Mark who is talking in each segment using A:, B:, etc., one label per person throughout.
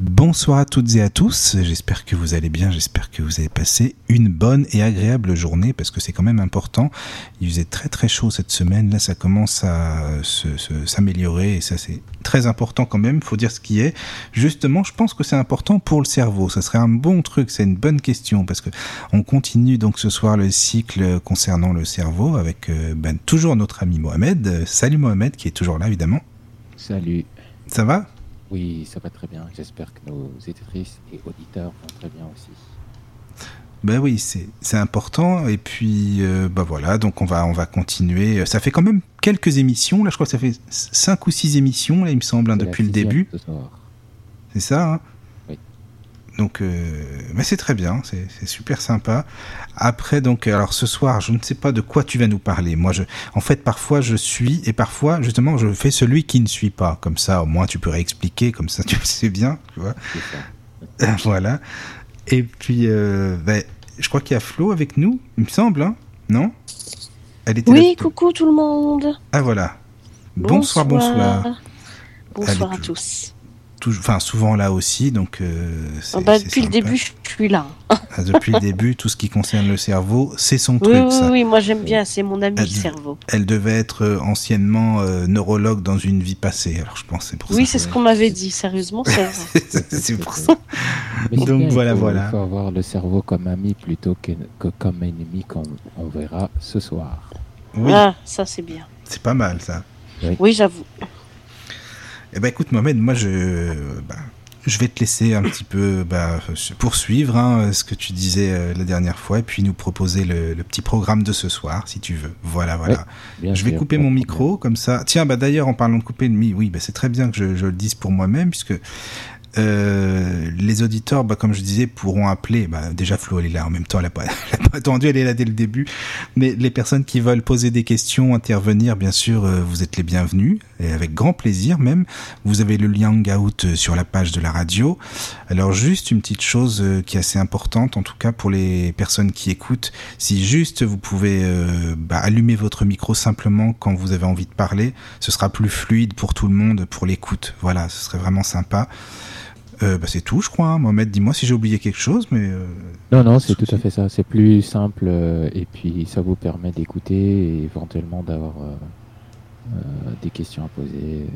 A: Bonsoir à toutes et à tous, j'espère que vous allez bien, j'espère que vous avez passé une bonne et agréable journée parce que c'est quand même important. Il faisait très très chaud cette semaine, là ça commence à s'améliorer et ça c'est très important quand même, faut dire ce qui est. Justement, je pense que c'est important pour le cerveau, ça serait un bon truc, c'est une bonne question parce que on continue donc ce soir le cycle concernant le cerveau avec euh, ben, toujours notre ami Mohamed. Salut Mohamed qui est toujours là évidemment.
B: Salut.
A: Ça va?
B: Oui, ça va très bien. J'espère que nos éditrices et auditeurs vont très bien aussi.
A: Ben oui, c'est important. Et puis, euh, ben voilà, donc on va, on va continuer. Ça fait quand même quelques émissions. Là, je crois que ça fait cinq ou six émissions, là, il me semble, hein, depuis le début. C'est ça, hein? Donc, euh, mais c'est très bien, c'est super sympa. Après, donc, alors ce soir, je ne sais pas de quoi tu vas nous parler. Moi, je, en fait, parfois je suis et parfois, justement, je fais celui qui ne suit pas. Comme ça, au moins, tu peux réexpliquer, comme ça, tu le sais bien, tu vois. voilà. Et puis, euh, ben, je crois qu'il y a Flo avec nous, il me semble, hein non?
C: Elle était Oui, coucou tout le monde.
A: Ah voilà. Bonsoir, bonsoir.
C: Bonsoir, à tous
A: enfin souvent là aussi, donc. Euh,
C: ah bah, depuis le début, je suis là.
A: Ah, depuis le début, tout ce qui concerne le cerveau, c'est son
C: truc.
A: Oui,
C: ça. oui, moi j'aime bien, c'est mon ami
A: le
C: cerveau.
A: Elle devait être euh, anciennement euh, neurologue dans une vie passée, alors je pense c'est pour
C: ça. Oui, c'est ce qu'on m'avait dit, sérieusement,
A: c'est pour ça. donc voilà, voilà.
B: Il faut avoir le cerveau comme ami plutôt que, comme ennemi, qu'on on verra ce soir.
C: Oui. Ah, ça c'est bien.
A: C'est pas mal ça.
C: oui j'avoue.
A: Eh ben écoute Mohamed, moi je, bah, je vais te laisser un petit peu bah, poursuivre hein, ce que tu disais euh, la dernière fois et puis nous proposer le, petit programme de ce soir si tu veux. Voilà, voilà. je vais couper mon micro comme ça. Tiens, bah d'ailleurs en parlant de couper le micro, oui, bah, c'est très bien que je, je le dise pour moi-même puisque euh, les auditeurs, bah, comme je disais, pourront appeler. Bah, déjà, Flo, elle est là en même temps, elle n'a pas, pas, attendu, elle est là dès le début. Mais les personnes qui veulent poser des questions, intervenir, bien sûr, euh, vous êtes les bienvenus, et avec grand plaisir même. Vous avez le lien Hangout euh, sur la page de la radio. Alors, juste une petite chose qui est assez importante, en tout cas pour les personnes qui écoutent. Si juste vous pouvez bah, allumer votre micro simplement quand vous avez envie de parler, ce sera plus fluide pour tout le monde, pour l'écoute. Voilà, ce serait vraiment sympa. Euh, bah, c'est tout, je crois. Hein. Mohamed, dis-moi si j'ai oublié quelque chose, mais. Euh,
B: non, non, c'est tout à fait ça. C'est plus simple euh, et puis ça vous permet d'écouter et éventuellement d'avoir des questions à poser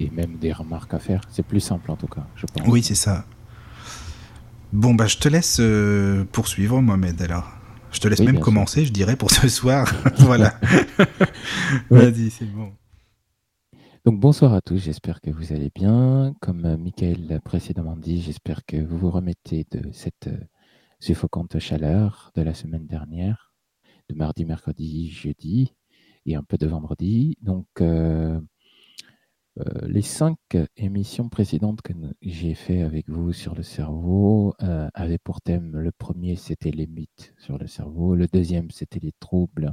B: et même des remarques à faire. C'est plus simple en tout cas, je pense.
A: Oui, c'est ça. Bon, bah, je te laisse poursuivre, Mohamed, alors. Je te laisse même commencer, je dirais, pour ce soir. voilà. Vas-y, c'est bon.
B: Donc bonsoir à tous, j'espère que vous allez bien. Comme euh, Michael l'a précédemment dit, j'espère que vous vous remettez de cette euh, suffocante chaleur de la semaine dernière, de mardi, mercredi, jeudi et un peu de vendredi. Donc euh, les cinq émissions précédentes que j'ai fait avec vous sur le cerveau avaient pour thème le premier c'était les mythes sur le cerveau, le deuxième c'était les troubles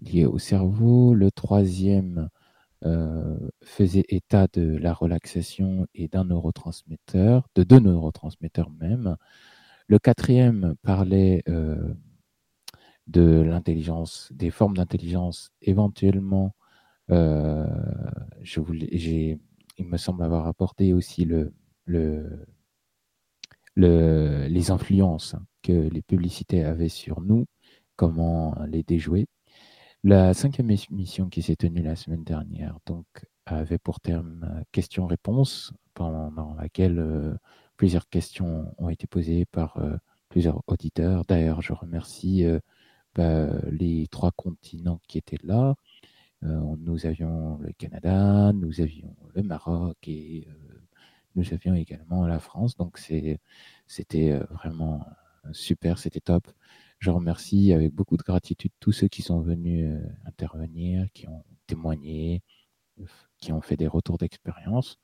B: lié au cerveau. Le troisième euh, faisait état de la relaxation et d'un neurotransmetteur, de deux neurotransmetteurs même. Le quatrième parlait euh, de l'intelligence, des formes d'intelligence éventuellement. Euh, je il me semble avoir apporté aussi le, le, le, les influences que les publicités avaient sur nous, comment les déjouer. La cinquième émission qui s'est tenue la semaine dernière donc, avait pour terme euh, questions-réponses, pendant laquelle euh, plusieurs questions ont été posées par euh, plusieurs auditeurs. D'ailleurs, je remercie bah, les trois continents qui étaient là. nous avions le Canada, nous avions le Maroc et nous avions également la France. Donc, c'était vraiment super, c'était top. Je remercie avec beaucoup de gratitude tous ceux qui sont venus euh, intervenir, qui ont témoigné, qui ont fait des retours d'expérience.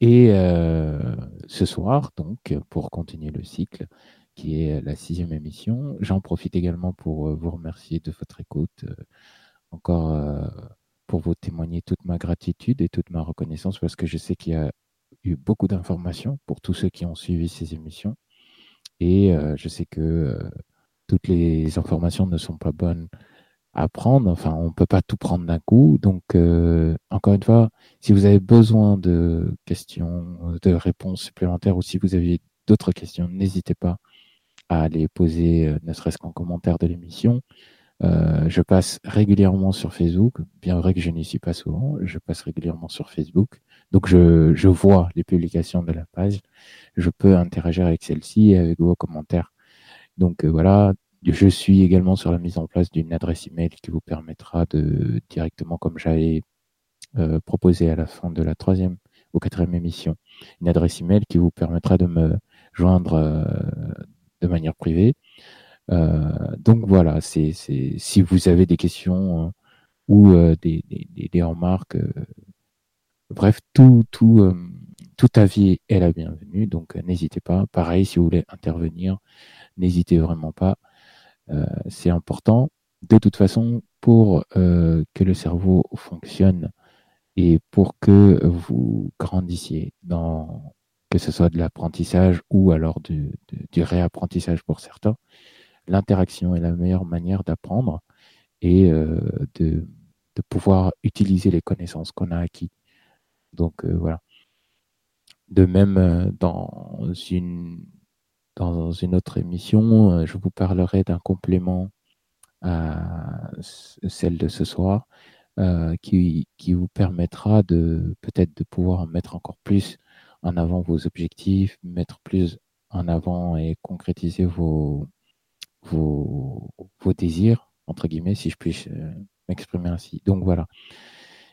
B: Et euh, ce soir, donc, pour continuer le cycle, qui est la sixième émission, j'en profite également pour euh, vous remercier de votre écoute. encore pour vous témoigner toute ma gratitude et toute ma reconnaissance parce que je sais qu'il y a eu beaucoup d'informations pour tous ceux qui ont suivi ces émissions. Et je sais que toutes les informations ne sont pas bonnes apprendre. Enfin, on peut pas tout prendre d'un coup. Donc, euh, encore une fois, si vous avez besoin de questions, de réponses supplémentaires ou si vous avez d'autres questions, n'hésitez pas à les poser, euh, ne serait-ce qu'en commentaire de l'émission. Euh, je passe régulièrement sur Facebook, bien vrai que je n'y suis pas souvent, je passe régulièrement sur Facebook. Donc je, je vois les publications de la page, je peux interagir avec celle-ci et avec vos commentaires. Donc euh, voilà, je suis également sur la mise en place d'une adresse email qui vous permettra de directement, comme j'avais euh, proposé à la fin de la troisième ou quatrième émission, une adresse email qui vous permettra de me joindre euh, de manière privée. Euh, donc voilà, c'est si vous avez des questions ou des, des, remarques, bref, tout, tout, tout avis est la bienvenue. Donc n'hésitez pas. Pareil, si vous voulez intervenir, n'hésitez vraiment pas. Euh, c'est important. De toute façon, pour euh, que le cerveau fonctionne et pour que vous grandissiez dans que ce soit de l'apprentissage ou alors du, réapprentissage pour certains, l'interaction est la meilleure manière d'apprendre et euh, de, de, pouvoir utiliser les connaissances qu'on a acquis. Donc voilà. De même, dans une dans une autre émission, euh, je vous parlerai d'un complément à celle de ce soir euh, qui, qui, vous permettra de peut-être de pouvoir mettre encore plus en avant vos objectifs, mettre plus en avant et concrétiser vos, vos, vos désirs, entre guillemets, si je puis euh, m'exprimer ainsi. Donc voilà.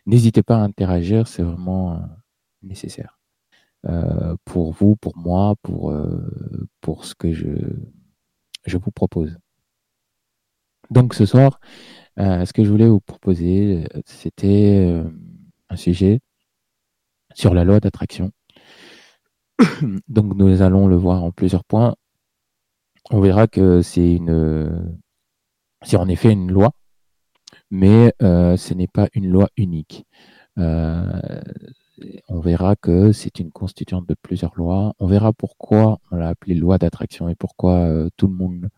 B: N'hésitez pas à interagir, c'est vraiment euh, nécessaire. Euh, pour vous, pour moi, pour, euh, pour ce que je, je vous propose. Donc ce soir, euh, ce que je voulais vous proposer, c'était un sujet sur la loi d'attraction. Donc nous allons le voir en plusieurs points. On verra que c'est une, c'est en effet une loi, mais ce n'est pas une loi unique. On verra que c'est une constituante de plusieurs lois. On verra pourquoi on l'a appelée loi d'attraction et pourquoi euh, tout le monde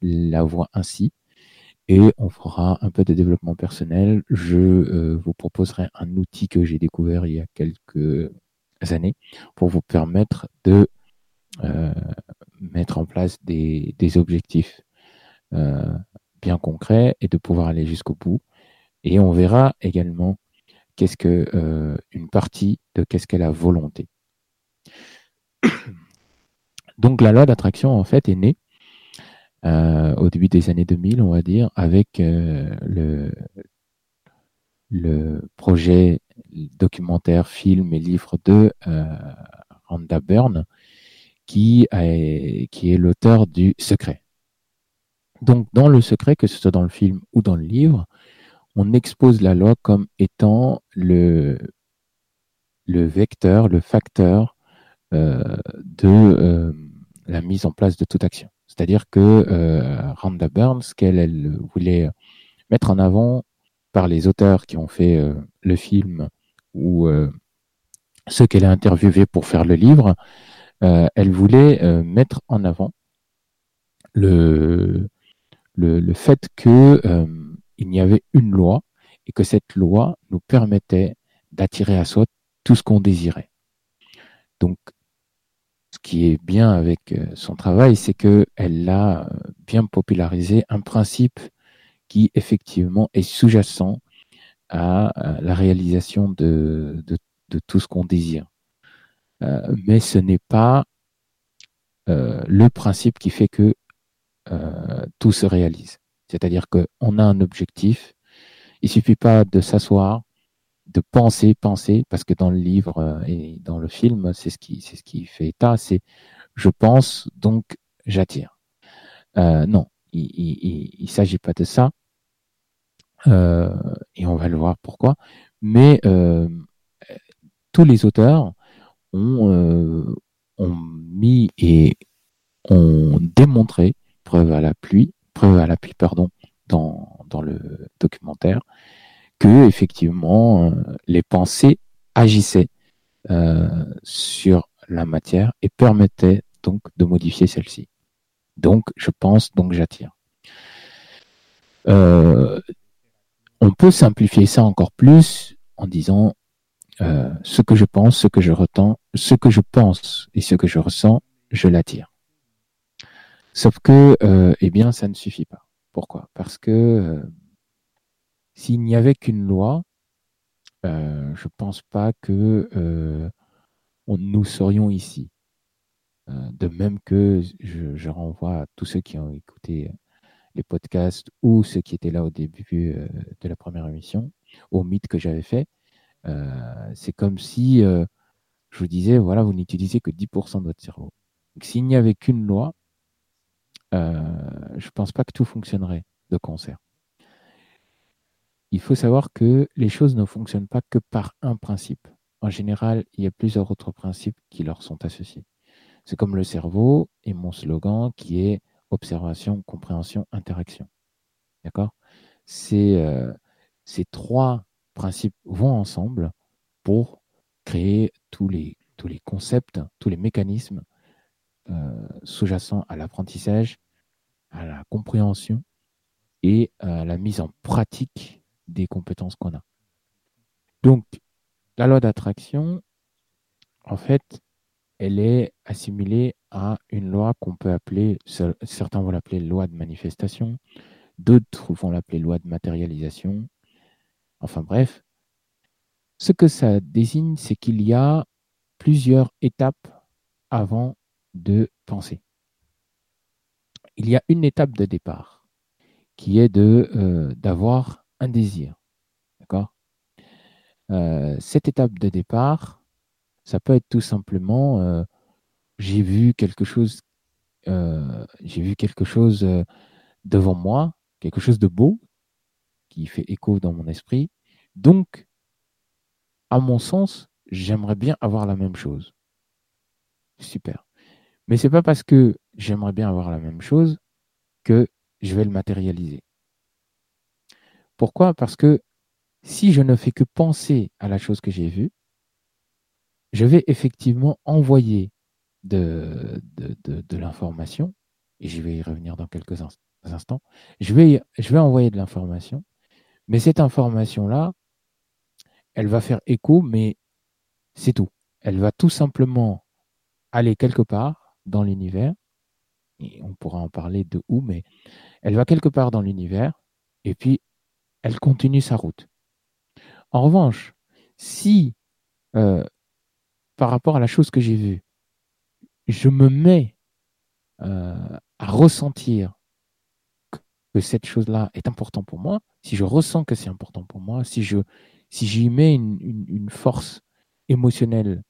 B: la voit ainsi. Et on fera un peu de développement personnel. Je euh, vous proposerai un outil que j'ai découvert il y a quelques années pour vous permettre de euh, mettre en place des, des objectifs bien concrets et de pouvoir aller jusqu'au bout. Et on verra également qu'est-ce que euh, une partie de qu'est-ce qu'est la volonté. Donc la loi d'attraction en fait est née euh, au début des années 2000, on va dire, avec euh, le, le projet documentaire, film et livre de Rhonda Byrne, qui, qui est l'auteur du Secret. Donc dans le Secret, que ce soit dans le film ou dans le livre, on expose la loi comme étant le, vecteur, le facteur euh, de euh, la mise en place de toute action. C'est-à-dire que euh, Rhonda Burns, qu'elle elle voulait mettre en avant par les auteurs qui ont fait euh, le film ou euh, ceux qu'elle a interviewés pour faire le livre, elle voulait mettre en avant le, le fait que il y avait une loi et que cette loi nous permettait d'attirer à soi tout ce qu'on désirait. Donc, ce qui est bien avec euh, son travail, c'est qu'elle a euh, bien popularisé un principe qui effectivement est sous-jacent à la réalisation de, de, tout ce qu'on désire. Euh, mais ce n'est pas le principe qui fait que tout se réalise. C'est-à-dire qu'on a un objectif. Il suffit pas de s'asseoir, de penser, penser, parce que dans le livre euh, et dans le film, c'est ce qui, c'est ce qui fait état. C'est je pense, donc j'attire. Euh, non, il, il, s'agit pas de ça. Euh, et on va le voir pourquoi. Mais tous les auteurs ont, ont mis et ont démontré, preuve à la pluie, preuve à l'appui, pardon, dans, dans le documentaire, que effectivement euh, les pensées agissaient euh, sur la matière et permettaient donc de modifier celle-ci. Donc je pense, donc j'attire. Euh, On peut simplifier ça encore plus en disant euh, ce que je pense, ce que je retends, ce que je pense et ce que je ressens, je l'attire. Sauf que, euh, eh bien, ça ne suffit pas. Pourquoi? Parce que euh, s'il n'y avait qu'une loi, euh, je ne pense pas que nous serions ici. De même que je, renvoie à tous ceux qui ont écouté les podcasts ou ceux qui étaient là au début de la première émission, au mythe que j'avais fait. C'est comme si je vous disais, voilà, vous n'utilisez que 10% de votre cerveau. S'il n'y avait qu'une loi, je ne pense pas que tout fonctionnerait de concert. Il faut savoir que les choses ne fonctionnent pas que par un principe. En général, il y a plusieurs autres principes qui leur sont associés. C'est comme le cerveau et mon slogan qui est observation, compréhension, interaction. D'accord? Ces, euh, ces trois principes vont ensemble pour créer tous les, tous les concepts, tous les mécanismes euh, sous-jacents à l'apprentissage, à la compréhension et à la mise en pratique des compétences qu'on a. Donc, la loi d'attraction, en fait, elle est assimilée à une loi qu'on peut appeler, certains vont l'appeler loi de manifestation, d'autres vont l'appeler loi de matérialisation. Enfin bref, ce que ça désigne, c'est qu'il y a plusieurs étapes avant de penser. Il y a une étape de départ qui est de euh, d'avoir un désir. D'accord? Euh, Cette étape de départ, ça peut être tout simplement euh, j'ai vu quelque chose j'ai vu quelque chose devant moi, quelque chose de beau qui fait écho dans mon esprit. Donc, à mon sens, j'aimerais bien avoir la même chose. Super. Mais c'est pas parce que j'aimerais bien avoir la même chose que je vais le matérialiser. Pourquoi? Parce que si je ne fais que penser à la chose que j'ai vue, je vais effectivement envoyer de, de, de, l'information, et je vais y revenir dans quelques instants, je vais, je vais envoyer de l'information, mais cette information-là, elle va faire écho, mais c'est tout. Elle va tout simplement aller quelque part dans l'univers, on pourra en parler de où, mais elle va quelque part dans l'univers, et puis elle continue sa route. En revanche, si euh, par rapport à la chose que j'ai vue, je me mets euh, à ressentir que cette chose-là est importante pour moi, si je ressens que c'est important pour moi, si j'y mets une, force émotionnelle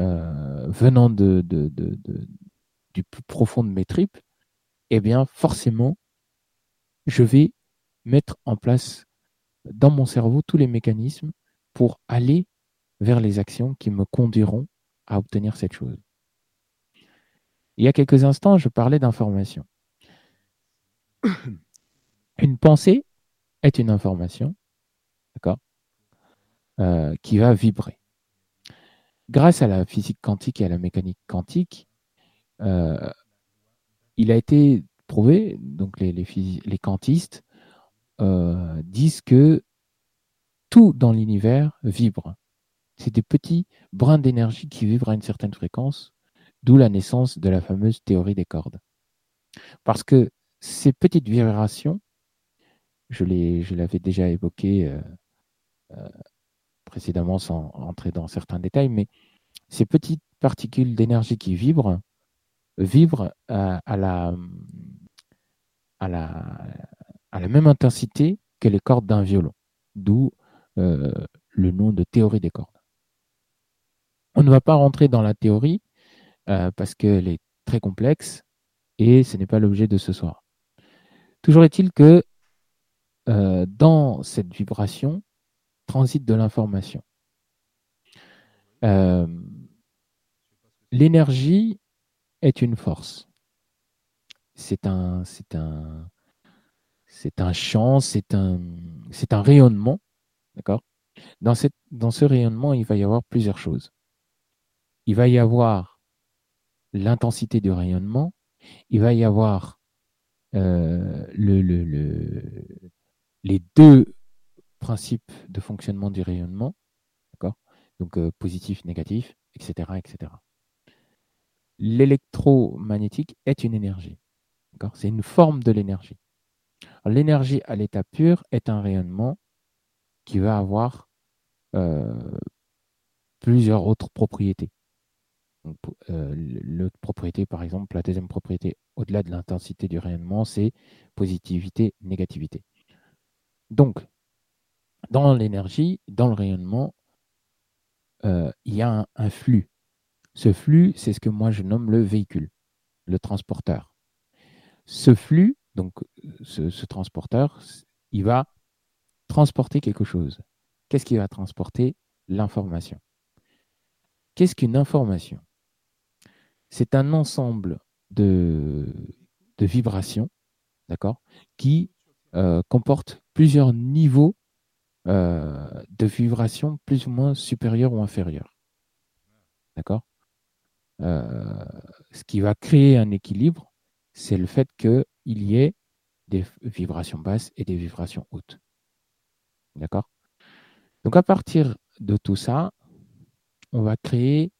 B: euh, venant de, du plus profond de mes tripes, eh bien forcément, je vais mettre en place dans mon cerveau tous les mécanismes pour aller vers les actions qui me conduiront à obtenir cette chose. Il y a quelques instants, je parlais d'information. Une pensée est une information, d'accord, euh, qui va vibrer. Grâce à la physique quantique et à la mécanique quantique, euh, il a été prouvé, donc les, quantistes euh, disent que tout dans l'univers vibre. C'est des petits brins d'énergie qui vibrent à une certaine fréquence, d'où la naissance de la fameuse théorie des cordes. Parce que ces petites vibrations, je l'avais déjà évoqué euh, précédemment sans entrer dans certains détails, mais ces petites particules d'énergie qui vibrent, vibrent à, la, même intensité que les cordes d'un violon, d'où euh, le nom de théorie des cordes. On ne va pas rentrer dans la théorie euh, parce qu'elle est très complexe et ce n'est pas l'objet de ce soir. Toujours est-il que euh, dans cette vibration transite de l'information. L'énergie est une force. C'est un, c'est un, c'est un champ, c'est un, c'est un rayonnement, d'accord? Dans cette, dans ce rayonnement, il va y avoir plusieurs choses. Il va y avoir l'intensité du rayonnement, il va y avoir euh, le, le, le, les deux principes de fonctionnement du rayonnement, d'accord? Donc euh, positif, négatif, etc., etc. L'électromagnétique est une énergie, C'est une forme de l'énergie. L'énergie à l'état pur est un rayonnement qui va avoir euh, plusieurs autres propriétés. Euh, le propriété, par exemple, la deuxième propriété, au-delà de l'intensité du rayonnement, c'est positivité, négativité. Donc, dans l'énergie, dans le rayonnement, euh, il y a un, flux. Ce flux, c'est ce que moi je nomme le véhicule, le transporteur. Ce flux, donc ce transporteur, il va transporter quelque chose. Qu'est-ce qui va transporter L'information? Qu'est-ce qu'une information? C'est un ensemble de, vibrations, d'accord, qui euh, comporte plusieurs niveaux euh, de vibrations plus ou moins supérieurs ou inférieurs. D'accord? Ce qui va créer un équilibre, c'est le fait qu'il y ait des vibrations basses et des vibrations hautes. D'accord? Donc à partir de tout ça, on va créer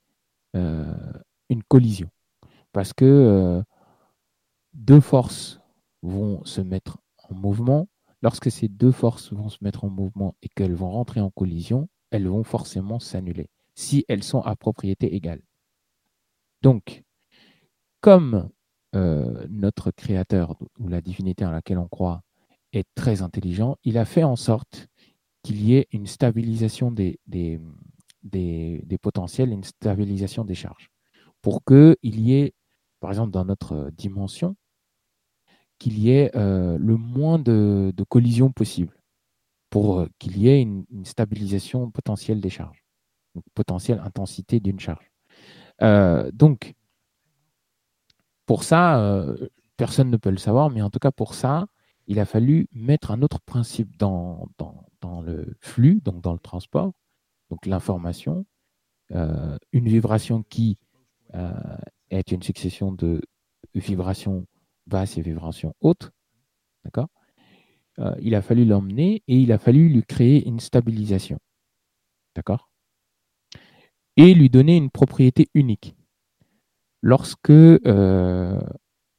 B: euh, une collision. Parce que euh, deux forces vont se mettre en mouvement. Lorsque ces deux forces vont se mettre en mouvement et qu'elles vont rentrer en collision, elles vont forcément s'annuler si elles sont à propriété égale. Donc, comme euh, notre créateur ou la divinité en laquelle on croit est très intelligent, il a fait en sorte qu'il y ait une stabilisation des, potentiels, une stabilisation des charges. Pour qu'il y ait, par exemple, dans notre dimension, qu'il y ait euh, le moins de, collisions possible, pour euh, qu'il y ait une, stabilisation potentielle des charges, donc potentielle intensité d'une charge. Euh, donc, pour ça, personne ne peut le savoir, mais en tout cas pour ça, il a fallu mettre un autre principe dans, le flux, donc dans le transport, donc l'information, euh, une vibration qui euh, est une succession de vibrations basses et vibrations hautes, d'accord? Euh, Il a fallu l'emmener et il a fallu lui créer une stabilisation, d'accord? Et lui donner une propriété unique. Lorsque on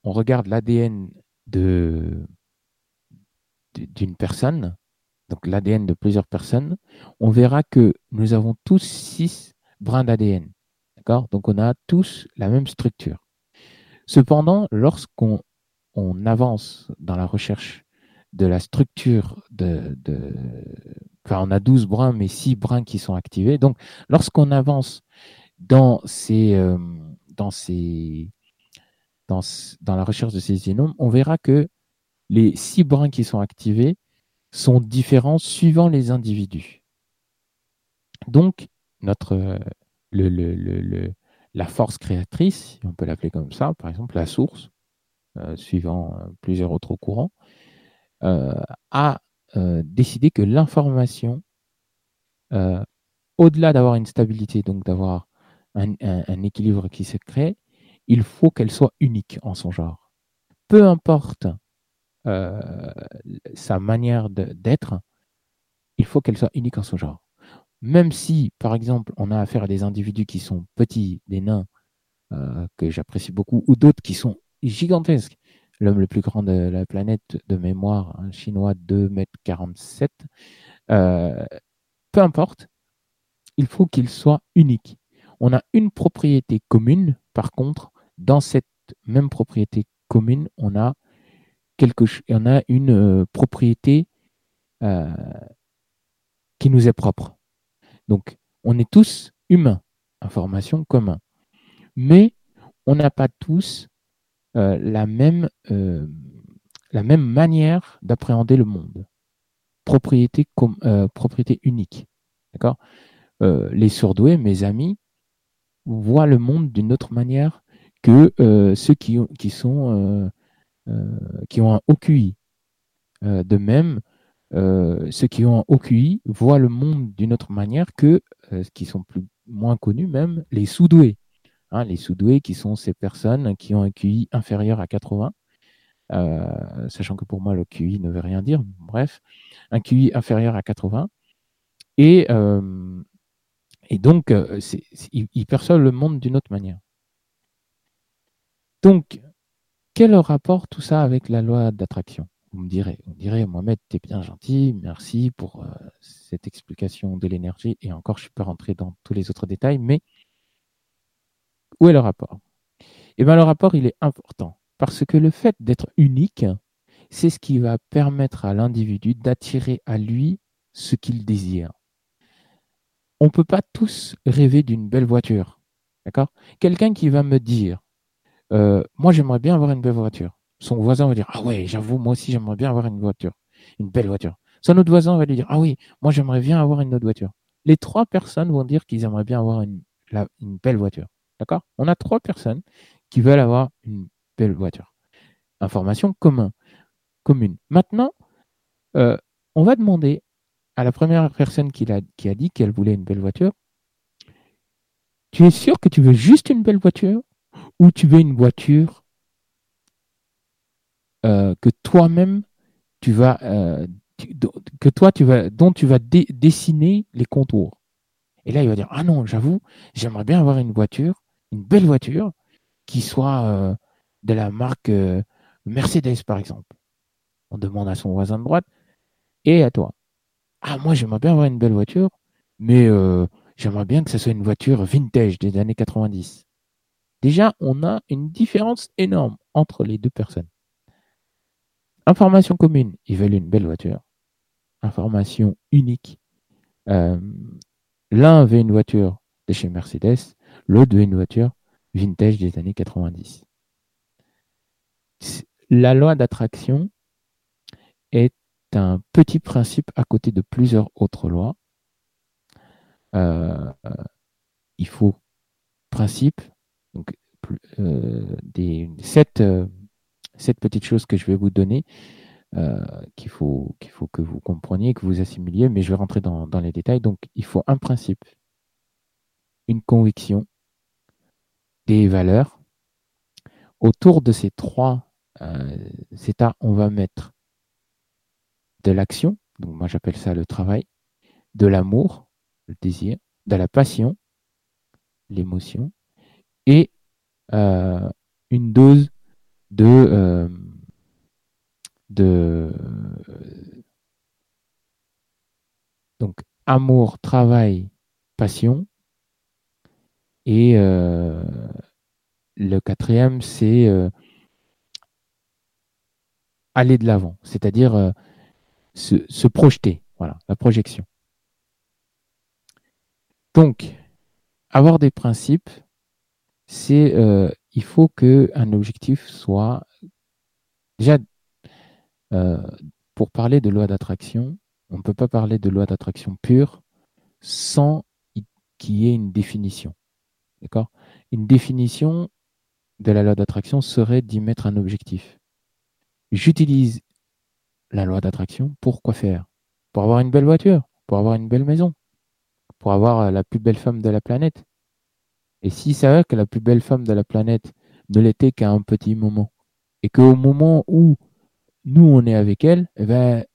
B: regarde l'ADN de d'une personne, donc l'ADN de plusieurs personnes, on verra que nous avons tous six brins d'ADN. D'accord? Donc on a tous la même structure. Cependant, lorsqu'on on avance dans la recherche de la structure de, Enfin, on a 12 brins, mais 6 brins qui sont activés. Donc, lorsqu'on avance dans ces, euh, dans ces, dans, la recherche de ces génomes, on verra que les six brins qui sont activés sont différents suivant les individus. Donc, notre, le, la force créatrice, on peut l'appeler comme ça, par exemple la source, euh, suivant euh, plusieurs autres courants, a décidé que l'information, au-delà d'avoir une stabilité, donc d'avoir un équilibre qui se crée, il faut qu'elle soit unique en son genre. Peu importe euh, sa manière d'être, il faut qu'elle soit unique en son genre. Même si, par exemple, on a affaire à des individus qui sont petits, des nains, euh, que j'apprécie beaucoup, ou d'autres qui sont gigantesques. L'homme le plus grand de la planète de mémoire, un chinois 2 mètres 47, euh, peu importe, il faut qu'il soit unique. On a une propriété commune, par contre, dans cette même propriété commune, on a quelque en a une euh, propriété euh, qui nous est propre. Donc, on est tous humains, information commune. Mais on n'a pas tous euh, la, même, la même manière d'appréhender le monde. Propriété, propriété unique. Les surdoués, mes amis, voient le monde d'une autre manière que ceux qui, qui euh, qui ont un OQI. Euh, de même, euh, ceux qui ont un OQI voient le monde d'une autre manière que, qui sont plus, moins connus même, les sous-doués. Hein, les sous-doués qui sont ces personnes qui ont un QI inférieur à 80. euh, sachant que pour moi, le QI ne veut rien dire. Bref, un QI inférieur à 80. Et, euh, et donc, euh, c'est- c'est- il, il perçoit le monde d'une autre manière. Donc, quel rapport tout ça avec la loi d'attraction? Vous me direz, me direz, Mohamed, t'es bien gentil, merci pour cette explication de l'énergie. Et encore, je ne suis pas dans tous les autres détails, mais où est le rapport? Eh bien, le rapport, il est important parce que le fait d'être unique, c'est ce qui va permettre à l'individu d'attirer à lui ce qu'il désire. On ne peut pas tous rêver d'une belle voiture. D'accord? Quelqu'un qui va me dire euh, Moi, j'aimerais bien avoir une belle voiture. Son voisin va dire Ah ouais, j'avoue, moi aussi, j'aimerais bien avoir une voiture, une belle voiture. Son autre voisin va lui dire Ah oui, moi, j'aimerais bien avoir une autre voiture. Les trois personnes vont dire qu'ils aimeraient bien avoir une, belle voiture. D'accord? On a trois personnes qui veulent avoir une belle voiture. Information commun, commune. Maintenant, euh, on va demander à la première personne qui, l'a- qui a dit qu'elle voulait une belle voiture Tu es sûr que tu veux juste une belle voiture ou tu veux une voiture euh, que toi-même tu vas euh, que toi tu vas dont tu vas dessiner les contours? Et là il va dire ah non j'avoue j'aimerais bien avoir une voiture une belle voiture qui soit euh, de la marque euh, Mercedes par exemple. On demande à son voisin de droite et à toi. Ah moi j'aimerais bien avoir une belle voiture mais euh, j'aimerais bien que ce soit une voiture vintage des années 90. Déjà on a une différence énorme entre les deux personnes. Information commune, ils veulent une belle voiture. Information unique. L'un veut une voiture de chez Mercedes, l'autre veut une voiture vintage des années 90. C'est- La loi d'attraction est un petit principe à côté de plusieurs autres lois. Euh, il faut principe, donc euh, des sept, euh, sept petites choses que je vais vous donner qu'il faut, faut que vous compreniez, que vous assimiliez, mais je vais rentrer dans, dans les détails. Donc, il faut un principe, une conviction, des valeurs. Autour de ces trois euh, états, on va mettre de l'action, donc moi j'appelle ça le travail, de l'amour, le désir, de la passion, l'émotion, et euh, une dose de, euh, de donc amour, travail, passion. Et euh, le quatrième, c'est euh, aller de l'avant, c'est-à-dire euh, se, projeter, voilà, la projection. Donc, avoir des principes, c'est il faut que un objectif soit déjà pour parler de loi d'attraction, on ne peut pas parler de loi d'attraction pure sans qu'il y ait une définition. D'accord? Une définition de la loi d'attraction serait d'y mettre un objectif. J'utilise la loi d'attraction pour quoi faire? Pour avoir une belle voiture, pour avoir une belle maison, pour avoir la plus belle femme de la planète. Et si ça va que la plus belle femme de la planète ne l'était qu'à un petit moment, et qu'au moment où nous on est avec elle, eh ben,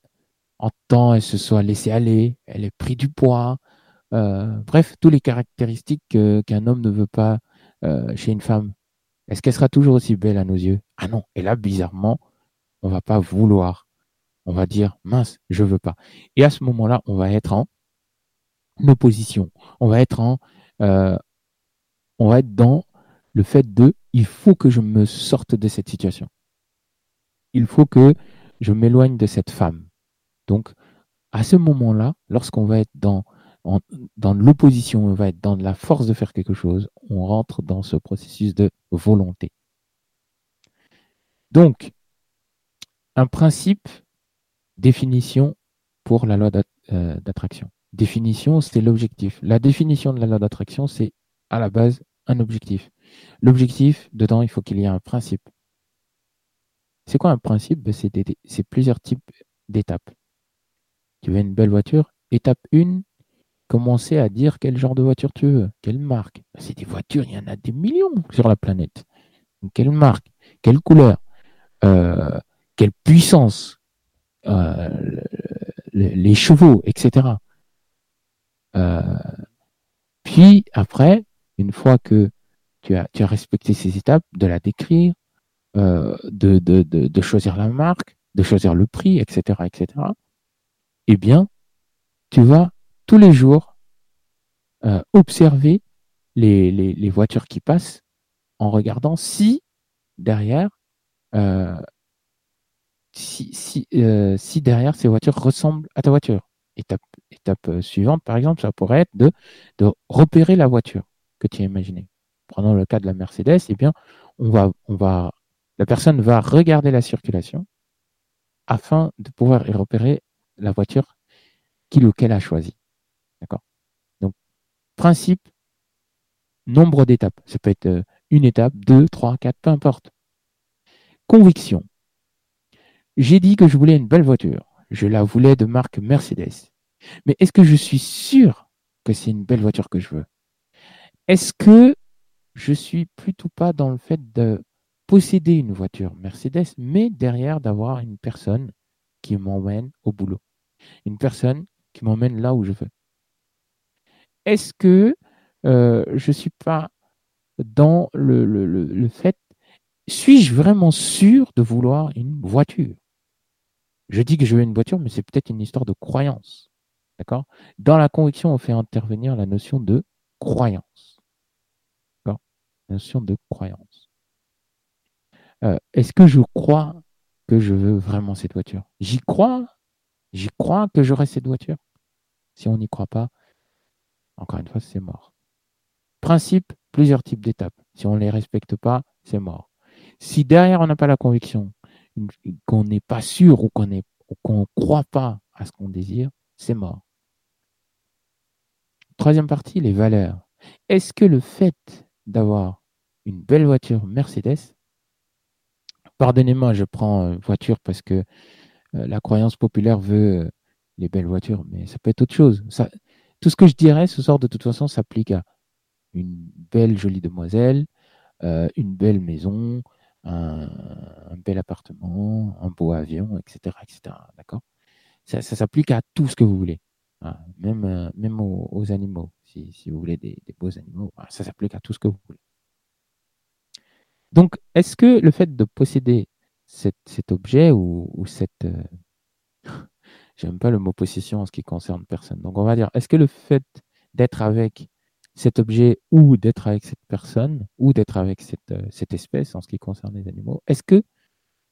B: en temps elle se soit laissée aller, elle ait pris du poids, bref, toutes les caractéristiques que- qu'un homme ne veut pas euh, chez une femme. Est-ce qu'elle sera toujours aussi belle à nos yeux? Ah non. Et là, bizarrement, on va pas vouloir. On va dire mince, je veux pas. Et à ce moment-là, on va être en opposition. On va être en, euh, on va être dans le fait de, il faut que je me sorte de cette situation. Il faut que je m'éloigne de cette femme. Donc, à ce moment-là, lorsqu'on va être dans, dans l'opposition, on va être dans la force de faire quelque chose, on rentre dans ce processus de volonté. Donc, un principe, définition pour la loi euh, d'attraction. Définition, c'est l'objectif. La définition de la loi d'attraction, c'est à la base un objectif. L'objectif, dedans, il faut qu'il y ait un principe. C'est quoi un principe? Ben, c'est plusieurs types d'étapes. Tu veux une belle voiture? Étape 1, commencer à dire quel genre de voiture tu veux, quelle marque. C'est des voitures, il y en a des millions sur la planète. Quelle marque Quelle couleur euh, quelle puissance, euh, les chevaux, etc. puis après, une fois que tu as, respecté ces étapes, de la décrire, de, choisir la marque, de choisir le prix, etc., etc., eh bien, tu vas tous les jours observer les, voitures qui passent en regardant si derrière, euh, si, si, euh, si, derrière ces voitures ressemblent à ta voiture. Étape, euh, suivante, par exemple, ça pourrait être de, de repérer la voiture que tu as imaginée. Prenons le cas de la Mercedes, eh bien, on va, on va, la personne va regarder la circulation afin de pouvoir y repérer la voiture qu'il ou qu'elle a choisie. D'accord Donc, principe, nombre d'étapes. Ça peut être une étape, deux, trois, quatre, peu importe. Conviction. J'ai dit que je voulais une belle voiture. Je la voulais de marque Mercedes. Mais est-ce que je suis sûr que c'est une belle voiture que je veux? Est-ce que je suis plutôt pas dans le fait de posséder une voiture Mercedes, mais derrière d'avoir une personne qui m'emmène au boulot, une personne qui m'emmène là où je veux. Est-ce que euh, je ne suis pas dans le, fait, suis-je vraiment sûr de vouloir une voiture? Je dis que je veux une voiture, mais c'est peut-être une histoire de croyance. D'accord? Dans la conviction, on fait intervenir la notion de croyance. D'accord? Notion de croyance. Euh, est-ce que je crois que je veux vraiment cette voiture? J'y crois? J'y crois que j'aurai cette voiture? Si on n'y croit pas, encore une fois, c'est mort. Principe, plusieurs types d'étapes. Si on ne les respecte pas, c'est mort. Si derrière on n'a pas la conviction, qu'on n'est pas sûr ou qu'on ne croit pas à ce qu'on désire, c'est mort. Troisième partie, les valeurs. Est-ce que le fait d'avoir une belle voiture Mercedes, pardonnez-moi, je prends voiture parce que euh, la croyance populaire veut euh, les belles voitures, mais ça peut être autre chose. Tout ce que je dirais ce soir, de toute façon, s'applique à une belle jolie demoiselle, euh, une belle maison, un, bel appartement, un beau avion, etc. etc. D'accord? Ça, s'applique à tout ce que vous voulez, hein, même, euh, même aux, animaux. Si, vous voulez des, beaux animaux, ça s'applique à tout ce que vous voulez. Donc, est-ce que le fait de posséder cet, objet ou, ou cette... Euh, j'aime pas le mot possession en ce qui concerne personne. Donc, on va dire, est-ce que le fait d'être avec cet objet ou d'être avec cette personne ou d'être avec cette, euh, espèce en ce qui concerne les animaux, est-ce que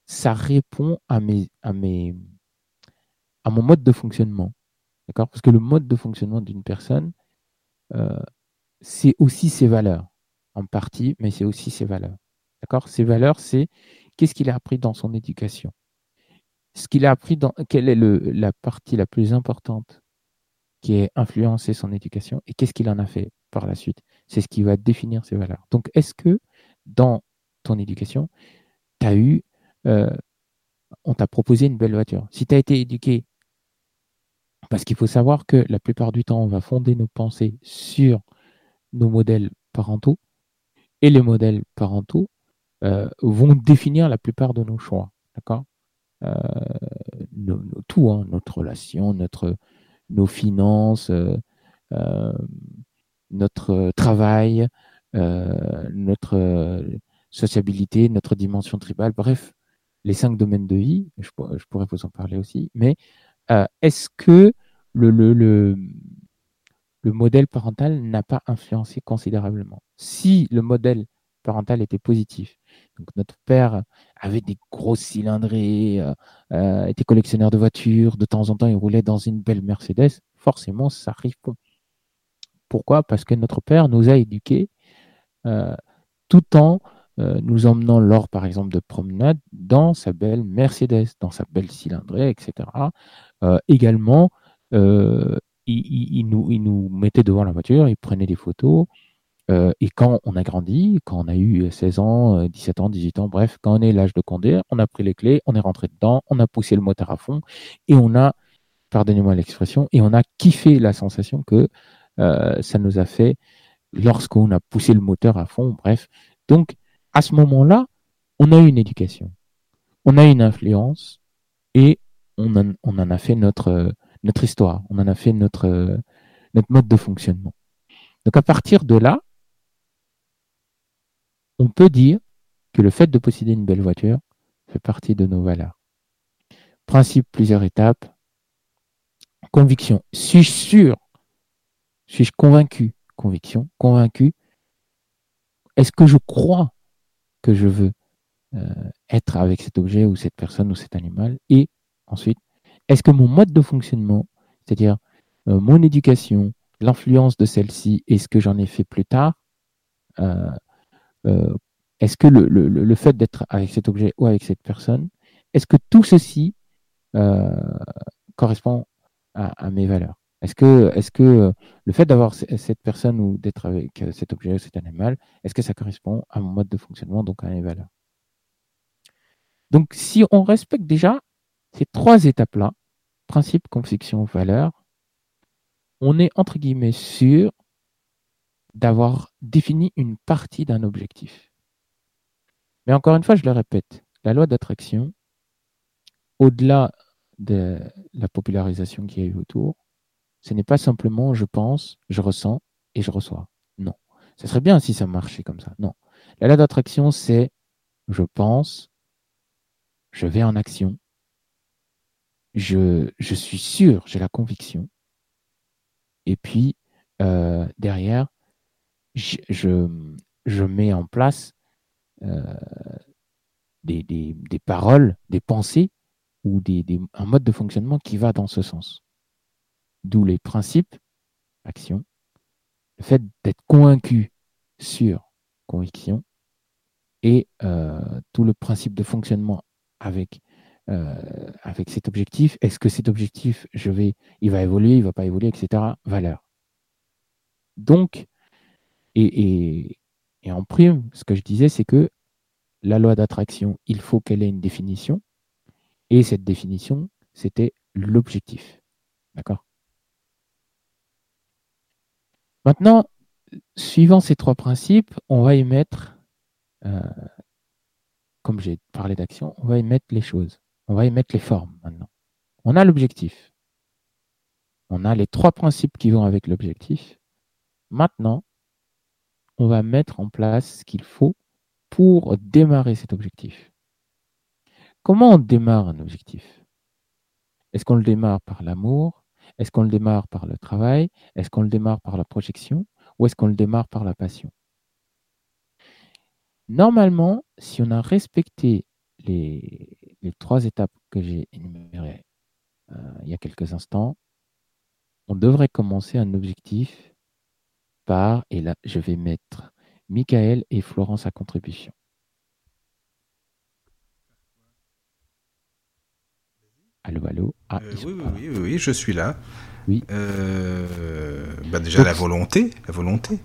B: ça répond à, mes, à mon mode de fonctionnement? D'accord? Parce que le mode de fonctionnement d'une personne, euh, c'est aussi ses valeurs, en partie, mais c'est aussi ses valeurs. D'accord? Ses valeurs, c'est qu'est-ce qu'il a appris dans son éducation? Ce qu'il a appris dans. Quelle est la partie la plus importante qui a influencé son éducation et qu'est-ce qu'il en a fait par la suite? C'est ce qui va définir ses valeurs. Donc, est-ce que dans ton éducation, tu eu, euh, on t'a proposé une belle voiture? Si tu as été éduqué, parce qu'il faut savoir que la plupart du temps, on va fonder nos pensées sur nos modèles parentaux et les modèles parentaux euh, vont définir la plupart de nos choix. D'accord? Euh, Tout, hein, notre relation, notre, nos finances, notre travail, euh, notre euh, sociabilité, notre dimension tribale, bref, les cinq domaines de vie, je, pourrais vous en parler aussi, mais euh, est-ce que le, le, le, le modèle parental n'a pas influencé considérablement? Si le modèle parental était positif, donc notre père avait des grosses cylindrées, était collectionneur de voitures, de temps en temps il roulait dans une belle Mercedes, forcément ça répond pourquoi? Parce que notre Père nous a éduqués euh, tout en euh, nous emmenant lors, par exemple, de promenade dans sa belle Mercedes, dans sa belle cylindrée, etc. Euh, également, il, nous, mettait devant la voiture, il prenait des photos. Et quand on a grandi, quand on a eu 16 ans, 17 ans, 18 ans, bref, quand on est l'âge de conduire, on a pris les clés, on est rentré dedans, on a poussé le moteur à fond et on a, pardonnez-moi l'expression, et on a kiffé la sensation que euh, ça nous a fait lorsqu'on a poussé le moteur à fond, bref. Donc, à ce moment-là, on a eu une éducation. on a une influence et on en, a fait notre, histoire, on en a fait notre mode de fonctionnement. Donc à partir de là, on peut dire que le fait de posséder une belle voiture fait partie de nos valeurs. Principe, plusieurs étapes. Conviction. Suis-je sûr Suis-je convaincu Conviction, convaincu. Est-ce que je crois que je veux euh, être avec cet objet ou cette personne ou cet animal? Et ensuite, est-ce que mon mode de fonctionnement, c'est-à-dire euh, mon éducation, l'influence de celle-ci et ce que j'en ai fait plus tard, euh, est-ce que le, fait d'être avec cet objet ou avec cette personne, est-ce que tout ceci euh, correspond à, mes valeurs? Est-ce que, euh, le fait d'avoir cette personne ou d'être avec euh, cet objet ou cet animal, est-ce que ça correspond à mon mode de fonctionnement, donc à mes valeurs? Donc, si on respecte déjà ces trois étapes-là, principe, conviction, valeur, on est entre guillemets sûr d'avoir défini une partie d'un objectif. Mais encore une fois, je le répète, la loi d'attraction, au-delà de la popularisation qu'il y a eu autour, ce n'est pas simplement je pense, je ressens et je reçois. Non. Ce serait bien si ça marchait comme ça. Non. La loi d'attraction, c'est je pense, je vais en action, je, je suis sûr, j'ai la conviction, et puis euh, derrière, je, je, mets en place euh, des, des, des, paroles, des pensées ou des, un mode de fonctionnement qui va dans ce sens. D'où les principes, action, le fait d'être convaincu sur conviction et euh, tout le principe de fonctionnement avec euh, avec cet objectif. Est-ce que cet objectif, je vais, il va évoluer, il va pas évoluer, etc. Valeur. Donc, et, en prime, ce que je disais, c'est que la loi d'attraction, il faut qu'elle ait une définition. Et cette définition, c'était l'objectif. D'accord? Maintenant, suivant ces trois principes, on va y mettre, euh, comme j'ai parlé d'action, on va y mettre les choses. On va y mettre les formes maintenant. On a l'objectif. On a les trois principes qui vont avec l'objectif. Maintenant, on va mettre en place ce qu'il faut pour démarrer cet objectif. Comment on démarre un objectif? Est-ce qu'on le démarre par l'amour? Est-ce qu'on le démarre par le travail? Est-ce qu'on le démarre par la projection? Ou est-ce qu'on le démarre par la passion? Normalement, si on a respecté les, trois étapes que j'ai énumérées euh, il y a quelques instants, on devrait commencer un objectif et là je vais mettre Michael et Florence à contribution. Allô, allô?
A: Ah, euh, oui, oui, oui, oui, je suis là.
B: Oui.
A: Euh, bah déjà, la volonté. La volonté.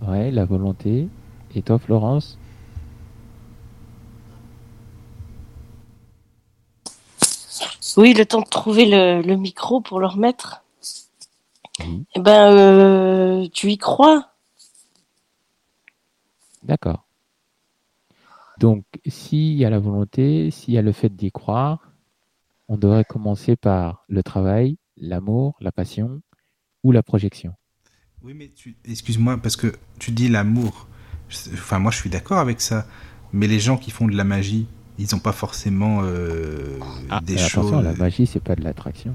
B: Ouais, la volonté. Et toi, Florence?
C: Oui, le temps de trouver le, micro pour le remettre. Eh ben, euh, tu y crois
B: D'accord. Donc, s'il y a la volonté, s'il y a le fait d'y croire, on devrait commencer par le travail, l'amour, la passion ou la projection.
A: Oui, mais excuse-moi, parce que tu dis l'amour. Enfin, moi, je suis d'accord avec ça. Mais les gens qui font de la magie, ils n'ont pas forcément euh,
B: ah,
A: des
B: attention, La magie, c'est pas de l'attraction.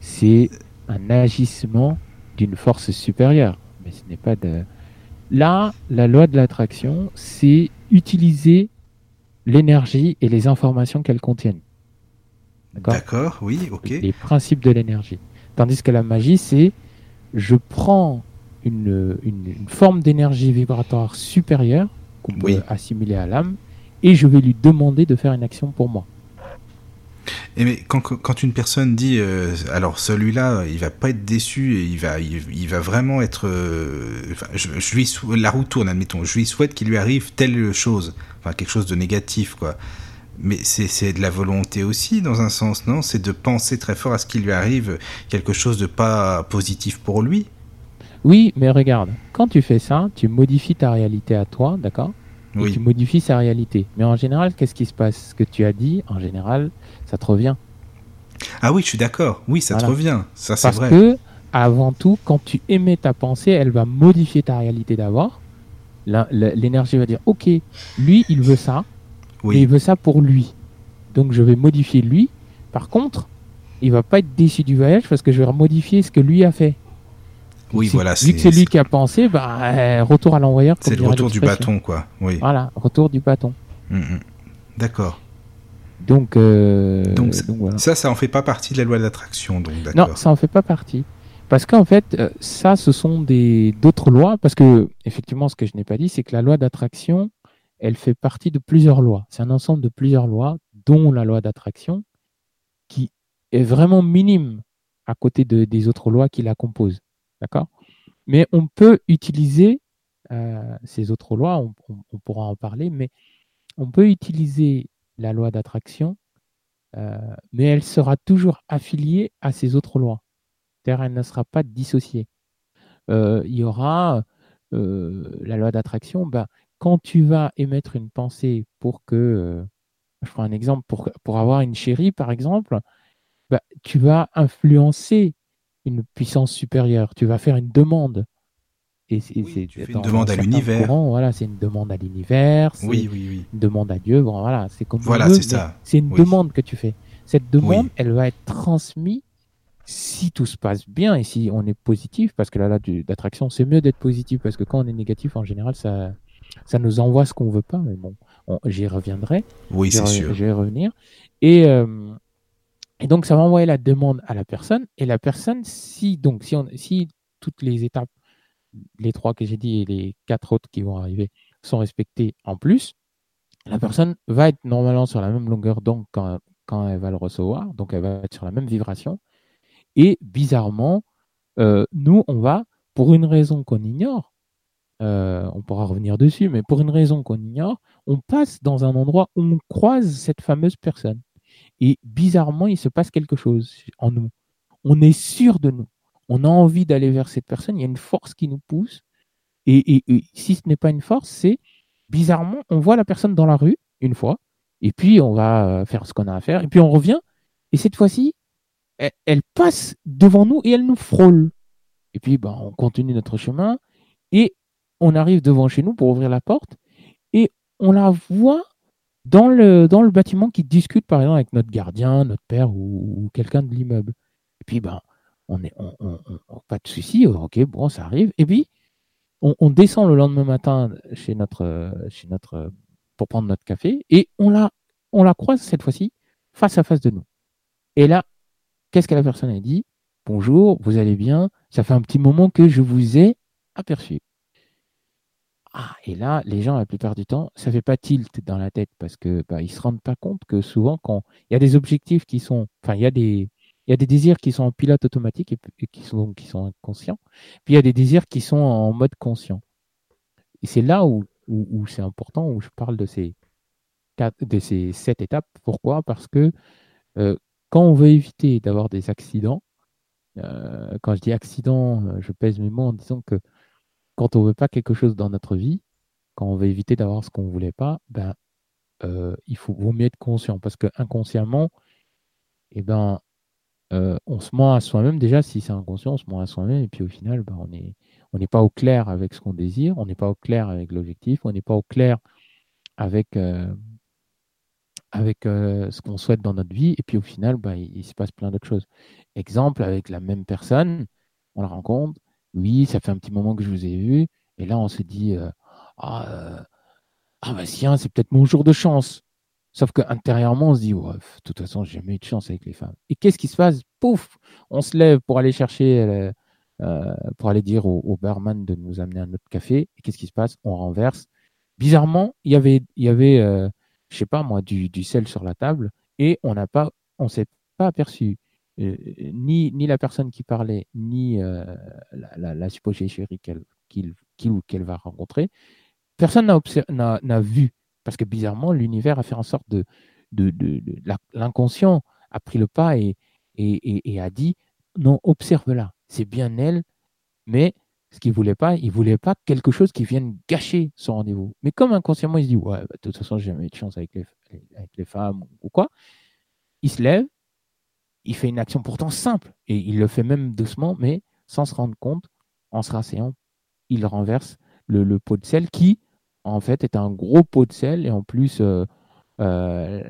B: C'est un agissement d'une force supérieure. Mais ce n'est pas de Là, la loi de l'attraction, c'est utiliser l'énergie et les informations qu'elle contiennent.
A: D'accord, oui, ok.
B: Les principes de l'énergie. Tandis que la magie, c'est je prends une, une, forme d'énergie vibratoire supérieure qu'on peut assimiler à l'âme et je vais lui demander de faire une action pour moi.
A: Et mais quand, quand une personne dit euh, alors celui-là il va pas être déçu et il va il, va vraiment être euh, enfin, je, lui la roue tourne admettons je lui souhaite qu'il lui arrive telle chose enfin quelque chose de négatif quoi. Mais c'est de la volonté aussi dans un sens non? C'est de penser très fort à ce qu'il lui arrive quelque chose de pas positif pour lui.
B: Oui mais regarde quand tu fais ça tu modifies ta réalité à toi d'accord? Et tu modifies sa réalité. Mais en général, qu'est-ce qui se passe? Ce que tu as dit, en général, ça te revient.
A: Ah oui, je suis d'accord. Oui, ça te revient. Ça, c'est
B: vrai. Parce que, avant tout, quand tu émets ta pensée, elle va modifier ta réalité d'abord. L'énergie va dire Ok, lui, il veut ça. Oui. Et il veut ça pour lui. Donc, je vais modifier lui. Par contre, il va pas être déçu du voyage parce que je vais modifier ce que lui a fait.
A: Oui, voilà.
B: Vu que c'est lui qui a pensé, bah, euh, retour à l'envoyeur.
A: C'est le retour du bâton, quoi. Oui.
B: Voilà, retour du bâton.
A: Mm, mm. D'accord.
B: Donc, euh,
A: donc, ça, ça en fait pas partie de la loi d'attraction, donc
B: Non, ça en fait pas partie. Parce qu'en fait, euh, ça, ce sont des d'autres lois. Parce que, effectivement, ce que je n'ai pas dit, c'est que la loi d'attraction, elle fait partie de plusieurs lois. C'est un ensemble de plusieurs lois, dont la loi d'attraction, qui est vraiment minime à côté de, des autres lois qui la composent. D'accord? Mais on peut utiliser euh, ces autres lois, on, pourra en parler, mais on peut utiliser la loi d'attraction, euh, mais elle sera toujours affiliée à ces autres lois. C'est-à-dire, elle ne sera pas dissociée. Euh, il y aura la loi d'attraction, ben, quand tu vas émettre une pensée pour que, je prends un exemple, pour, pour avoir une chérie, par exemple, ben, tu vas influencer une puissance supérieure. Tu vas faire une demande.
A: Et c'est, tu fais une demande à l'univers.
B: Voilà, c'est une demande à l'univers.
A: Oui, oui, oui.
B: Une demande à Dieu. Bon, voilà, c'est comme.
A: Voilà, c'est ça.
B: C'est une demande que tu fais. Cette demande, elle va être transmise si tout se passe bien et si on est positif, parce que là, là d'attraction, c'est mieux d'être positif parce que quand on est négatif, en général, ça, ça nous envoie ce qu'on veut pas. Mais bon, j'y reviendrai.
A: Oui, c'est sûr.
B: Je vais revenir. Et, euh, et donc, ça va envoyer la demande à la personne. Et la personne, si, donc, si, on, si toutes les étapes, les trois que j'ai dit et les quatre autres qui vont arriver, sont respectées en plus, la personne va être normalement sur la même longueur d'onde quand, quand elle va le recevoir. Donc, elle va être sur la même vibration. Et bizarrement, euh, nous, on va, pour une raison qu'on ignore, euh, on pourra revenir dessus, mais pour une raison qu'on ignore, on passe dans un endroit où on croise cette fameuse personne. Et bizarrement, il se passe quelque chose en nous. On est sûr de nous. On a envie d'aller vers cette personne. Il y a une force qui nous pousse. Et, si ce n'est pas une force, c'est bizarrement, on voit la personne dans la rue une fois. Et puis, on va euh, faire ce qu'on a à faire. Et puis, on revient. Et cette fois-ci, elle, passe devant nous et elle nous frôle. Et puis, ben, on continue notre chemin. Et on arrive devant chez nous pour ouvrir la porte. Et on la voit dans le, dans le bâtiment qui discute, par exemple, avec notre gardien, notre père ou, quelqu'un de l'immeuble. Et puis, ben, on pas de souci, ok, bon, ça arrive. Et puis, on, descend le lendemain matin chez notre, chez pour prendre notre café et on la, croise cette fois-ci face à face de nous. Et là, qu'est-ce que la personne a dit? Bonjour, vous allez bien? Ça fait un petit moment que je vous ai aperçu. Ah, et là, les gens, la plupart du temps, ça fait pas tilt dans la tête parce que bah, se rendent pas compte que souvent, quand il y a des objectifs qui sont, enfin, il y a des, il y a des désirs qui sont en pilote automatique et, qui sont inconscients. Puis il y a des désirs qui sont en mode conscient. Et c'est là où, c'est important, où je parle de ces sept étapes. Pourquoi? Parce que euh, quand on veut éviter d'avoir des accidents, euh, quand je dis accident, euh, je pèse mes mots en disant que quand on veut pas quelque chose dans notre vie, quand on veut éviter d'avoir ce qu'on voulait pas, ben il faut vaut mieux être conscient parce que inconsciemment, eh ben euh, on se ment à soi-même déjà si c'est inconscient, on se ment à soi-même et puis au final, ben, on est on n'est pas au clair avec ce qu'on désire, on n'est pas au clair avec l'objectif, on n'est pas au clair avec euh, avec ce qu'on souhaite dans notre vie et puis au final, ben, il, se passe plein d'autres choses. Exemple avec la même personne, on la rencontre, oui, ça fait un petit moment que je vous ai vu. Et là, on se dit, euh, ah, euh, ah, bah tiens, c'est peut-être mon jour de chance. Sauf qu'intérieurement, on se dit, ouais, de toute façon, j'ai jamais eu de chance avec les femmes. Et qu'est-ce qui se passe? Pouf On se lève pour aller chercher, euh, pour aller dire au, barman de nous amener un autre café. Et qu'est-ce qui se passe? On renverse. Bizarrement, il y avait, il y avait je sais pas moi, du, sel sur la table et on n'a pas, on s'est pas aperçu. Euh, ni, ni la personne qui parlait, ni euh, la, supposée chérie qu'elle qu'elle va rencontrer, personne n'a vu. Parce que bizarrement, l'univers a fait en sorte de. L'inconscient a pris le pas et, a dit non, observe-la. C'est bien elle, mais Ce qu'il voulait pas, il voulait pas quelque chose qui vienne gâcher son rendez-vous. Mais comme inconsciemment, il se dit, ouais, bah, de toute façon, j'ai jamais eu de chance avec les, avec les femmes ou quoi, il se lève, il fait une action pourtant simple, et il le fait même doucement, mais sans se rendre compte, en se rasseyant, il renverse le, pot de sel qui, en fait, est un gros pot de sel, et en plus, euh, euh,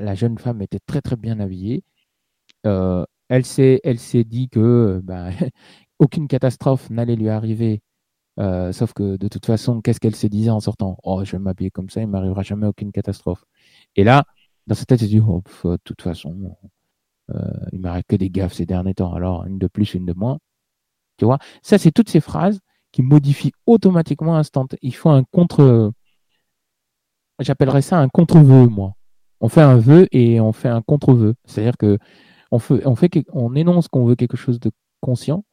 B: la jeune femme était très très bien habillée. Euh, elle s'est dit que bah, aucune catastrophe n'allait lui arriver. sauf que de toute façon, qu'est-ce qu'elle se disait en sortant Oh, je vais m'habiller comme ça, il m'arrivera jamais aucune catastrophe. Et là, dans sa tête, elle se dit oh, de toute façon, il m'arrête que des gaffes ces derniers temps. Alors, une de plus, une de moins. Tu vois? Ça, c'est toutes ces phrases qui modifient automatiquement instant. Il faut un contre. J'appellerais ça un contre-vœu, moi. On fait un vœu et on fait un contre-vœu. C'est-à-dire que on, fait, on énonce qu'on veut quelque chose de conscient.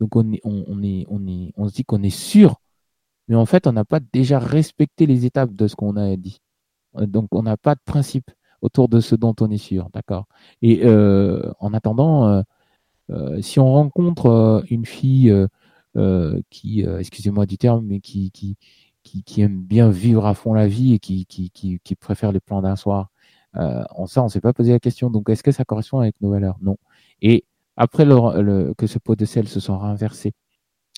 B: Donc on, est, on, est, on, est, on se dit qu'on est sûr, mais en fait, on n'a pas déjà respecté les étapes de ce qu'on a dit. Donc on n'a pas de principe autour de ce dont on est sûr, d'accord? Et euh, en attendant, euh, euh, si on rencontre une fille qui, excusez-moi du terme, mais qui, qui, bien vivre à fond la vie et qui, qui, qui, préfère les plans d'un soir, en ça, on s'est pas posé la question. Donc, est-ce que ça correspond avec nos valeurs Non. Et après que ce pot de sel se soit renversé,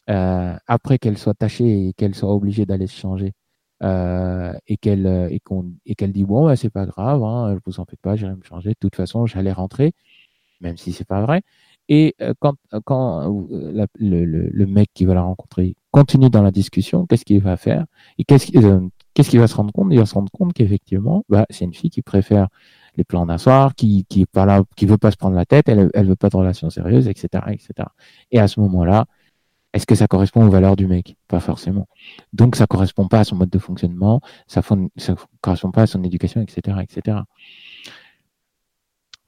B: après qu'elle soit tachée et qu'elle soit obligée d'aller se changer, euh, et qu'elle euh, et dit bon bah, c'est pas grave, hein, vous en faites pas, j'irai me changer. De toute façon, j'allais rentrer, même si c'est pas vrai. Et euh, quand quand le, le, mec qui va la rencontrer continue dans la discussion, qu'est-ce qu'il va faire Et qu'est-ce qu'il va se rendre compte? Il va se rendre compte qu'effectivement, bah, c'est une fille qui préfère les plans d'un soir, qui qui veut pas se prendre la tête, elle elle veut pas de relations sérieuses, etc., etc. Et à ce moment-là, est-ce que ça correspond aux valeurs du mec? Pas forcément. Donc ça correspond pas à son mode de fonctionnement, ça ne correspond pas à son éducation, etc., etc.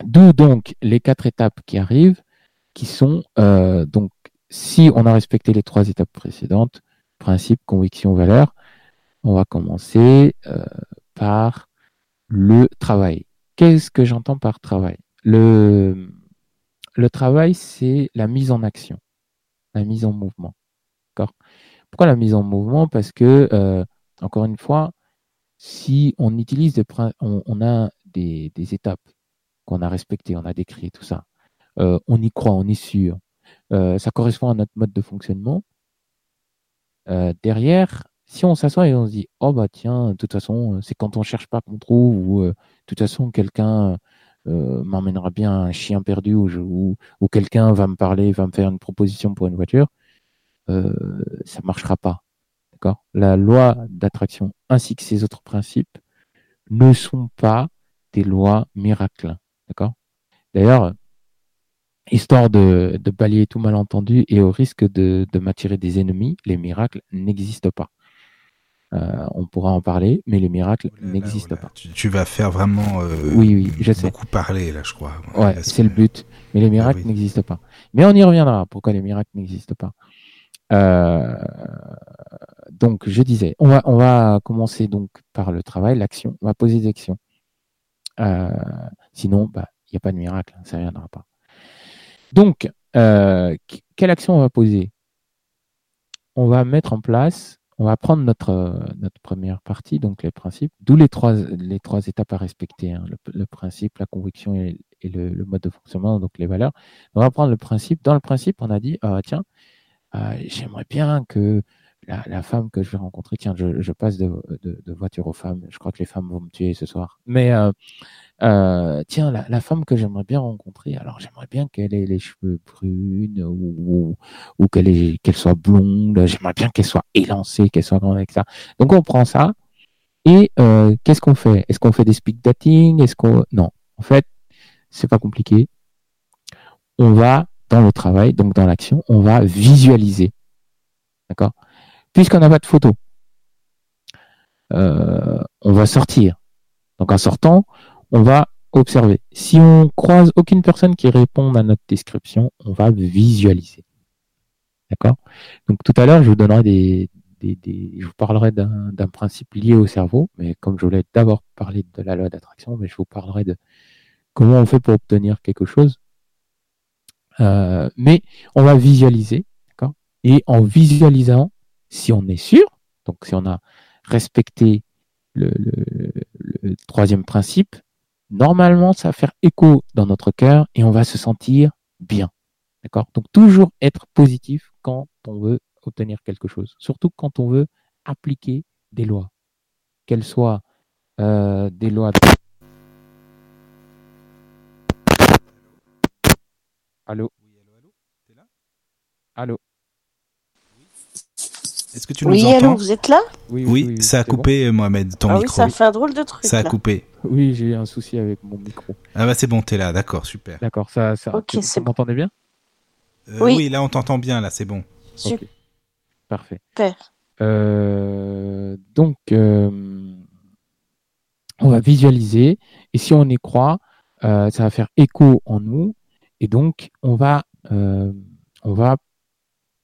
B: D'où donc les quatre étapes qui arrivent, qui sont euh, donc si on a respecté les trois étapes précédentes, principe, conviction, valeur, on va commencer euh, par le travail. Qu'est-ce que j'entends par travail? Le, travail, c'est la mise en action la mise en mouvement. D'accord? Pourquoi la mise en mouvement? Parce que, euh, encore une fois, si on utilise des, on, a des, étapes qu'on a respectées, on a décrit tout ça, euh, on y croit, on est sûr, euh, ça correspond à notre mode de fonctionnement. derrière, si on s'assoit et on se dit, oh bah tiens, de toute façon, c'est quand on cherche pas qu'on trouve, ou de toute façon, quelqu'un euh, m'emmènera bien un chien perdu ou, ou, quelqu'un va me parler, va me faire une proposition pour une voiture, euh, ça marchera pas. D'accord? La loi d'attraction ainsi que ses autres principes ne sont pas des lois miracles. D'accord? D'ailleurs, histoire de, de, balayer tout malentendu et au risque de, de m'attirer des ennemis, les miracles n'existent pas. Euh, on pourra en parler, mais les miracles n'existent pas.
A: Tu, vas faire vraiment
B: euh, oui, oui, je sais.
A: beaucoup parler là, je crois.
B: Ouais, c'est le but. Mais les miracles ah n'existent pas. Mais on y reviendra. Pourquoi les miracles n'existent pas euh, Donc, je disais, on va, on va commencer donc par le travail, l'action. On va poser des actions. sinon, bah, il n'y a pas de miracle, ça ne reviendra pas. Donc, quelle action on va poser? On va mettre en place on va prendre notre, euh, première partie, donc les principes, d'où les trois, les trois étapes à respecter, hein. le, principe, la conviction et, le, mode de fonctionnement, donc les valeurs. On va prendre le principe. Dans le principe, on a dit, ah, tiens, euh, j'aimerais bien que la, femme que je vais rencontrer, tiens, je, passe de, voiture aux femmes, je crois que les femmes vont me tuer ce soir, mais euh, euh, tiens, la, femme que j'aimerais bien rencontrer, alors j'aimerais bien qu'elle ait les cheveux brunes ou, qu'elle soit blonde, j'aimerais bien qu'elle soit élancée, qu'elle soit grande avec ça. Donc on prend ça et euh, qu'est-ce qu'on fait? Est-ce qu'on fait des speed dating? Est-ce qu'on non En fait, c'est pas compliqué. On va dans le travail, donc dans l'action, on va visualiser. D'accord? Puisqu'on n'a pas de photo, euh, on va sortir. Donc en sortant, on va observer. Si on croise aucune personne qui répond à notre description, on va visualiser. D'accord? Donc tout à l'heure, je vous donnerai des, je vous parlerai d'un principe lié au cerveau, mais comme je voulais d'abord parler de la loi d'attraction, mais je vous parlerai de comment on fait pour obtenir quelque chose. Euh, mais on va visualiser, d'accord? Et en visualisant, si on est sûr, donc si on a respecté le, troisième principe, normalement, ça va faire écho dans notre cœur et on va se sentir bien. D'accord? Donc toujours être positif quand on veut obtenir quelque chose, surtout quand on veut appliquer des lois, qu'elles soient euh, des lois. Allô Oui, allô, allô T'es là Allô?
A: Est-ce que tu nous oui, entends
C: vous êtes là
A: Oui, oui, ça a coupé, Mohamed, ton
C: ah
A: micro.
C: Oui, ça fait un drôle de truc.
A: Ça a coupé.
B: Oui, j'ai un souci avec mon micro.
A: Ah bah c'est bon, t'es là, d'accord, super.
B: D'accord, ça, ça.
C: Ok,
B: c'est Vous m'entendez bien
A: euh, oui. là on t'entend bien, là, c'est bon.
B: Super. Parfait.
C: Super.
B: Euh, donc, euh, on va visualiser, et si on y croit, ça va faire écho en nous, et donc on va, on va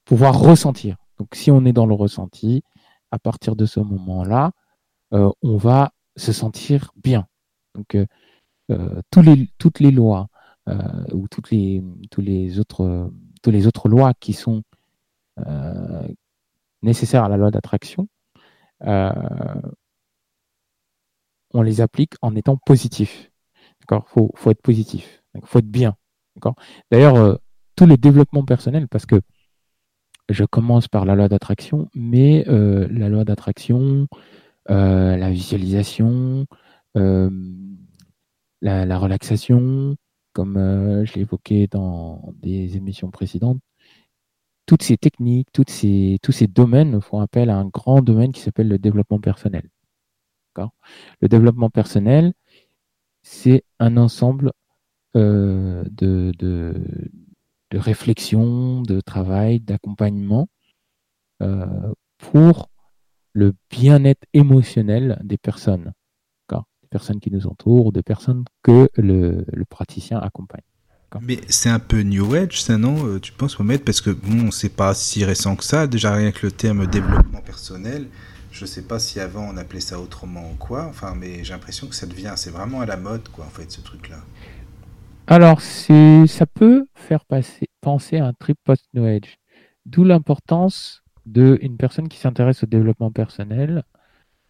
B: pouvoir ressentir. Donc, si on est dans le ressenti, à partir de ce moment-là, on va se sentir bien. Donc, tous les, toutes les lois ou toutes les, tous les autres, les lois qui sont nécessaires à la loi d'attraction, euh, on les applique en étant positif. D'accord? Faut, faut être positif. Il faut être bien. D'ailleurs, euh, tout le développement personnel, parce que je commence par la loi d'attraction, mais euh, la loi d'attraction, la visualisation, la, la, relaxation, comme je l'ai évoqué dans des émissions précédentes, toutes ces techniques, toutes ces, tous ces domaines font appel à un grand domaine qui s'appelle le développement personnel. Le développement personnel, c'est un ensemble euh, de, de réflexion, de travail, d'accompagnement euh, pour le bien-être émotionnel des personnes, des personnes qui nous entourent, des personnes que le praticien accompagne.
A: Mais c'est un peu New Age, ça, non? Euh, Tu penses, Mohamed? Parce que, bon, c'est pas si récent que ça. Déjà, rien que le terme développement personnel, je sais pas si avant on appelait ça autrement ou quoi. Enfin, mais j'ai l'impression que ça devient, c'est vraiment à la mode, quoi, en fait, ce truc-là.
B: Alors, ça peut faire penser à un trip post-New Age. D'où l'importance d'une personne qui s'intéresse au développement personnel,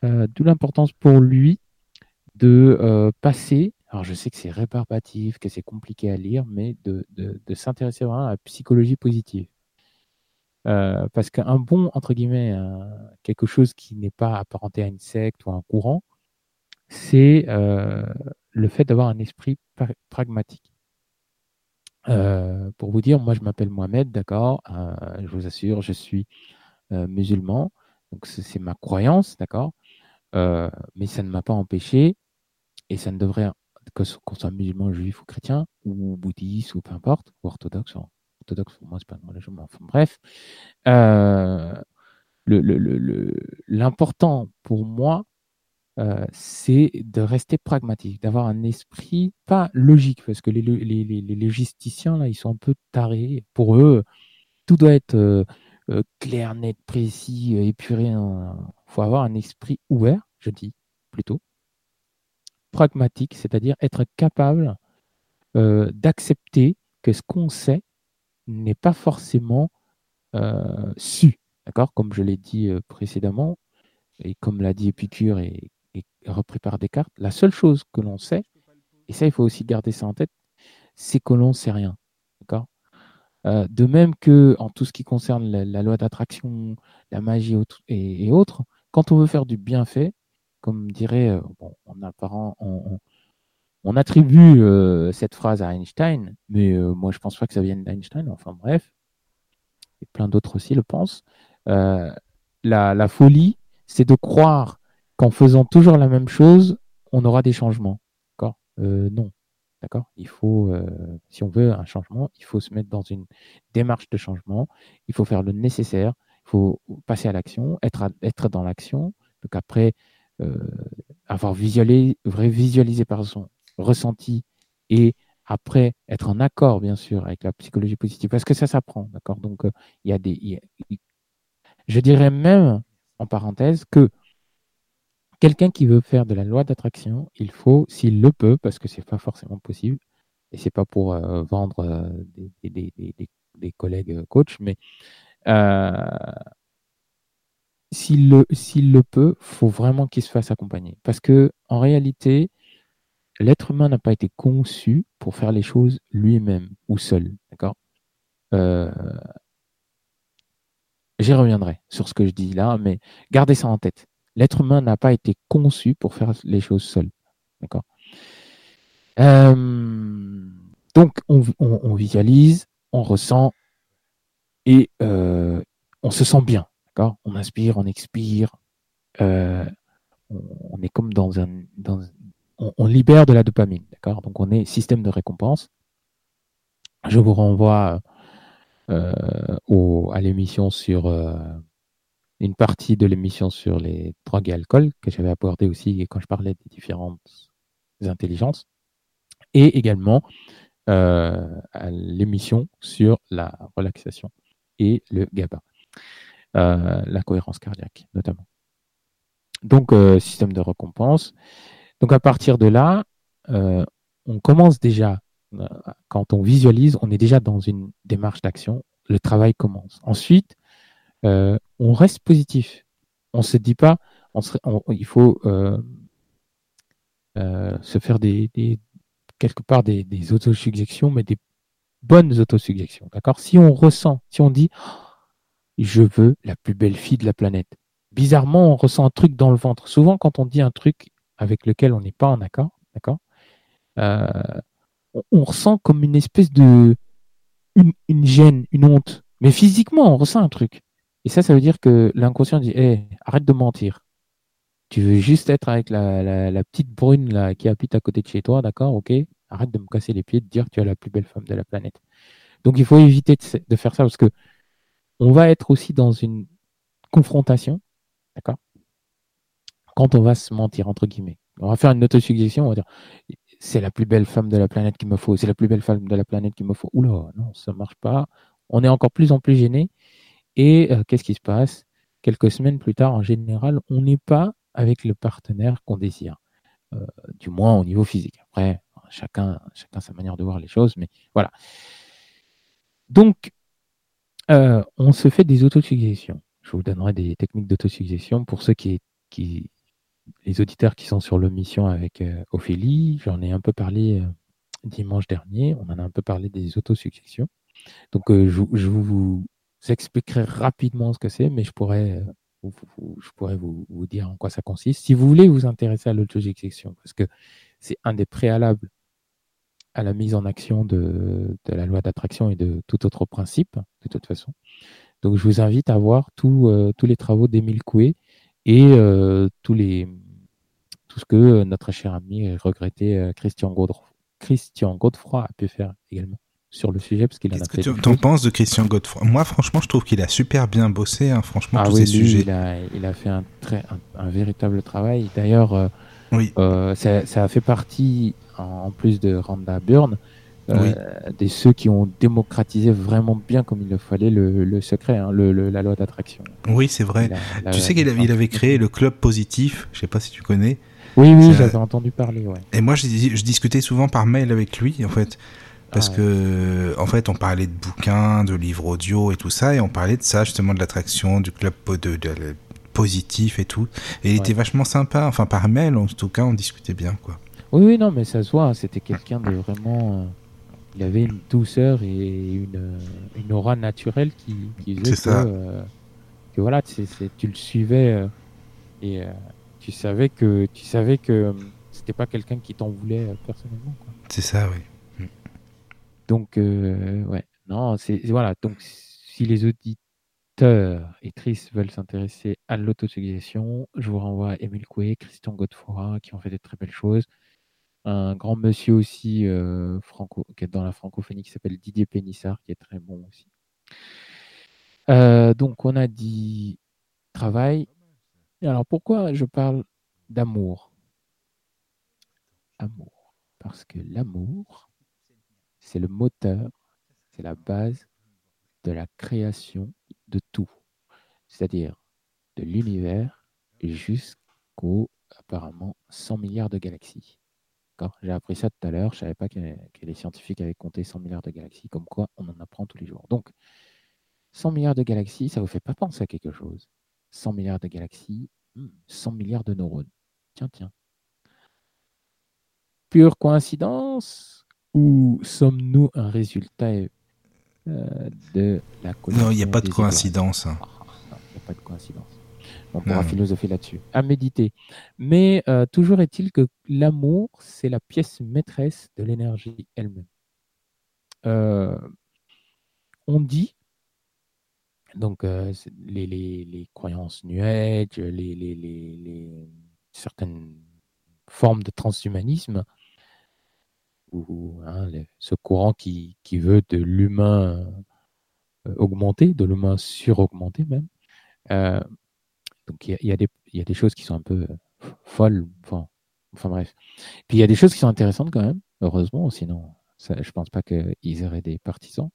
B: euh, d'où l'importance pour lui de euh, passer alors, je sais que c'est rébarbatif, que c'est compliqué à lire, mais de, s'intéresser vraiment à la psychologie positive. Euh, parce qu'un bon, entre guillemets, quelque chose qui n'est pas apparenté à une secte ou à un courant, c'est le fait d'avoir un esprit pragmatique. Euh, pour vous dire, moi je m'appelle Mohamed, d'accord, je vous assure, je suis musulman, donc c'est ma croyance, d'accord, mais ça ne m'a pas empêché, et ça ne devrait qu'on soit musulman, juif ou chrétien, ou bouddhiste, ou peu importe, ou orthodoxe. Orthodoxe, pour moi, c'est pas une religion, mais enfin, bref. Euh, l'important pour moi, euh, c'est de rester pragmatique, d'avoir un esprit pas logique, parce que les, logisticiens, là, ils sont un peu tarés. Pour eux, tout doit être euh, clair, net, précis, épuré. Il faut avoir un esprit ouvert, je dis plutôt pragmatique, c'est-à-dire être capable euh, d'accepter que ce qu'on sait n'est pas forcément euh, su. D'accord? Comme je l'ai dit euh, précédemment, et comme l'a dit Épicure et, repris par Descartes, la seule chose que l'on sait, et ça il faut aussi garder ça en tête, c'est que l'on ne sait rien. D'accord? De même que en tout ce qui concerne la, loi d'attraction, la magie et, autres, quand on veut faire du bienfait, comme dirait, euh, en apparent, on, attribue euh, cette phrase à Einstein, mais euh, moi je pense pas que ça vienne d'Einstein, enfin bref, et plein d'autres aussi le pensent. La, folie, c'est de croire qu'en faisant toujours la même chose, on aura des changements. D'accord? Non. D'accord? Il faut, si on veut un changement, il faut se mettre dans une démarche de changement, il faut faire le nécessaire, il faut passer à l'action, être, dans l'action. Donc après, euh, avoir visualisé, visualisé par son ressenti et après être en accord, bien sûr, avec la psychologie positive, parce que ça s'apprend, d'accord? Donc, euh, il y a des. je dirais même, en parenthèse, que quelqu'un qui veut faire de la loi d'attraction, il faut, s'il le peut, parce que c'est pas forcément possible, et c'est pas pour euh, vendre des, des, des, collègues coachs, mais s'il le, s'il le peut, faut vraiment qu'il se fasse accompagner. Parce que en réalité, l'être humain n'a pas été conçu pour faire les choses lui-même ou seul. D'accord? Euh, J'y reviendrai sur ce que je dis là, mais gardez ça en tête. L'être humain n'a pas été conçu pour faire les choses seul. D'accord? Euh, Donc, on, visualise, on ressent et euh, on se sent bien. D'accord? On inspire, on expire. on, est comme dans un, on, libère de la dopamine, d'accord? Donc on est système de récompense. Je vous renvoie euh, à l'émission sur euh, une partie de l'émission sur les drogues et alcool que j'avais abordé aussi quand je parlais des différentes intelligences, et également euh, l'émission sur la relaxation et le GABA, la cohérence cardiaque notamment. Donc système de récompense. Donc à partir de là, euh, on commence déjà, euh, quand on visualise, on est déjà dans une démarche d'action, le travail commence. Ensuite, euh, on reste positif. On ne se dit pas, il faut se faire quelque part des, des autosuggestions, mais des bonnes autosuggestions. D'accord? Si on ressent, si on dit je veux la plus belle fille de la planète. Bizarrement, on ressent un truc dans le ventre. Souvent, quand on dit un truc, avec lequel on n'est pas en accord, d'accord? Euh, on, ressent comme une espèce de une, gêne, une honte. Mais physiquement, on ressent un truc. Et ça, ça veut dire que l'inconscient dit hey, arrête de mentir. Tu veux juste être avec la, petite brune qui habite à côté de chez toi, d'accord Ok? Arrête de me casser les pieds, de dire que tu es la plus belle femme de la planète. Donc il faut éviter de, de faire ça parce que on va être aussi dans une confrontation, d'accord? Quand on va se mentir, entre guillemets. On va faire une autosuggestion, on va dire c'est la plus belle femme de la planète qu'il me faut, c'est la plus belle femme de la planète qu'il me faut. Oula, non, ça ne marche pas. On est encore plus en plus gêné. Et euh, qu'est-ce qui se passe? Quelques semaines plus tard, en général, on n'est pas avec le partenaire qu'on désire, euh, du moins au niveau physique. Après, chacun, chacun sa manière de voir les choses, mais voilà. Donc, euh, on se fait des autosuggestions. Je vous donnerai des techniques d'autosuggestion pour ceux qui, qui, les auditeurs qui sont sur l'omission avec Ophélie, j'en ai un peu parlé dimanche dernier, on en a un peu parlé des autosuggestions. Donc je, vous expliquerai rapidement ce que c'est, mais je pourrais, je pourrais vous, dire en quoi ça consiste. Si vous voulez vous intéresser à l'autosuggestion, parce que c'est un des préalables à la mise en action de, la loi d'attraction et de tout autre principe, de toute façon. Donc je vous invite à voir tous les travaux d'Émile Coué et euh, tous les, tout ce que euh, notre cher ami regretté euh, Christian, Godefroy, Christian Godefroy a pu faire également sur le sujet parce qu'il en a fait.
A: Qu'est-ce que tu en penses de Christian Godefroy? Moi, franchement, je trouve qu'il a super bien bossé. Hein, franchement,
B: ah
A: tous
B: oui,
A: ces sujets.
B: Il a, il a fait un, très, un, véritable travail. D'ailleurs, oui. ça, ça, a fait partie, en, plus de Randa Byrne, euh, des ceux qui ont démocratisé vraiment bien comme il le fallait le, secret, hein, le, la loi d'attraction.
A: Oui, c'est vrai. tu sais qu'il avait, il avait créé le club positif, je sais pas si tu connais.
B: Oui, oui, j'avais entendu parler. Ouais.
A: Et moi, je, je, discutais souvent par mail avec lui, en fait. Parce ah que, en fait, on parlait de bouquins, de livres audio et tout ça, et on parlait de ça, justement, de l'attraction, du club de, positif et tout. Et il était vachement sympa, enfin, par mail, en tout cas, on discutait bien, quoi.
B: Oui, oui, non, mais ça se voit, hein, c'était quelqu'un de vraiment. Euh, il avait une douceur et une, une aura naturelle qui, qui faisait que, euh, que, voilà, tu le suivais euh, et euh, tu savais que tu savais que c'était pas quelqu'un qui t'en voulait personnellement.
A: C'est ça, oui.
B: Donc ouais, non, c'est voilà. Donc si les auditeurs et tristes veulent s'intéresser à l'autosuggestion, je vous renvoie à Émile Coué, Christian Godefroy qui ont fait des très belles choses un grand monsieur aussi euh, franco, qui est dans la francophonie qui s'appelle Didier Pénissard, qui est très bon aussi. Euh, donc on a dit travail. alors pourquoi je parle d'amour? Amour. Parce que l'amour, c'est le moteur, c'est la base de la création de tout. C'est-à-dire de l'univers jusqu'aux apparemment 100 milliards de galaxies. J'ai appris ça tout à l'heure. Je ne savais pas que, les scientifiques avaient compté 100 milliards de galaxies, comme quoi on en apprend tous les jours. Donc, 100 milliards de galaxies, ça ne vous fait pas penser à quelque chose 100 milliards de galaxies, 100 hmm, milliards de neurones. Tiens, tiens. Pure coïncidence ou sommes-nous un résultat euh, de la
A: Non, il n'y a pas de coïncidence. Hein.
B: Ah, il n'y a pas de coïncidence. On pourra philosopher là-dessus. À méditer. Mais euh, toujours est-il que l'amour, c'est la pièce maîtresse de l'énergie elle-même. Euh, on dit, donc les, croyances New Age, les, certaines formes de transhumanisme, hein, ce courant qui, veut de l'humain augmenté, de l'humain suraugmenté même, donc il y, a, des choses qui sont un peu euh, folles, enfin, bref. Puis il y a des choses qui sont intéressantes quand même, heureusement, sinon je ne pense pas qu'ils auraient des partisans.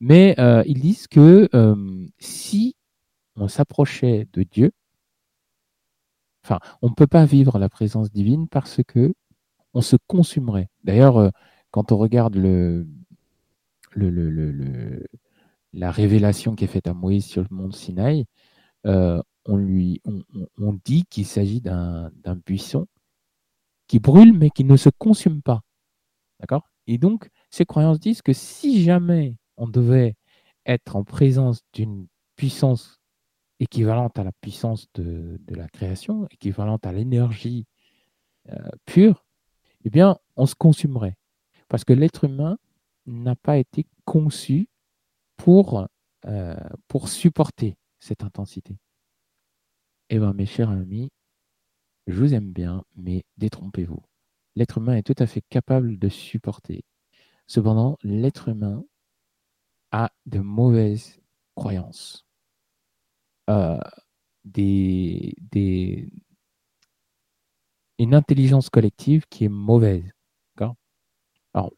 B: Mais euh, ils disent que euh, si on s'approchait de Dieu, enfin, on ne peut pas vivre la présence divine parce que on se consumerait. D'ailleurs, quand on regarde la révélation qui est faite à Moïse sur le mont Sinaï, on, lui, on, dit qu'il s'agit d'un buisson qui brûle mais qui ne se consume pas. D'accord? Et donc, ces croyances disent que si jamais on devait être en présence d'une puissance équivalente à la puissance de, la création, équivalente à l'énergie euh, pure, eh bien, on se consumerait. Parce que l'être humain n'a pas été conçu pour, euh, supporter cette intensité. Eh bien, mes chers amis, je vous aime bien, mais détrompez-vous. L'être humain est tout à fait capable de supporter. Cependant, l'être humain a de mauvaises croyances, euh, des, une intelligence collective qui est mauvaise. Alors,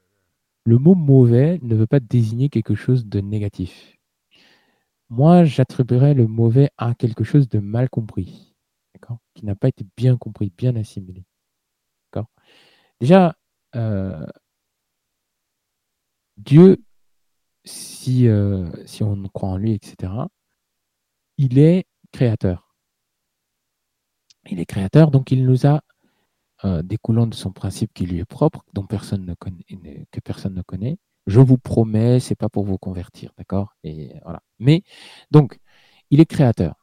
B: le mot mauvais ne veut pas désigner quelque chose de négatif. Moi, j'attribuerais le mauvais à quelque chose de mal compris, qui n'a pas été bien compris, bien assimilé. Déjà, euh, Dieu, si, euh, si on croit en lui, etc., il est créateur. Il est créateur, donc il nous a, euh, découlant de son principe qui lui est propre, dont personne ne que personne ne connaît, je vous promets, c'est pas pour vous convertir, d'accord? Mais donc, il est créateur.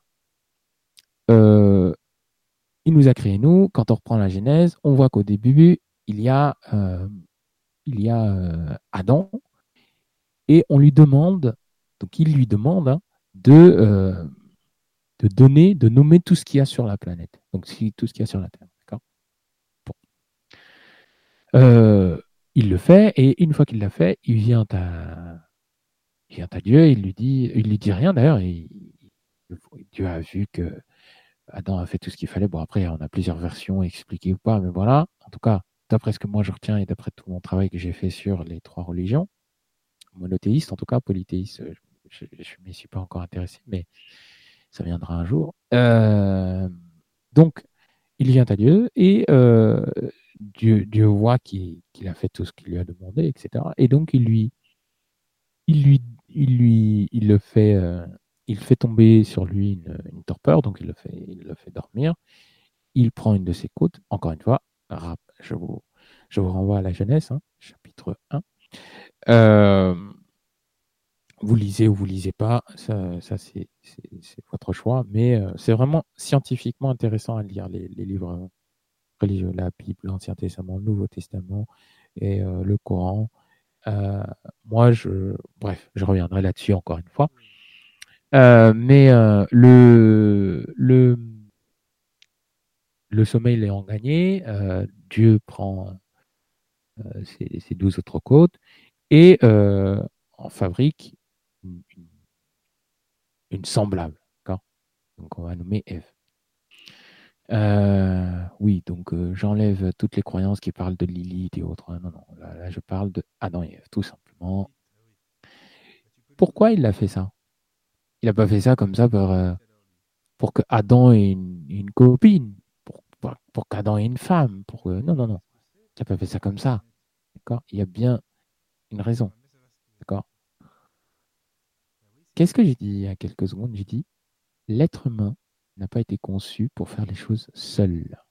B: Euh, il nous a créé nous. Quand on reprend la Genèse, on voit qu'au début, il y a, euh, il y a Adam et on lui demande, donc il lui demande hein, de, de donner, de nommer tout ce qu'il y a sur la planète. Donc tout ce qu'il y a sur la Terre, d'accord il le fait, et une fois qu'il l'a fait, il vient à, Dieu, il lui dit, il lui dit rien d'ailleurs, Dieu a vu que Adam a fait tout ce qu'il fallait. Bon, après, on a plusieurs versions expliquées ou pas, mais voilà. En tout cas, d'après ce que moi je retiens et d'après tout mon travail que j'ai fait sur les trois religions, monothéiste en tout cas, polythéiste, je ne m'y suis pas encore intéressé, mais ça viendra un jour. Euh, donc, il vient à Dieu et euh, Dieu, voit qu'il a fait tout ce qu'il lui a demandé, etc. Et donc il lui, il lui, il lui, il le fait, euh, il fait tomber sur lui une, torpeur, donc il le fait, il le fait dormir. Il prend une de ses côtes. Encore une fois, je vous, je vous renvoie à la Genèse, hein, chapitre 1. Euh, vous lisez ou vous lisez pas, ça, c'est votre choix, mais euh, c'est vraiment scientifiquement intéressant à lire les livres religieux, la Bible, l'Ancien Testament, le Nouveau Testament et euh, le Coran. Euh, moi, je, bref, je reviendrai là-dessus encore une fois. Euh, mais le, le, le sommeil l'ayant gagné, Dieu prend ses, douze autres côtes et en fabrique une, une semblable. Donc on va nommer Eve. Euh, oui, donc euh, j'enlève toutes les croyances qui parlent de Lilith et autres. Hein. Non, non, là, je parle de Adam et Ève, tout simplement. Pourquoi il a fait ça? Il n'a pas fait ça comme ça pour, euh, pour que Adam ait une, copine, pour, pour, qu'Adam ait une femme. Pour, non, non, non. Il n'a pas fait ça comme ça. D'accord? Il y a bien une raison. D'accord? Qu'est-ce que j'ai dit il y a quelques secondes? J'ai dit l'être humain n'a pas été conçu pour faire les choses seul.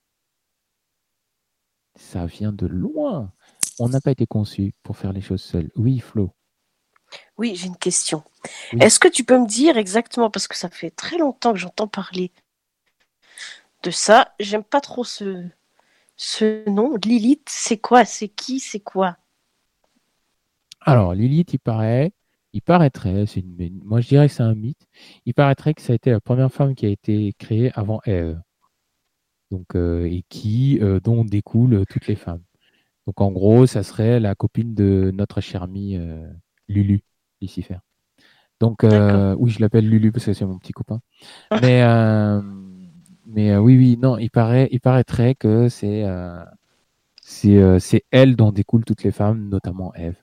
B: Ça vient de loin. On n'a pas été conçu pour faire les choses seul. Oui, Flo.
C: Oui, j'ai une question. Est-ce que tu peux me dire exactement, parce que ça fait très longtemps que j'entends parler de ça, j'aime pas trop ce, ce nom. Lilith, c'est quoi? C'est qui? C'est quoi?
B: Alors, Lilith, il paraît, il paraîtrait, c'est une, moi je dirais que c'est un mythe, il paraîtrait que ça a été la première femme qui a été créée avant Ève. Donc, euh, et qui, euh, dont découlent toutes les femmes. Donc en gros, ça serait la copine de notre cher ami euh, Lulu, Lucifer. Donc oui, je l'appelle Lulu parce que c'est mon petit copain. Mais mais oui, oui, non, il paraît, il paraîtrait que c'est c'est elle dont découlent toutes les femmes, notamment Ève.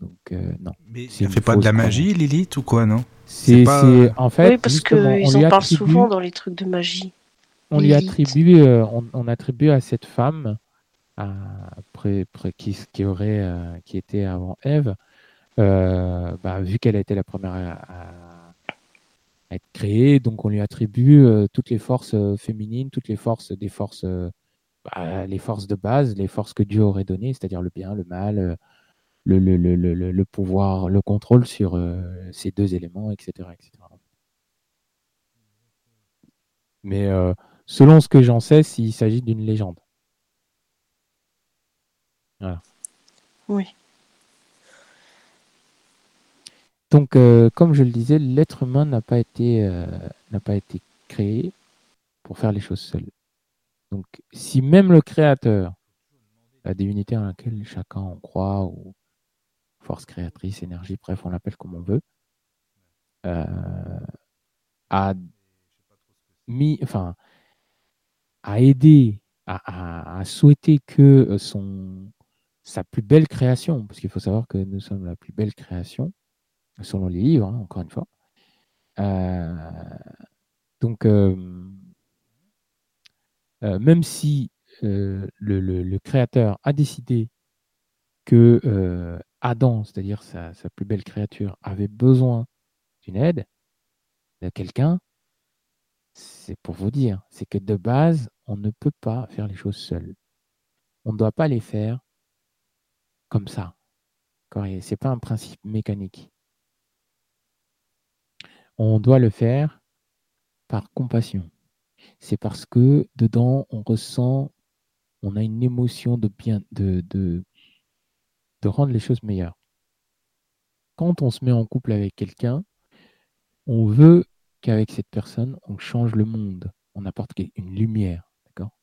B: Donc, euh, non.
A: Mais ça fait pas de la magie, Lilith, ou quoi, non?
B: C'est en fait.
C: Oui, parce qu'ils en parlent souvent dans les trucs de magie.
B: On lui attribue, euh, on, attribue à cette femme, après, qui, qui, aurait, euh, qui était avant Ève, bah, vu qu'elle a été la première à, être créée, donc on lui attribue toutes les forces féminines, toutes les forces des forces, bah, les forces de base, les forces que Dieu aurait données, c'est-à-dire le bien, le mal le, le, le, le, pouvoir, le contrôle sur euh, ces deux éléments, etc. etc. Mais euh, selon ce que j'en sais, il s'agit d'une légende. Voilà.
C: Oui.
B: Donc, euh, comme je le disais, l'être humain n'a pas été n'a pas été créé pour faire les choses seul. Donc, si même le Créateur, la divinité en laquelle chacun en croit ou force créatrice, énergie, bref, on l'appelle comme on veut, euh, a mis, enfin, a aidé, a, souhaité que euh, son, sa plus belle création, parce qu'il faut savoir que nous sommes la plus belle création, selon les livres, hein, encore une fois. Euh, donc, même si le, créateur a décidé que Adam, c'est-à-dire sa, plus belle créature, avait besoin d'une aide, de quelqu'un, c'est pour vous dire, c'est que de base, on ne peut pas faire les choses seul. On ne doit pas les faire comme ça. Ce n'est pas un principe mécanique. On doit le faire par compassion. C'est parce que dedans, on ressent, on a une émotion de bien, de, de, de rendre les choses meilleures. Quand on se met en couple avec quelqu'un, on veut qu'avec cette personne, on change le monde, on apporte une lumière, d'accord?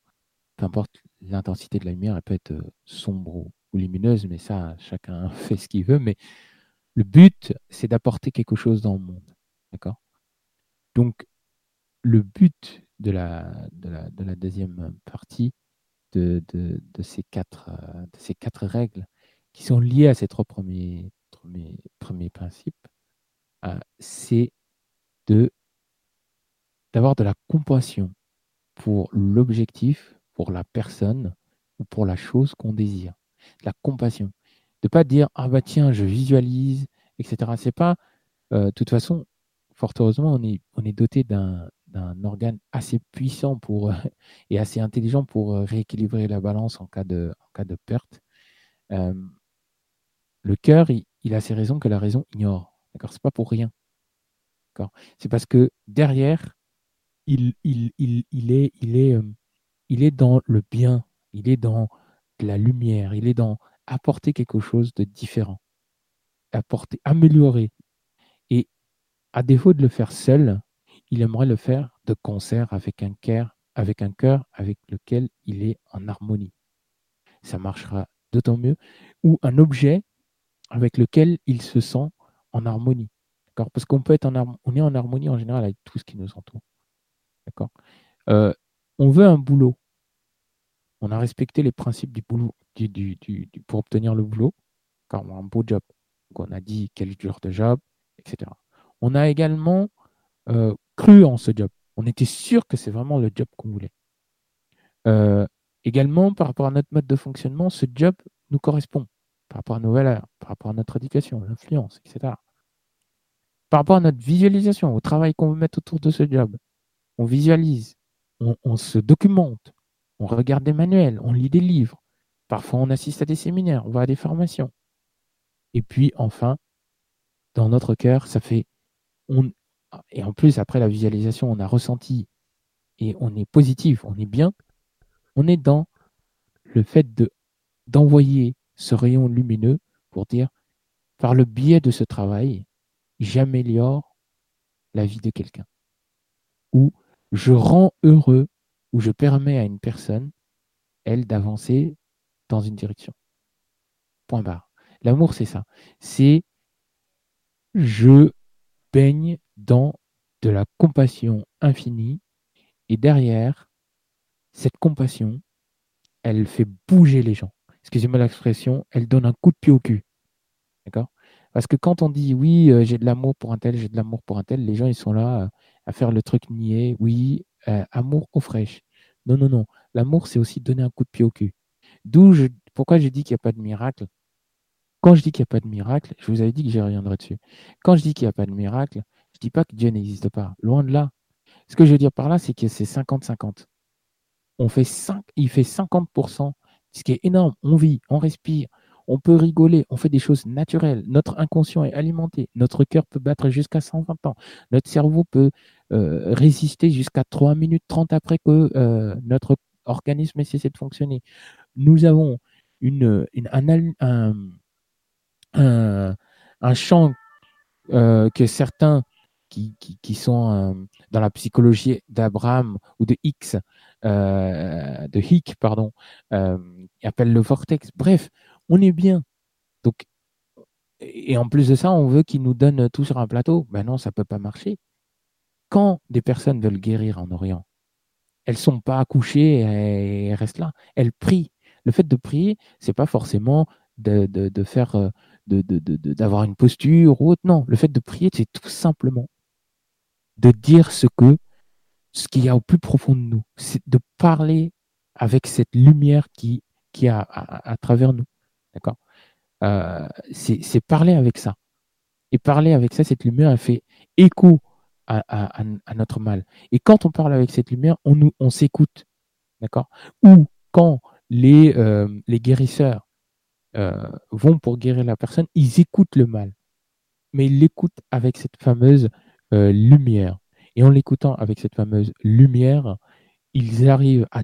B: Peu importe l'intensité de la lumière, elle peut être euh, sombre ou lumineuse, mais ça, chacun fait ce qu'il veut. Mais le but, c'est d'apporter quelque chose dans le monde, d'accord? Donc, le but de la, de la, deuxième partie euh, de ces quatre règles, qui sont liés à ces trois premiers, premiers, principes, euh, c'est d'avoir de la compassion pour l'objectif, pour la personne ou pour la chose qu'on désire. La compassion. De pas dire ah bah tiens je visualise etc. C'est pas euh, de toute façon fort heureusement on est on est doté d'un organe assez puissant pour et assez intelligent pour euh, rééquilibrer la balance en cas de en cas de perte. Le cœur, il, a ses raisons que la raison ignore. D'accord? C'est pas pour rien. C'est parce que derrière, euh, il est dans le bien, il est dans la lumière, il est dans apporter quelque chose de différent, apporter, améliorer. Et à défaut de le faire seul, il aimerait le faire de concert avec un cœur, avec un cœur avec lequel il est en harmonie. Ça marchera d'autant mieux. Ou un objet avec lequel il se sent en harmonie. D'accord? Parce qu'on peut être en on est en harmonie en général avec tout ce qui nous entoure. D'accord? Euh, On veut un boulot. On a respecté les principes du boulot du, pour obtenir le boulot, car on a un beau job. On a dit quel genre de job, etc. On a également euh, cru en ce job. On était sûr que c'est vraiment le job qu'on voulait. Euh, également, par rapport à notre mode de fonctionnement, ce job nous correspond par rapport à nos valeurs, par rapport à notre éducation, l'influence, etc. par rapport à notre visualisation, au travail qu'on veut mettre autour de ce job. On visualise, on, se documente, on regarde des manuels, on lit des livres. Parfois, on assiste à des séminaires, on va à des formations. Et puis, enfin, dans notre cœur, ça fait. Et en plus, après la visualisation, on a ressenti et on est positif, on est bien. On est dans le fait de d'envoyer ce rayon lumineux pour dire, par le biais de ce travail, j'améliore la vie de quelqu'un. Ou je rends heureux, ou je permets à une personne, elle, d'avancer dans une direction. Point barre. L'amour, c'est ça. C'est je baigne dans de la compassion infinie et derrière cette compassion, elle fait bouger les gens. Excusez-moi l'expression, elle donne un coup de pied au cul. D'accord? Parce que quand on dit oui, euh, j'ai de l'amour pour un tel, j'ai de l'amour pour un tel, les gens ils sont là euh, à faire le truc niais. Oui, euh, amour au fraîche. Non, non, non. L'amour, c'est aussi donner un coup de pied au cul. D'où je, pourquoi j'ai dit qu'il n'y a pas de miracle? Quand je dis qu'il n'y a pas de miracle, je vous avais dit que j'y reviendrai dessus. Quand je dis qu'il n'y a pas de miracle, je ne dis pas que Dieu n'existe pas. Loin de là. Ce que je veux dire par là, c'est que c'est 50-50. On fait 5, il fait 50%, ce qui est énorme. On vit, on respire, on peut rigoler, on fait des choses naturelles. Notre inconscient est alimenté. Notre cœur peut battre jusqu'à 120 ans. Notre cerveau peut euh, résister jusqu'à 3 minutes 30 après que euh, notre organisme ait cessé de fonctionner. Nous avons une, un, un, champ euh, que certains qui, qui, sont dans la psychologie d'Abraham ou de X, de Hick, pardon, appellent le vortex. Bref, on est bien. Donc, et en plus de ça, on veut qu'ils nous donnent tout sur un plateau. Ben non, ça ne peut pas marcher. Quand des personnes veulent guérir en Orient, elles sont pas accouchées et restent là. Elles prient. Le fait de prier, c'est pas forcément de, de, faire, euh, d'avoir une posture ou autre. Non, le fait de prier, c'est tout simplement de dire ce que, ce qu'il y a au plus profond de nous. C'est de parler avec cette lumière qui, qui a à travers nous. D'accord? Euh, C'est parler avec ça. Et parler avec ça, cette lumière, elle fait écho à, notre mal. Et quand on parle avec cette lumière, on, on s'écoute. D'accord? Ou quand les, euh, les guérisseurs euh, vont pour guérir la personne, ils écoutent le mal. Mais ils l'écoutent avec cette fameuse lumière. Et en l'écoutant avec cette fameuse lumière, ils arrivent à,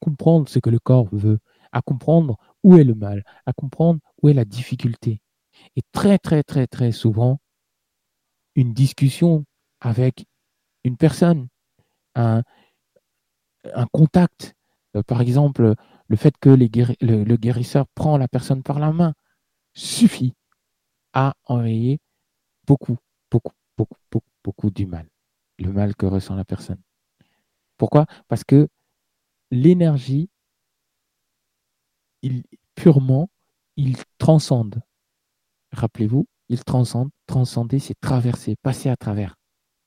B: comprendre ce que le corps veut, à comprendre où est le mal, à comprendre où est la difficulté. Et très, très, très, très souvent, une discussion avec une personne, un, contact, euh, par exemple, le fait que le, le, guérisseur prend la personne par la main, suffit à enrayer beaucoup, beaucoup, beaucoup, beaucoup, beaucoup du mal, le mal que ressent la personne. Pourquoi? Parce que l'énergie, purement il transcende. Rappelez-vous, il transcende. Transcender, c'est traverser, passer à travers.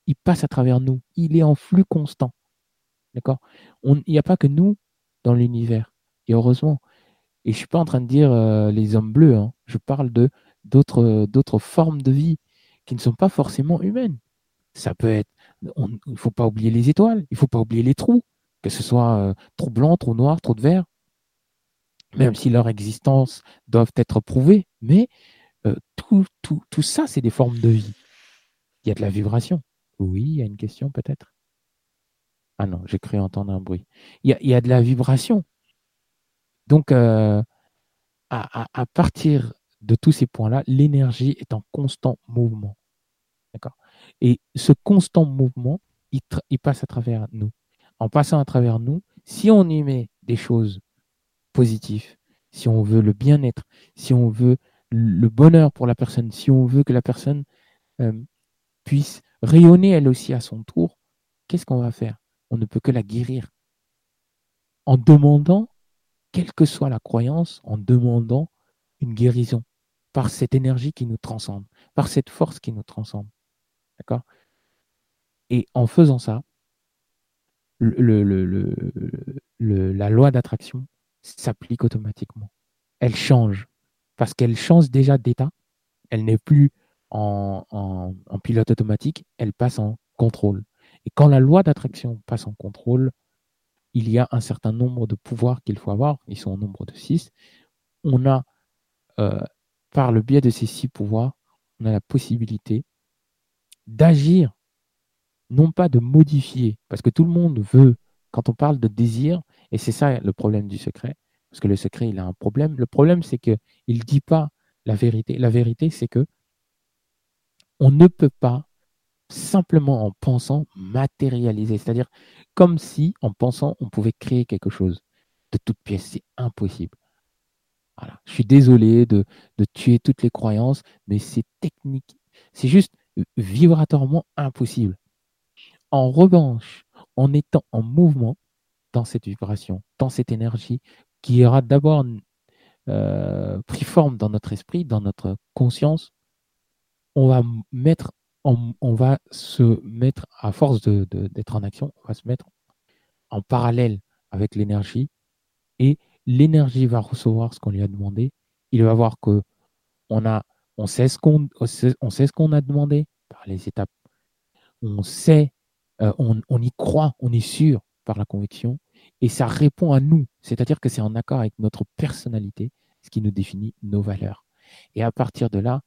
B: Il passe à travers nous. Il est en flux constant. D'accord? Il n'y a pas que nous dans l'univers. Et heureusement. Et je ne suis pas en train de dire euh, les hommes bleus. Hein. Je parle de d'autres, d'autres formes de vie qui ne sont pas forcément humaines. Ça peut être. Il ne faut pas oublier les étoiles. Il ne faut pas oublier les trous. Que ce soit euh, trop blanc, trop noir, trop de vert même si leur existence doivent être prouvées, mais euh, tout, tout, tout ça, c'est des formes de vie. Il y a de la vibration. Oui, il y a une question peut-être? Ah non, j'ai cru entendre un bruit. Il y a, il y a de la vibration. Donc, euh, à, à, partir de tous ces points-là, l'énergie est en constant mouvement. D'accord? Et ce constant mouvement, il, passe à travers nous. En passant à travers nous, si on y met des choses positif, si on veut le bien-être, si on veut le bonheur pour la personne, si on veut que la personne euh, puisse rayonner elle aussi à son tour, qu'est-ce qu'on va faire? On ne peut que la guérir. En demandant, quelle que soit la croyance, en demandant une guérison par cette énergie qui nous transcende, par cette force qui nous transcende. Et en faisant ça, la loi d'attraction s'applique automatiquement. Elle change parce qu'elle change déjà d'état. Elle n'est plus en, en, pilote automatique, elle passe en contrôle. Et quand la loi d'attraction passe en contrôle, il y a un certain nombre de pouvoirs qu'il faut avoir. Ils sont au nombre de six. On a, euh, par le biais de ces six pouvoirs, on a la possibilité d'agir, non pas de modifier, parce que tout le monde veut, quand on parle de désir, et c'est ça le problème du secret, parce que le secret, il a un problème. Le problème, c'est qu'il ne dit pas la vérité. La vérité, c'est que on ne peut pas simplement en pensant matérialiser, c'est-à-dire comme si en pensant on pouvait créer quelque chose de toute pièce. C'est impossible. Voilà. Je suis désolé de, de tuer toutes les croyances, mais c'est technique. C'est juste vibratoirement impossible. En revanche, en étant en mouvement dans cette vibration, dans cette énergie qui aura d'abord euh, pris forme dans notre esprit, dans notre conscience, on va se mettre à force d'être en action, on va se mettre en parallèle avec l'énergie et l'énergie va recevoir ce qu'on lui a demandé. Il va voir que a, on sait ce qu'on, on sait ce qu'on a demandé les étapes. On sait, euh, on, on y croit, on est sûr par la conviction et ça répond à nous. C'est-à-dire que c'est en accord avec notre personnalité, ce qui nous définit nos valeurs. Et à partir de là,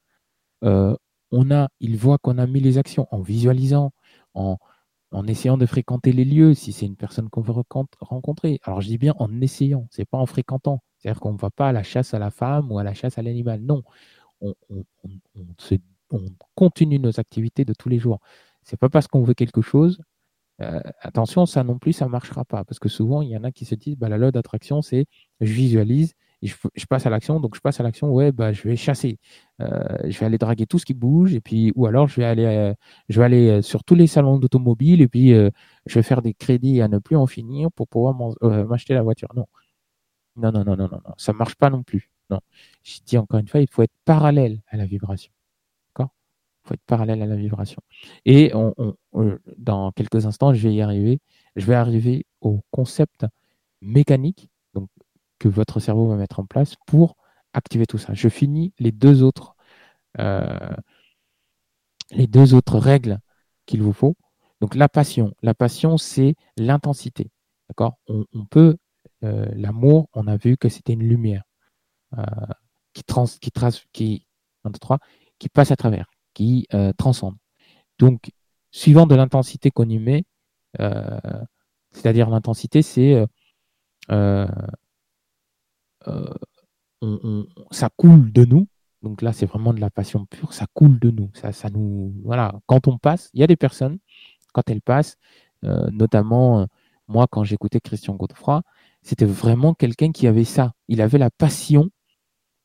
B: euh, on a, il voit qu'on a mis les actions en visualisant, en, en essayant de fréquenter les lieux, si c'est une personne qu'on veut rencontrer. Alors je dis bien en essayant, c'est pas en fréquentant. C'est-à-dire qu'on ne va pas à la chasse à la femme ou à la chasse à l'animal. Non, on, continue nos activités de tous les jours. C'est pas parce qu'on veut quelque chose euh, attention, ça non plus, ça marchera pas. Parce que souvent, il y en a qui se disent, bah, la loi d'attraction, c'est je visualise, je, passe à l'action, donc je passe à l'action, ouais, bah, je vais chasser. Euh, je vais aller draguer tout ce qui bouge, et puis, ou alors je vais aller, euh, je vais aller sur tous les salons d'automobile, et puis je vais faire des crédits à ne plus en finir pour pouvoir m'acheter la voiture. Non. Non, non, non, non, non, non. Ça marche pas non plus. Non. Je dis encore une fois, il faut être parallèle à la vibration. Il faut être parallèle à la vibration. Et dans quelques instants, je vais y arriver. Je vais arriver au concept mécanique donc, que votre cerveau va mettre en place pour activer tout ça. Je finis les deux autres, euh, les deux autres règles qu'il vous faut. Donc la passion. La passion, c'est l'intensité. D'accord? On, peut, euh, l'amour, on a vu que c'était une lumière euh, qui, trans, qui, trace, qui, qui passe à travers qui euh, transcende. Donc, suivant de l'intensité qu'on y met, euh, c'est-à-dire l'intensité, c'est euh, ça coule de nous. Donc là, c'est vraiment de la passion pure, ça coule de nous. Ça, ça nous, voilà. Quand on passe, il y a des personnes, quand elles passent, notamment moi, quand j'écoutais Christian Godefroy, c'était vraiment quelqu'un qui avait ça. Il avait la passion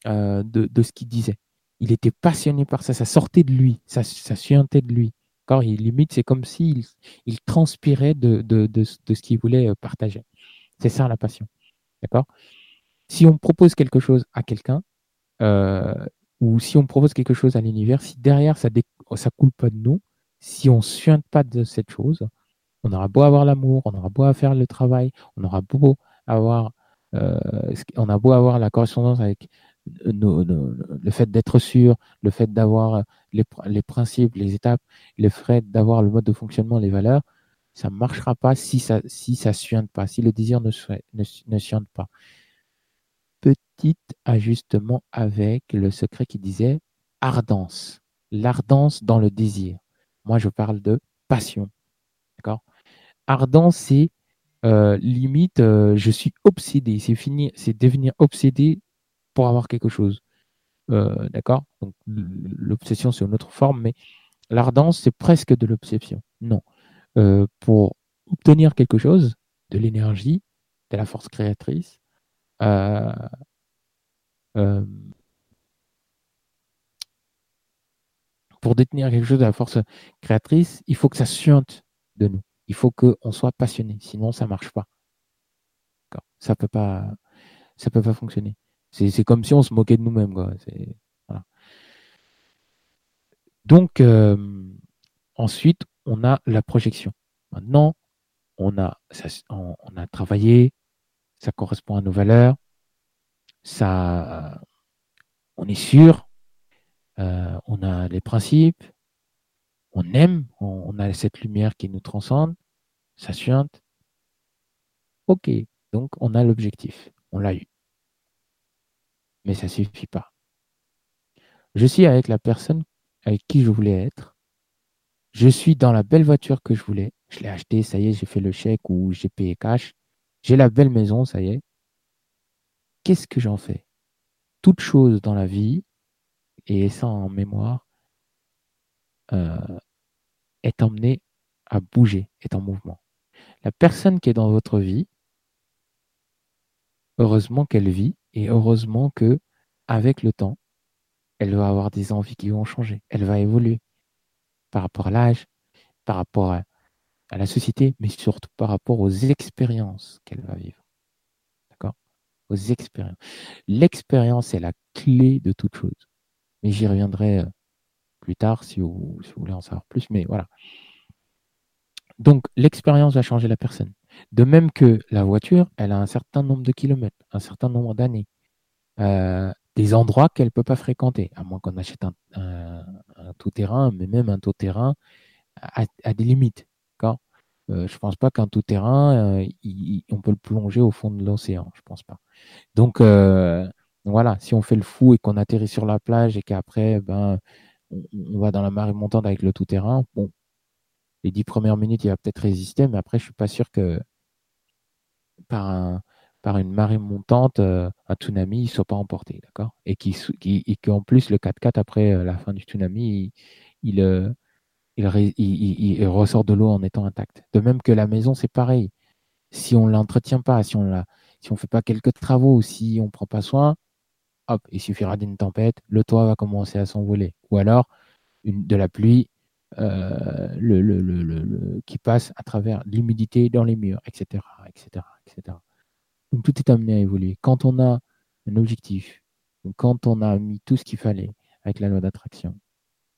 B: de, de, ce qu'il disait il était passionné par ça, ça sortait de lui, ça, ça suintait de lui. Quand il limite, c'est comme s'il il transpirait de, de, de, ce qu'il voulait euh, partager. C'est ça la passion. D'accord? Si on propose quelque chose à quelqu'un, euh, ou si on propose quelque chose à l'univers, si derrière ça ne coule pas de nous, si on suinte pas de cette chose, on aura beau avoir l'amour, on aura beau faire le travail, on aura beau avoir, euh, on a beau avoir la correspondance avec le fait d'être sûr, le fait d'avoir les, les, principes, les étapes, le fait d'avoir le mode de fonctionnement, les valeurs, ça ne marchera pas si ça si ça suinte pas, si le désir ne, ne, ne pas. Petit ajustement avec le secret qui disait ardence, l'ardence dans le désir. Moi, je parle de passion. D'accord? Ardence, c'est euh, limite, euh, je suis obsédé. C'est fini, c'est devenir obsédé pour avoir quelque chose. Euh, d'accord? Donc l'obsession, c'est une autre forme, mais l'ardence, c'est presque de l'obsession. Non. Euh, pour obtenir quelque chose, de l'énergie, de la force créatrice, euh, pour détenir quelque chose de la force créatrice, il faut que ça suinte de nous. Il faut qu'on soit passionné, sinon ça ne marche pas. Ça peut pas, ça peut pas fonctionner. C'est comme si on se moquait de nous-mêmes. Donc, euh, ensuite, on a la projection. Maintenant, on a, travaillé, ça correspond à nos valeurs, ça, on est sûr. euh, on a les principes, on aime, on, a cette lumière qui nous transcende, ça suinte. Ok, donc on a l'objectif, on l'a eu. Mais ça ne suffit pas. Je suis avec la personne avec qui je voulais être. Je suis dans la belle voiture que je voulais. Je l'ai achetée, ça y est, j'ai fait le chèque ou j'ai payé cash. J'ai la belle maison, ça y est. Qu'est-ce que j'en fais? Toute chose dans la vie, et ça en mémoire, euh, est emmenée à bouger, est en mouvement. La personne qui est dans votre vie, heureusement qu'elle vit et heureusement que avec le temps, elle va avoir des envies qui vont changer, elle va évoluer par rapport à l'âge, par rapport à, la société, mais surtout par rapport aux expériences qu'elle va vivre. D'accord? Aux expériences. L'expérience est la clé de toute chose. Mais j'y reviendrai euh, plus tard si vous, voulez en savoir plus. Mais voilà. Donc, l'expérience va changer la personne. De même que la voiture, elle a un certain nombre de kilomètres, un certain nombre d'années, euh, des endroits qu'elle ne peut pas fréquenter, à moins qu'on achète un, tout-terrain, mais même un tout-terrain a, des limites. Euh, je ne pense pas qu'un tout-terrain, on peut le plonger au fond de l'océan. Je ne pense pas. Donc, voilà, si on fait le fou et qu'on atterrit sur la plage et qu'après, ben, on, va dans la marée montante avec le tout-terrain, bon, les dix premières minutes, il va peut-être résister, mais après, je suis pas sûr que par, une marée montante, euh, un tsunami ne soit pas emporté, d'accord? Et qu'en plus, le 4x4, après euh, la fin du tsunami, il, euh, il, ressort de l'eau en étant intact. De même que la maison, c'est pareil. Si on l'entretient pas, si on ne si fait pas quelques travaux, si on prend pas soin, hop, il suffira d'une tempête, le toit va commencer à s'envoler. Ou alors une, de la pluie euh, le, le, qui passe à travers l'humidité dans les murs, etc., etc., etc. Tout est amené à évoluer. Quand on a un objectif, quand on a mis tout ce qu'il fallait avec la loi d'attraction,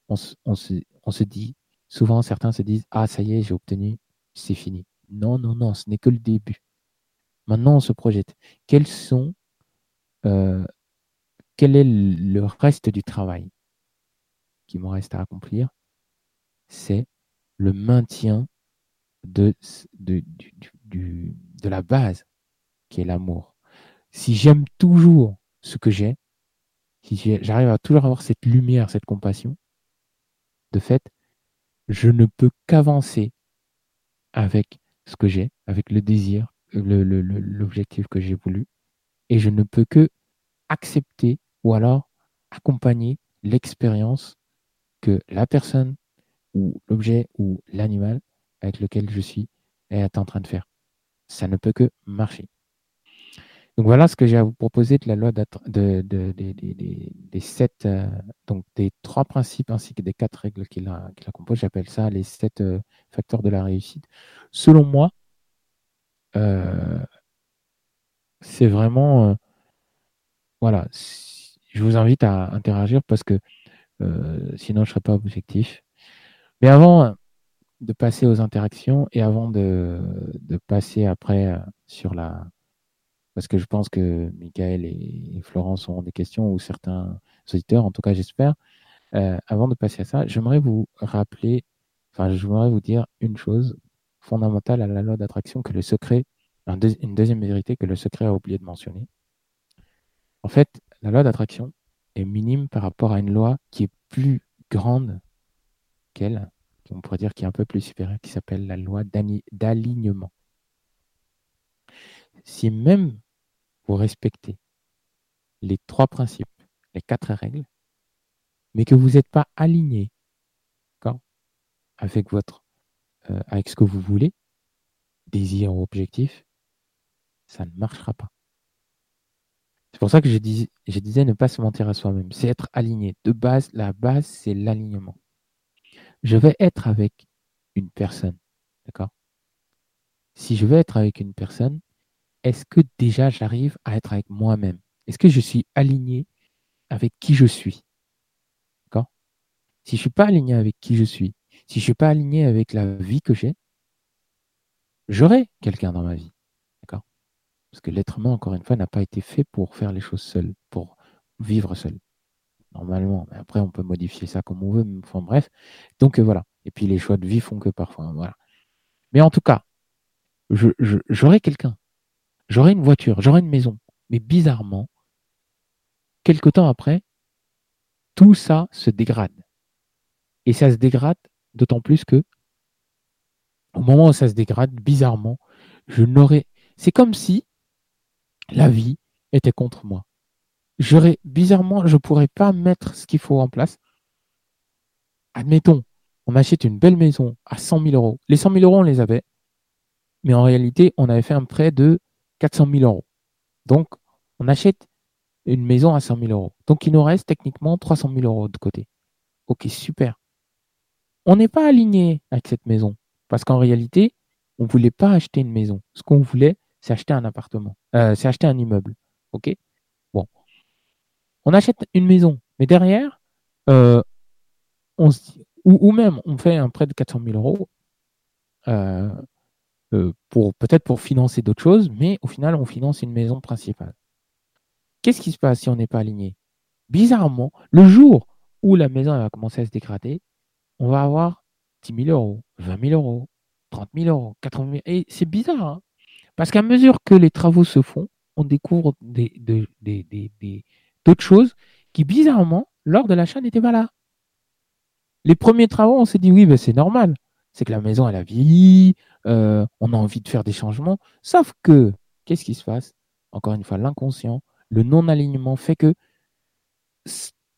B: on, on, se, on se dit, souvent certains se disent, ah ça y est, j'ai obtenu, c'est fini. Non, non, non, ce n'est que le début. Maintenant, on se projette. Quels sont euh, quel est le reste du travail qui me reste à accomplir C'est le maintien de, de, de la base qui est l'amour. Si j'aime toujours ce que j'ai, si j'arrive à toujours avoir cette lumière, cette compassion, de fait, je ne peux qu'avancer avec ce que j'ai, avec le désir, l'objectif que j'ai voulu, et je ne peux que accepter ou alors accompagner l'expérience que la personne ou l'objet ou l'animal avec lequel je suis est en train de faire. Ça ne peut que marcher. Donc voilà ce que j'ai à vous proposer de la loi de, des sept, euh, donc des trois principes ainsi que des quatre règles qui la, composent. J'appelle ça les sept euh, facteurs de la réussite. Selon moi, euh, c'est vraiment, voilà, je vous invite à interagir parce que sinon je ne serai pas objectif. Mais avant de passer aux interactions et avant de, passer après euh, sur la... Parce que je pense que Michael et Florence auront des questions ou certains auditeurs, en tout cas j'espère. Euh, avant de passer à ça, j'aimerais vous rappeler, enfin j'aimerais vous dire une chose fondamentale à la loi d'attraction que le secret, une deuxième vérité que le secret a oublié de mentionner. En fait, la loi d'attraction est minime par rapport à une loi qui est plus grande on pourrait dire qui est un peu plus supérieure, qui s'appelle la loi d'alignement. Si même vous respectez les trois principes, les quatre règles, mais que vous n'êtes pas aligné avec votre euh, avec ce que vous voulez, désir ou objectif, ça ne marchera pas. C'est pour ça que je, disais ne pas se mentir à soi-même. C'est être aligné. De base, la base, c'est l'alignement. Je vais être avec une personne. D'accord? Si je vais être avec une personne, est-ce que déjà j'arrive à être avec moi-même? Est-ce que je suis aligné avec qui je suis? D'accord? Si je ne suis pas aligné avec qui je suis, si je ne suis pas aligné avec la vie que j'ai, j'aurai quelqu'un dans ma vie. Parce que l'être humain, encore une fois, n'a pas été fait pour faire les choses seul, pour vivre seul. Normalement. Mais après, on peut modifier ça comme on veut. Enfin bref. Donc voilà. Et puis les choix de vie font que parfois. Voilà. Mais en tout cas, j'aurai quelqu'un. J'aurai une voiture, j'aurai une maison. Mais bizarrement, quelque temps après, tout ça se dégrade. Et ça se dégrade d'autant plus que, au moment où ça se dégrade, bizarrement, je n'aurais. C'est comme si la vie était contre moi. J'aurais, bizarrement, je pourrais pas mettre ce qu'il faut en place. Admettons, on achète une belle maison à 100 000 euros. Les 100 000 euros, on les avait. Mais en réalité, on avait fait un prêt de 400 000 euros. Donc, on achète une maison à 100 000 euros. Donc, il nous reste techniquement 300 000 euros de côté. Ok, super. On n'est pas aligné avec cette maison. Parce qu'en réalité, on ne voulait pas acheter une maison. Ce qu'on voulait, c'est acheter un appartement. Euh, c'est acheter un immeuble. OK? On achète une maison. Mais derrière, euh, ou, même on fait un prêt de 400 000 euros euh, pour peut-être pour financer d'autres choses, mais au final, on finance une maison principale. Qu'est-ce qui se passe si on n'est pas aligné? Bizarrement, le jour où la maison va commencer à se dégrader, on va avoir 10 000 euros, 20 000 euros, 30 000 euros, 80 000 Et c'est bizarre, hein? Parce qu'à mesure que les travaux se font, on découvre des, d'autres choses qui, bizarrement, lors de l'achat, n'étaient pas là. Les premiers travaux, on s'est dit oui, ben, c'est normal. C'est que la maison, elle a vieilli, euh, on a envie de faire des changements. Sauf que, qu'est-ce qui se passe? Encore une fois, l'inconscient, le non-alignement fait que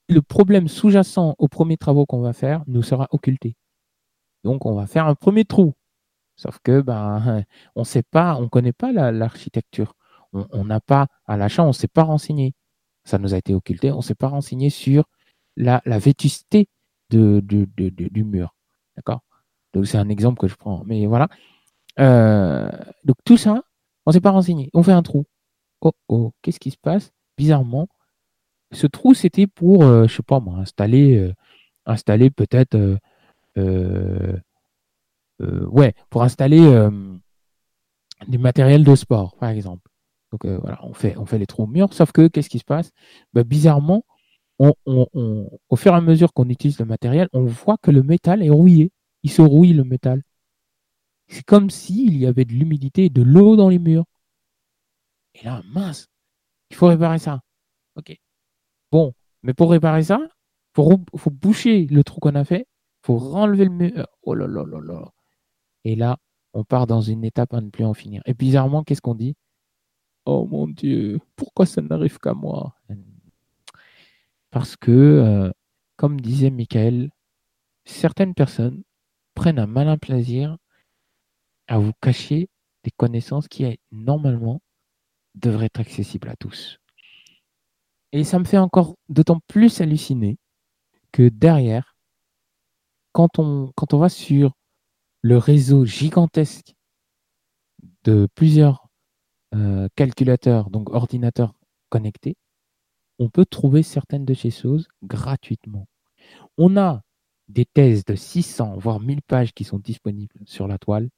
B: le problème sous-jacent aux premiers travaux qu'on va faire nous sera occulté. Donc, on va faire un premier trou. Sauf que, ben, on sait pas, on connaît pas l'architecture. on n'a pas, à l'achat, on ne s'est pas renseigné. Ça nous a été occulté. On ne s'est pas renseigné sur la, la vétusté de, du mur. D'accord? Donc, c'est un exemple que je prends. Mais voilà. Euh, donc, tout ça, on ne s'est pas renseigné. On fait un trou. Oh, oh, qu'est-ce qui se passe? Bizarrement, ce trou, c'était pour, je euh, je sais pas moi, installer, euh, installer peut-être, euh, ouais, pour installer du matériel de sport, par exemple. Donc voilà, on fait, les trous au mur. Sauf que, qu'est-ce qui se passe? Bah, Bizarrement, au fur et à mesure qu'on utilise le matériel, on voit que le métal est rouillé. Il se rouille le métal. C'est comme s'il y avait de l'humidité et de l'eau dans les murs. Et là, mince, il faut réparer ça. Ok. Bon, mais pour réparer ça, il faut, boucher le trou qu'on a fait, il faut renlever le mur. Oh là là là là. Et là, on part dans une étape à ne plus en finir. Et bizarrement, qu'est-ce qu'on dit? Oh mon Dieu, pourquoi ça n'arrive qu'à moi? Parce que, euh, comme disait Michael, certaines personnes prennent un malin plaisir à vous cacher des connaissances qui, normalement, devraient être accessibles à tous. Et ça me fait encore d'autant plus halluciner que derrière, quand on va sur le réseau gigantesque de plusieurs euh, calculateurs, donc ordinateurs connectés, on peut trouver certaines de ces choses gratuitement. On a des thèses de 600, voire 1000 pages qui sont disponibles sur la toile.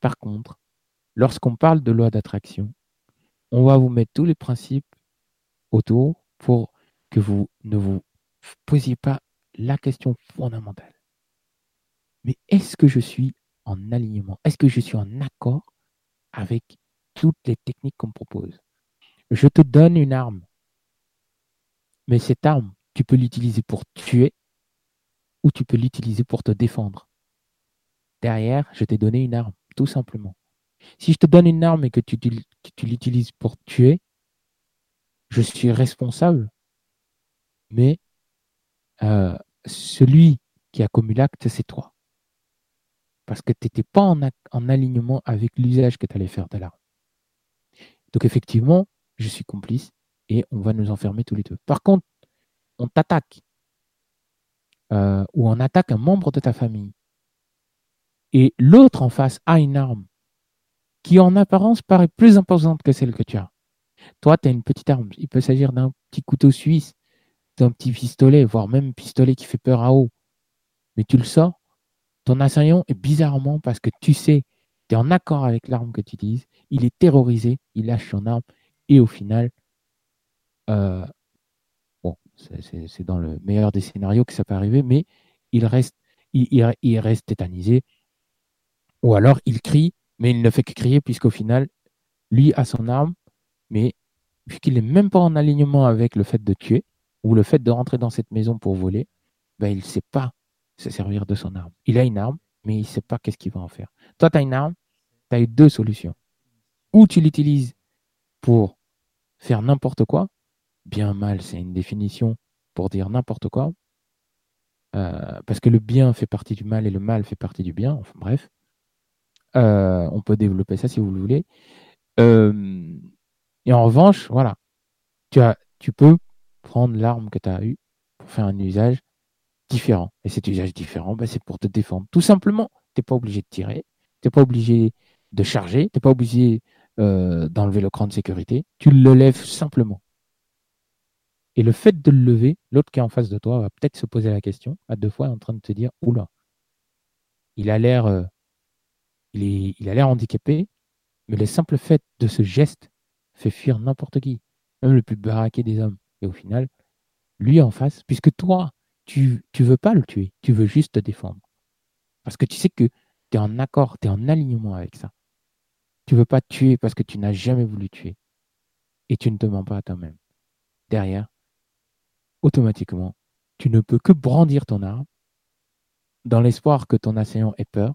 B: Par contre, lorsqu'on parle de loi d'attraction, on va vous mettre tous les principes autour pour que vous ne vous posiez pas la question fondamentale. Mais est-ce que je suis en alignement? Est-ce que je suis en accord avec toutes les techniques qu'on me propose Je te donne une arme. Mais cette arme, tu peux l'utiliser pour tuer ou tu peux l'utiliser pour te défendre. Derrière, je t'ai donné une arme, tout simplement. Si je te donne une arme et que tu, l'utilises pour tuer, je suis responsable, mais euh, celui qui a commis l'acte, c'est toi. Parce que tu n'étais pas en, en, alignement avec l'usage que tu allais faire de l'arme. Donc effectivement, je suis complice et on va nous enfermer tous les deux. Par contre, on t'attaque euh, ou on attaque un membre de ta famille et l'autre en face a une arme qui en apparence paraît plus imposante que celle que tu as. Toi, tu as une petite arme. Il peut s'agir d'un petit couteau suisse, d'un petit pistolet, voire même un pistolet qui fait peur à eau. Mais tu le sors, ton assaillant est bizarrement, parce que tu sais, tu es en accord avec l'arme que tu utilises, il est terrorisé, il lâche son arme, et au final, euh, bon, c'est dans le meilleur des scénarios que ça peut arriver, mais il reste, il, il reste tétanisé. Ou alors il crie, mais il ne fait que crier puisqu'au final, lui a son arme, mais puisqu'il n'est même pas en alignement avec le fait de tuer ou le fait de rentrer dans cette maison pour voler, ben, il ne sait pas se servir de son arme. Il a une arme, mais il ne sait pas qu'est-ce qu'il va en faire. Toi, tu as une arme, tu as eu deux solutions. Ou tu l'utilises pour faire n'importe quoi, bien mal, c'est une définition pour dire n'importe quoi, euh, parce que le bien fait partie du mal et le mal fait partie du bien, enfin bref. Euh, on peut développer ça si vous le voulez. Euh, et en revanche, voilà, tu, tu peux prendre l'arme que tu as eue pour faire un usage différent. Et cet usage différent, bah, c'est pour te défendre. Tout simplement, tu n'es pas obligé de tirer, tu n'es pas obligé de charger, tu n'es pas obligé euh, d'enlever le cran de sécurité, tu le lèves simplement. Et le fait de le lever, l'autre qui est en face de toi va peut-être se poser la question à deux fois en train de te dire Oula, il a l'air euh, il, il a l'air handicapé, mais le simple fait de ce geste fait fuir n'importe qui, même le plus baraqué des hommes. Et au final, lui en face, puisque toi, tu ne veux pas le tuer, tu veux juste te défendre. Parce que tu sais que tu es en accord, tu es en alignement avec ça. Tu ne veux pas tuer parce que tu n'as jamais voulu tuer. Et tu ne te mens pas à toi-même. Derrière, automatiquement, tu ne peux que brandir ton arme dans l'espoir que ton assaillant ait peur.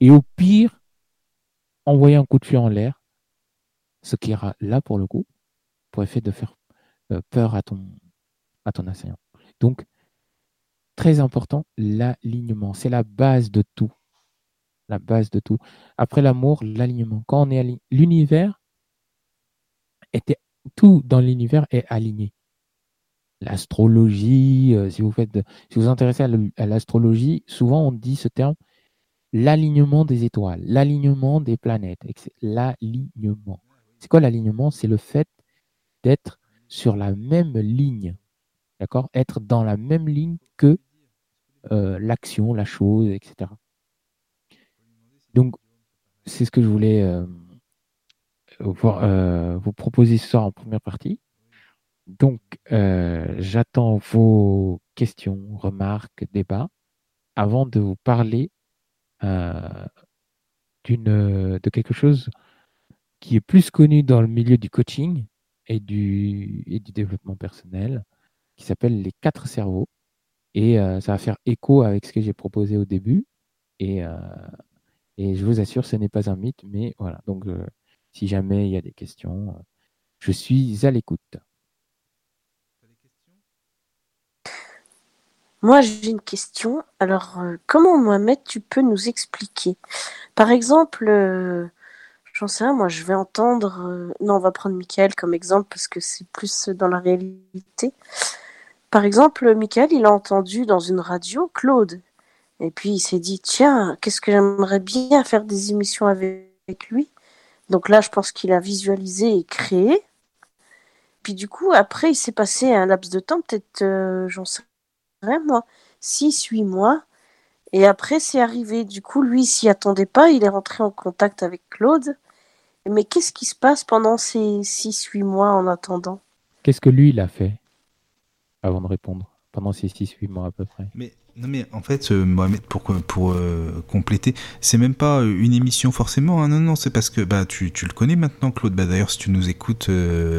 B: Et au pire, envoyer un coup de feu en l'air, ce qui ira là pour le coup, pour effet de faire euh, peur à ton, à ton assaillant. Donc, Très important, l'alignement. C'est la base de tout. La base de tout. Après l'amour, l'alignement. Quand on est aligné, l'univers était tout dans l'univers est aligné. L'astrologie, euh, si vous faites, si vous intéressez à l'astrologie, souvent on dit ce terme, l'alignement des étoiles, l'alignement des planètes. L'alignement. C'est quoi l'alignement? C'est le fait d'être sur la même ligne. D'accord? Être dans la même ligne que euh, l'action, la chose, etc. Donc, c'est ce que je voulais euh, euh, vous, proposer ce soir en première partie. Donc, j'attends vos questions, remarques, débats avant de vous parler d'une, de quelque chose qui est plus connu dans le milieu du coaching et du, et du développement personnel, qui s'appelle les quatre cerveaux. Et euh, ça va faire écho avec ce que j'ai proposé au début. Et, euh, et je vous assure, ce n'est pas un mythe, mais voilà. Donc, euh, si jamais il y a des questions, je suis à l'écoute.
C: Moi, j'ai une question. Alors, comment, Mohamed, tu peux nous expliquer? Par exemple, j'en sais rien, moi, je vais entendre. non, on va prendre Michael comme exemple parce que c'est plus dans la réalité. Par exemple, Michael, il a entendu dans une radio Claude. Et puis il s'est dit, tiens, qu'est-ce que j'aimerais bien faire des émissions avec lui. Donc là, je pense qu'il a visualisé et créé. Puis du coup, après, il s'est passé un laps de temps, peut-être, euh, j'en sais rien, moi, 6, 8 mois. Et après, c'est arrivé. Du coup, lui, s'y attendait pas. Il est rentré en contact avec Claude. Mais qu'est-ce qui se passe pendant ces 6, 8 mois en attendant?
B: Qu'est-ce que lui, il a fait? Avant de répondre pendant ces 6-8 mois à peu près.
A: Mais non mais en fait euh, Mohamed pour pour euh, compléter, c'est même pas euh, une émission forcément. Hein, non non, c'est parce que bah tu, tu le connais maintenant Claude. Bah d'ailleurs si tu nous écoutes,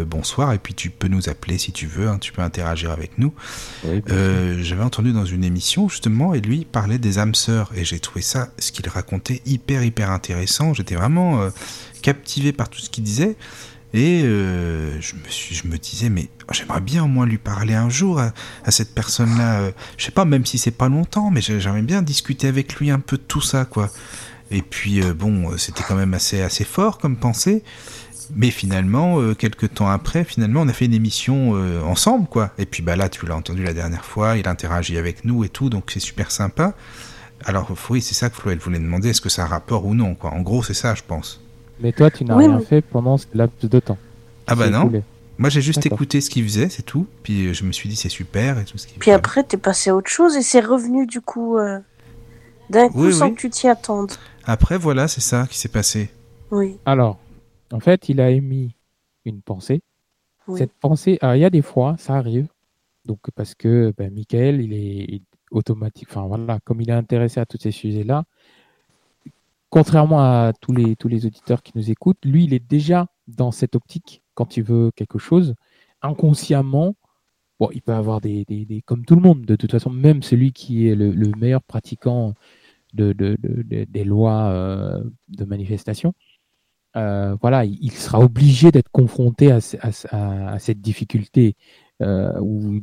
A: bonsoir et puis tu peux nous appeler si tu veux. Hein, tu peux interagir avec nous. J'avais entendu dans une émission justement et lui parlait des âmes sœurs et j'ai trouvé ça ce qu'il racontait hyper hyper intéressant. J'étais vraiment captivé par tout ce qu'il disait. Et euh, je, me suis, je me disais, mais j'aimerais bien au moins lui parler un jour à, cette personne-là. Euh, je sais pas, même si c'est pas longtemps, mais j'aimerais bien discuter avec lui un peu de tout ça, quoi. Et puis, euh, bon, c'était quand même assez, fort comme pensée. Mais finalement, quelques temps après, finalement, on a fait une émission ensemble, quoi. Et puis, bah là, tu l'as entendu la dernière fois, il interagit avec nous et tout, donc c'est super sympa. Alors, oui, c'est ça que Flo, elle voulait demander, est-ce que ça a rapport ou non, quoi. En gros, c'est ça, je pense.
B: Mais toi, tu n'as rien fait pendant ce laps de temps.
A: Ah bah non. Moi, j'ai juste écouté ce qu'il faisait, c'est tout. Puis euh, je me suis dit, c'est super et tout ce
C: Puis après, t'es passé à autre chose et c'est revenu du coup euh, d'un coup sans que tu t'y attendes.
A: Après, voilà, c'est ça qui s'est passé.
C: Oui.
B: Alors, en fait, il a émis une pensée. Cette pensée, alors il y a des fois, ça arrive, Donc, parce que ben, Michael, il est automatique. Enfin, voilà, comme il est intéressé à tous ces sujets-là, contrairement à tous les, tous les auditeurs qui nous écoutent, lui, il est déjà dans cette optique quand il veut quelque chose. Inconsciemment, bon, il peut avoir des, des, comme tout le monde, de toute façon, même celui qui est le, meilleur pratiquant de, de, des lois euh, de manifestation, euh, voilà, il, sera obligé d'être confronté à, cette difficulté. Euh,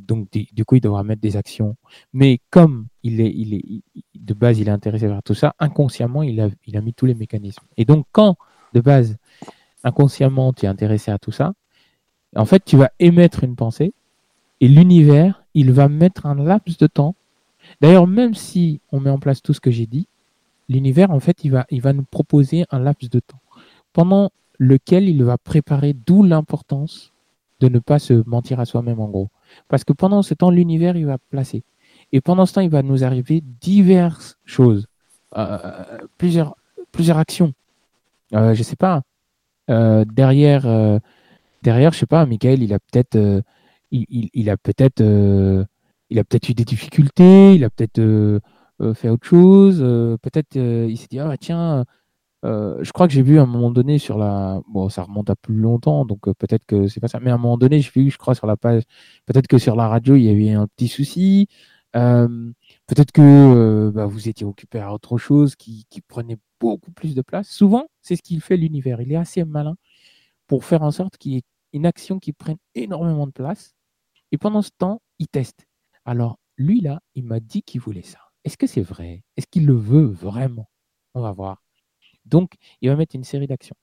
B: donc du coup il devra mettre des actions. Mais comme il est, il est de base il est intéressé par tout ça, inconsciemment il a, mis tous les mécanismes. Et donc quand de base inconsciemment tu es intéressé à tout ça, en fait tu vas émettre une pensée et l'univers il va mettre un laps de temps. D'ailleurs même si on met en place tout ce que j'ai dit, l'univers en fait va, il va nous proposer un laps de temps pendant lequel il va préparer, d'où l'importance de ne pas se mentir à soi-même en gros. Parce que pendant ce temps, l'univers, il va placer. Et pendant ce temps, il va nous arriver diverses choses, euh, plusieurs, plusieurs actions. Euh, je sais pas. Euh, derrière, derrière, je sais pas, Michael, il a peut-être, il, il, a peut-être, il a peut-être eu des difficultés, il a peut-être fait autre chose. peut-être, il s'est dit, ah tiens, euh, je crois que j'ai vu à un moment donné sur la. Bon, ça remonte à plus longtemps, donc euh, peut-être que c'est pas ça. Mais à un moment donné, j'ai vu, je crois, sur la page. Peut-être que sur la radio, il y avait un petit souci. Euh, peut-être que bah, vous étiez occupé à autre chose qui, qui prenait beaucoup plus de place. Souvent, c'est ce qu'il fait l'univers. Il est assez malin pour faire en sorte qu'il y ait une action qui prenne énormément de place. Et pendant ce temps, il teste. Alors, lui, là, il m'a dit qu'il voulait ça. Est-ce que c'est vrai? Est-ce qu'il le veut vraiment? On va voir. Donc, il va mettre une série d'actions.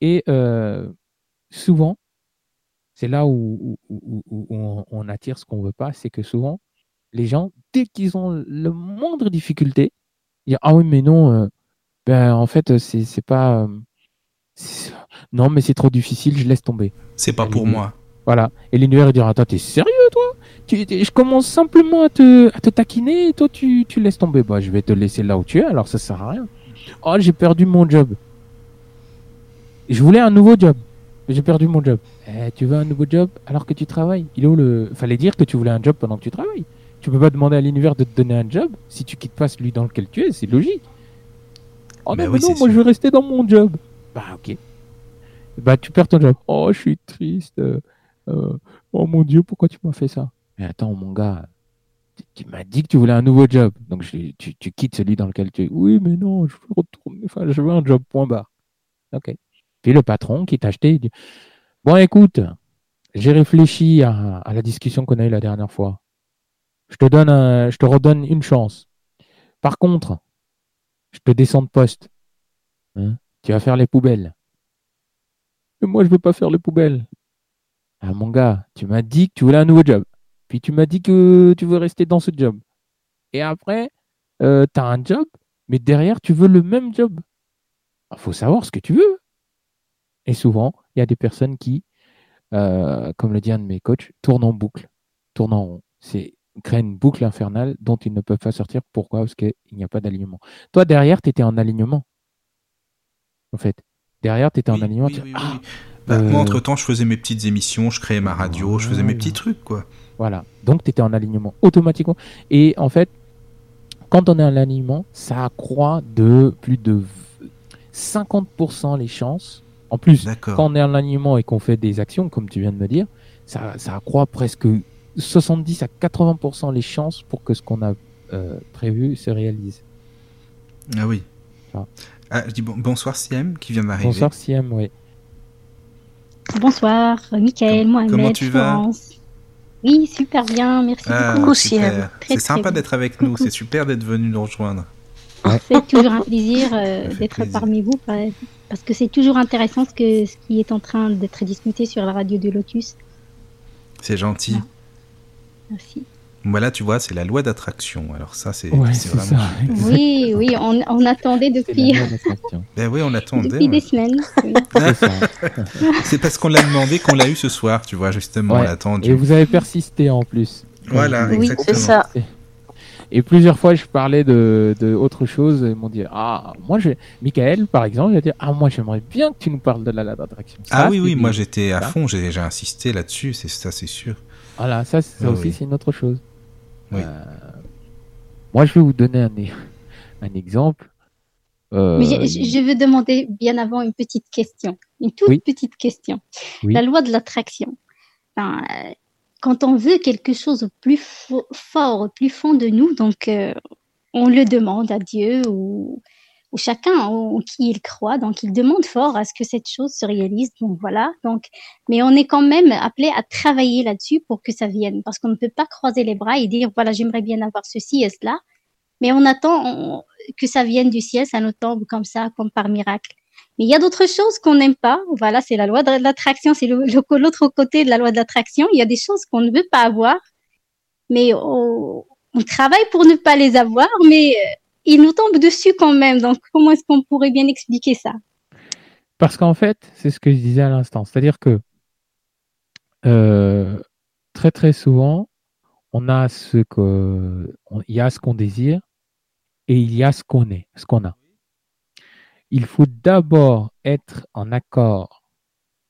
B: Et euh, souvent, c'est là où, on, attire ce qu'on ne veut pas, c'est que souvent, les gens, dès qu'ils ont le moindre difficulté, ils disent Ah oui, mais non, euh, ben, en fait, c'est pas. Euh, non, mais c'est trop difficile, je laisse tomber.
A: C'est pas pour moi.
B: Voilà. Et l'univers, il dira Attends, t'es sérieux, toi? Je commence simplement à te, à te taquiner et toi, tu, tu laisses tomber. Bah, je vais te laisser là où tu es, alors ça sert à rien. Oh, j'ai perdu mon job. Je voulais un nouveau job. J'ai perdu mon job. Eh, tu veux un nouveau job alors que tu travailles? Il est où le. Fallait dire que tu voulais un job pendant que tu travailles. Tu peux pas demander à l'univers de te donner un job si tu quittes pas celui dans lequel tu es, c'est logique. Oh non, bah non, moi je veux rester dans mon job. Bah ok. Bah tu perds ton job. Oh, je suis triste. Euh, oh mon dieu, pourquoi tu m'as fait ça? Mais attends, mon gars, tu m'as dit que tu voulais un nouveau job. Donc tu, quittes celui dans lequel tu es. Oui, mais non, je veux retourner. Enfin, je veux un job point barre. Ok. Puis le patron qui t'a acheté, il dit Bon, écoute, j'ai réfléchi à, la discussion qu'on a eue la dernière fois. Je te donne je te redonne une chance. Par contre, je te descends de poste. Hein? Tu vas faire les poubelles. Mais moi, je veux pas faire les poubelles. Ah, mon gars, tu m'as dit que tu voulais un nouveau job. Puis tu m'as dit que tu veux rester dans ce job. Et après, euh, tu as un job, mais derrière, tu veux le même job. Il faut savoir ce que tu veux. Et souvent, il y a des personnes qui, euh, comme le dit un de mes coachs, tournent en boucle, tournent en rond. C'est créer une boucle infernale dont ils ne peuvent pas sortir. Pourquoi? Parce qu'il n'y a pas d'alignement. Toi, derrière, tu étais en alignement. En fait. Derrière, tu étais en alignement.
A: Ah, bah, moi, euh, entre-temps, je faisais mes petites émissions, je créais ma radio, je faisais mes petits trucs, quoi.
B: Voilà. Donc, tu étais en alignement automatiquement. Et en fait, quand on est en alignement, ça accroît de plus de 50% les chances. En plus, quand on est en alignement et qu'on fait des actions, comme tu viens de me dire, ça, ça accroît presque 70 à 80% les chances pour que ce qu'on a euh, prévu se réalise.
A: Ah oui. Ah, je dis bonsoir Siem qui vient d'arriver.
B: Bonsoir Siem, oui.
D: Bonsoir, Michael, Mohamed,
A: Comment tu vas
D: oui, super bien, merci
A: ah, beaucoup. C'est sympa d'être avec nous, c'est super d'être venu nous rejoindre.
D: C'est toujours un plaisir euh, d'être parmi vous parce que c'est toujours intéressant ce, que, ce qui est en train d'être discuté sur la radio de Lotus.
A: C'est gentil.
D: Merci.
A: Voilà, tu vois, c'est la loi d'attraction. Alors ça, c'est vraiment... Ça.
D: Oui, oui, on, on attendait depuis...
A: ben oui, on attendait.
D: Depuis des semaines.
A: c'est parce qu'on l'a demandé qu'on l'a eu ce soir, tu vois, justement, on
B: attendu. Et vous avez persisté en plus.
A: Voilà,
C: oui,
A: exactement.
C: c'est ça.
B: Et plusieurs fois, je parlais de, de autre chose. Ils m'ont dit Ah, moi, je... Michael, par exemple, il a dit Ah, moi, j'aimerais bien que tu nous parles de la loi d'attraction.
A: Ah oui, oui, moi, j'étais à fond. J'ai insisté là-dessus. C'est ça, c'est sûr.
B: Voilà, ça, ça aussi, c'est une autre chose. Oui. Euh, moi, je vais vous donner un, un exemple.
D: Euh... Mais je, veux demander bien avant une petite question, une toute petite question. La loi de l'attraction. Enfin, euh, quand on veut quelque chose plus fort, plus fond de nous, donc euh, on le demande à Dieu ou, ou chacun en qui il croit, donc il demande fort à ce que cette chose se réalise. Donc voilà. Donc, mais on est quand même appelé à travailler là-dessus pour que ça vienne, parce qu'on ne peut pas croiser les bras et dire voilà j'aimerais bien avoir ceci et cela, mais on attend que ça vienne du ciel, ça nous tombe comme ça, comme par miracle. Mais il y a d'autres choses qu'on n'aime pas. Voilà, c'est la loi de l'attraction, c'est l'autre côté de la loi de l'attraction. Il y a des choses qu'on ne veut pas avoir, mais on, travaille pour ne pas les avoir, mais ils nous tombent dessus quand même. Donc, comment est-ce qu'on pourrait bien expliquer ça?
B: Parce qu'en fait, c'est ce que je disais à l'instant. C'est-à-dire que euh, très très souvent, on a ce que, il y a ce qu'on désire et il y a ce qu'on est, ce qu'on a il faut d'abord être en accord,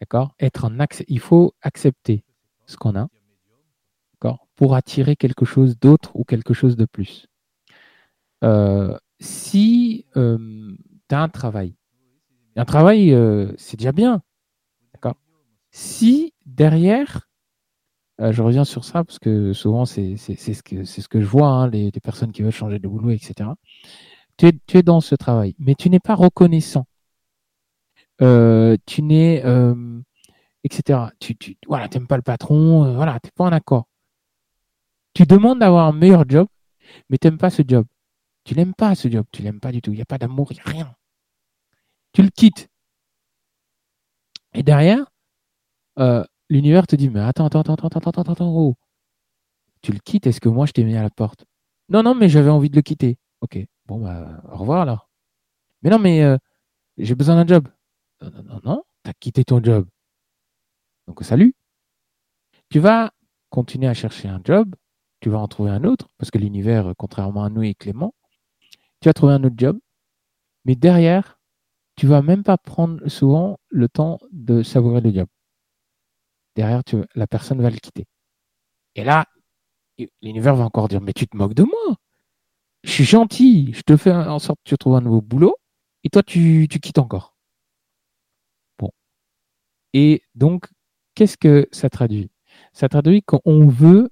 B: d'accord? Être en accès, il faut accepter ce qu'on a, Pour attirer quelque chose d'autre ou quelque chose de plus. Euh, si euh, tu as un travail, un travail, euh, c'est déjà bien, d'accord Si derrière, je reviens sur ça parce que souvent c'est ce, que, ce que je vois, hein, les, les, personnes qui veulent changer de boulot, etc tu es, dans ce travail, mais tu n'es pas reconnaissant. Euh, tu n'es, euh, etc. Tu, tu voilà, t'aimes pas le patron, euh, voilà, t'es pas en accord. Tu demandes d'avoir un meilleur job, mais tu n'aimes pas ce job. Tu l'aimes pas ce job, tu l'aimes pas du tout. Il n'y a pas d'amour, il n'y a rien. Tu le quittes. Et derrière, l'univers te dit, mais attends, attends, attends, attends, attends, attends, attends, oh. Tu le quittes, est-ce que moi je t'ai mis à la porte? Non, non, mais j'avais envie de le quitter. Ok. Bon, bah, au revoir alors. Mais non, mais euh, j'ai besoin d'un job. Non, non, non, non, t'as quitté ton job. Donc, salut. Tu vas continuer à chercher un job, tu vas en trouver un autre, parce que l'univers, contrairement à nous, est clément. Tu vas trouver un autre job, mais derrière, tu vas même pas prendre souvent le temps de savourer le job. Derrière, la personne va le quitter. Et là, l'univers va encore dire, mais tu te moques de moi je suis gentil, je te fais en sorte que tu trouves un nouveau boulot, et toi, tu, tu quittes encore. Bon. Et donc, qu'est-ce que ça traduit? Ça traduit qu'on veut,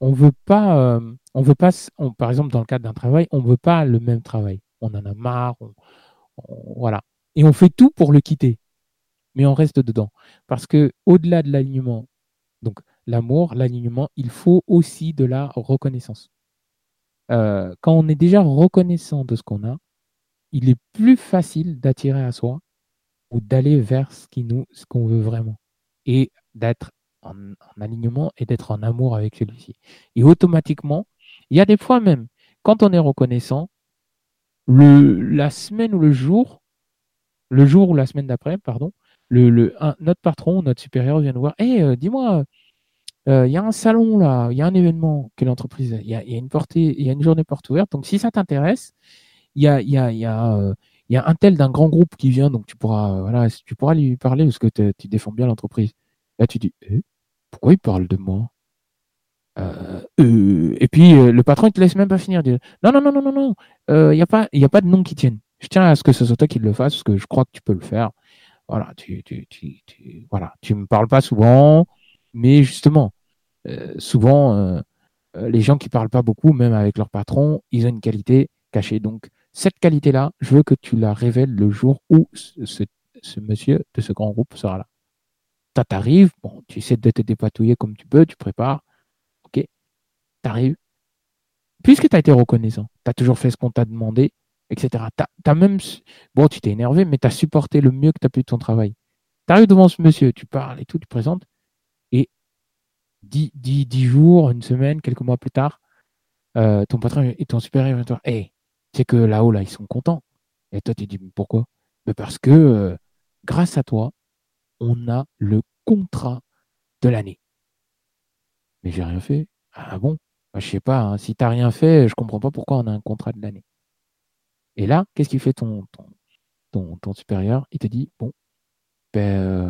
B: on veut pas, euh, on veut pas, par exemple, dans le cadre d'un travail, on veut pas le même travail. On en a marre, voilà. Et on fait tout pour le quitter. Mais on reste dedans. Parce que au-delà de l'alignement, donc l'amour, l'alignement, il faut aussi de la reconnaissance. Euh, quand on est déjà reconnaissant de ce qu'on a, il est plus facile d'attirer à soi ou d'aller vers ce qui nous, ce qu'on veut vraiment et d'être en, alignement et d'être en amour avec celui-ci. Et automatiquement, il y a des fois même, quand on est reconnaissant, le, la semaine ou le jour, le jour ou la semaine d'après, pardon, le, notre patron, notre supérieur vient nous voir, hé, euh, dis-moi, euh, il y a un salon là, il y a un événement que l'entreprise, il y a, une portée, il y a une journée porte ouverte. Donc si ça t'intéresse, il y a un tel d'un grand groupe qui vient, donc tu pourras, euh, voilà, tu pourras lui parler parce que tu défends bien l'entreprise. Là tu dis, eh, pourquoi il parle de moi? Et puis le patron il te laisse même pas finir. Non non non non non non, il n'y a pas, il a pas de nom qui tienne. Je tiens à ce que ce soit toi qui le fasse parce que je crois que tu peux le faire. Voilà, tu, tu, tu, tu voilà, tu me parles pas souvent. Mais justement, euh, souvent, euh, euh, les gens qui parlent pas beaucoup, même avec leur patron, ils ont une qualité cachée. Donc, cette qualité-là, je veux que tu la révèles le jour où ce, monsieur de ce grand groupe sera là. T'arrives, bon, tu essaies de te dépatouiller comme tu peux, tu prépares, t'arrives. Puisque tu as été reconnaissant, tu as toujours fait ce qu'on t'a demandé, etc. As, même, bon, tu t'es énervé, mais tu as supporté le mieux que tu as pu de ton travail. Tu arrives devant ce monsieur, tu parles et tout, tu présentes, dix, jours, une semaine, quelques mois plus tard, euh, ton patron et ton supérieur vient te dire Hey, c'est que là-haut, là, ils sont contents. Et toi, tu dis Pourquoi? Mais Parce que euh, grâce à toi, on a le contrat de l'année. Mais j'ai rien fait. Ah bon bah, je sais pas, hein, si tu n'as rien fait, je comprends pas pourquoi on a un contrat de l'année. Et là, qu'est-ce qu'il fait ton, ton, ton, supérieur? Il te dit, bon, ben,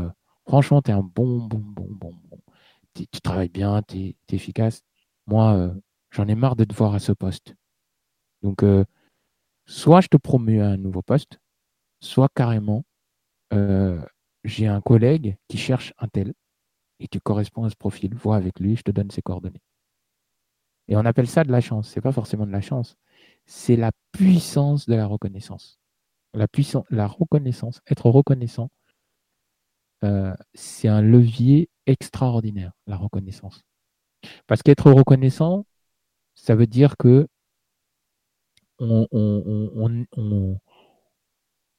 B: euh, franchement, tu es un bon, bon, bon, bon, bon. Tu travailles bien, tu es, efficace. Moi, euh, j'en ai marre de te voir à ce poste. Donc, euh, soit je te promue à un nouveau poste, soit carrément, j'ai un collègue qui cherche un tel et tu corresponds à ce profil. Vois avec lui, je te donne ses coordonnées. Et on appelle ça de la chance. Ce n'est pas forcément de la chance. C'est la puissance de la reconnaissance. La, puissance, la reconnaissance, être reconnaissant, euh, c'est un levier extraordinaire, la reconnaissance. Parce qu'être reconnaissant, ça veut dire que on,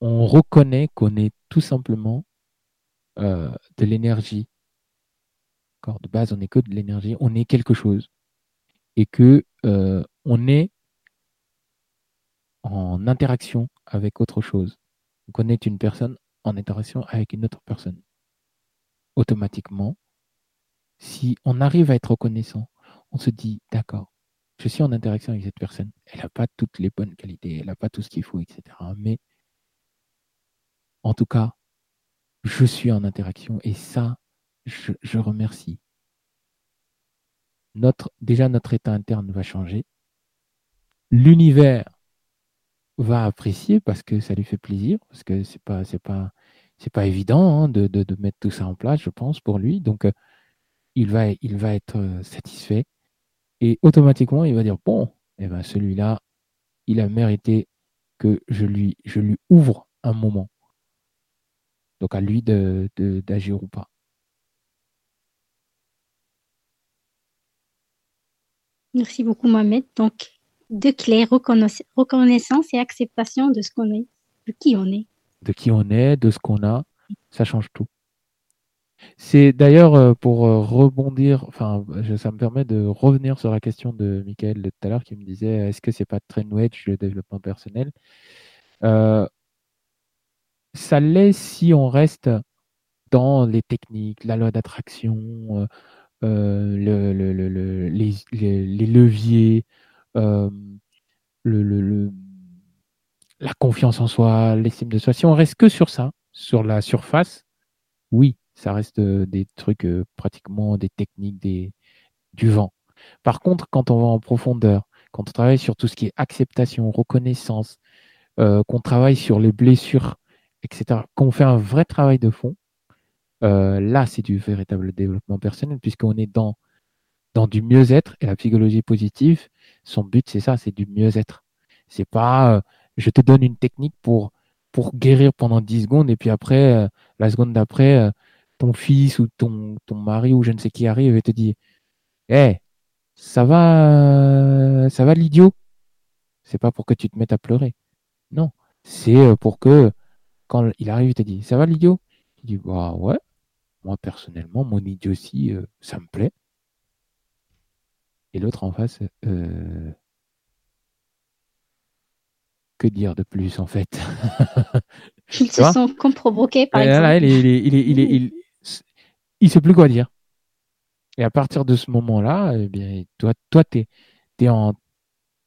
B: reconnaît qu'on est tout simplement euh, de l'énergie. De base, on n'est que de l'énergie, on est quelque chose et que euh, on est en interaction avec autre chose. On est une personne en interaction avec une autre personne. Automatiquement, si on arrive à être reconnaissant, on se dit d'accord, je suis en interaction avec cette personne. Elle n'a pas toutes les bonnes qualités, elle n'a pas tout ce qu'il faut, etc. Mais en tout cas, je suis en interaction et ça, je remercie déjà notre état interne va changer. L'univers va apprécier parce que ça lui fait plaisir, parce que c'est pas, c'est pas, c'est pas évident hein, de, de, mettre tout ça en place, je pense, pour lui. Donc, euh, il, va, il va être euh, satisfait et automatiquement, il va dire bon, eh ben, celui-là, il a mérité que je lui, je lui ouvre un moment. Donc, à lui de, d'agir ou pas.
D: Merci beaucoup, Mohamed. Donc, de clés, reconnaissance et acceptation de ce qu'on est, de qui on est.
B: De qui on est, de ce qu'on a, ça change tout. C'est d'ailleurs euh, pour euh, rebondir, enfin, ça me permet de revenir sur la question de Michael de tout à l'heure qui me disait est-ce que c'est pas trend wedge le développement personnel? Euh, Ça l'est si on reste dans les techniques, la loi d'attraction, le, les, leviers, euh, la confiance en soi, l'estime de soi. Si on reste que sur ça, sur la surface, oui, ça reste euh, des trucs pratiquement des techniques des, du vent. Par contre, quand on va en profondeur, quand on travaille sur tout ce qui est acceptation, reconnaissance, qu'on travaille sur les blessures, etc., qu'on fait un vrai travail de fond, euh, là, c'est du véritable développement personnel, puisqu'on est dans, dans du mieux-être et la psychologie positive, son but, c'est ça, c'est du mieux-être. C'est pas euh, je te donne une technique pour, pour guérir pendant 10 secondes et puis après, euh, la seconde d'après, ton fils ou ton, ton mari ou je ne sais qui arrive et te dit Hé, ça va, ça va l'idiot? C'est pas pour que tu te mettes à pleurer. Non, c'est pour que quand il arrive, il te dit Ça va l'idiot? Tu dis Bah ouais, moi, personnellement, mon idiotie, euh, ça me plaît. Et l'autre en face, euh, que dire de plus en fait?
D: Ils se sont comme provoqués par exemple.
B: il, sait plus quoi dire. Et à partir de ce moment-là, eh bien, toi, toi tu es,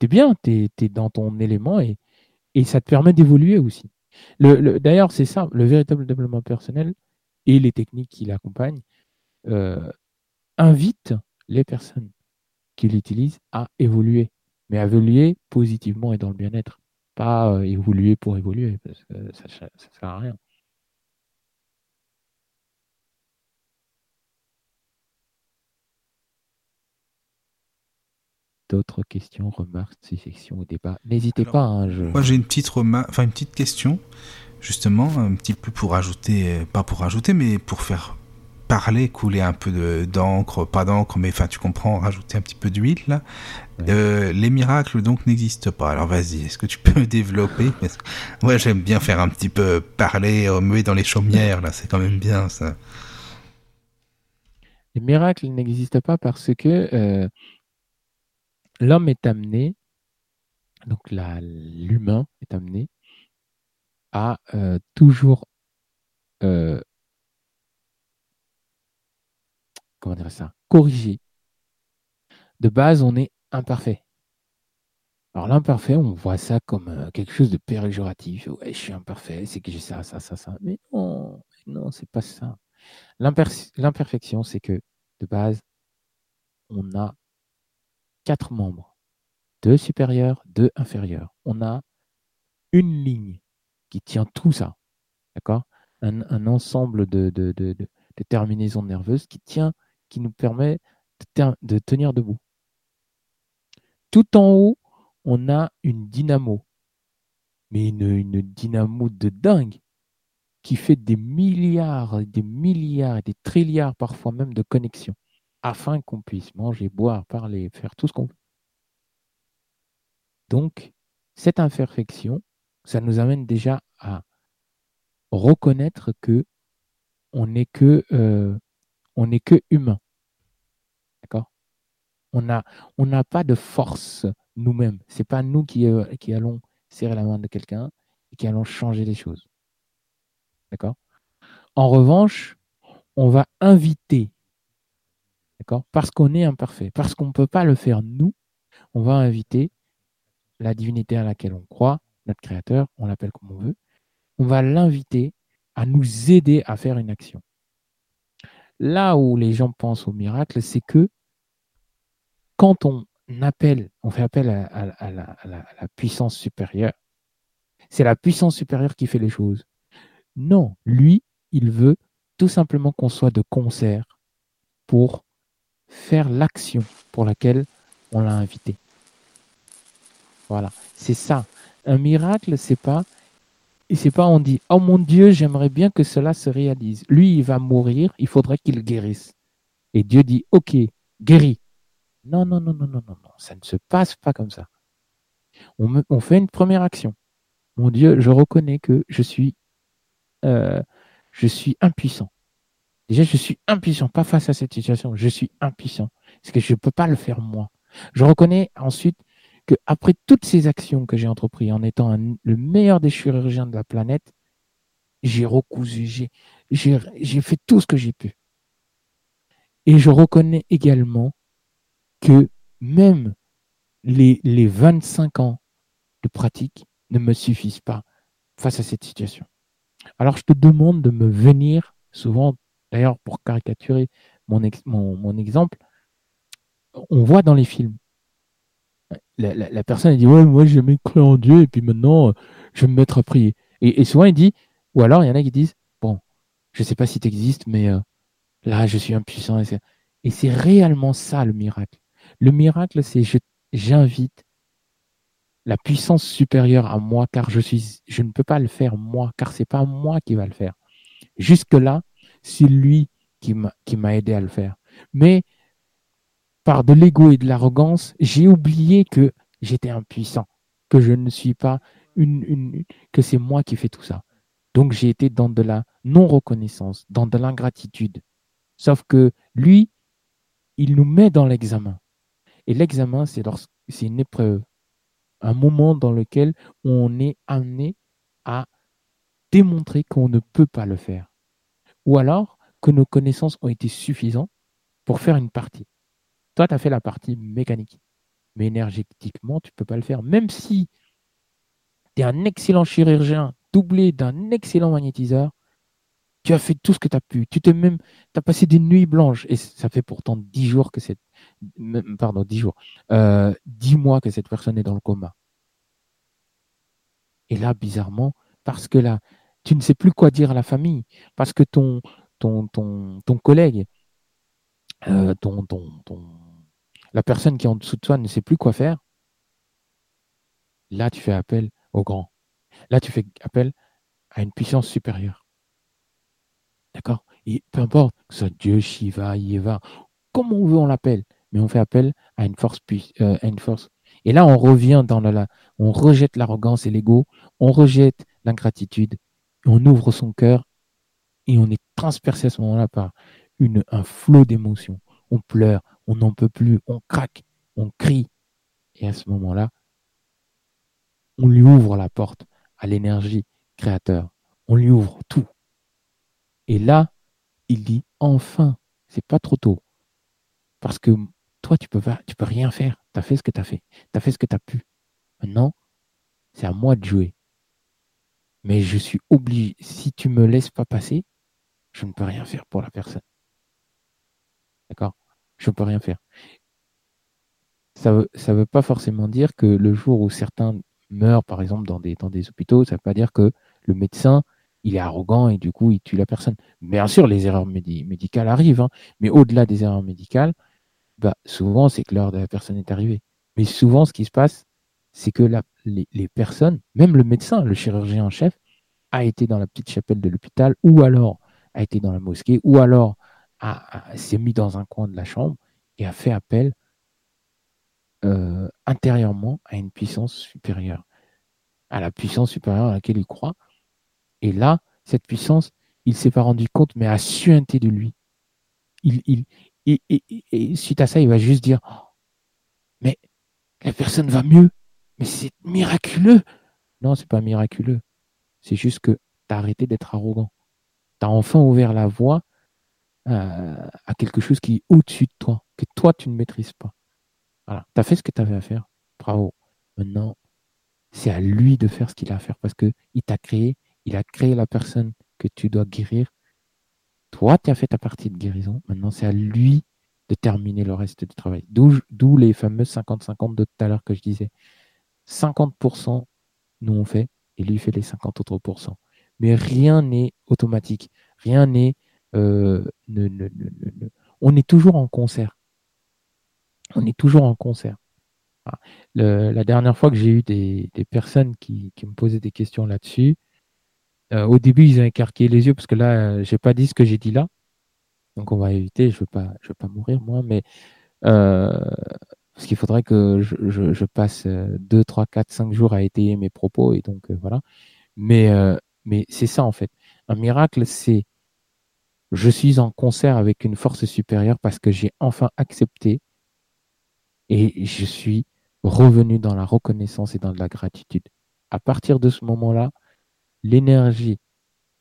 B: bien, tu es, dans ton élément et, et ça te permet d'évoluer aussi. Le, D'ailleurs, c'est ça, le véritable développement personnel, et les techniques qui l'accompagnent euh, invitent les personnes qui l'utilisent à évoluer, mais à évoluer positivement et dans le bien-être, pas euh, évoluer pour évoluer, parce que ça ne sert à rien. D'autres questions, remarques, suggestions ou débats? N'hésitez pas. Hein,
A: moi, j'ai une petite enfin une petite question justement, un petit peu pour ajouter, pas pour ajouter, mais pour faire parler, couler un peu d'encre, pas d'encre, mais enfin tu comprends, rajouter un petit peu d'huile là. Euh, les miracles donc n'existent pas. Alors vas-y, est-ce que tu peux développer? Ouais, j'aime bien faire un petit peu parler, remuer dans les chaumières là, c'est quand même bien ça.
B: Les miracles n'existent pas parce que euh, l'homme est amené, donc l'humain est amené euh, toujours euh, comment dire ça. De base, on est imparfait. Alors l'imparfait, on voit ça comme euh, quelque chose de péjoratif. Je suis imparfait, c'est que j'ai ça, ça, ça, ça. Mais non, non, c'est pas ça. L'imperfection, c'est que de base, on a quatre membres, deux supérieurs, deux inférieurs. On a une ligne qui tient tout ça, d'accord? Un, ensemble de, terminaisons nerveuses qui tient, qui nous permet de tenir debout. Tout en haut, on a une dynamo, mais une, une dynamo de dingue qui fait des milliards, des milliards, des trilliards parfois même de connexions afin qu'on puisse manger, boire, parler, faire tout ce qu'on veut. Donc, cette imperfection, ça nous amène déjà à reconnaître que on n'est que euh, on que humain. D'accord? On n'a on pas de force nous-mêmes. C'est pas nous qui, euh, qui allons serrer la main de quelqu'un et qui allons changer les choses. D'accord? En revanche, on va inviter, d'accord? Parce qu'on est imparfait, parce qu'on ne peut pas le faire nous, on va inviter la divinité à laquelle on croit, notre créateur, on l'appelle comme on veut, on va l'inviter à nous aider à faire une action. Là où les gens pensent au miracle, c'est que quand on appelle, on fait appel à, la, puissance supérieure, c'est la puissance supérieure qui fait les choses. Non, lui, il veut tout simplement qu'on soit de concert pour faire l'action pour laquelle on l'a invité. Voilà, c'est ça. Un miracle, c'est pas c'est pas on dit oh mon Dieu, j'aimerais bien que cela se réalise. Lui, il va mourir, il faudrait qu'il guérisse. Et Dieu dit OK, guéris. Non, non, non, non, non, non, non, ça ne se passe pas comme ça. On, on fait une première action. Mon Dieu, je reconnais que je suis, euh, je suis impuissant. Déjà, je suis impuissant, pas face à cette situation. Je suis impuissant. Parce que je ne peux pas le faire moi. Je reconnais ensuite que après toutes ces actions que j'ai entreprises en étant le meilleur des chirurgiens de la planète, j'ai recousu, j'ai fait tout ce que j'ai pu. Et je reconnais également que même les, les 25 ans de pratique ne me suffisent pas face à cette situation. Alors je te demande de me venir, souvent d'ailleurs pour caricaturer mon, mon, exemple, on voit dans les films, la, personne elle dit ouais moi j'ai jamais cru en Dieu et puis maintenant je vais me mettre à prier. Et, souvent il dit, ou alors il y en a qui disent, bon, je sais pas si tu existes, mais euh, là je suis impuissant. Et c'est réellement ça le miracle. Le miracle, c'est j'invite la puissance supérieure à moi, car je suis, je ne peux pas le faire moi, car c'est pas moi qui va le faire. Jusque là, c'est lui qui m'a aidé à le faire. Mais par de l'ego et de l'arrogance, j'ai oublié que j'étais impuissant, que je ne suis pas une, une que c'est moi qui fais tout ça. Donc j'ai été dans de la non-reconnaissance, dans de l'ingratitude. Sauf que lui, il nous met dans l'examen. Et l'examen, c'est c'est une épreuve, un moment dans lequel on est amené à démontrer qu'on ne peut pas le faire. Ou alors que nos connaissances ont été suffisantes pour faire une partie. Toi, tu as fait la partie mécanique. Mais énergétiquement, tu ne peux pas le faire. Même si tu es un excellent chirurgien doublé d'un excellent magnétiseur, tu as fait tout ce que tu as pu. Tu t'es même, as passé des nuits blanches. Et ça fait pourtant dix jours que cette, pardon, dix jours, euh, mois que cette personne est dans le coma. Et là, bizarrement, parce que là, tu ne sais plus quoi dire à la famille, parce que ton, ton, ton, ton collègue, euh, ton, ton, ton, la personne qui est en dessous de toi ne sait plus quoi faire. Là, tu fais appel au grand. Là, tu fais appel à une puissance supérieure. D'accord? Et peu importe que ce soit Dieu, Shiva, Yeva, comme on veut, on l'appelle, mais on fait appel à une force, euh. Et là, on revient dans la, on rejette l'arrogance et l'ego, on rejette l'ingratitude, on ouvre son cœur et on est transpercé à ce moment-là par un flot d'émotions. On pleure, on n'en peut plus, on craque, on crie. Et à ce moment-là, on lui ouvre la porte à l'énergie créateur. On lui ouvre tout. Et là, il dit enfin, c'est pas trop tôt. Parce que toi, tu peux pas, tu peux rien faire. Tu as fait ce que tu as fait. Tu as fait ce que tu as pu. Maintenant, c'est à moi de jouer. Mais je suis obligé. Si tu me laisses pas passer, je ne peux rien faire pour la personne. D'accord? Je ne peux rien faire. Ça ne veut, pas forcément dire que le jour où certains meurent, par exemple, dans des, dans des hôpitaux, ça ne veut pas dire que le médecin, il est arrogant et du coup, il tue la personne. Bien sûr, les erreurs médicales arrivent, hein, mais au-delà des erreurs médicales, bah, souvent, c'est que l'heure de la personne est arrivée. Mais souvent, ce qui se passe, c'est que les, personnes, même le médecin, le chirurgien en chef, a été dans la petite chapelle de l'hôpital, ou alors a été dans la mosquée, ou alors s'est mis dans un coin de la chambre et a fait appel euh, intérieurement à une puissance supérieure, à la puissance supérieure à laquelle il croit. Et là, cette puissance, il s'est pas rendu compte, mais a suinté de lui. Il, il, et, suite à ça, il va juste dire Mais la personne va mieux, mais c'est miraculeux. Non, c'est pas miraculeux. C'est juste que tu as arrêté d'être arrogant. Tu as enfin ouvert la voie euh, à, quelque chose qui est au-dessus de toi, que toi, tu ne maîtrises pas. Voilà. Tu as fait ce que tu avais à faire. Bravo. Maintenant, c'est à lui de faire ce qu'il a à faire parce qu'il t'a créé, il a créé la personne que tu dois guérir. Toi, tu as fait ta partie de guérison. Maintenant, c'est à lui de terminer le reste du travail. D'où les fameux 50-50 de tout à l'heure que je disais. 50% nous on fait et lui fait les 50 autres pourcents. Mais rien n'est automatique. Rien n'est. Euh, on est toujours en concert. On est toujours en concert. la dernière fois que j'ai eu des, personnes qui, me posaient des questions là-dessus, euh, au début, ils ont écarqué les yeux parce que là, je j'ai pas dit ce que j'ai dit là. Donc, on va éviter. Je veux je veux pas mourir moi, mais euh, parce qu'il faudrait que je, passe 2, 3, 4, 5 jours à étayer mes propos et donc euh, voilà. Mais, euh, mais c'est ça en fait. Un miracle, c'est je suis en concert avec une force supérieure parce que j'ai enfin accepté et je suis revenu dans la reconnaissance et dans la gratitude. À partir de ce moment-là, l'énergie,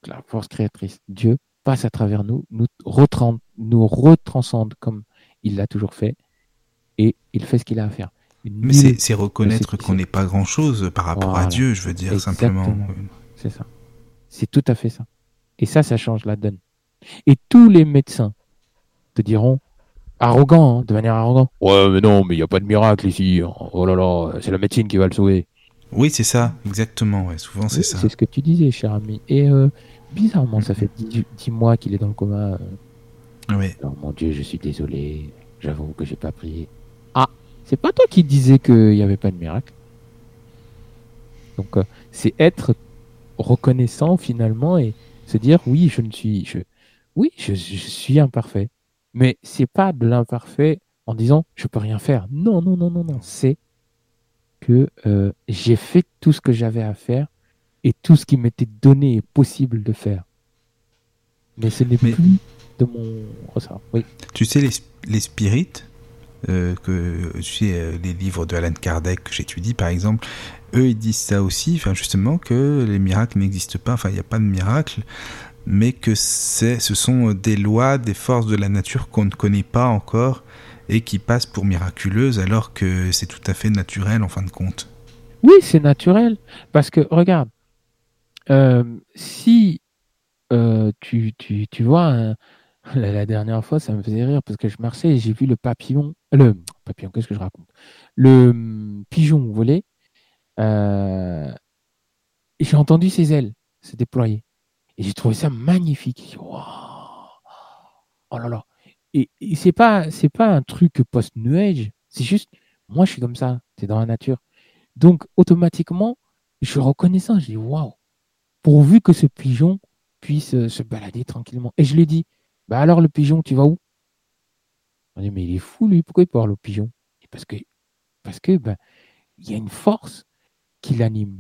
B: la force créatrice, Dieu, passe à travers nous, nous, nous retranscende comme il l'a toujours fait et il fait ce qu'il a à faire.
A: Mais c'est reconnaître qu'on n'est pas grand-chose par rapport à Dieu, je veux dire, simplement.
B: C'est ça. C'est tout à fait ça. Et ça, ça change la donne. Et tous les médecins te diront, arrogant, hein, de manière arrogante, ouais, mais non, mais il n'y a pas de miracle ici. Oh là là, c'est la médecine qui va le sauver.
A: Oui, c'est ça, exactement. Ouais, souvent, c'est ça.
B: C'est ce que tu disais, cher ami. Et euh, bizarrement, ça fait dix mois qu'il est dans le coma. Euh.
A: Oui.
B: Oh mon Dieu, je suis désolé. J'avoue que j'ai pas prié. C'est pas toi qui disais qu'il n'y avait pas de miracle. Donc, euh, c'est être reconnaissant finalement et se dire oui, je ne suis, je, oui, je, suis imparfait. Mais c'est pas de l'imparfait en disant je peux rien faire. Non, non, non, non, non. C'est que euh, j'ai fait tout ce que j'avais à faire et tout ce qui m'était donné et possible de faire. Mais ce n'est plus de mon ressort. Oui.
A: Tu sais, les, les spirites, euh, que tu sais, euh, les livres de Alan Kardec que j'étudie par exemple, eux ils disent ça aussi, enfin justement que les miracles n'existent pas, enfin il n'y a pas de miracle, mais que ce sont des lois, des forces de la nature qu'on ne connaît pas encore et qui passent pour miraculeuses alors que c'est tout à fait naturel en fin de compte.
B: Oui, c'est naturel parce que regarde, euh, si tu, tu, tu vois la, dernière fois, ça me faisait rire parce que je marchais et j'ai vu le papillon. Le papillon, qu'est-ce que je raconte? Le hum, pigeon voler. Euh, j'ai entendu ses ailes se déployer. Et j'ai trouvé ça magnifique. oh là là. Et, c'est pas, c'est pas un truc post-New Age. C'est juste, moi, je suis comme ça. C'est dans la nature. Donc, automatiquement, je reconnais ça. Je dis, waouh. Pourvu que ce pigeon puisse euh, se balader tranquillement. Et je lui dis, bah alors le pigeon, tu vas où On dit, mais il est fou lui, pourquoi il parle au pigeon? Parce que, parce que ben, il y a une force qui l'anime.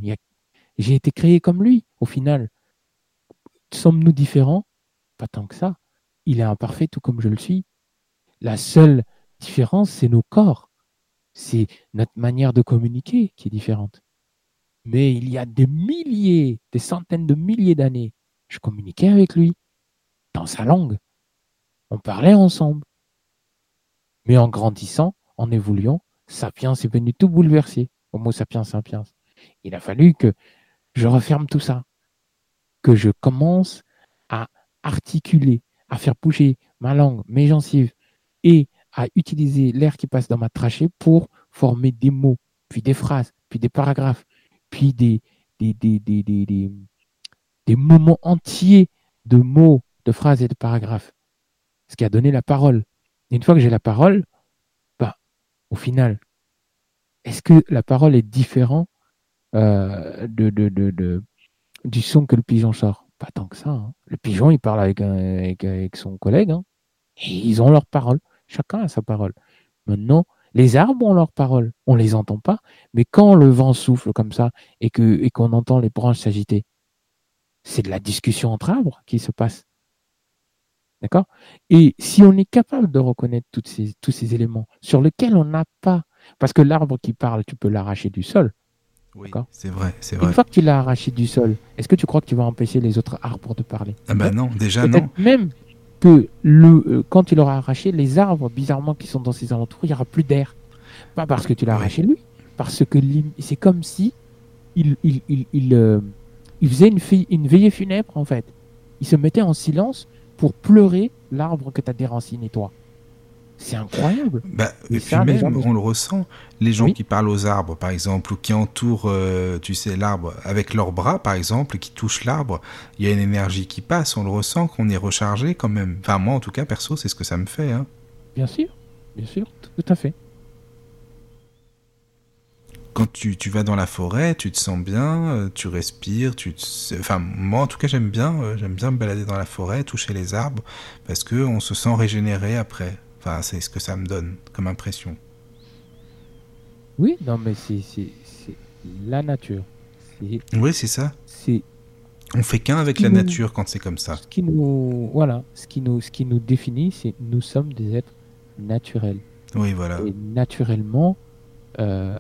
B: J'ai été créé comme lui, au final. Sommes-nous différents? Pas tant que ça. Il est imparfait tout comme je le suis. La seule différence, c'est nos corps. C'est notre manière de communiquer qui est différente. Mais il y a des milliers, des centaines de milliers d'années, je communiquais avec lui dans sa langue. On parlait ensemble. Mais en grandissant, en évoluant, Sapiens est venu tout bouleverser. Homo sapiens sapiens. Il a fallu que je referme tout ça, que je commence à articuler, à faire bouger ma langue, mes gencives et à utiliser l'air qui passe dans ma trachée pour former des mots, puis des phrases, puis des paragraphes, puis des, des, des, des, des, moments entiers de mots, de phrases et de paragraphes. Ce qui a donné la parole. Et une fois que j'ai la parole, bah, au final, est-ce que la parole est différente euh, de, de, de, du son que le pigeon sort Pas tant que ça. Hein. Le pigeon, il parle avec, avec, son collègue. Hein. et ils ont leur parole. Chacun a sa parole. Maintenant, les arbres ont leur parole. On ne les entend pas. Mais quand le vent souffle comme ça et qu'on entend les branches s'agiter, c'est de la discussion entre arbres qui se passe. D'accord? Et si on est capable de reconnaître tous ces éléments sur lesquels on n'a pas, parce que l'arbre qui parle, tu peux l'arracher du sol.
A: Oui, c'est vrai, c'est vrai.
B: Une fois que tu l'as arraché du sol, est-ce que tu crois que tu vas empêcher les autres arbres de parler?
A: Ah ben non, déjà non.
B: Même que le, euh, quand tu l'auras arraché, les arbres, bizarrement, qui sont dans ses alentours, il n'y aura plus d'air. Pas parce que tu l'as arraché lui, parce que c'est comme si il, il, il, euh, il faisait une, une veillée funèbre, en fait. Il se mettait en silence pour pleurer l'arbre que tu as déraciné, toi. C'est incroyable.
A: Bah, et puis même, on le ressent, les gens qui parlent aux arbres, par exemple, ou qui entourent, euh, tu sais, l'arbre avec leurs bras, par exemple, qui touchent l'arbre, il y a une énergie qui passe, on le ressent, qu'on est rechargé quand même. Enfin, moi, en tout cas, perso, c'est ce que ça me fait. Hein.
B: Bien sûr, bien sûr, tout à fait
A: quand tu, tu, vas dans la forêt, tu te sens bien, euh, tu respires, tu enfin moi en tout cas j'aime bien, euh, j'aime bien me balader dans la forêt, toucher les arbres parce que on se sent régénéré après. Enfin c'est ce que ça me donne comme impression.
B: Oui, non mais c'est la nature.
A: Oui c'est ça.
B: C'est
A: on fait qu'un avec la nature quand c'est comme ça.
B: Ce qui nous voilà, ce qui nous ce qui nous définit, c'est nous sommes des êtres naturels.
A: Oui voilà.
B: Et naturellement. Euh,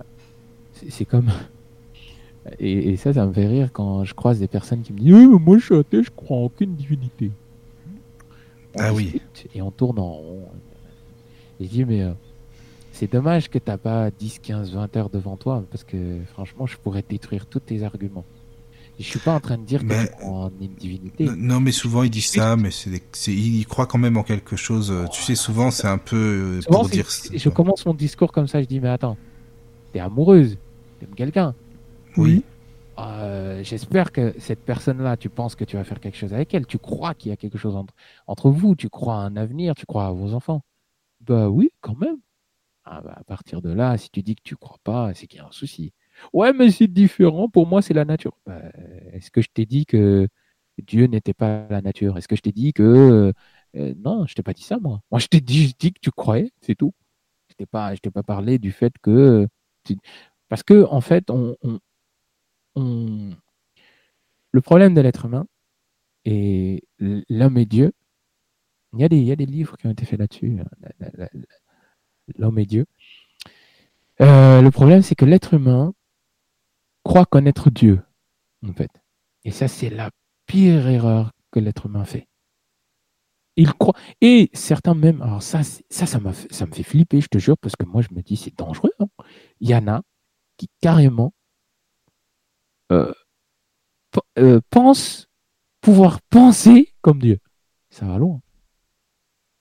B: c'est comme. Et, ça, ça me fait rire quand je croise des personnes qui me disent oui, mais Moi, je suis athée, je crois en aucune divinité.
A: ah oui.
B: Et on tourne en rond. Je dis Mais euh, c'est dommage que tu n'as pas 10, 15, 20 heures devant toi, parce que franchement, je pourrais détruire tous tes arguments. Je suis pas en train de dire tu crois en une divinité.
A: Non, mais souvent ils disent ça, mais c'est, ils croient quand même en quelque chose. Tu sais, souvent c'est un peu euh, pour dire.
B: Je commence mon discours comme ça, je dis mais attends, t'es amoureuse, T'aimes quelqu'un
A: Oui.
B: Euh, j'espère que cette personne-là, tu penses que tu vas faire quelque chose avec elle. Tu crois qu'il y a quelque chose entre, entre vous. Tu crois à un avenir. Tu crois à vos enfants. Bah oui, quand même. Ah bah, à partir de là, si tu dis que tu crois pas, c'est qu'il y a un souci. Ouais, mais c'est différent. Pour moi, c'est la nature. Bah, est-ce que je t'ai dit que Dieu n'était pas la nature? Est-ce que je t'ai dit que euh, non, je t'ai pas dit ça moi. Moi, je t'ai dit, que tu croyais, c'est tout. Je t'ai pas, t'ai pas parlé du fait que parce que, en fait, on, le problème de l'être humain et l'homme et Dieu, il y, a des, livres qui ont été faits là-dessus, hein, l'homme et Dieu. Euh, le problème, c'est que l'être humain croit connaître Dieu, en fait. Et ça, c'est la pire erreur que l'être humain fait. Il croit. Et certains même, alors ça, ça, ça, ça me fait flipper, je te jure, parce que moi, je me dis, c'est dangereux. Hein. Il y en a qui carrément euh, euh, pense pouvoir penser comme Dieu. Ça va loin.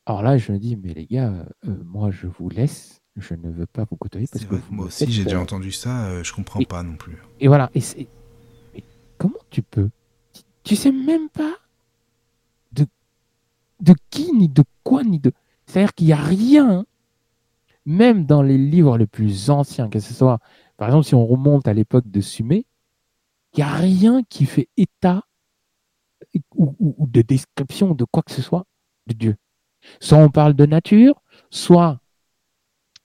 B: Alors là, je me dis, mais les gars, euh, moi, je vous laisse. Je ne veux pas vous côtoyer parce que
A: moi aussi, j'ai déjà entendu ça. je comprends pas non plus.
B: Et voilà. Et comment tu peux? Tu sais même pas de de qui ni de quoi ni de. C'est-à-dire qu'il n'y a rien, même dans les livres les plus anciens, que ce soit par exemple, si on remonte à l'époque de Sumé, il n'y a rien qui fait état ou, de description de quoi que ce soit de Dieu. Soit on parle de nature, soit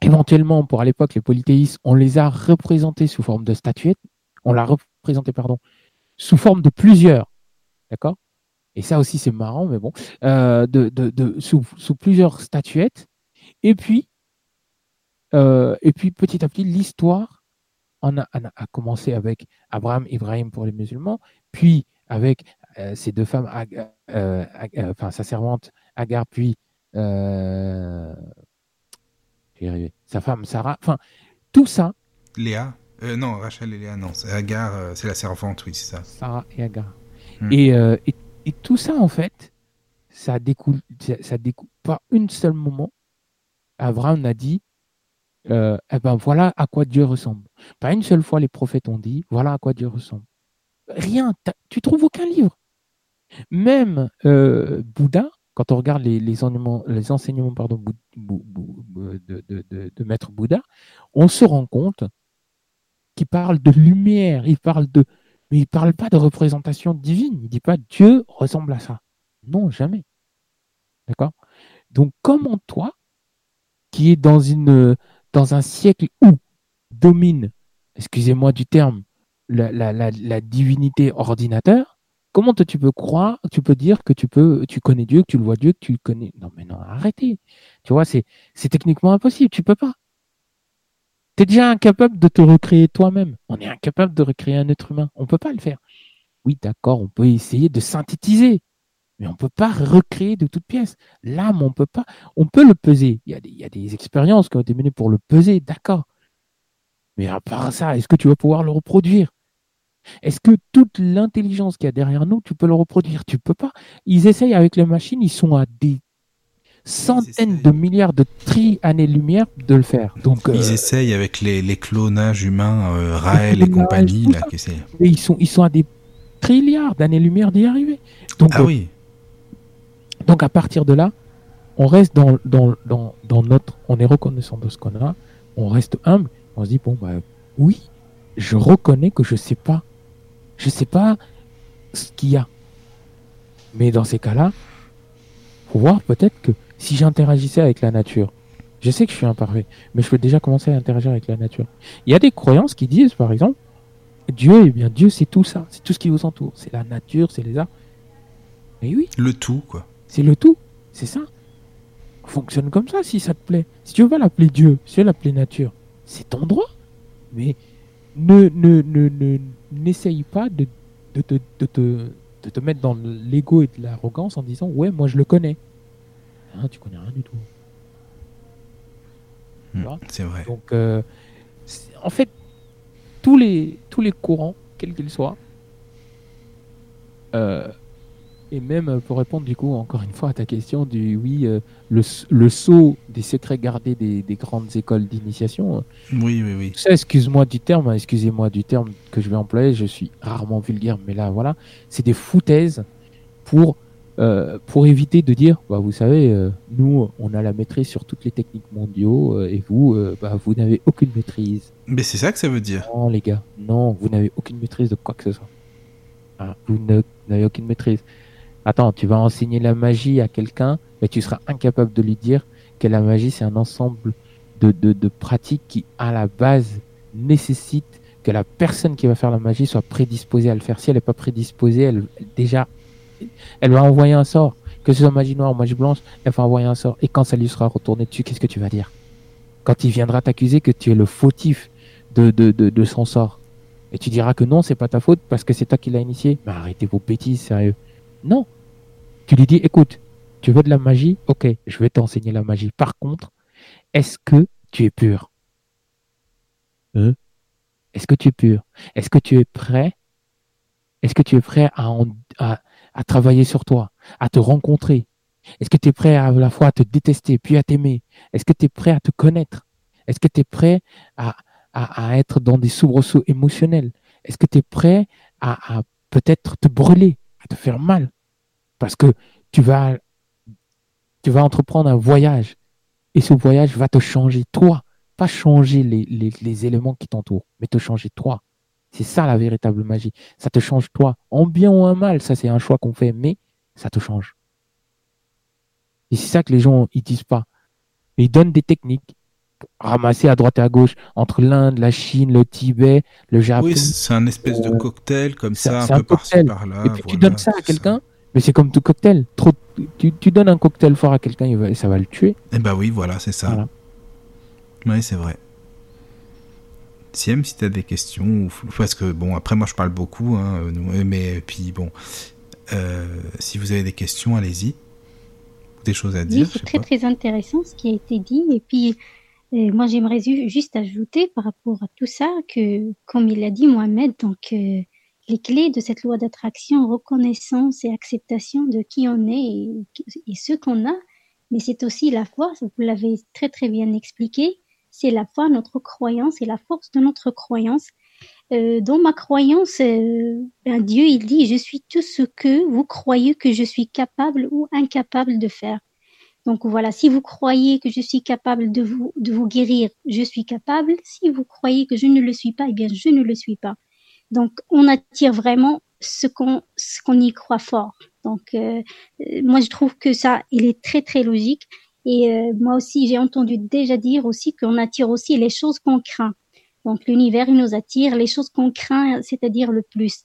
B: éventuellement, pour à l'époque, les polythéistes, on les a représentés sous forme de statuettes, on l'a représenté, pardon, sous forme de plusieurs, d'accord? Et ça aussi, c'est marrant, mais bon, euh, de, sous, plusieurs statuettes. Et puis, euh, et puis petit à petit, l'histoire a, commencé avec Abraham, Ibrahim pour les musulmans, puis avec euh, ces deux femmes, euh, enfin sa servante Agar, puis sa femme Sarah. Enfin, tout ça.
A: Léa euh, Non, Rachel et Léa, non. Agar, euh, c'est la servante, oui, c'est ça.
B: Sarah et Agar. Hmm. Et, euh, et, et, tout ça, en fait, ça découle, ça, découle pas une seule moment. Abraham a dit eh ben voilà à quoi Dieu ressemble. Pas une seule fois les prophètes ont dit voilà à quoi Dieu ressemble. Rien, tu trouves aucun livre. Même Bouddha, quand on regarde les, enseignements, de, Maître Bouddha, on se rend compte qu'il parle de lumière, il parle de. Mais il ne parle pas de représentation divine. Il ne dit pas Dieu ressemble à ça. Non, jamais. D'accord? Donc, comment toi, qui est dans, un siècle où domine, excusez-moi du terme, la divinité ordinateur, Comment tu peux croire, tu peux dire que tu peux, tu connais Dieu, que tu le vois Dieu, que tu le connais? Non, mais non, arrêtez. Tu vois, c'est, techniquement impossible. Tu peux pas. Tu es déjà incapable de te recréer toi-même. On est incapable de recréer un être humain. On peut pas le faire. Oui, d'accord, on peut essayer de synthétiser, mais on peut pas recréer de toutes pièces. L'âme, on peut pas. On peut le peser. Il y, a des, il y a des expériences qui ont été menées pour le peser, d'accord. Mais à part ça, est-ce que tu vas pouvoir le reproduire? Est-ce que toute l'intelligence qu'il y a derrière nous, tu peux le reproduire? Tu peux pas. Ils essayent avec les machines, ils sont à des centaines de milliards de tri-années-lumière de le faire. Donc,
A: ils euh, essayent avec les, les clonages humains, euh, Raël et compagnie. Là,
B: ils, sont, ils sont à des trilliards d'années-lumière d'y arriver.
A: Donc, ah euh, oui.
B: Donc à partir de là, on reste dans, dans, dans, dans notre... On est reconnaissant de ce qu'on a, on reste humble, on se dit, bon, bah oui, je reconnais que je ne sais pas je ne sais pas ce qu'il y a. Mais dans ces cas-là, faut voir peut-être que si j'interagissais avec la nature, je sais que je suis imparfait, mais je peux déjà commencer à interagir avec la nature. Il y a des croyances qui disent, par exemple, Dieu, eh bien, Dieu, c'est tout ça, c'est tout ce qui vous entoure, c'est la nature, c'est les arts. Mais oui.
A: Le tout, quoi.
B: C'est le tout, c'est ça. Fonctionne comme ça si ça te plaît. Si tu veux pas l'appeler Dieu, si tu veux l'appeler nature, c'est ton droit. Mais ne, ne, ne, n'essaye pas de, de, de, de, de te mettre dans l'ego et de l'arrogance en disant ouais moi je le connais. Hein, tu connais rien du tout.
A: Hmm, c'est vrai.
B: Donc euh, en fait tous les tous les courants quels qu'ils soient euh, et même euh, pour répondre du coup encore une fois à ta question du oui, euh, le, le saut des secrets gardés des, des grandes écoles d'initiation. Euh,
A: oui, oui, oui.
B: Ça, excuse-moi du terme, hein, excusez-moi du terme que je vais employer, je suis rarement vulgaire, mais là voilà, c'est des foutaises pour, euh, pour éviter de dire, bah, vous savez, nous, on a la maîtrise sur toutes les techniques mondiaux et vous, bah, vous n'avez aucune maîtrise.
A: Mais c'est ça que ça veut dire.
B: Non, les gars, non, vous n'avez aucune maîtrise de quoi que ce soit. Ah, vous n'avez aucune maîtrise. Attends, tu vas enseigner la magie à quelqu'un, mais tu seras incapable de lui dire que la magie, c'est un ensemble de, de, pratiques qui, à la base, nécessitent que la personne qui va faire la magie soit prédisposée à le faire. Si elle n'est pas prédisposée, elle, déjà, elle va envoyer un sort. Que ce soit magie noire ou magie blanche, elle va envoyer un sort. Et quand ça lui sera retourné dessus, qu'est-ce que tu vas dire? Quand il viendra t'accuser que tu es le fautif de, de, de, de son sort. Et tu diras que non, c'est pas ta faute parce que c'est toi qui l'as initié. Mais arrêtez vos bêtises, sérieux. Non. Tu lui dis, écoute, tu veux de la magie? Ok, je vais t'enseigner la magie. Par contre, est-ce que tu es pur? Hein? Est-ce que tu es pur? Est-ce que tu es prêt? Est-ce que tu es prêt à, à, travailler sur toi, à te rencontrer? Est-ce que tu es prêt à, la fois à te détester puis à t'aimer? Est-ce que tu es prêt à te connaître? Est-ce que tu es prêt à, à, être dans des soubresauts émotionnels? Est-ce que tu es prêt à peut-être te brûler? Te faire mal. Parce que tu vas, tu vas entreprendre un voyage. Et ce voyage va te changer toi. Pas changer les, les, les éléments qui t'entourent, mais te changer toi. C'est ça la véritable magie. Ça te change toi. En bien ou en mal, ça c'est un choix qu'on fait, mais ça te change. Et c'est ça que les gens ils disent pas. Ils donnent des techniques ramasser à droite et à gauche entre l'Inde, la Chine, le Tibet, le Japon. Oui,
A: c'est un espèce de euh, cocktail comme ça, un, peu par-ci par-là.
B: Et puis tu donnes ça à quelqu'un, mais c'est comme tout cocktail. Trop, tu, tu, donnes un cocktail fort à quelqu'un et ça va le tuer.
A: Eh ben oui, voilà, c'est ça. Oui, c'est vrai. Siem, si tu as des questions, parce que bon, après moi je parle beaucoup, hein, mais puis bon, euh, si vous avez des questions, allez-y. Des choses à dire.
D: Oui, c'est très très intéressant ce qui a été dit. Et puis Moi, j'aimerais juste ajouter par rapport à tout ça que, comme il l'a dit Mohamed, donc euh, les clés de cette loi d'attraction, reconnaissance et acceptation de qui on est et, et ce qu'on a, mais c'est aussi la foi, vous l'avez très très bien expliqué, c'est la foi, notre croyance et la force de notre croyance. Euh, dans ma croyance, euh, ben Dieu, il dit, je suis tout ce que vous croyez que je suis capable ou incapable de faire. Donc voilà, si vous croyez que je suis capable de vous, de vous guérir, je suis capable. Si vous croyez que je ne le suis pas, eh bien, je ne le suis pas. Donc, on attire vraiment ce qu'on qu'on y croit fort. Donc, euh, euh, moi, je trouve que ça, il est très, très logique. Et euh, moi aussi, j'ai entendu déjà dire aussi qu'on attire aussi les choses qu'on craint. Donc, l'univers, il nous attire les choses qu'on craint, c'est-à-dire le plus.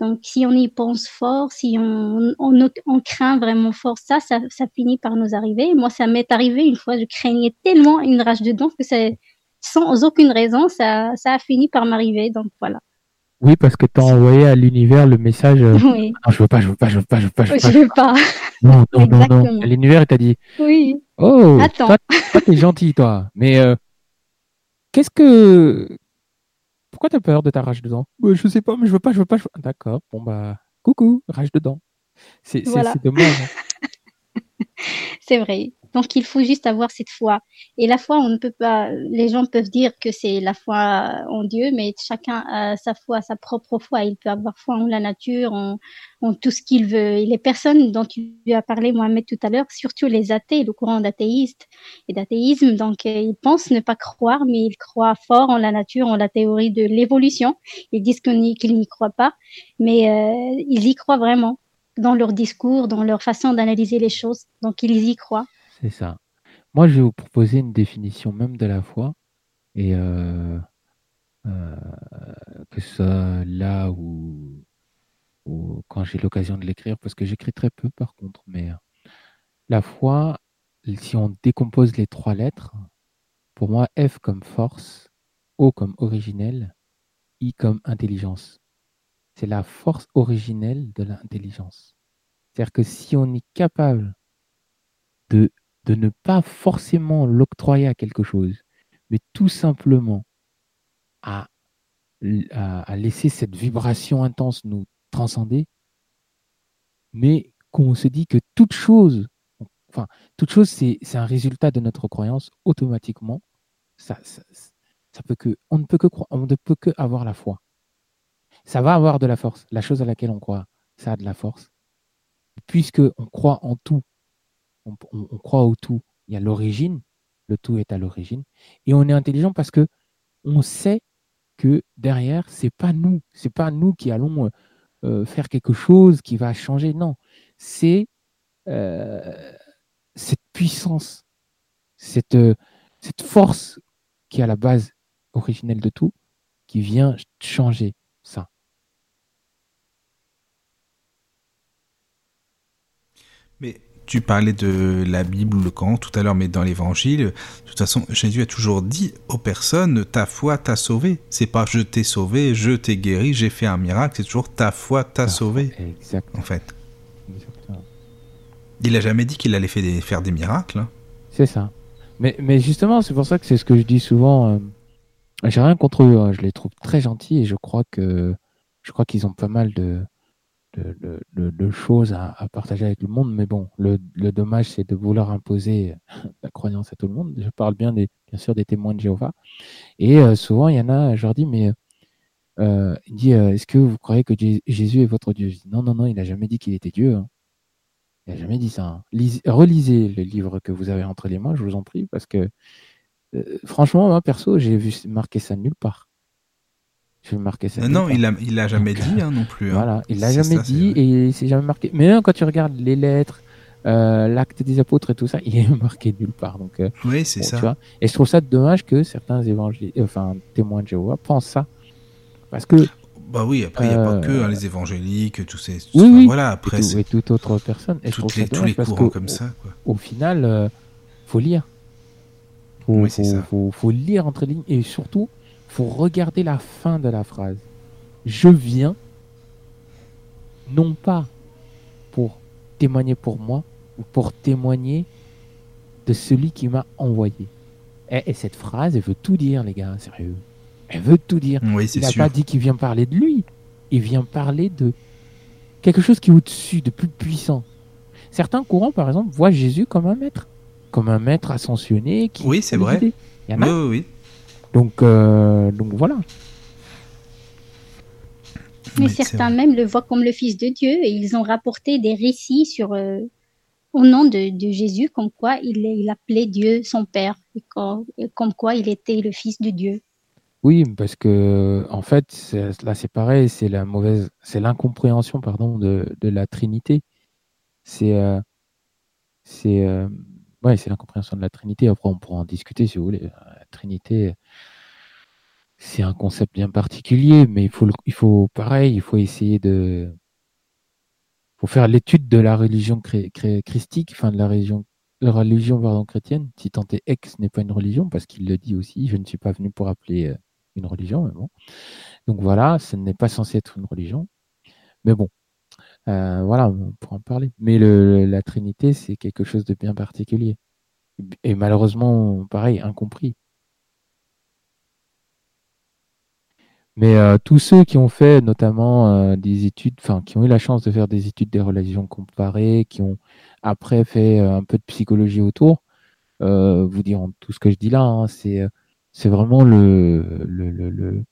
D: Donc, si on y pense fort, si on, on, craint vraiment fort ça, ça, ça, finit par nous arriver. Moi, ça m'est arrivé une fois, je craignais tellement une rage de dents que c'est sans aucune raison, ça, ça a fini par m'arriver. Donc, voilà.
B: Oui, parce que tu as envoyé à l'univers le message. Euh, oui. Non, je veux pas, je veux pas, je veux pas, je veux pas, je veux pas.
D: Je veux pas.
B: Non, non, non, non. L'univers, t'a dit.
D: Oui.
B: Oh, Attends. toi, toi t'es gentil, toi. Mais euh, qu'est-ce que pourquoi t'as peur de ta rage dedans? Je Je sais pas, mais je veux pas, je veux pas. D'accord. Bon bah, coucou, rage dedans. C'est dommage.
D: Hein. c'est vrai. Donc il faut juste avoir cette foi. Et la foi, on ne peut pas. Les gens peuvent dire que c'est la foi en Dieu, mais chacun a sa foi, sa propre foi. Il peut avoir foi en la nature, en, tout ce qu'il veut. Et les personnes dont tu as parlé, Mohamed, tout à l'heure, surtout les athées, le courant d'athéiste et d'athéisme, donc euh, ils pensent ne pas croire, mais ils croient fort en la nature, en la théorie de l'évolution. Ils disent qu'ils n'y croient pas, mais euh, ils y croient vraiment dans leur discours, dans leur façon d'analyser les choses. Donc ils y croient.
B: C'est ça. Moi, je vais vous proposer une définition même de la foi. Et euh, euh, que ce soit là ou, quand j'ai l'occasion de l'écrire, parce que j'écris très peu par contre, mais euh, la foi, si on décompose les trois lettres, pour moi, F comme force, O comme originel, I comme intelligence. C'est la force originelle de l'intelligence. C'est-à-dire que si on est capable de de ne pas forcément l'octroyer à quelque chose, mais tout simplement à, à, laisser cette vibration intense nous transcender, mais qu'on se dit que toute chose, enfin, toute chose, c'est un résultat de notre croyance automatiquement. Ça, ça, peut que, on ne peut que croire, on ne peut que avoir la foi. Ça va avoir de la force. La chose à laquelle on croit, ça a de la force. Puisque on croit en tout on, croit au tout. Il y a l'origine, le tout est à l'origine, et on est intelligent parce que on sait que derrière, c'est pas nous, c'est pas nous qui allons euh, euh, faire quelque chose qui va changer. Non, c'est euh, cette puissance, cette, cette force qui est à la base originelle de tout, qui vient changer ça.
A: Mais tu parlais de la Bible ou le Coran tout à l'heure, mais dans l'Évangile, de toute façon, Jésus a toujours dit aux personnes ta foi t'a sauvé. C'est pas je t'ai sauvé, je t'ai guéri, j'ai fait un miracle. C'est toujours ta foi t'a sauvé.
B: Exactement.
A: En fait. Il a jamais dit qu'il allait faire des, miracles. Hein.
B: C'est ça. Mais, mais justement, c'est pour ça que c'est ce que je dis souvent. Euh, j'ai rien contre eux. Hein. je les trouve très gentils et je crois que je crois qu'ils ont pas mal de de, choses à, partager avec le monde. Mais bon, le, dommage, c'est de vouloir imposer la croyance à tout le monde. Je parle bien, des, bien sûr des témoins de Jéhovah. Et euh, souvent, il y en a, je leur dis, mais euh, il dit, euh, est-ce que vous croyez que Jésus est votre Dieu? Non, non, non, il n'a jamais dit qu'il était Dieu. Hein. Il n'a jamais dit ça. Hein. relisez le livre que vous avez entre les mains, je vous en prie, parce que franchement, moi, perso, j'ai vu marquer ça nulle part. Je vais marquer ça.
A: Non, il a, il a jamais dit hein, non plus.
B: Hein. Voilà, il l'a jamais dit et c'est jamais marqué. Mais quand tu regardes les lettres, euh, l'acte des apôtres et tout ça, il est marqué nulle part. Donc, euh,
A: oui, c'est ça.
B: Tu vois et je trouve ça dommage que certains évangélistes, enfin témoins de Jéhovah pensent ça, parce que.
A: Bah oui, après il n'y a pas que hein, les évangéliques, tous ces.
B: Oui, oui.
A: Voilà, après.
B: Et, toute autre personne.
A: Et Toutes les, tous les courants comme ça. Quoi.
B: Au, final, euh, faut lire. Faut, oui, faut, ça. Faut, faut lire entre lignes et surtout faut regarder la fin de la phrase. Je viens, non pas pour témoigner pour moi, ou pour témoigner de celui qui m'a envoyé. Et, cette phrase, elle veut tout dire, les gars, sérieux. Elle veut tout dire.
A: Oui,
B: il n'a pas dit qu'il vient parler de lui. Il vient parler de quelque chose qui est au-dessus, de plus puissant. Certains courants, par exemple, voient Jésus comme un maître, comme un maître ascensionné. Qui
A: oui, c'est vrai. Il y en a. Oui, oui.
B: Donc, euh, donc voilà.
D: Mais certains même le voient comme le Fils de Dieu et ils ont rapporté des récits sur, euh, au nom de, Jésus, comme quoi il, il, appelait Dieu son Père et comme, quoi il était le Fils de Dieu.
B: Oui, parce que en fait, là c'est pareil, c'est la mauvaise, c'est l'incompréhension pardon de, de, la Trinité. C'est euh, c'est euh, ouais, c'est l'incompréhension de la Trinité. Après, on pourra en discuter si vous voulez. Trinité, c'est un concept bien particulier, mais il faut, il faut pareil, il faut essayer de, faut faire l'étude de la religion christique, enfin de la religion, la religion chrétienne, si tant est ex n'est pas une religion, parce qu'il le dit aussi, je ne suis pas venu pour appeler euh, une religion, mais bon. Donc voilà, ce n'est pas censé être une religion, mais bon, euh, voilà, on pourra en parler. Mais le, la Trinité, c'est quelque chose de bien particulier. Et malheureusement, pareil, incompris. Mais euh, tous ceux qui ont fait notamment euh, des études, enfin qui ont eu la chance de faire des études des relations comparées, qui ont après fait euh, un peu de psychologie autour, vous diront tout ce que je dis là. Hein, c'est c'est vraiment le le le le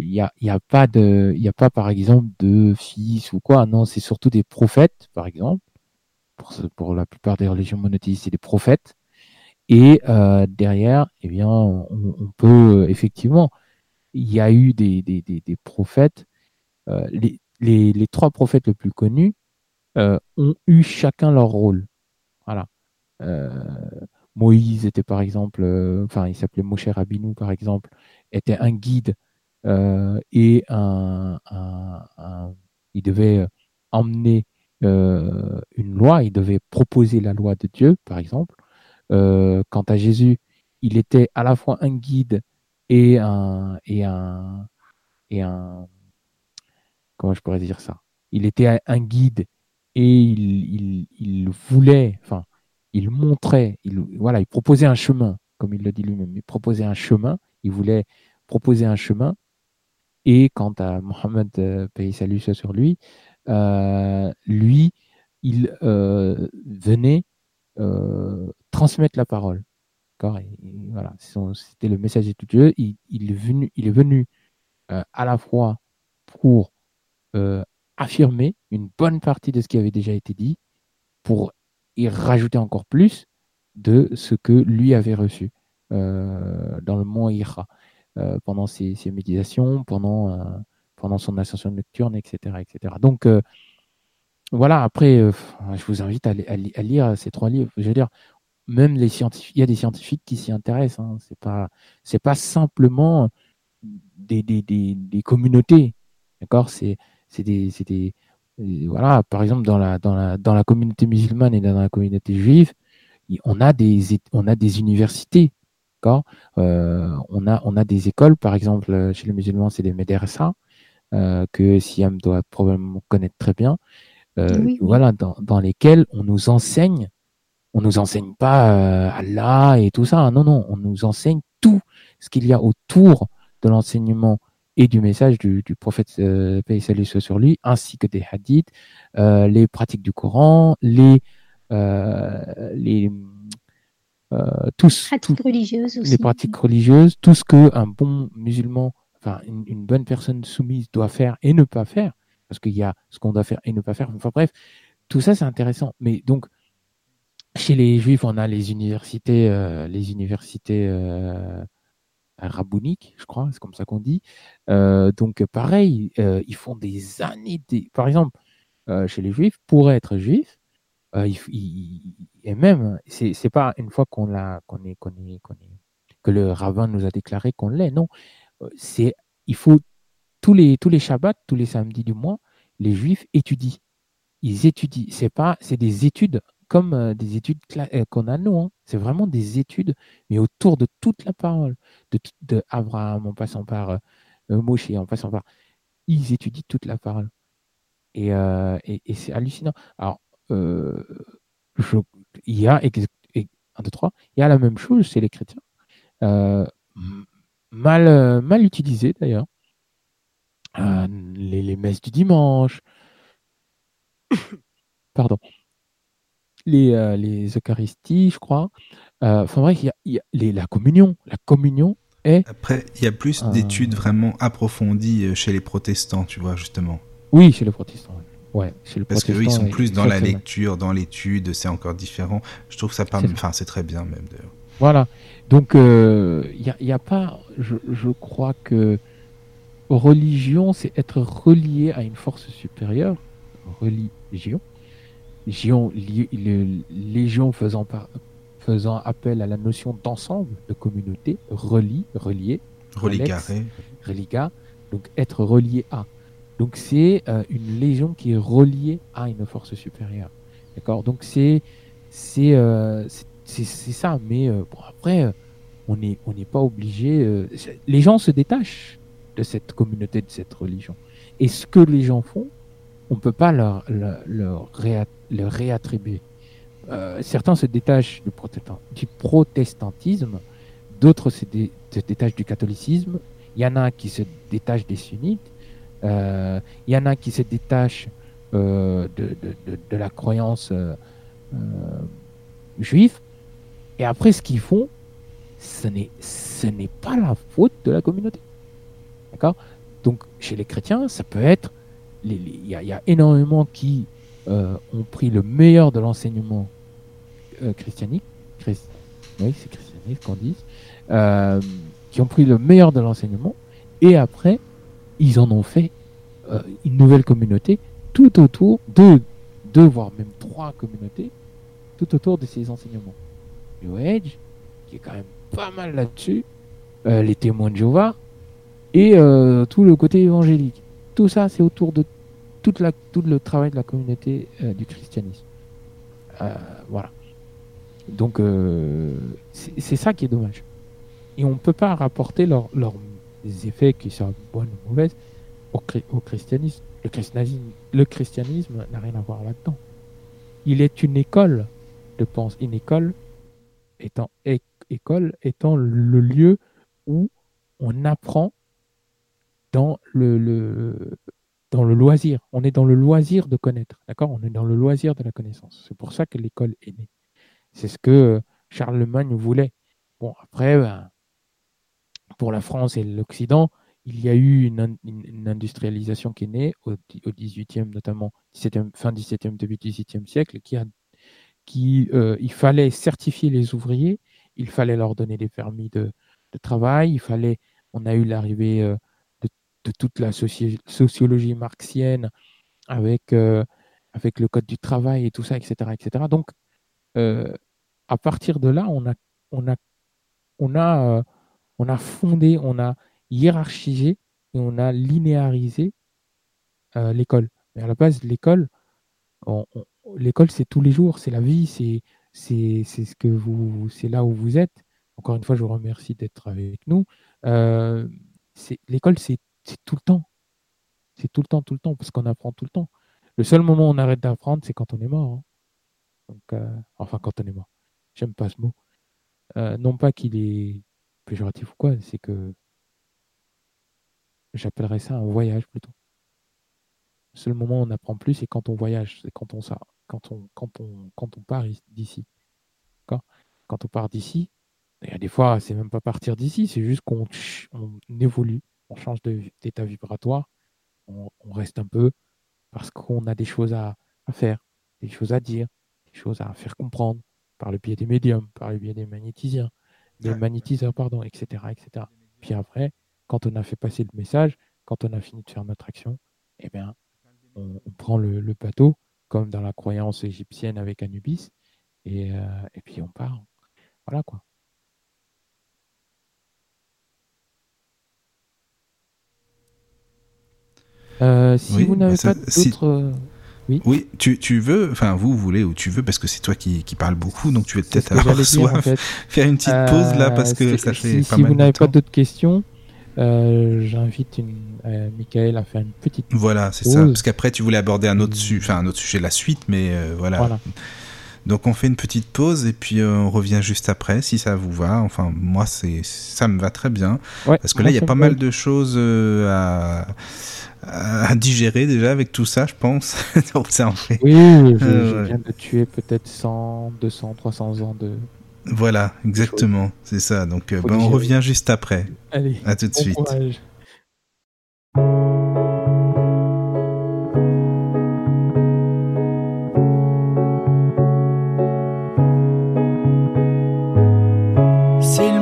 B: il y a, y a pas de il y a pas par exemple de fils ou quoi non c'est surtout des prophètes par exemple pour pour la plupart des religions monothéistes c'est des prophètes et derrière eh bien on, on peut effectivement il y a eu des, prophètes. Euh, les, trois prophètes les plus connus euh, ont eu chacun leur rôle. Voilà. Euh, Moïse était par exemple, enfin il s'appelait Moshe Rabbeinu par exemple, était un guide et il devait emmener une loi, il devait proposer la loi de Dieu par exemple. quant à Jésus, il était à la fois un guide et un comment je pourrais dire ça? Il était un guide et il, il, voulait enfin il montrait il voilà il proposait un chemin comme il le dit lui-même. Il proposait un chemin il voulait proposer un chemin et quant à Mohammed euh, paye salut sur lui euh, lui il euh, venait euh, transmettre la parole voilà, c'était le message de Dieu. Il, il, est venu, il est venu euh, à la fois pour euh, affirmer une bonne partie de ce qui avait déjà été dit, pour y rajouter encore plus de ce que lui avait reçu euh, dans le mont Ira pendant ses, méditations, pendant, pendant son ascension nocturne, etc. etc. Donc, voilà, après, je vous invite à, à, lire ces trois livres. Je veux dire, même les scientifiques, il y a des scientifiques qui s'y intéressent. Hein. C'est pas, c'est pas simplement des, des, des, des communautés, d'accord? C'est, c'est des, c'est des, voilà. Par exemple, dans la, dans la, dans la communauté musulmane et dans la communauté juive, on a des, on a des universités, d'accord? Euh, On a, on a des écoles, par exemple, chez les musulmans, c'est des médersa euh, que Siam doit probablement connaître très bien. Euh, voilà, dans, dans lesquelles on nous enseigne on nous enseigne pas euh, Allah et tout ça. Non, non, on nous enseigne tout ce qu'il y a autour de l'enseignement et du message du, prophète euh, paix et salut sur lui, ainsi que des hadiths, euh, les pratiques du Coran, les euh, les tous
D: pratiques religieuses
B: aussi. les pratiques religieuses, tout ce que un bon musulman, enfin une, une bonne personne soumise doit faire et ne pas faire, parce qu'il y a ce qu'on doit faire et ne pas faire. Enfin bref, tout ça c'est intéressant. Mais donc chez les juifs, on a les universités, euh, les universités euh, rabbiniques, je crois, c'est comme ça qu'on dit. Euh, donc pareil, euh, ils font des années. Par exemple, chez les juifs, pour être juif, et même, c'est c'est pas une fois qu'on l'a, est, qu'on est, qu'on est, que le rabbin nous a déclaré qu'on l'est. Non, c'est, il faut tous les tous les Shabbats, tous les samedis du mois, les juifs étudient. Ils étudient. C'est pas, c'est des études comme euh, des études euh, qu'on a nous. Hein. C'est vraiment des études, mais autour de toute la parole, de, Abraham en passant par euh, Moshe, en passant par. Ils étudient toute la parole. Et, c'est hallucinant. Alors, il y a, un, deux, trois, il y a la même chose chez les chrétiens. mal, mal utilisées d'ailleurs. les, les, messes du dimanche, pardon, les, les Eucharisties, je crois. Enfin bref, il y y a la communion. La communion est.
A: Après, il y a plus d'études vraiment approfondies chez les protestants, tu vois, justement.
B: Oui, chez les protestants. Ouais,
A: Parce qu'eux, ils sont plus dans la lecture, dans l'étude, c'est encore différent. Je trouve que ça parle, enfin, c'est très bien même d'ailleurs.
B: Voilà. Donc, il euh, n'y a, a, pas, je, je, crois que religion, c'est être relié à une force supérieure. Religion. Légion, légion faisant, par, faisant appel à la notion d'ensemble, de communauté, relie, relié.
A: Religaré.
B: Religa. Donc, être relié à. Donc c'est euh, une légion qui est reliée à une force supérieure. D'accord? Donc c'est c'est euh, c'est ça. Mais euh, bon, après, on n'est on n'est pas obligé. les gens se détachent de cette communauté, de cette religion. Et ce que les gens font, on peut pas leur leur, réattribuer. certains se détachent du, protestantisme, d'autres se, détachent du catholicisme. Il y en a qui se détachent des sunnites il euh, y en a qui se détachent euh, de, de, de, la croyance euh, juive. Et après, ce qu'ils font, ce n'est, ce n'est pas la faute de la communauté. D'accord? Donc, chez les chrétiens, ça peut être. Il y, a énormément qui ont pris le meilleur de l'enseignement christianique. oui, c'est christianique qu'on dit. qui ont pris le meilleur de l'enseignement. Et après, ils en ont fait euh, une nouvelle communauté tout autour de deux, voire même trois communautés, tout autour de ces enseignements. New Age, qui est quand même pas mal là-dessus, euh, les témoins de Jéhovah, et euh, tout le côté évangélique. Tout ça, c'est autour de toute tout le travail de la communauté du christianisme. voilà. Donc, c'est ça qui est dommage. Et on ne peut pas rapporter leurs effets, qui sont bons ou mauvais, au, christianisme. Le christianisme, le christianisme n'a rien à voir là-dedans. Il est une école de pense, une école étant école étant le lieu où on apprend dans le, dans le loisir. On est dans le loisir de connaître, d'accord? On est dans le loisir de la connaissance. C'est pour ça que l'école est née. C'est ce que Charlemagne voulait. Bon, après, ben, pour la France et l'Occident, il y a eu une, industrialisation qui est née au, au 18e, notamment 17e, fin 17e, début 18e siècle, qui a, qui, euh, il fallait certifier les ouvriers, il fallait leur donner des permis de, travail, il fallait, on a eu l'arrivée euh, de, toute la sociologie marxienne avec, euh, avec le code du travail et tout ça, etc., etc. Donc, à partir de là, on a, on a, on a, on a fondé, on a hiérarchisé et on a linéarisé euh, l'école. Mais à la base, l'école, l'école, c'est tous les jours, c'est la vie, c'est c'est ce que vous, c'est là où vous êtes. Encore une fois, je vous remercie d'être avec nous. Euh, l'école, c'est tout le temps. C'est tout le temps, tout le temps, parce qu'on apprend tout le temps. Le seul moment où on arrête d'apprendre, c'est quand on est mort. Hein. Donc, euh, enfin, quand on est mort. J'aime pas ce mot. non pas qu'il est péjoratif ou quoi, c'est que J'appellerais ça un voyage plutôt. Le seul moment où on n'apprend plus, c'est quand on voyage, c'est quand on quand on, quand on, quand on part d'ici. Quand on part d'ici, il y a des fois, c'est même pas partir d'ici, c'est juste qu'on évolue, on change d'état vibratoire, on, reste un peu parce qu'on a des choses à, faire, des choses à dire, des choses à faire comprendre par le biais des médiums, par le biais des magnétisiens, des magnétiseurs, pardon, etc., etc. Puis après, quand on a fait passer le message, quand on a fini de faire notre action, eh bien, on, prend le, bateau, comme dans la croyance égyptienne avec Anubis, et, euh, puis on part. Voilà quoi. Euh, si vous n'avez pas d'autres. Euh,
A: oui, oui tu, tu, veux, enfin vous voulez ou tu veux, parce que c'est toi qui, qui parles beaucoup, donc tu veux peut-être avoir faire une petite pause là, parce que ça fait
B: pas si vous n'avez pas d'autres questions, euh, j'invite une, euh, Michael à faire une petite.
A: Voilà, c'est ça. Parce qu'après, tu voulais aborder un autre, su un autre sujet, la suite, mais euh, voilà. Donc on fait une petite pause et puis euh, on revient juste après si ça vous va. Enfin moi c'est ça me va très bien parce que là il y a pas mal de choses euh, à, à digérer déjà avec tout ça je pense. Donc
B: ça en fait. Oui, je, viens de tuer peut-être 100, 200, 300 ans de
A: voilà, exactement, c'est ça. Donc, ben, on revient juste après.
B: Allez,
A: à tout de suite.
E: S'il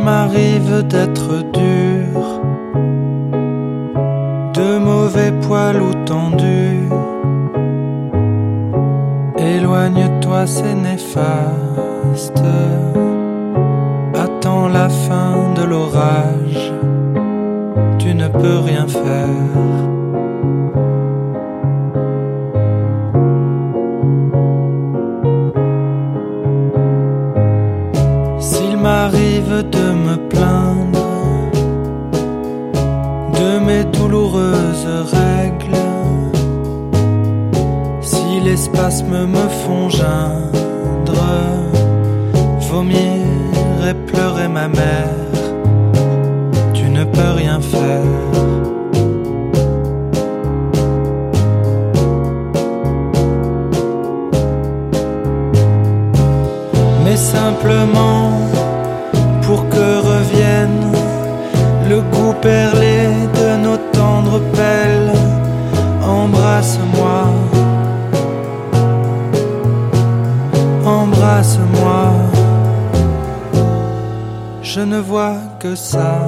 E: m'arrive d'être dur, de mauvais poils ou tendus, éloigne-toi, c'est néfaste. Attends la fin de l'orage, tu ne peux rien faire. De me plaindre de mes douloureuses règles. Si les spasmes me font geindre, vomir et pleurer ma mère, tu ne peux rien faire. Mais simplement le goût perlé de nos tendres pelles. Embrasse-moi, embrasse-moi. Je ne vois que ça.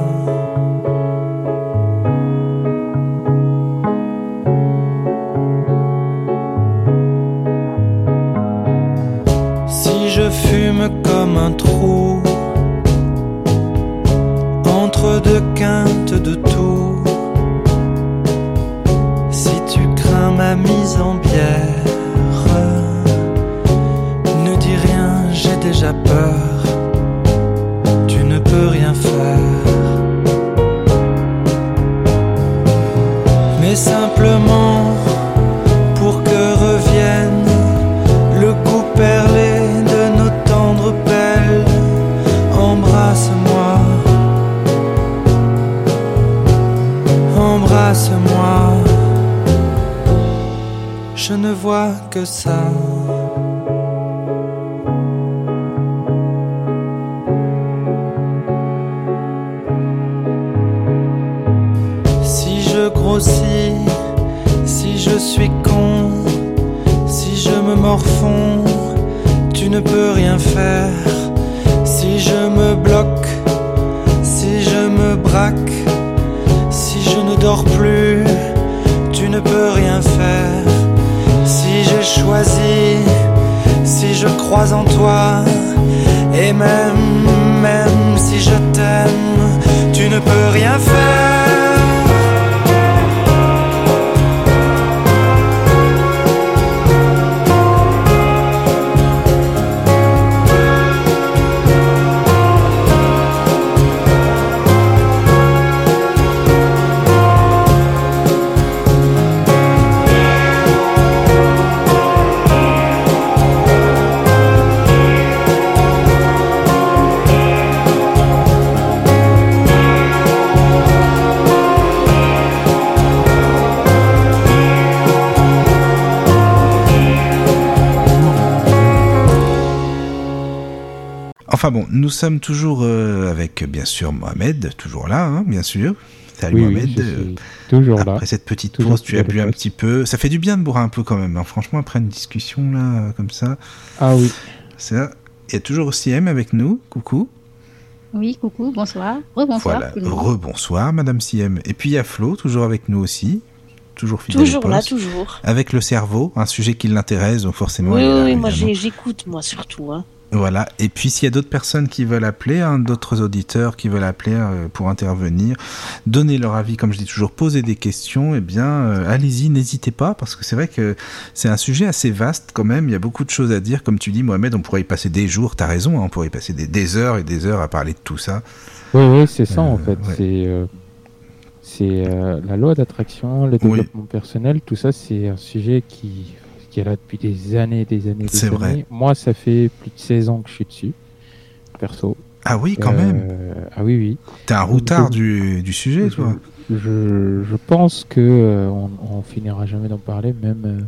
E: Si je fume comme un trou de quinte de tout. Si tu crains ma mise en bière, Si je grossis, si je suis con, si je me morfonds, tu ne peux rien faire. Si je me bloque, si je me braque dors plus, tu ne peux rien faire. J'ai choisi, si je crois en toi, et même, même si je t'aime, tu ne peux rien faire.
A: Enfin bon, nous sommes toujours euh, avec bien sûr Mohamed, toujours là, hein, bien sûr. Salut Mohamed.
B: Euh, toujours
A: là. Après cette petite pause, tu as bu un petit peu. Ça fait du bien de boire un peu quand même. Hein. Franchement, après une discussion là, comme ça.
B: Ah oui.
A: Ça. Il y a toujours aussi M avec nous. Coucou.
D: Oui, coucou, bonsoir. Rebonsoir.
A: Voilà. Rebonsoir, Madame Siem. Et puis il y a Flo, toujours avec nous aussi. Toujours fidèle.
C: Toujours là, toujours.
A: Avec le cerveau, un sujet qui l'intéresse, donc forcément.
C: Oui, oui, moi j'écoute, moi surtout. Hein.
A: Voilà. Et puis s'il y a d'autres personnes qui veulent appeler, hein, d'autres auditeurs qui veulent appeler euh, pour intervenir, donner leur avis, comme je dis toujours, poser des questions, eh bien, euh, allez-y, n'hésitez pas, parce que c'est vrai que c'est un sujet assez vaste quand même. Il y a beaucoup de choses à dire, comme tu dis, Mohamed. On pourrait y passer des jours. T'as raison. Hein, on pourrait y passer des, heures et des heures à parler de tout ça.
B: Oui, oui, c'est ça en euh, fait. C'est la loi d'attraction, le développement personnel, tout ça, c'est un sujet qui qui est là depuis des années, des années,
A: C'est vrai.
B: Moi, ça fait plus de 16 ans que je suis dessus, perso.
A: Ah oui, quand même.
B: Ah oui, oui.
A: T'es un routard du, du, sujet, toi.
B: Je, je, pense que on, on, finira jamais d'en parler, même,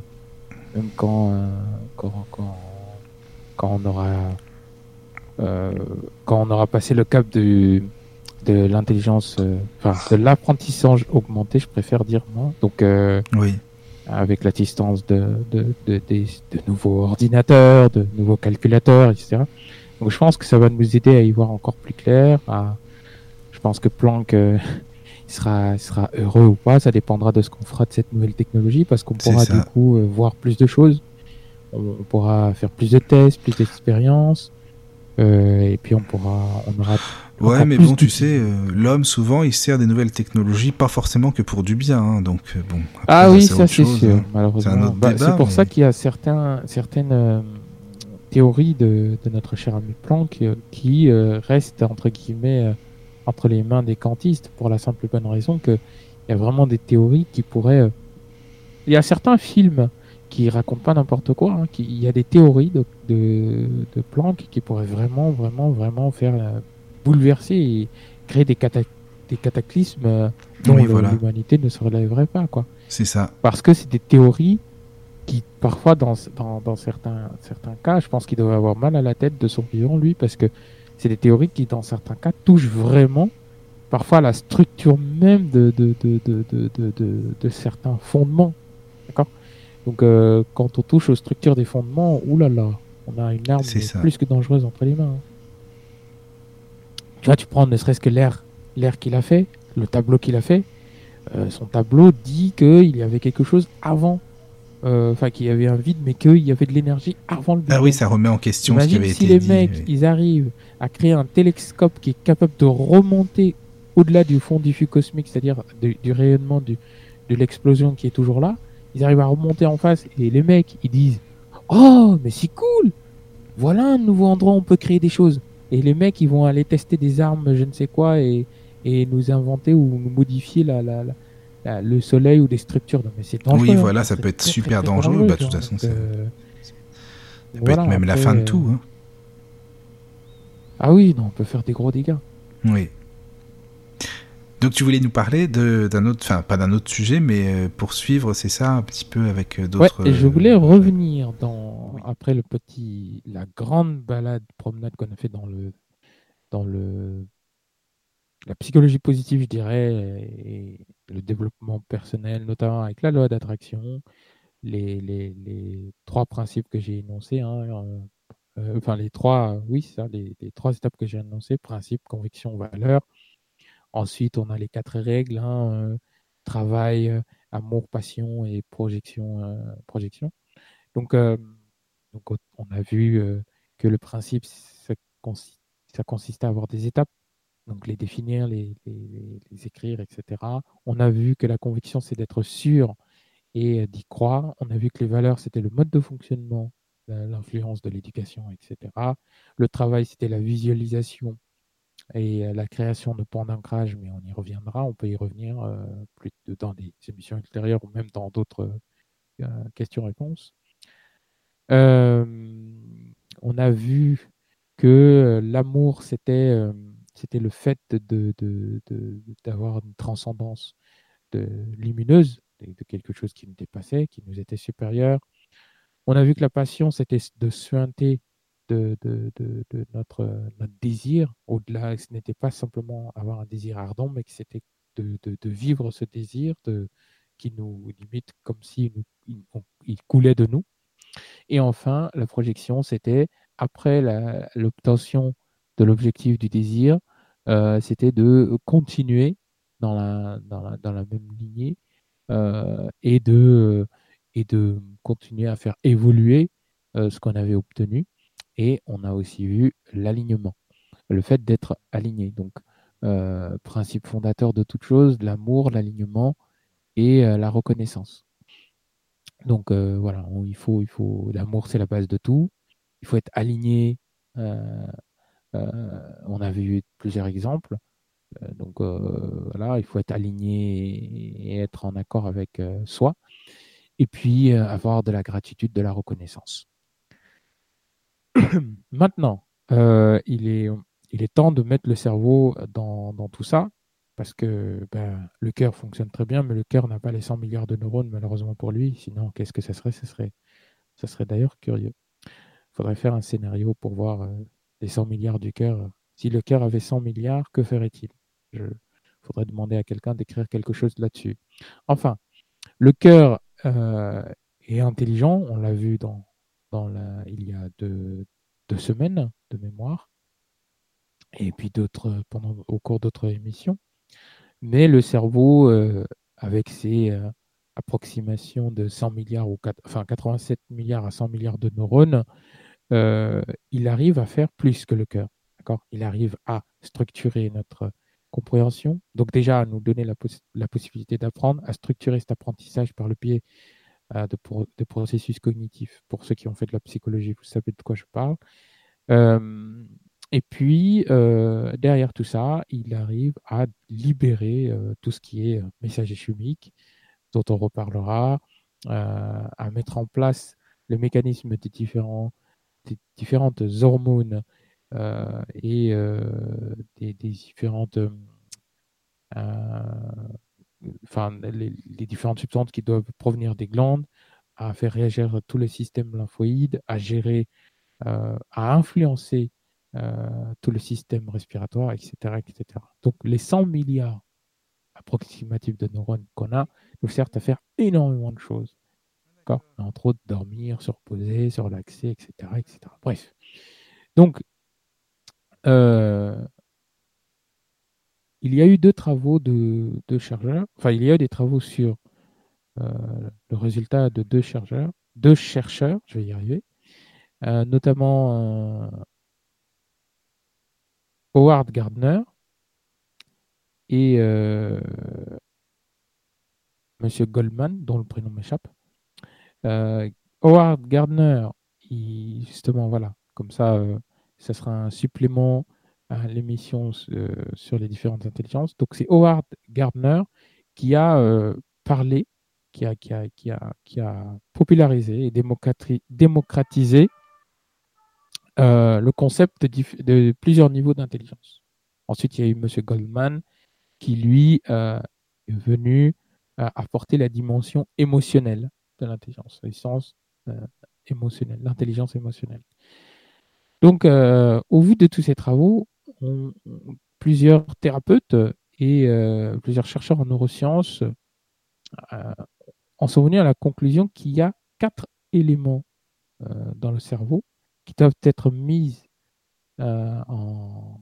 B: même quand, quand, quand, quand, on aura quand on aura passé le cap de de l'intelligence, enfin de l'apprentissage augmenté, je préfère dire moi. Donc
A: oui
B: avec l'assistance de, de, de, de, nouveaux ordinateurs, de nouveaux calculateurs, etc. Donc je pense que ça va nous aider à y voir encore plus clair. À... Je pense que Planck euh, sera, sera heureux ou pas, ça dépendra de ce qu'on fera de cette nouvelle technologie, parce qu'on pourra du coup euh, voir plus de choses, on, pourra faire plus de tests, plus d'expériences, euh, et puis on pourra, on aura
A: Ouais, mais bon, tu sais, euh, l'homme souvent il sert des nouvelles technologies, pas forcément que pour du bien, hein, donc euh, bon.
B: ah oui, ça c'est sûr, hein. malheureusement. Bah, c'est pour ça qu'il y a certains, certaines euh, théories de, de, notre cher ami Planck qui restent entre guillemets entre les mains des kantistes pour la simple bonne raison que il y a vraiment des théories qui pourraient. Il y a certains films qui racontent pas n'importe quoi. Hein, qui... Il y a des théories de, de, de Planck qui pourraient vraiment, vraiment, vraiment faire bouleverser et créer des, des cataclysmes euh, dont l'humanité ne se relèverait pas. quoi.
A: C'est ça.
B: Parce que c'est des théories qui, parfois, dans, dans, dans, certains, certains cas, je pense qu'il doit avoir mal à la tête de son vivant, lui, parce que c'est des théories qui, dans certains cas, touchent vraiment parfois la structure même de, de, de, de, de, de certains fondements. D'accord? Donc, euh, quand on touche aux structures des fondements, oulala, on a une arme plus que dangereuse entre les mains. Hein. Tu vois, tu prends ne serait-ce que l'air, l'air qu'il a fait, le tableau qu'il a fait. Euh, son tableau dit qu'il y avait quelque chose avant, euh, enfin qu'il y avait un vide, mais qu'il y avait de l'énergie avant le vide.
A: Ah oui, ça remet en question ce qui avait
B: si
A: les
B: mecs, ils arrivent à créer un télescope qui est capable de remonter au-delà du fond diffus cosmique, c'est-à-dire du, rayonnement du, de l'explosion qui est toujours là, ils arrivent à remonter en face et les mecs, ils disent Oh, mais c'est cool Voilà un nouveau endroit où on peut créer des choses. Et les mecs, ils vont aller tester des armes, je ne sais quoi, et, et nous inventer ou nous modifier la, la, la, le soleil ou des structures. Non, mais c'est dangereux.
A: Oui, voilà, hein. ça peut être super dangereux. bah, de toute façon, euh, ça peut être même la fin de tout. Hein.
B: Ah oui, non, on peut faire des gros dégâts.
A: Oui. Donc tu voulais nous parler d'un autre, enfin pas d'un autre sujet, mais euh, poursuivre, c'est ça, un petit peu avec euh, d'autres.
B: Ouais, et je voulais revenir dans après le petit, la grande balade promenade qu'on a fait dans le, dans le, la psychologie positive, je dirais, et le développement personnel, notamment avec la loi d'attraction, les, les, les, trois principes que j'ai énoncés, hein, euh, enfin les trois, oui, ça, les, les trois étapes que j'ai énoncées, principe, conviction, valeur Ensuite, on a les quatre règles hein, euh, travail, euh, amour, passion et projection. Euh, projection. Donc, on a vu que le principe, ça, consiste, à avoir des étapes, donc les définir, les, écrire, etc. On a vu que la conviction, c'est d'être sûr et d'y croire. On a vu que les valeurs, c'était le mode de fonctionnement, l'influence de l'éducation, etc. Le travail, c'était la visualisation et euh, la création de points d'ancrage, mais on y reviendra, on peut y revenir euh, plus dans des émissions extérieures ou même dans d'autres euh, questions-réponses. on a vu que l'amour, c'était c'était le fait d'avoir une transcendance lumineuse, de, quelque chose qui nous dépassait, qui nous était supérieur. On a vu que la passion, c'était de suinter de, notre, désir. Au-delà, ce n'était pas simplement avoir un désir ardent, mais que c'était de, vivre ce désir qui nous limite comme si coulait de nous. Et enfin, la projection, c'était après l'obtention de l'objectif du désir, euh, c'était de continuer dans la, même lignée euh, et, de, et de continuer à faire évoluer euh, ce qu'on avait obtenu. Et on a aussi vu l'alignement, le fait d'être aligné. Donc, euh, principe fondateur de toute chose, l'amour, l'alignement et euh, la reconnaissance. Donc euh, voilà, il faut, il faut, l'amour c'est la base de tout. Il faut être aligné. on a vu plusieurs exemples. donc voilà, il faut être aligné et être en accord avec soi. et puis avoir de la gratitude, de la reconnaissance. Maintenant, il, est, il est temps de mettre le cerveau dans, dans tout ça, parce que ben, le cœur fonctionne très bien, mais le cœur n'a pas les 100 milliards de neurones, malheureusement pour lui. Sinon, qu'est-ce que ça serait? Ce serait, ça serait d'ailleurs curieux. Il faudrait faire un scénario pour voir les 100 milliards du cœur. Si le cœur avait 100 milliards, que ferait-il? Il faudrait demander à quelqu'un d'écrire quelque chose là-dessus. Enfin, le cœur euh, est intelligent, on l'a vu dans, dans la, il y a deux, semaines de mémoire, et puis d'autres pendant au cours d'autres émissions. Mais le cerveau, euh, avec ses euh, approximations de 100 milliards ou enfin 87 milliards à 100 milliards de neurones, il arrive à faire plus que le cœur. Il arrive à structurer notre compréhension. Donc déjà, à nous donner la, possibilité d'apprendre, à structurer cet apprentissage par le biais euh, de, processus cognitifs. Pour ceux qui ont fait de la psychologie, vous savez de quoi je parle. Euh, et puis, euh, derrière tout ça, il arrive à libérer tout ce qui est messager chimique, dont on reparlera, à mettre en place le mécanisme des, différents, des différentes hormones euh, et euh, des, différentes euh, enfin, les, différentes substances qui doivent provenir des glandes, à faire réagir tout le système lymphoïde, à gérer, à influencer tout le système respiratoire, etc., etc. Donc les 100 milliards approximatifs de neurones qu'on a nous servent à faire énormément de choses. Entre autres, dormir, se reposer, se relaxer, etc., etc. Bref. Donc, euh, il y a eu deux travaux de, chercheurs, enfin il y a eu des travaux sur euh, le résultat de deux chercheurs, deux chercheurs, je vais y arriver, euh, notamment Howard Gardner et Monsieur Goldman, dont le prénom m'échappe. Howard Gardner, justement, voilà, comme ça, ça sera un supplément l'émission euh, sur les différentes intelligences. Donc c'est Howard Gardner qui a euh, parlé, qui a, qui, a, qui, a, qui a popularisé et démocratisé euh, le concept de, plusieurs niveaux d'intelligence. Ensuite, il y a eu M. Goldman qui, lui, est venu apporter la dimension émotionnelle de l'intelligence, l'essence émotionnelle, l'intelligence émotionnelle. Donc, au vu de tous ces travaux, plusieurs thérapeutes et euh, plusieurs chercheurs en neurosciences euh, en sont venus à la conclusion qu'il y a quatre éléments dans le cerveau qui doivent être mis en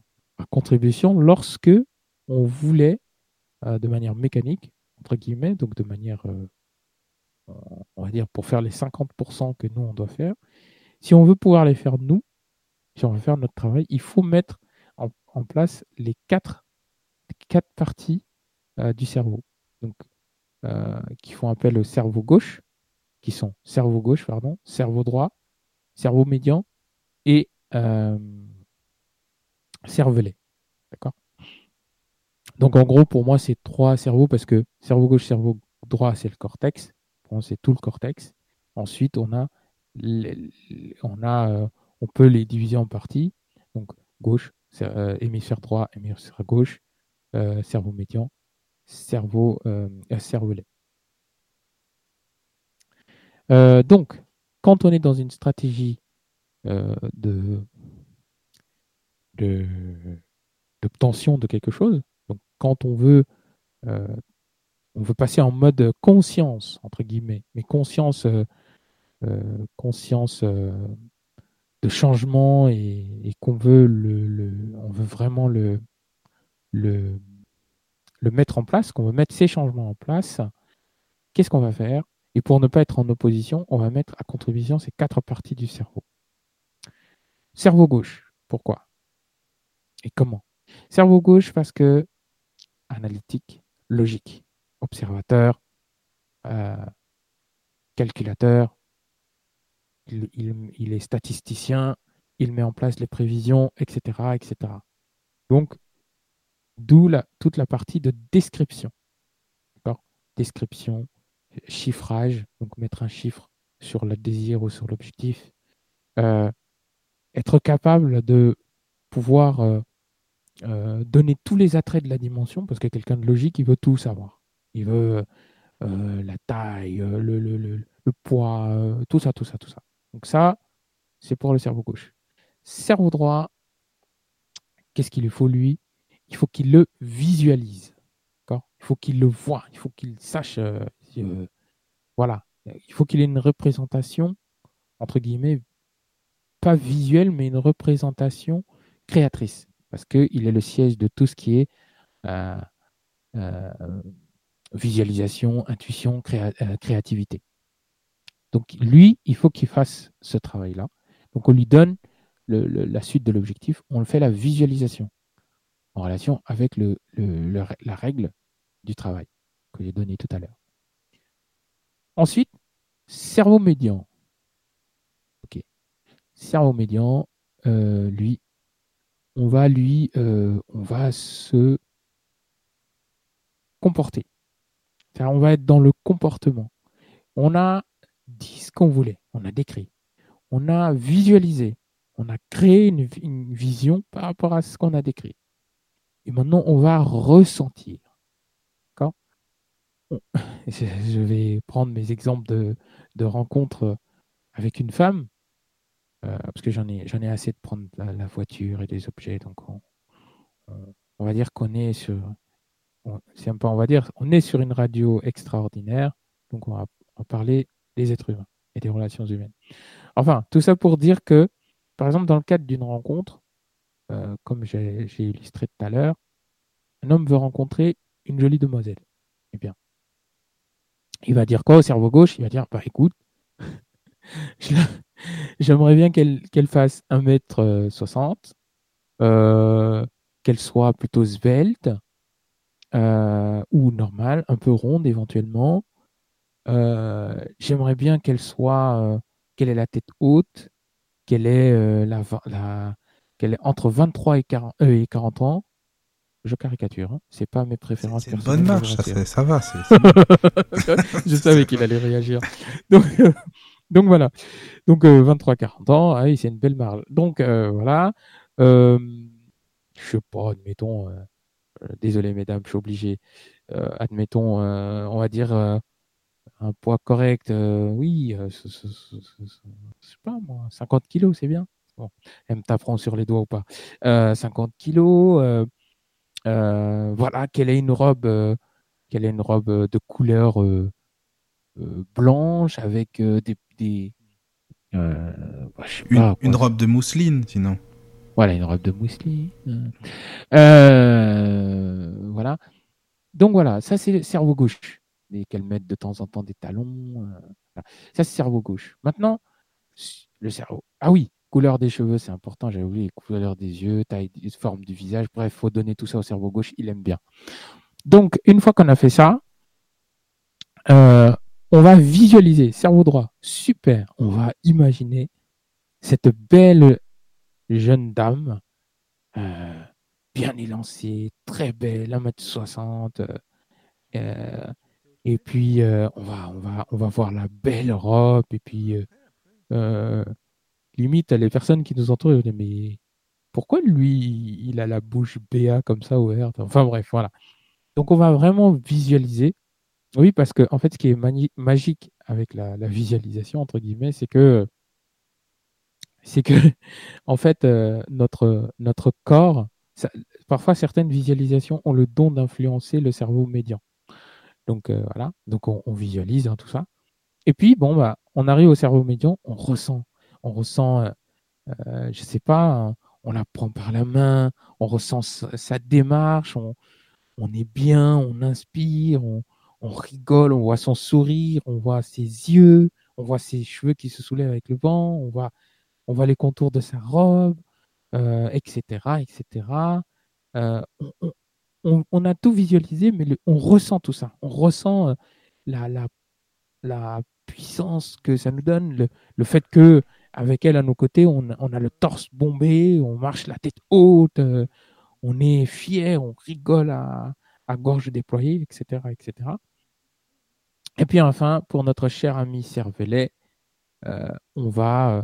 B: contribution lorsque on voulait, de manière mécanique, entre guillemets, donc de manière, on va dire, pour faire les 50% que nous, on doit faire, si on veut pouvoir les faire nous, si on veut faire notre travail, il faut mettre en, place les quatre, parties euh, du cerveau. Donc, euh, qui font appel au cerveau gauche, qui sont cerveau gauche, pardon, cerveau droit, cerveau médian et euh, cervelet. D'accord? Donc en gros, pour moi, c'est trois cerveaux parce que cerveau gauche, cerveau droit, c'est le cortex. Moi, c'est tout le cortex. Ensuite, on a, on a on peut les diviser en parties. Donc, gauche, euh, hémisphère droit, hémisphère gauche, euh, cerveau médian, cerveau euh, cervelet. donc, quand on est dans une stratégie de d'obtention de, quelque chose, quand on veut on veut passer en mode conscience entre guillemets, mais conscience conscience de changement et, qu'on veut le, vraiment le mettre en place, qu'on veut mettre ces changements en place, qu'est-ce qu'on va faire? Et pour ne pas être en opposition, on va mettre à contribution ces quatre parties du cerveau. Cerveau gauche, pourquoi? Et comment? Cerveau gauche parce que analytique, logique, observateur, euh, calculateur, il, est statisticien, il met en place les prévisions, etc. etc. Donc, d'où toute la partie de description. Description, chiffrage, donc mettre un chiffre sur le désir ou sur l'objectif, euh, être capable de pouvoir euh, euh, donner tous les attraits de la dimension, parce que quelqu'un de logique, il veut tout savoir. Il veut la taille, le, poids, tout ça, tout ça, tout ça. Donc ça, c'est pour le cerveau gauche. Cerveau droit, qu'est-ce qu'il lui faut lui? Il faut qu'il le visualise. Il faut qu'il le voit, il faut qu'il sache. voilà. Il faut qu'il ait une représentation, entre guillemets, pas visuelle, mais une représentation créatrice. Parce qu'il est le siège de tout ce qui est euh, euh, visualisation, intuition, euh, créativité. Donc lui, il faut qu'il fasse ce travail-là. Donc on lui donne la suite de l'objectif, on fait la visualisation en relation avec la règle du travail que j'ai donné tout à l'heure. Ensuite, cerveau médian cerveau médian, euh, lui, on va lui, euh, on va se comporter. On va être dans le comportement. On a dit ce qu'on voulait, on a décrit, on a visualisé, on a créé une, vision par rapport à ce qu'on a décrit. Et maintenant, on va ressentir. D'accord? Je vais prendre mes exemples de, de rencontres avec une femme. Euh, parce que j'en ai, j'en ai assez de prendre la, voiture et des objets. Donc, on, va dire qu'on est sur, c'est un peu, on va dire, on est sur une radio extraordinaire. Donc, on va, parler des êtres humains et des relations humaines. Enfin, tout ça pour dire que, par exemple, dans le cadre d'une rencontre, euh, comme j'ai, illustré tout à l'heure, un homme veut rencontrer une jolie demoiselle. Eh bien, il va dire quoi au cerveau gauche? Il va dire, bah écoute, J'aimerais bien qu'elle fasse 1m60, euh, qu'elle soit plutôt svelte euh, ou normale, un peu ronde éventuellement. Euh, j'aimerais bien qu'elle soit, qu'elle ait la tête haute, qu'elle ait, la, la qu'elle ait entre 23 et 40, et 40 ans. Je caricature, hein. c'est pas mes préférences.
A: C'est une bonne marche, ça, ça, va.
B: je savais qu'il allait réagir. Donc, donc voilà. Donc 23-40 euh, ans, ah c'est une belle marge. Donc euh, voilà. Euh, je sais pas, admettons, désolé mesdames, je suis obligé. admettons, on va dire un poids correct, oui, je sais pas moi, 50 kilos, c'est bien. Bon, elles me taperont sur les doigts ou pas. 50 kilos, voilà, quelle est une robe, quelle est une robe de couleur blanche avec des
A: euh, bah, une, robe de mousseline, sinon.
B: Voilà, une robe de mousseline. Euh, voilà. Donc voilà, ça c'est le cerveau gauche. Et qu'elle mette de temps en temps des talons. Euh, ça c'est cerveau gauche. Maintenant, le cerveau. Ah oui, couleur des cheveux, c'est important. J'avais oublié couleur des yeux, taille, forme du visage. Bref, faut donner tout ça au cerveau gauche. Il aime bien. Donc, une fois qu'on a fait ça, euh, on va visualiser, cerveau droit, super, on va imaginer cette belle jeune dame, euh, bien élancée, très belle, 1m60, euh, et puis euh, on, va, on, va, on va voir la belle robe, et puis limite, les personnes qui nous entourent, ils mais pourquoi lui, il a la bouche béat comme ça ouverte? Enfin bref, voilà. Donc on va vraiment visualiser oui, parce que en fait, ce qui est magique avec la, visualisation, entre guillemets, c'est que c'est que en fait euh, notre notre corps, parfois certaines visualisations ont le don d'influencer le cerveau médian. Donc euh, voilà, on, visualise hein, tout ça. Et puis bon bah on arrive au cerveau médian, on ressent, on ressent, euh, euh je sais pas, hein, on la prend par la main, on ressent sa, démarche, on, est bien, on inspire, on, rigole, on voit son sourire, on voit ses yeux, on voit ses cheveux qui se soulèvent avec le vent, on voit, on voit les contours de sa robe, etc., euh, etc. a tout visualisé, mais on ressent tout ça. On ressent euh, la, la, la, puissance que ça nous donne, le, fait que avec elle à nos côtés, on, a le torse bombé, on marche la tête haute, on est fier, on rigole à, à gorge déployée, etc., etc. Et puis enfin, pour notre cher ami Cervelet, euh, on va euh,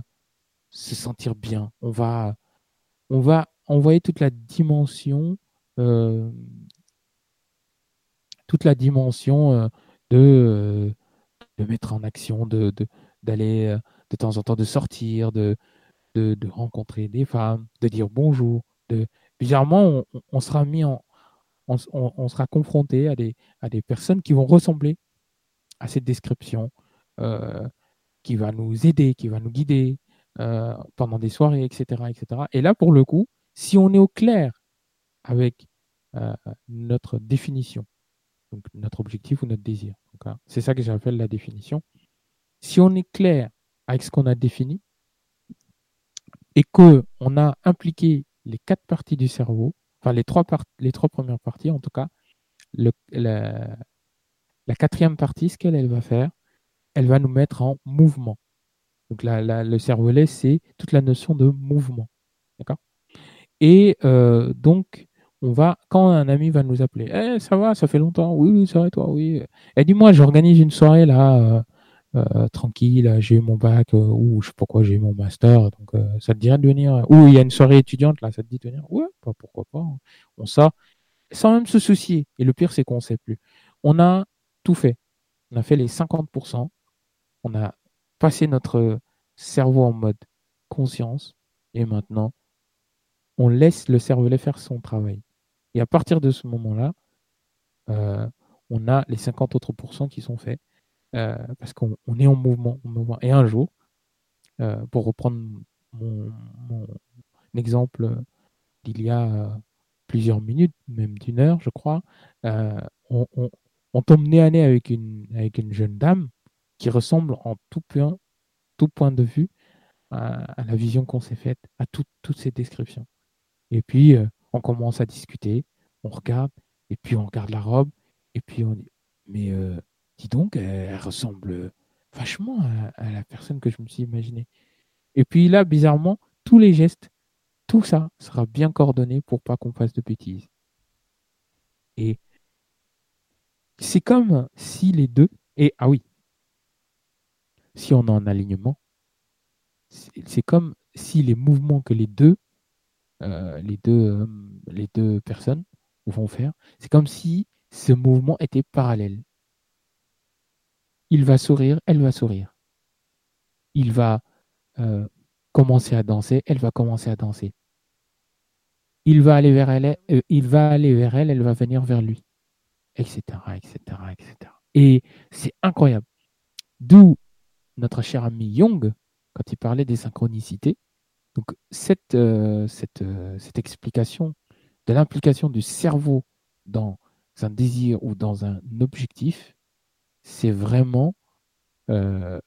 B: se sentir bien. On va, on va envoyer toute la dimension, euh, toute la dimension de, de mettre en action, de d'aller de, temps en temps de sortir, de, de, rencontrer des femmes, de dire bonjour. De bizarrement, on, sera mis en, on, sera confronté à des, à des personnes qui vont ressembler à cette description, euh, qui va nous aider, qui va nous guider euh, pendant des soirées, etc., etc. Et là, pour le coup, si on est au clair avec euh, notre définition, donc notre objectif ou notre désir, c'est ça que j'appelle la définition. Si on est clair avec ce qu'on a défini et qu'on a impliqué les quatre parties du cerveau, enfin les trois, les trois premières parties en tout cas, la, la quatrième partie, ce qu'elle va faire, elle va nous mettre en mouvement. Donc le cervelet, c'est toute la notion de mouvement. D'accord? Et euh, donc, on va, quand un ami va nous appeler, eh, ça va, ça fait longtemps, oui, oui, ça va, toi, oui. Et dis-moi, j'organise une soirée là, euh, euh, tranquille, j'ai eu mon bac, ou je sais pas quoi, j'ai eu mon master, donc ça te dirait de venir, ou il y a une soirée étudiante là, ça te dit de venir, ouais, pas, pourquoi pas. Hein. On sort, sans même se soucier. Et le pire, c'est qu'on ne sait plus. On a tout fait. On a fait les 50%. On a passé notre cerveau en mode conscience. Et maintenant, on laisse le cervelet faire son travail. Et à partir de ce moment-là, euh, on a les 50 autres pourcents qui sont faits euh, parce qu'on est en mouvement, Et un jour, euh, pour reprendre mon, exemple d'il y a plusieurs minutes, même d'une heure, je crois, on, on tombe nez à nez avec une, avec une jeune dame qui ressemble en tout point, tout point de vue à, la vision qu'on s'est faite, à toutes ces descriptions. Et puis, on commence à discuter, on regarde, et puis on regarde la robe, et puis on dit, mais euh, dis donc, elle, ressemble vachement à, la personne que je me suis imaginé. Et puis là, bizarrement, tous les gestes, tout ça sera bien coordonné pour pas qu'on fasse de bêtises. Et c'est comme si les deux, et ah oui, si on est en alignement, c'est comme si les mouvements que les deux, les deux, euh, les deux personnes vont faire, c'est comme si ce mouvement était parallèle. Il va sourire, elle va sourire. Il va euh, commencer à danser, elle va commencer à danser. Il va aller vers elle, il va aller vers elle, elle va venir vers lui etc., etc., etc. Et c'est incroyable. D'où notre cher ami Young, quand il parlait des synchronicités, donc cette, euh, euh, cette explication de l'implication du cerveau dans un désir ou dans un objectif, c'est vraiment euh,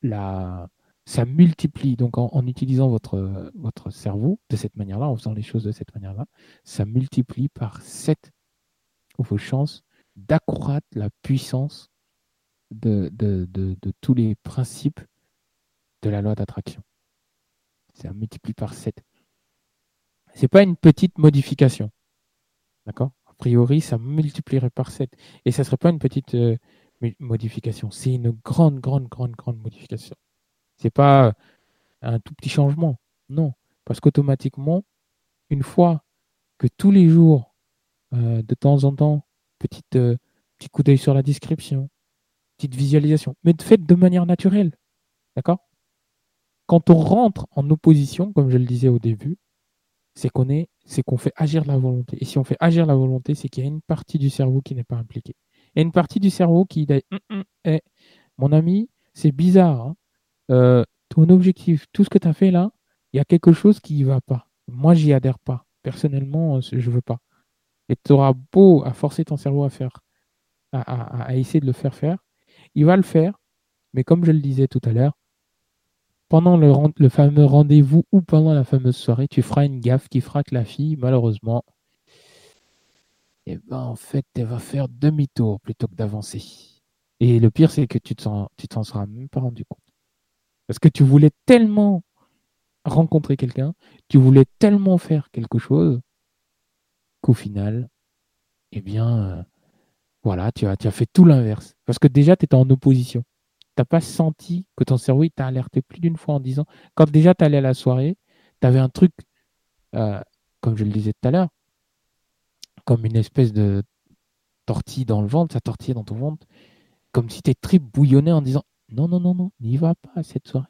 B: la, ça multiplie. Donc en, utilisant votre, cerveau de cette manière-là, en faisant les choses de cette manière-là, ça multiplie par 7 vos chances d'accroître la puissance de, tous les principes de la loi d'attraction. C'est un multiplie par 7. Ce n'est pas une petite modification. D'accord? A priori, ça multiplierait par 7. Et ça ne serait pas une petite euh, modification. C'est une grande, grande, grande, grande modification. Ce n'est pas un tout petit changement. Non. Parce qu'automatiquement, une fois que tous les jours, euh, de temps en temps, petite, euh, petit coup d'œil sur la description, petite visualisation, mais faites de manière naturelle. D'accord? Quand on rentre en opposition, comme je le disais au début, c'est qu'on fait agir la volonté. Et si on fait agir la volonté, c'est qu'il y a une partie du cerveau qui n'est pas impliquée. Il y a une partie du cerveau qui dit hum, hum, Mon ami, c'est bizarre. Hein. Euh, ton objectif, tout ce que tu as fait là, il y a quelque chose qui ne va pas. Moi, j'y adhère pas. Personnellement, je ne veux pas. Et tu auras beau à forcer ton cerveau à faire, à, essayer de le faire faire, il va le faire, mais comme je le disais tout à l'heure, pendant le, fameux rendez-vous ou pendant la fameuse soirée, tu feras une gaffe qui fera que la fille, malheureusement, eh ben, en fait, elle va faire demi-tour plutôt que d'avancer. Et le pire, c'est que tu ne t'en seras même pas rendu compte. Parce que tu voulais tellement rencontrer quelqu'un, tu voulais tellement faire quelque chose, qu'au final, eh bien, Voilà, tu as, tu as fait tout l'inverse. Parce que déjà, tu étais en opposition. Tu n'as pas senti que ton cerveau t'a alerté plus d'une fois en disant, quand déjà tu allais à la soirée, tu avais un truc, euh, comme je le disais tout à l'heure, comme une espèce de tortille dans le ventre, ça tortillait dans ton ventre, comme si tes tripes bouillonnaient en disant, non, non, non, non, n'y va pas à cette soirée.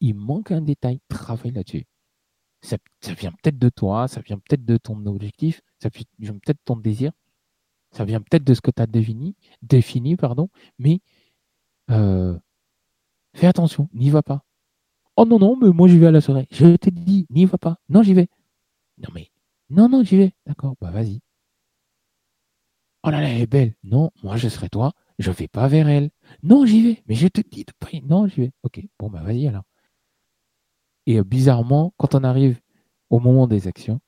B: Il manque un détail, travaille là-dessus. Ça, vient peut-être de toi, ça vient peut-être de ton objectif, ça vient peut-être de ton désir, ça vient peut-être de ce que tu as défini, défini, pardon, mais euh, fais attention, n'y va pas. Oh non, non, mais moi j'y vais à la soirée. Je t'ai dit, n'y va pas. Non, j'y vais. Non, mais non, non, j'y vais. D'accord, bah vas-y. Oh là là, elle est belle. Non, moi je serai toi, je vais pas vers elle. Non, j'y vais. Mais je te dis de pas. Non, j'y vais. Ok, bon, bah vas-y alors. Et euh, bizarrement, quand on arrive au moment des actions,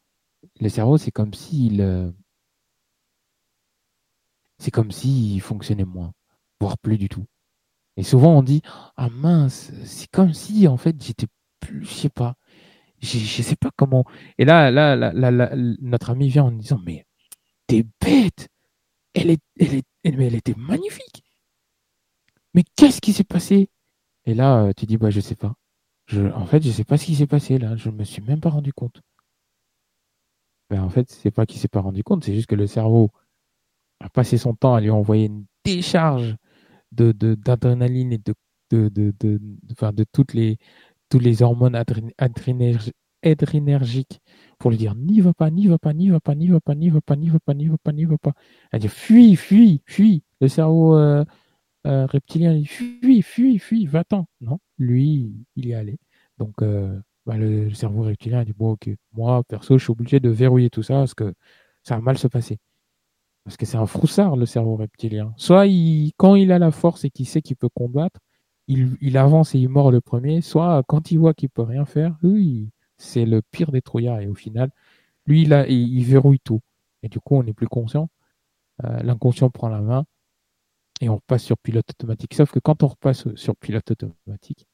B: le cerveau, c'est comme s'il. Euh, c'est comme s'il fonctionnait moins, voire plus du tout. Et souvent, on dit Ah mince, c'est comme si, en fait, j'étais plus. Je sais pas. Je sais pas comment. Et là, là, là, notre ami vient en disant Mais t'es bête elle, est, elle, est, elle était magnifique. Mais qu'est-ce qui s'est passé? Et là, euh, tu dis, bah, je sais pas. En fait, je sais pas ce qui s'est passé là. Je me suis même pas rendu compte. Ben, en fait, c'est pas qu'il s'est pas rendu compte, c'est juste que le cerveau a passé son temps à lui envoyer une décharge de, d'adrénaline et de, de, de, de, de, toutes les, tous les hormones adrénergiques pour lui dire n'y va pas, n'y va pas, n'y va pas, n'y va pas, n'y va pas, n'y va pas, n'y va pas, n'y va pas. Elle dit fuis, fuis, fuis. Le cerveau euh, euh, reptilien dit fuis, fuis, fuis, va-t'en. Non, lui, il y est allé. Donc, euh, bah, le, cerveau reptilien dit bon, ok, moi, perso, je suis obligé de verrouiller tout ça parce que ça va mal se passer. Parce que c'est un froussard, le cerveau reptilien. Soit il, quand il a la force et qu'il sait qu'il peut combattre, il, il, avance et il mord le premier. Soit quand il voit qu'il peut rien faire, oui, c'est le pire des trouillards. Et au final, lui, il, il, verrouille tout. Et du coup, on n'est plus conscient. Euh, l'inconscient prend la main et on repasse sur pilote automatique. Sauf que quand on repasse sur pilote automatique,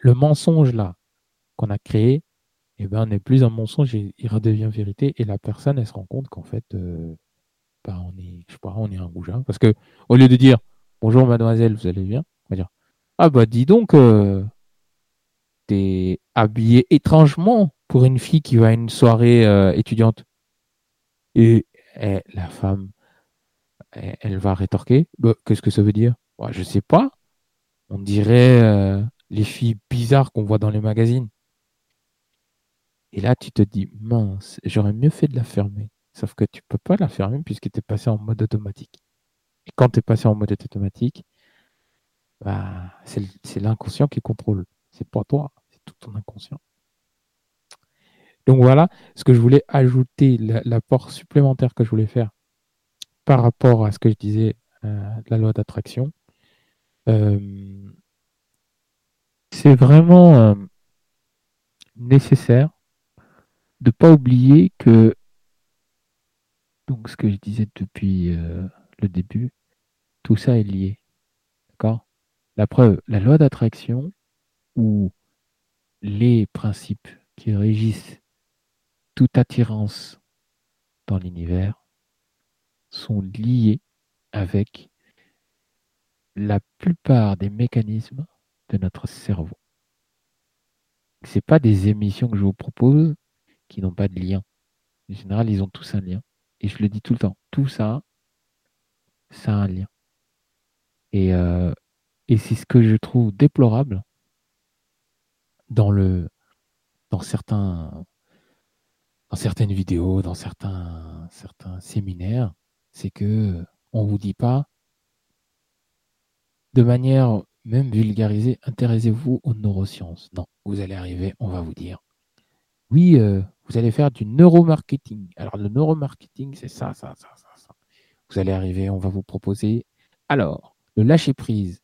B: le mensonge là qu'on a créé, eh ben, n'est plus un mensonge, il redevient vérité et la personne, elle se rend compte qu'en fait, euh, bah, on est, je sais pas, on est un goujat. Parce que au lieu de dire bonjour mademoiselle, vous allez bien, on va dire ah bah dis donc, euh, t'es habillé étrangement pour une fille qui va à une soirée euh, étudiante. Et, la femme, elle, va rétorquer, bah, qu'est-ce que ça veut dire? Je bah, Je sais pas. On dirait euh, les filles bizarres qu'on voit dans les magazines. Et là, tu te dis, mince, j'aurais mieux fait de la fermer. Sauf que tu peux pas la fermer puisque tu es passé en mode automatique. Et quand tu es passé en mode automatique, bah, c'est l'inconscient qui contrôle. C'est pas toi, c'est tout ton inconscient. Donc voilà ce que je voulais ajouter, l'apport supplémentaire que je voulais faire par rapport à ce que je disais, euh, la loi d'attraction. Euh, c'est vraiment euh, nécessaire de ne pas oublier que, donc ce que je disais depuis le début, tout ça est lié. D'accord? La preuve, la loi d'attraction, où les principes qui régissent toute attirance dans l'univers sont liés avec la plupart des mécanismes de notre cerveau. Ce pas des émissions que je vous propose qui n'ont pas de lien. En général, ils ont tous un lien. Et je le dis tout le temps, tout ça, ça a un lien. Et, euh, et c'est ce que je trouve déplorable dans le dans certains dans certaines vidéos, dans certains certains séminaires, c'est que on vous dit pas de manière même vulgarisée, intéressez-vous aux neurosciences. Non, vous allez arriver, on va vous dire oui, euh, vous allez faire du neuromarketing. Alors le neuromarketing, c'est ça, ça, ça, ça. Vous allez arriver, on va vous proposer alors le lâcher prise.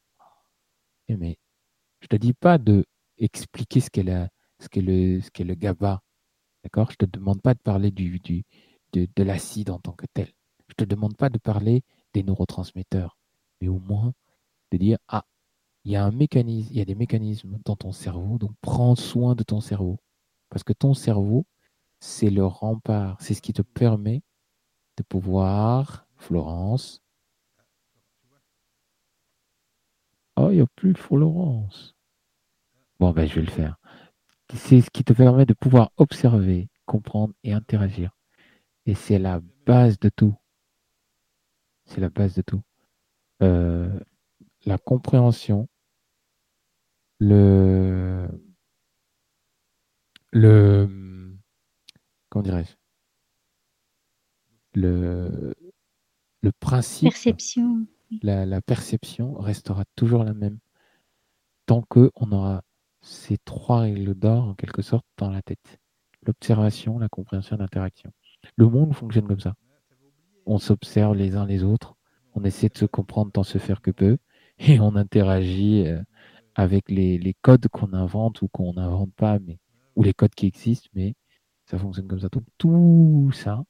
B: Eh, mais je te dis pas de expliquer ce qu'est le, le GABA. D'accord? Je te demande pas de parler du, du de, de l'acide en tant que tel. Je te demande pas de parler des neurotransmetteurs, mais au moins de dire ah, il y a un mécanisme, il y a des mécanismes dans ton cerveau, donc prends soin de ton cerveau. Parce que ton cerveau, c'est le rempart, c'est ce qui te permet de pouvoir, Florence. Oh, il n'y a plus Florence. Bon, ben, je vais le faire. C'est ce qui te permet de pouvoir observer, comprendre et interagir. Et c'est la base de tout. C'est la base de tout. Euh, la compréhension, le, le, comment dirais-je, le, le principe,
D: perception.
B: La, la, perception restera toujours la même tant que on aura ces trois règles d'or en quelque sorte dans la tête l'observation, la compréhension, l'interaction. Le monde fonctionne comme ça. On s'observe les uns les autres, on essaie de se comprendre tant se faire que peu, et on interagit euh, avec les, les codes qu'on invente ou qu'on n'invente pas, mais ou les codes qui existent, mais ça fonctionne comme ça. Donc tout ça,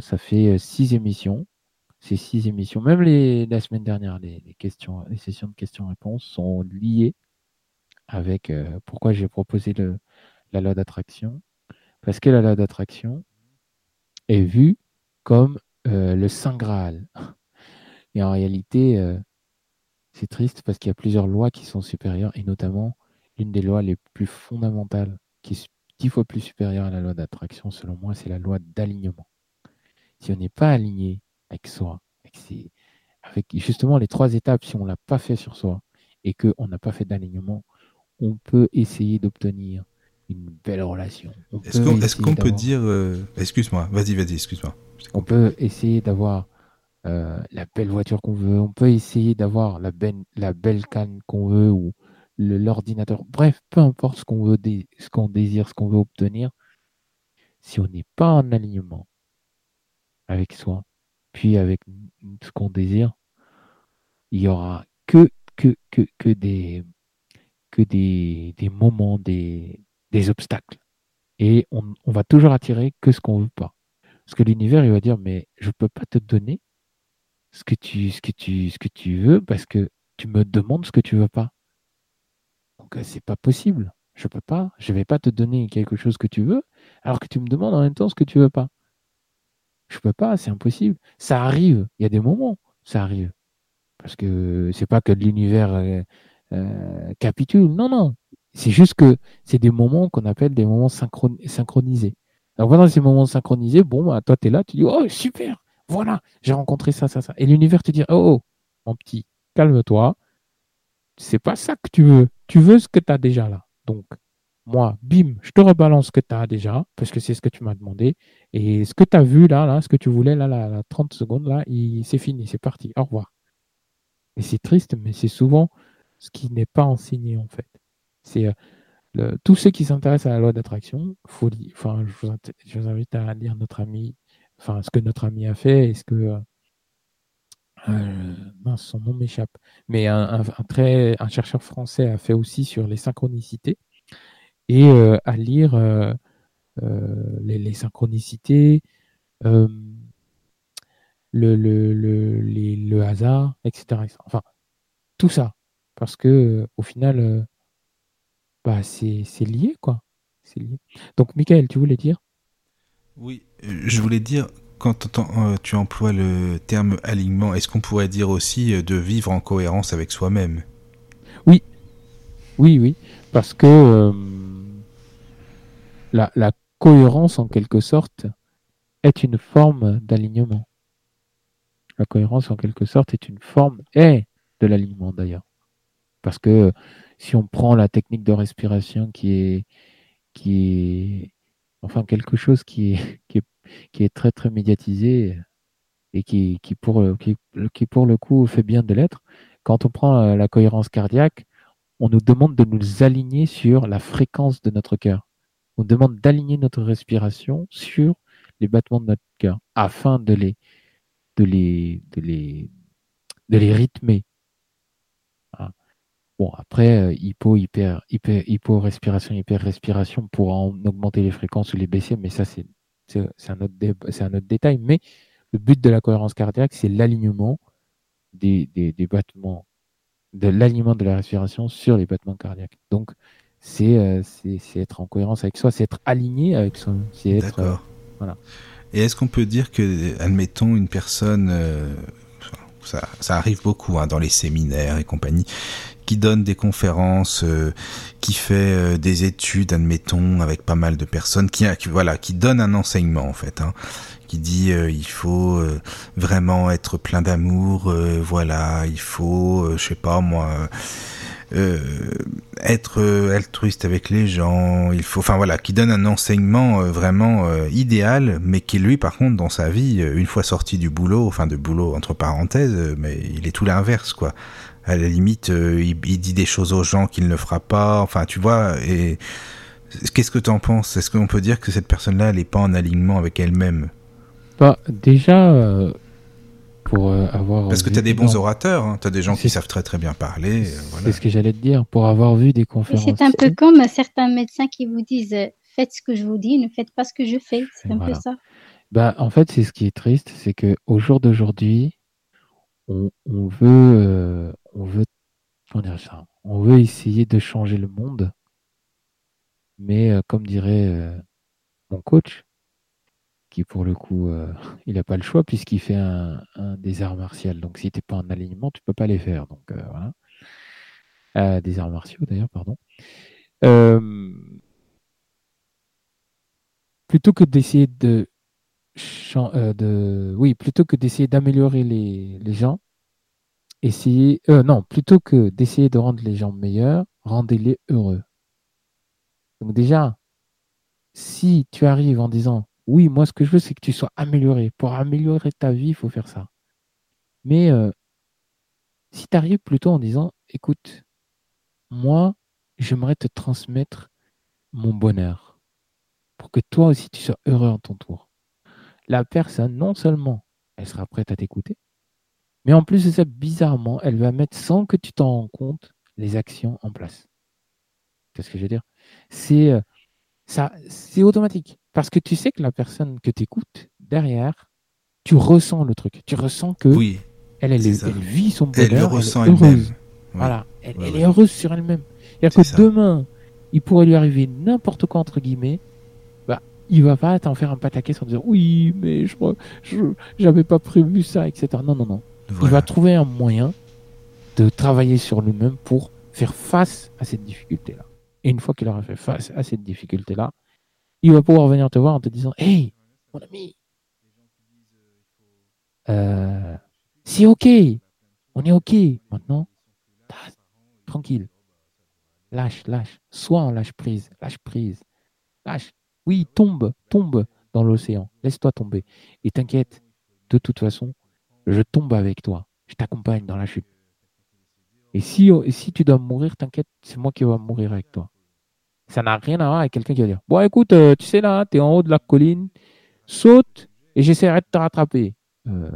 B: ça fait euh, six émissions. Ces six émissions, même les, la semaine dernière, les, questions, les sessions de questions-réponses sont liées avec euh, pourquoi j'ai proposé le, la loi d'attraction. Parce que la loi d'attraction est vue comme euh, le Saint Graal. Et en réalité, c'est triste parce qu'il y a plusieurs lois qui sont supérieures, et notamment l'une des lois les plus fondamentales, qui dix fois plus supérieure à la loi d'attraction, selon moi, c'est la loi d'alignement. Si on n'est pas aligné avec soi, avec, avec, justement les trois étapes, si on ne l'a pas fait sur soi et qu'on n'a pas fait d'alignement, on peut essayer d'obtenir une belle relation.
A: Est-ce qu'on peut dire... Euh, excuse-moi, vas-y, vas-y, excuse-moi.
B: On peut essayer d'avoir euh, la belle voiture qu'on veut, on peut essayer d'avoir la, belle, la belle canne qu'on veut ou l'ordinateur. Bref, peu importe ce qu'on veut, ce qu'on désire, ce qu'on veut obtenir, si on n'est pas en alignement avec soi, puis avec ce qu'on désire, il y aura que, des moments, des, obstacles. Et on, on, va toujours attirer que ce qu'on veut pas. Parce que l'univers, il va dire, mais je peux pas te donner ce que tu, ce que tu, ce que tu veux parce que tu me demandes ce que tu veux pas. Donc, euh, c'est pas possible. Je peux pas. Je vais pas te donner quelque chose que tu veux alors que tu me demandes en même temps ce que tu veux pas. Je peux pas, c'est impossible. Ça arrive. Il y a des moments, ça arrive. Parce que c'est pas que l'univers euh, euh, capitule. Non, non. C'est juste que c'est des moments qu'on appelle des moments synchronisés. Donc pendant ces moments synchronisés, bon, bah, toi, tu es là, tu dis, oh, super, voilà, j'ai rencontré ça, ça, ça. Et l'univers te dit, oh, oh mon petit, calme-toi. C'est pas ça que tu veux. Tu veux ce que tu as déjà là. Donc, moi, bim, je te rebalance ce que tu as déjà, parce que c'est ce que tu m'as demandé. Et ce que tu as vu là, là, ce que tu voulais là, là, 30 secondes, là, c'est fini, c'est parti. Au revoir. Et c'est triste, mais c'est souvent ce qui n'est pas enseigné en fait. C'est euh, tous ceux qui s'intéressent à la loi d'attraction, enfin, je vous, invite à lire notre ami, enfin, ce que notre ami a fait et ce que euh, euh, son nom m'échappe. Mais un, très, un chercheur français a fait aussi sur les synchronicités et à lire les, synchronicités, le, le, le, le hasard, etc., Enfin, tout ça. Parce que euh, au final, euh, bah, c'est lié, quoi. Lié. Donc, Michael, tu voulais dire?
A: Oui, euh, je voulais dire, quand tu emploies le terme alignement, est-ce qu'on pourrait dire aussi de vivre en cohérence avec soi-même?
B: Oui, oui, oui, parce que la, la, cohérence, en quelque sorte, est une forme d'alignement. La cohérence, en quelque sorte, est une forme, est de l'alignement d'ailleurs. Parce que si on prend la technique de respiration qui est, qui enfin quelque chose qui est, qui est très très médiatisé et qui, qui, pour, qui, qui pour le coup fait bien de l'être, quand on prend euh, la cohérence cardiaque, on nous demande de nous aligner sur la fréquence de notre cœur. On demande d'aligner notre respiration sur les battements de notre cœur afin de les, de les, de les, de les rythmer, Bon, après, euh, hypo, hyper, hyper, hypo, respiration, hyper, respiration pour en augmenter les fréquences ou les baisser, mais ça, c'est, un autre, c'est un autre détail. Mais le but de la cohérence cardiaque, c'est l'alignement des, des, battements, de l'alignement de la respiration sur les battements cardiaques. Donc, c'est, euh, être en cohérence avec soi, c'est être aligné avec soi. C'est être, euh,
A: voilà. Et est-ce qu'on peut dire que, admettons, une personne ça, ça arrive beaucoup hein, dans les séminaires et compagnie, qui donne des conférences, euh, qui fait euh, des études, admettons, avec pas mal de personnes, qui, voilà, qui donne un enseignement en fait, hein, qui dit euh, il faut vraiment être plein d'amour, voilà, il faut, je sais pas moi. être altruiste avec les gens, il faut, enfin voilà, qui donne un enseignement vraiment idéal, mais qui lui, par contre, dans sa vie, une fois sorti du boulot, enfin de boulot entre parenthèses, mais il est tout l'inverse, quoi à la limite, euh, il, dit des choses aux gens qu'il ne fera pas. Enfin, tu vois. Et qu'est-ce que tu en penses? Est-ce qu'on peut dire que cette personne-là, elle n'est pas en alignement avec elle-même?
B: Bah, déjà. Euh, pour euh, avoir
A: Parce que tu as des bons orateurs, hein. tu as des gens qui savent très très bien parler.
B: C'est ce que j'allais te dire, pour avoir vu des conférences.
D: C'est un peu comme certains médecins qui vous disent faites ce que je vous dis, ne faites pas ce que je fais. C'est un peu ça.
B: Bah, en fait, c'est ce qui est triste, c'est que au jour d'aujourd'hui, on, veut, on veut, essayer de changer le monde, mais euh, comme dirait euh, mon coach, qui pour le coup, euh, il n'a pas le choix puisqu'il fait un, des arts martiaux. Donc si tu n'es pas en alignement, tu peux pas les faire. Donc voilà. des arts martiaux d'ailleurs, pardon. plutôt que d'essayer de, de, oui, plutôt que d'essayer d'améliorer les gens, essayez, euh, non, plutôt que d'essayer de rendre les gens meilleurs, rendez-les heureux. Donc déjà, si tu arrives en disant, oui, moi ce que je veux, c'est que tu sois amélioré. Pour améliorer ta vie, il faut faire ça. Mais euh, si tu arrives plutôt en disant, écoute, moi, j'aimerais te transmettre mon bonheur pour que toi aussi tu sois heureux en ton tour. La personne, non seulement elle sera prête à t'écouter, mais en plus de ça, bizarrement, elle va mettre, sans que tu t'en rends compte, les actions en place. Qu'est-ce que je veux dire? C'est euh, ça, c'est automatique. Parce que tu sais que la personne que tu écoutes, derrière, tu ressens le truc. Tu ressens que
A: oui,
B: elle, elle, vit son bonheur. Elle le ressent elle-même. Voilà, elle, est heureuse sur elle-même. C'est-à-dire que demain, il pourrait lui arriver n'importe quoi, entre guillemets, bah, il va pas t'en faire un pataquès en disant oui, mais je n'avais pas prévu ça, etc. Non, non, non. Il va trouver un moyen de travailler sur lui-même pour faire face à cette difficulté-là. Et une fois qu'il aura fait face à cette difficulté-là, il va pouvoir venir te voir en te disant Hey, mon ami, euh, c'est OK, on est OK maintenant. Tranquille. Lâche, lâche. Sois en lâche prise, lâche prise. Lâche. Oui, tombe, tombe dans l'océan. Laisse-toi tomber. Et t'inquiète, de toute façon, je tombe avec toi, je t'accompagne dans la chute. Et si, si tu dois mourir, t'inquiète, c'est moi qui vais mourir avec toi. Ça n'a rien à voir avec quelqu'un qui va dire Bon, écoute, euh, tu sais là, tu es en haut de la colline, saute et j'essaierai de te rattraper. Euh,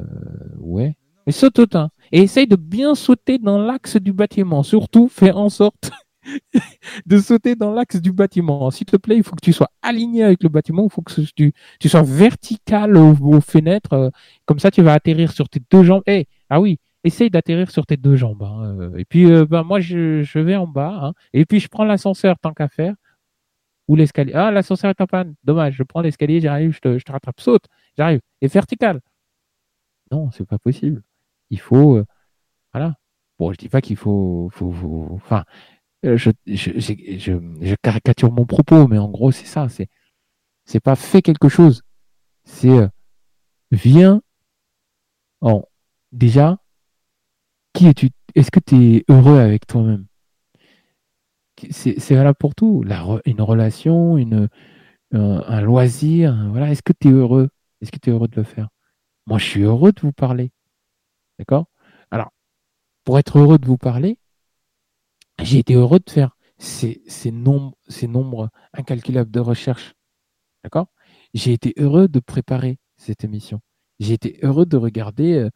B: ouais. Mais saute hein. Et essaye de bien sauter dans l'axe du bâtiment. Surtout, fais en sorte de sauter dans l'axe du bâtiment. S'il te plaît, il faut que tu sois aligné avec le bâtiment, il faut que tu, tu sois vertical aux, fenêtres. Euh, comme ça, tu vas atterrir sur tes deux jambes. Eh, ah oui, essaye d'atterrir sur tes deux jambes. Hein. Euh, et puis, euh, ben, moi, je, vais en bas. Hein. Et puis, je prends l'ascenseur tant qu'à faire. Ou l'escalier. Ah, l'ascenseur est en panne. Dommage, je prends l'escalier, j'arrive, je te, je te rattrape. Saute, j'arrive. Et vertical. Non, c'est pas possible. Il faut. voilà. Bon, je dis pas qu'il faut, faut, faut, Enfin, euh, je, caricature mon propos, mais en gros, c'est ça. C'est, pas fait quelque chose. C'est euh, viens. En, déjà, qui es-tu? Est-ce que tu es heureux avec toi-même? C'est, c'est valable pour tout. Une relation, une, un, loisir. Voilà. Est-ce que tu es heureux? Est-ce que tu es heureux de le faire? Moi, je suis heureux de vous parler. D'accord? Alors, pour être heureux de vous parler, j'ai été heureux de faire ces, nombres, ces nombres incalculables de recherche. D'accord? J'ai été heureux de préparer cette émission. J'ai été heureux de regarder euh,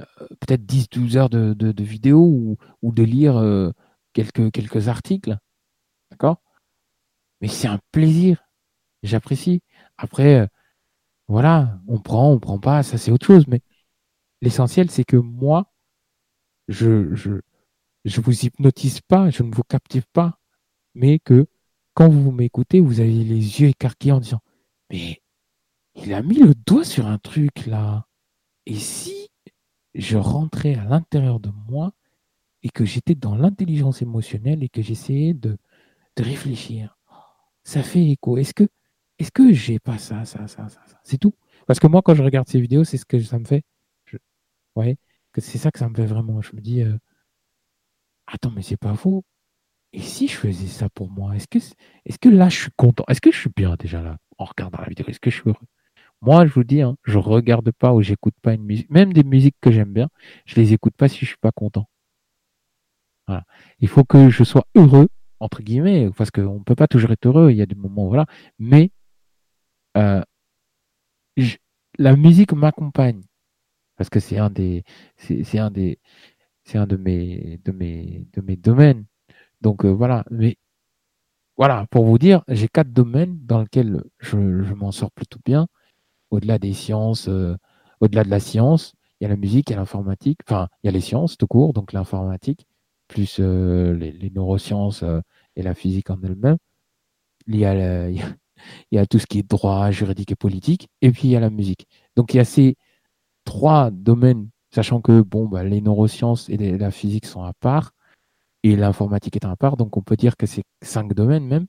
B: euh, peut-être 10-12 heures de, de, vidéos ou, de lire euh, quelques, quelques articles. D'accord? Mais c'est un plaisir. J'apprécie. Après, voilà, on prend, on prend pas, ça c'est autre chose. Mais l'essentiel, c'est que moi, je, je, je vous hypnotise pas, je ne vous captive pas, mais que quand vous m'écoutez, vous avez les yeux écarquillés en disant Mais il a mis le doigt sur un truc là. Et si je rentrais à l'intérieur de moi et que j'étais dans l'intelligence émotionnelle et que j'essayais de, de réfléchir. Ça fait écho. Est-ce que, est-ce que j'ai pas ça, ça, ça, ça, ça? C'est tout. Parce que moi, quand je regarde ces vidéos, c'est ce que ça me fait. Ouais, c'est ça que ça me fait vraiment. Je me dis, euh, attends, mais c'est pas faux. Et si je faisais ça pour moi, est-ce que, est-ce que là, je suis content? Est-ce que je suis bien déjà là en regardant la vidéo? Est-ce que je suis heureux? Moi, je vous dis, hein, je regarde pas ou j'écoute pas une musique, même des musiques que j'aime bien, je les écoute pas si je suis pas content. Voilà. Il faut que je sois heureux entre guillemets, parce qu'on ne peut pas toujours être heureux, il y a des moments, voilà, mais euh, la musique m'accompagne, parce que c'est un des, c'est un des, c'est un de mes, de mes, de mes domaines. Donc euh, voilà, mais voilà, pour vous dire, j'ai quatre domaines dans lesquels je, m'en sors plutôt bien. Au-delà des sciences, euh, au-delà de la science, il y a la musique, il y a l'informatique, enfin, il y a les sciences tout court, donc l'informatique, plus euh, les, neurosciences et la physique en elle-même. Il, il y a tout ce qui est droit, juridique et politique, et puis il y a la musique. Donc il y a ces trois domaines, sachant que bon, bah, les neurosciences et la physique sont à part, et l'informatique est à part, donc on peut dire que c'est cinq domaines même.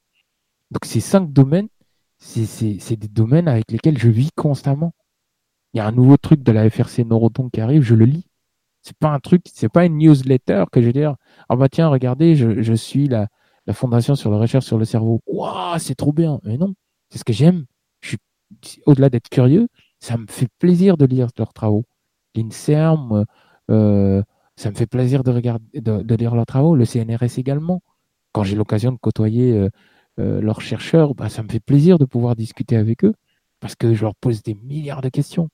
B: Donc ces cinq domaines, c'est des domaines avec lesquels je vis constamment. Il y a un nouveau truc de la FRC Neuroton qui arrive, je le lis. C'est pas un truc, c'est pas une newsletter que je vais dire, ah bah tiens, regardez, je, suis la, la Fondation sur la recherche sur le cerveau. Waouh, c'est trop bien. Mais non, c'est ce que j'aime. Au-delà d'être curieux, ça me fait plaisir de lire leurs travaux. L'INSERM, euh, ça me fait plaisir de, regarder, de, lire leurs travaux. Le CNRS également. Quand j'ai l'occasion de côtoyer euh, euh, leurs chercheurs, bah, ça me fait plaisir de pouvoir discuter avec eux parce que je leur pose des milliards de questions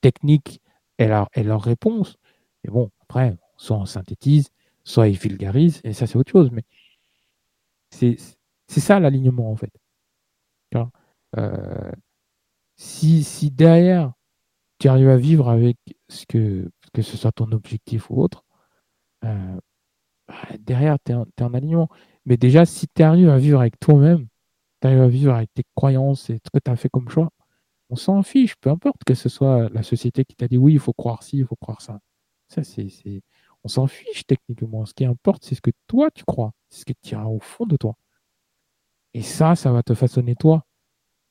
B: techniques et, et leurs réponses. Mais bon, après, soit on synthétise, soit il vulgarise, et ça c'est autre chose. Mais c'est ça l'alignement en fait. Si, si derrière tu arrives à vivre avec que, que ce soit ton objectif ou autre, euh, bah, derrière tu es, en alignement. Mais déjà, si tu arrives à vivre avec toi-même, tu arrives à vivre avec tes croyances et ce que tu as fait comme choix, on s'en fiche, peu importe que ce soit la société qui t'a dit oui, il faut croire ci, il faut croire ça. Ça, On s'en fiche techniquement. Ce qui importe, c'est ce que toi tu crois. C'est ce qui tient au fond de toi. Et ça, ça va te façonner toi.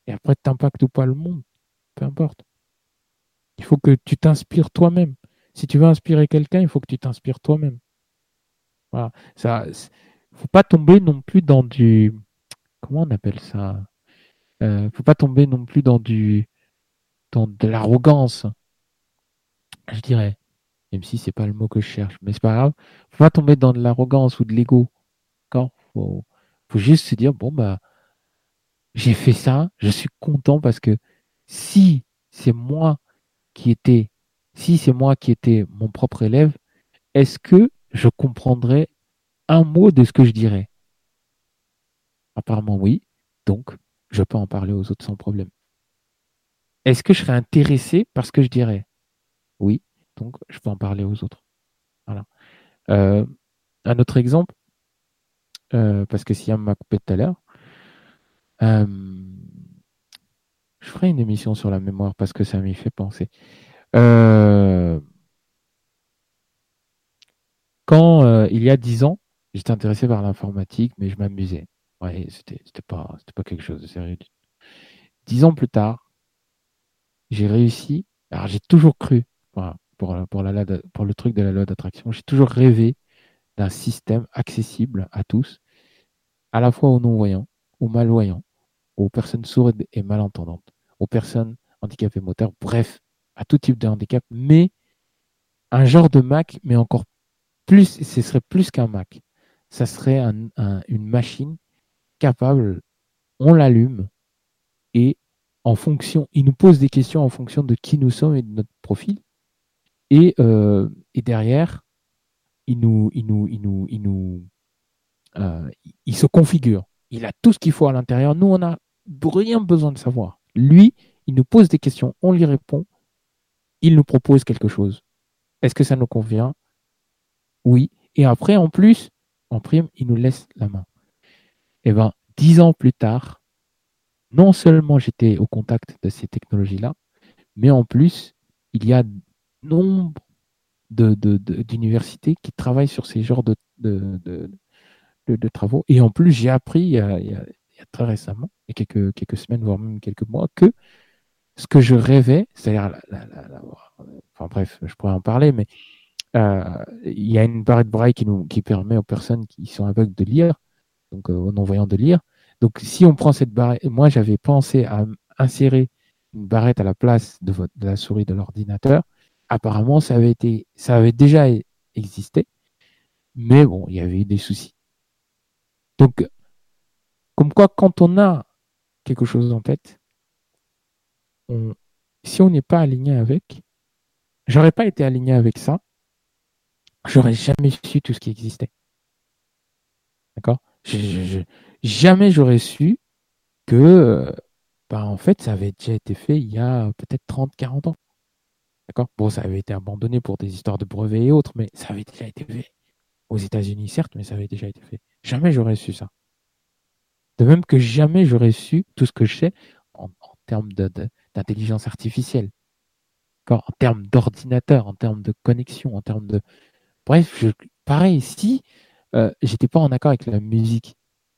B: Et après, tu ou pas le monde. Peu importe. Il faut que tu t'inspires toi-même. Si tu veux inspirer quelqu'un, il faut que tu t'inspires toi-même. Voilà. Ça, faut pas tomber non plus dans du. Comment on appelle ça? Euh, Faut pas tomber non plus dans du. dans de l'arrogance. Je dirais même si c'est pas le mot que je cherche, mais c'est pas grave. Faut pas tomber dans de l'arrogance ou de l'ego. Il faut, faut juste se dire bon bah j'ai fait ça, je suis content parce que si c'est moi qui étais, si c'est moi qui étais mon propre élève, est-ce que je comprendrais un mot de ce que je dirais? Apparemment oui, donc je peux en parler aux autres sans problème. Est-ce que je serais intéressé par ce que je dirais? Oui, donc je peux en parler aux autres. Voilà. Euh, un autre exemple, euh, parce que Siam m'a coupé tout à l'heure, euh, je ferai une émission sur la mémoire parce que ça m'y fait penser. quand il y a dix ans, j'étais intéressé par l'informatique, mais je m'amusais. Ouais, c'était pas, pas quelque chose de sérieux. Dix ans plus tard, j'ai réussi. Alors j'ai toujours cru, pour, pour, la, pour le truc de la loi d'attraction. J'ai toujours rêvé d'un système accessible à tous, à la fois aux non-voyants, aux malvoyants, aux personnes sourdes et malentendantes, aux personnes handicapées moteurs, bref, à tout type de handicap, mais un genre de Mac, mais encore plus, ce serait plus qu'un Mac. Ça serait une machine capable, on l'allume et en fonction, il nous pose des questions en fonction de qui nous sommes et de notre profil. Euh, et, derrière, il nous, il nous, il nous, il nous, euh, il se configure. Il a tout ce qu'il faut à l'intérieur. Nous, on n'a rien besoin de savoir. Lui, il nous pose des questions, on lui répond, il nous propose quelque chose. Est-ce que ça nous convient? Oui. Et après, en plus, en prime, il nous laisse la main. Eh bien, dix ans plus tard, non seulement j'étais au contact de ces technologies-là, mais en plus, il y a nombre d'universités qui travaillent sur ces genres de, de, travaux. Et en plus, j'ai appris il y, a, très récemment, il y a quelques, quelques semaines, voire même quelques mois, que ce que je rêvais, c'est-à-dire, enfin bref, je pourrais en parler, mais euh, il y a une barre de braille qui, nous, qui permet aux personnes qui sont aveugles de lire, donc euh, aux non-voyants de lire. Donc si on prend cette barrette, moi j'avais pensé à insérer une barrette à la place de, votre, de la souris de l'ordinateur. Apparemment, ça avait été, ça avait déjà existé, mais bon, il y avait eu des soucis. Donc, comme quoi, quand on a quelque chose en tête, si on n'est pas aligné avec, j'aurais pas été aligné avec ça, j'aurais jamais su tout ce qui existait. D'accord? Jamais j'aurais su que, bah, en fait, ça avait déjà été fait il y a peut-être 30, 40 ans. D'accord? Bon, ça avait été abandonné pour des histoires de brevets et autres, mais ça avait déjà été fait. Aux États-Unis, certes, mais ça avait déjà été fait. Jamais j'aurais su ça. De même que jamais j'aurais su tout ce que je sais en, termes d'intelligence artificielle, en termes d'ordinateur, en termes de connexion, en termes de. Bref, je, pareil, si euh, j'étais pas en accord avec la musique,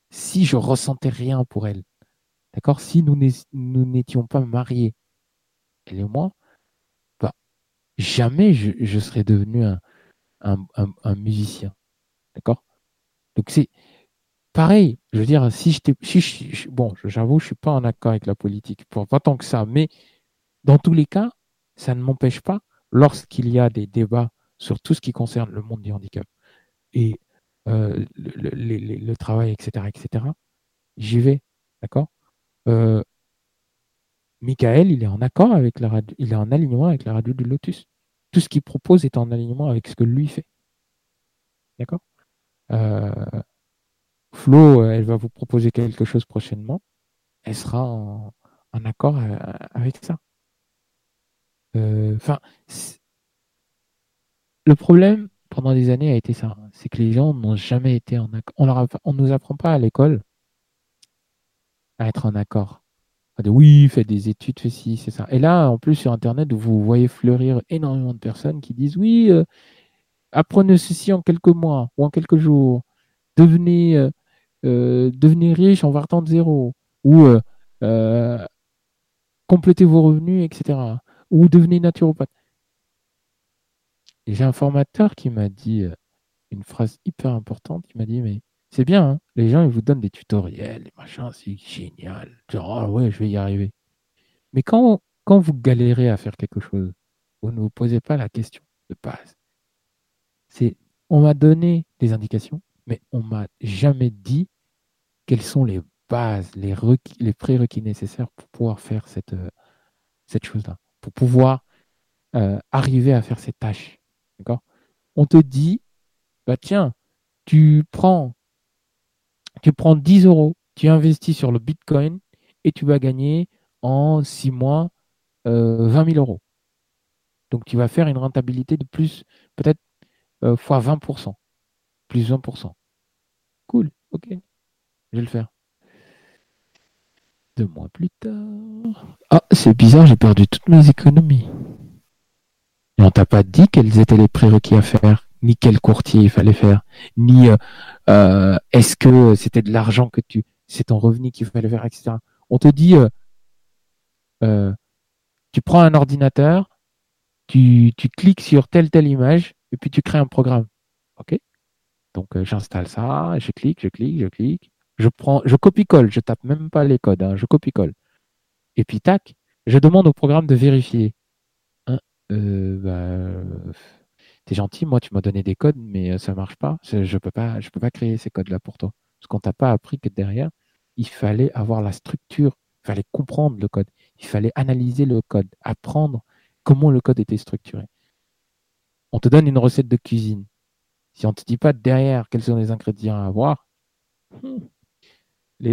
B: si je ressentais rien pour elle, d'accord, si nous n'étions pas mariés, elle et moi, bah, jamais je, serais devenu un musicien, d'accord? Donc c'est pareil, je veux dire, si j'étais, si bon, j'avoue, je suis pas en accord avec la politique, pas tant que ça, mais dans tous les cas, ça ne m'empêche pas, lorsqu'il y a des débats sur tout ce qui concerne le monde du handicap et euh, le, travail, etc., etc., j'y vais, d'accord? Euh, Michael, il est en accord avec la radio, il est en alignement avec la radio du Lotus. Tout ce qu'il propose est en alignement avec ce que lui fait. D'accord? Flo, euh, elle va vous proposer quelque chose prochainement. Elle sera en, accord euh, avec ça. Euh, enfin, le problème pendant des années a été ça. C'est que les gens n'ont jamais été en accord. On ne nous apprend pas à l'école à être en accord. On oui, faites des études, faites ci, c'est ça. Et là, en plus, sur Internet, vous voyez fleurir énormément de personnes qui disent oui, apprenez ceci en quelques mois ou en quelques jours. Devenez euh, devenir riche en partant de zéro, ou euh, euh, compléter vos revenus, etc. Ou devenir naturopathe. j'ai un formateur qui m'a dit une phrase hyper importante, qui m'a dit, mais c'est bien, hein, les gens vous donnent des tutoriels, des machins, c'est génial. Genre, oh, ouais, je vais y arriver. Mais quand, quand vous galérez à faire quelque chose, vous ne vous posez pas la question de base. On m'a donné des indications, mais on m'a jamais dit quelles sont les bases, les, les prérequis nécessaires pour pouvoir faire cette, euh, chose-là, pour pouvoir euh, arriver à faire cette tâches. D'accord? On te dit, bah tiens, tu prends, tu prends 10 euros, tu investis sur le Bitcoin et tu vas gagner en 6 mois 20 euh, 000 euros. Donc tu vas faire une rentabilité de plus, peut-être fois 20%, plus 20%. Cool, ok vais le faire. Deux mois plus tard. Ah, c'est bizarre, j'ai perdu toutes mes économies. Et on t'a pas dit quels étaient les prérequis à faire, ni quel courtier il fallait faire, ni euh, euh, est-ce que c'était de l'argent que tu, c'est ton revenu qu'il fallait faire, etc. On te dit, euh, tu prends un ordinateur, tu, tu cliques sur telle telle image et puis tu crées un programme. Ok? Donc j'installe ça, je clique, je clique, je clique. Je prends, je copie-colle, je tape même pas les codes, hein, je copie-colle. Et puis tac, je demande au programme de vérifier. Hein, euh, bah, t'es gentil, moi tu m'as donné des codes, mais euh, ça marche pas. Je peux peux pas créer ces codes-là pour toi. Parce qu'on t'a pas appris que derrière, il fallait avoir la structure, il fallait comprendre le code, il fallait analyser le code, apprendre comment le code était structuré. On te donne une recette de cuisine. Si on te dit pas derrière quels sont les ingrédients à avoir, hmm,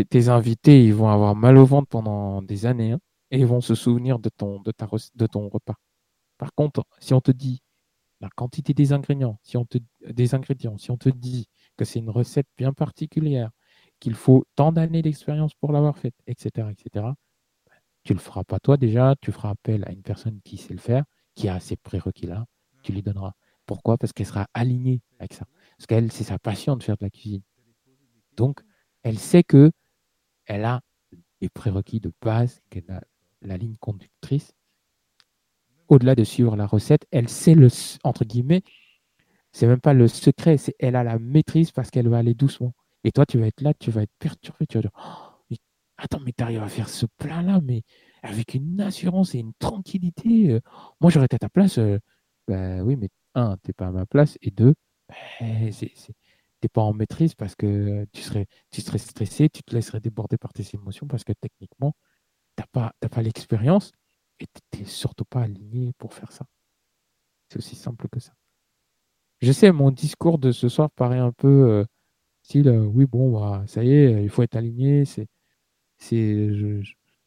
B: tes invités, ils vont avoir mal au ventre pendant des années hein, et ils vont se souvenir de ton, de, ta, de ton repas. Par contre, si on te dit la quantité des ingrédients, si on te, des ingrédients, si on te dit que c'est une recette bien particulière, qu'il faut tant d'années d'expérience pour l'avoir faite, etc., etc., tu le feras pas toi déjà, tu feras appel à une personne qui sait le faire, qui a ces prérequis-là, tu lui donneras. Pourquoi? Parce qu'elle sera alignée avec ça. Parce qu'elle, c'est sa passion de faire de la cuisine. Donc, elle sait que elle a les prérequis de base, qu'elle a la ligne conductrice. Au-delà de suivre la recette, elle sait le, entre guillemets, c'est même pas le secret, elle a la maîtrise parce qu'elle va aller doucement. Et toi, tu vas être là, tu vas être perturbé, tu vas dire, oh, attends, mais tu arrives à faire ce plat-là, mais avec une assurance et une tranquillité. Euh. moi, j'aurais été à ta place. Euh, bah oui, mais un, t'es pas à ma place, et deux, bah, t'es pas en maîtrise parce que tu serais, tu serais stressé, tu te laisserais déborder par tes émotions parce que techniquement, t'as pas, pas l'expérience et t'es surtout pas aligné pour faire ça. C'est aussi simple que ça. Je sais, mon discours de ce soir paraît un peu euh, style, euh, oui, bon, bah, ça y est, il faut être aligné, c'est,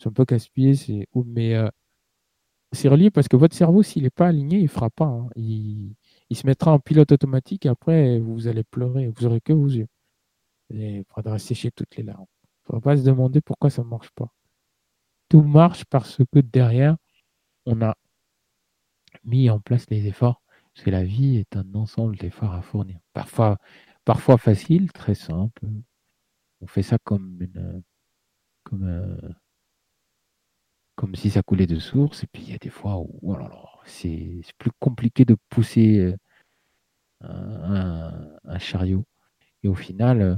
B: un peu casse-pied, mais euh, c'est relié parce que votre cerveau, s'il n'est pas aligné, il fera pas. Hein. Il, se mettra en pilote automatique et après, vous allez pleurer, vous aurez que vos yeux. Il faudra sécher toutes les larmes. Il ne faudra pas se demander pourquoi ça ne marche pas. Tout marche parce que derrière, on a mis en place les efforts. Parce que la vie est un ensemble d'efforts à fournir. Parfois, parfois facile, très simple. On fait ça comme une, comme, euh, comme si ça coulait de source. Et puis il y a des fois où oh c'est plus compliqué de pousser euh, un, chariot. Et au final, euh,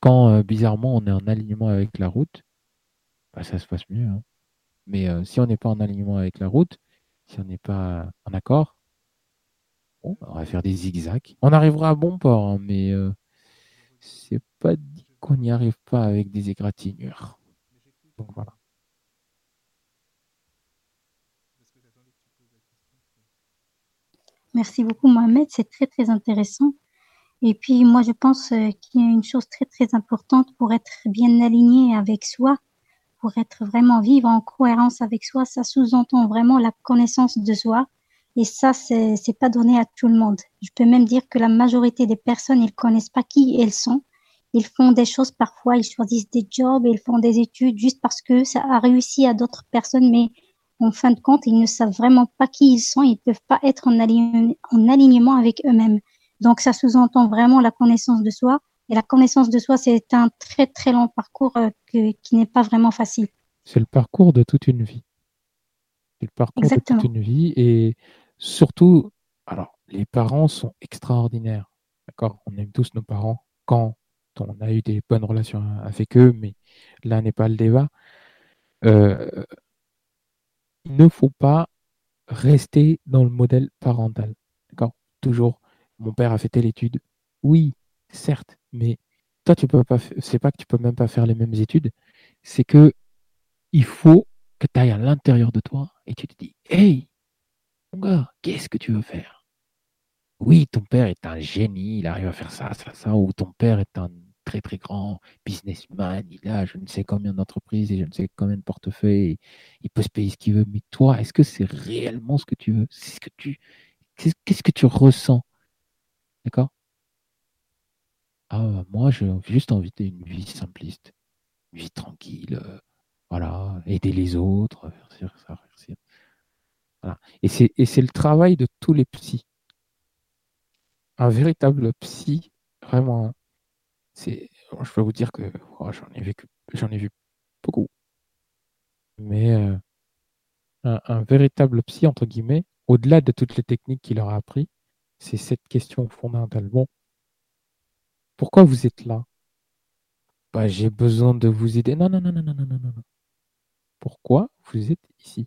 B: quand euh, bizarrement on est en alignement avec la route, bah, ça se passe mieux. Hein. Mais si on n'est pas en alignement avec la route, si on n'est pas en accord, on va faire des zigzags. On arrivera à bon port, hein, mais c'est pas dit qu'on n'y arrive pas avec des égratignures.
D: Merci beaucoup Mohamed, c'est très très intéressant. Et puis moi je pense euh, qu'il y a une chose très très importante pour être bien aligné avec soi, pour être vraiment vivre en cohérence avec soi, ça sous-entend vraiment la connaissance de soi. Et ça, c'est, c'est pas donné à tout le monde. Je peux même dire que la majorité des personnes, ils connaissent pas qui elles sont. Ils font des choses parfois, ils choisissent des jobs, ils font des études juste parce que ça a réussi à d'autres personnes, mais en fin de compte, ils ne savent vraiment pas qui ils sont, ils ne peuvent pas être en, alignement avec eux-mêmes. Donc, ça sous-entend vraiment la connaissance de soi. Et la connaissance de soi, c'est un très, très long parcours euh, qui n'est pas vraiment facile.
B: C'est le parcours de toute une vie. C'est le parcours de toute une vie. Et surtout, alors, les parents sont extraordinaires. D'accord? On aime tous nos parents quand on a eu des bonnes relations avec eux, mais là n'est pas le débat. Euh, il ne faut pas rester dans le modèle parental. D'accord? Toujours, mon père a fait telle étude. Oui, certes, mais toi, tu peux pas, c'est pas que tu peux même pas faire les mêmes études, c'est que il faut que tu ailles à l'intérieur de toi et tu te dis, hey, mon gars, qu'est-ce que tu veux faire? Oui, ton père est un génie, il arrive à faire ça, ça, ça, ou ton père est un très très grand businessman, il a je ne sais combien d'entreprises et je ne sais combien de portefeuilles, il peut se payer ce qu'il veut, mais toi, est-ce que c'est réellement ce que tu veux? Ce que tu Qu'est-ce que tu ressens? D'accord? Ah, moi, j'ai juste envie d'une vie simpliste, une vie tranquille, euh, voilà, aider les autres, Voilà. Et c'est le travail de tous les psys. Un véritable psy, vraiment, je peux vous dire que oh, j'en ai vécu, j'en ai vu beaucoup. Mais euh, un, véritable psy, entre guillemets, au-delà de toutes les techniques qu'il leur a appris, c'est cette question fondamentale. Bon, pourquoi vous êtes là? Bah, J'ai besoin de vous aider. Non, non, non, non, non, non, non, non. Pourquoi vous êtes ici?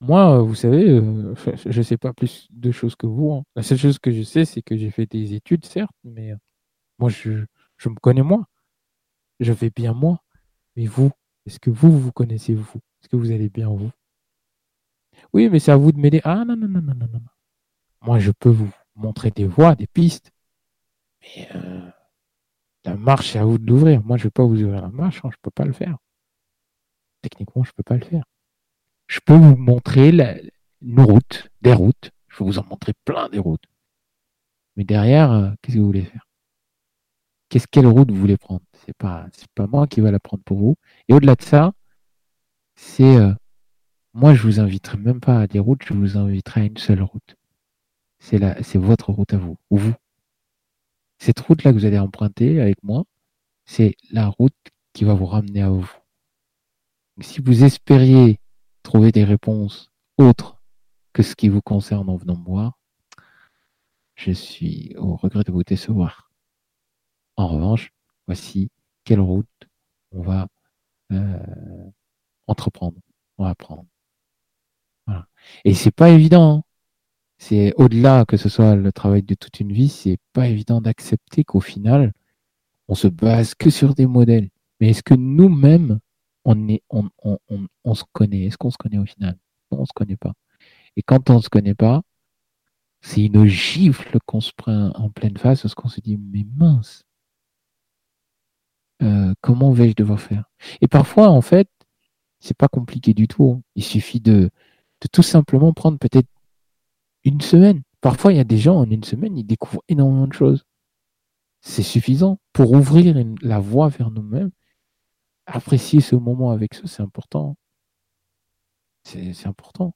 B: Moi, vous savez, euh, je ne sais pas plus de choses que vous. Hein. La seule chose que je sais, c'est que j'ai fait des études, certes, mais euh, moi, je, me connais moi. Je vais bien moi. Mais vous, est-ce que vous, vous connaissez vous? Est-ce que vous allez bien vous? Oui, mais c'est à vous de m'aider. Ah non, non, non, non, non, non. Moi, je peux vous montrer des voies, des pistes. Mais euh, la marche, c'est à vous de l'ouvrir. Moi, je ne vais pas vous ouvrir la marche. Hein, je ne peux pas le faire. Techniquement, je ne peux pas le faire. Je peux vous montrer la, une route, des routes. Je vais vous en montrer plein des routes. Mais derrière, euh, qu'est-ce que vous voulez faire? Quelle route vous voulez prendre? C'est pas c'est pas moi qui va la prendre pour vous. Et au-delà de ça, c'est euh, moi je vous inviterai même pas à des routes, je vous inviterai à une seule route. c'est votre route à vous, ou vous. Cette route-là que vous allez emprunter avec moi, c'est la route qui va vous ramener à vous. si vous espériez trouver des réponses autres que ce qui vous concerne en venant me voir, je suis au regret de vous décevoir. En revanche, voici quelle route on va euh, entreprendre, on va prendre. Et c'est pas évident. Hein. C'est au-delà que ce soit le travail de toute une vie, c'est pas évident d'accepter qu'au final, on se base que sur des modèles. Mais est-ce que nous-mêmes, on, se connaît? Est-ce qu'on se connaît au final? Non, on se connaît pas. Et quand on se connaît pas, c'est une gifle qu'on se prend en pleine face parce qu'on se dit mais mince, euh, comment vais-je devoir faire? Et parfois, en fait, c'est pas compliqué du tout. Hein. Il suffit de, tout simplement prendre peut-être une semaine. Parfois, il y a des gens en une semaine, ils découvrent énormément de choses. C'est suffisant pour ouvrir la voie vers nous-mêmes. Apprécier ce moment avec ça, c'est important. C'est important.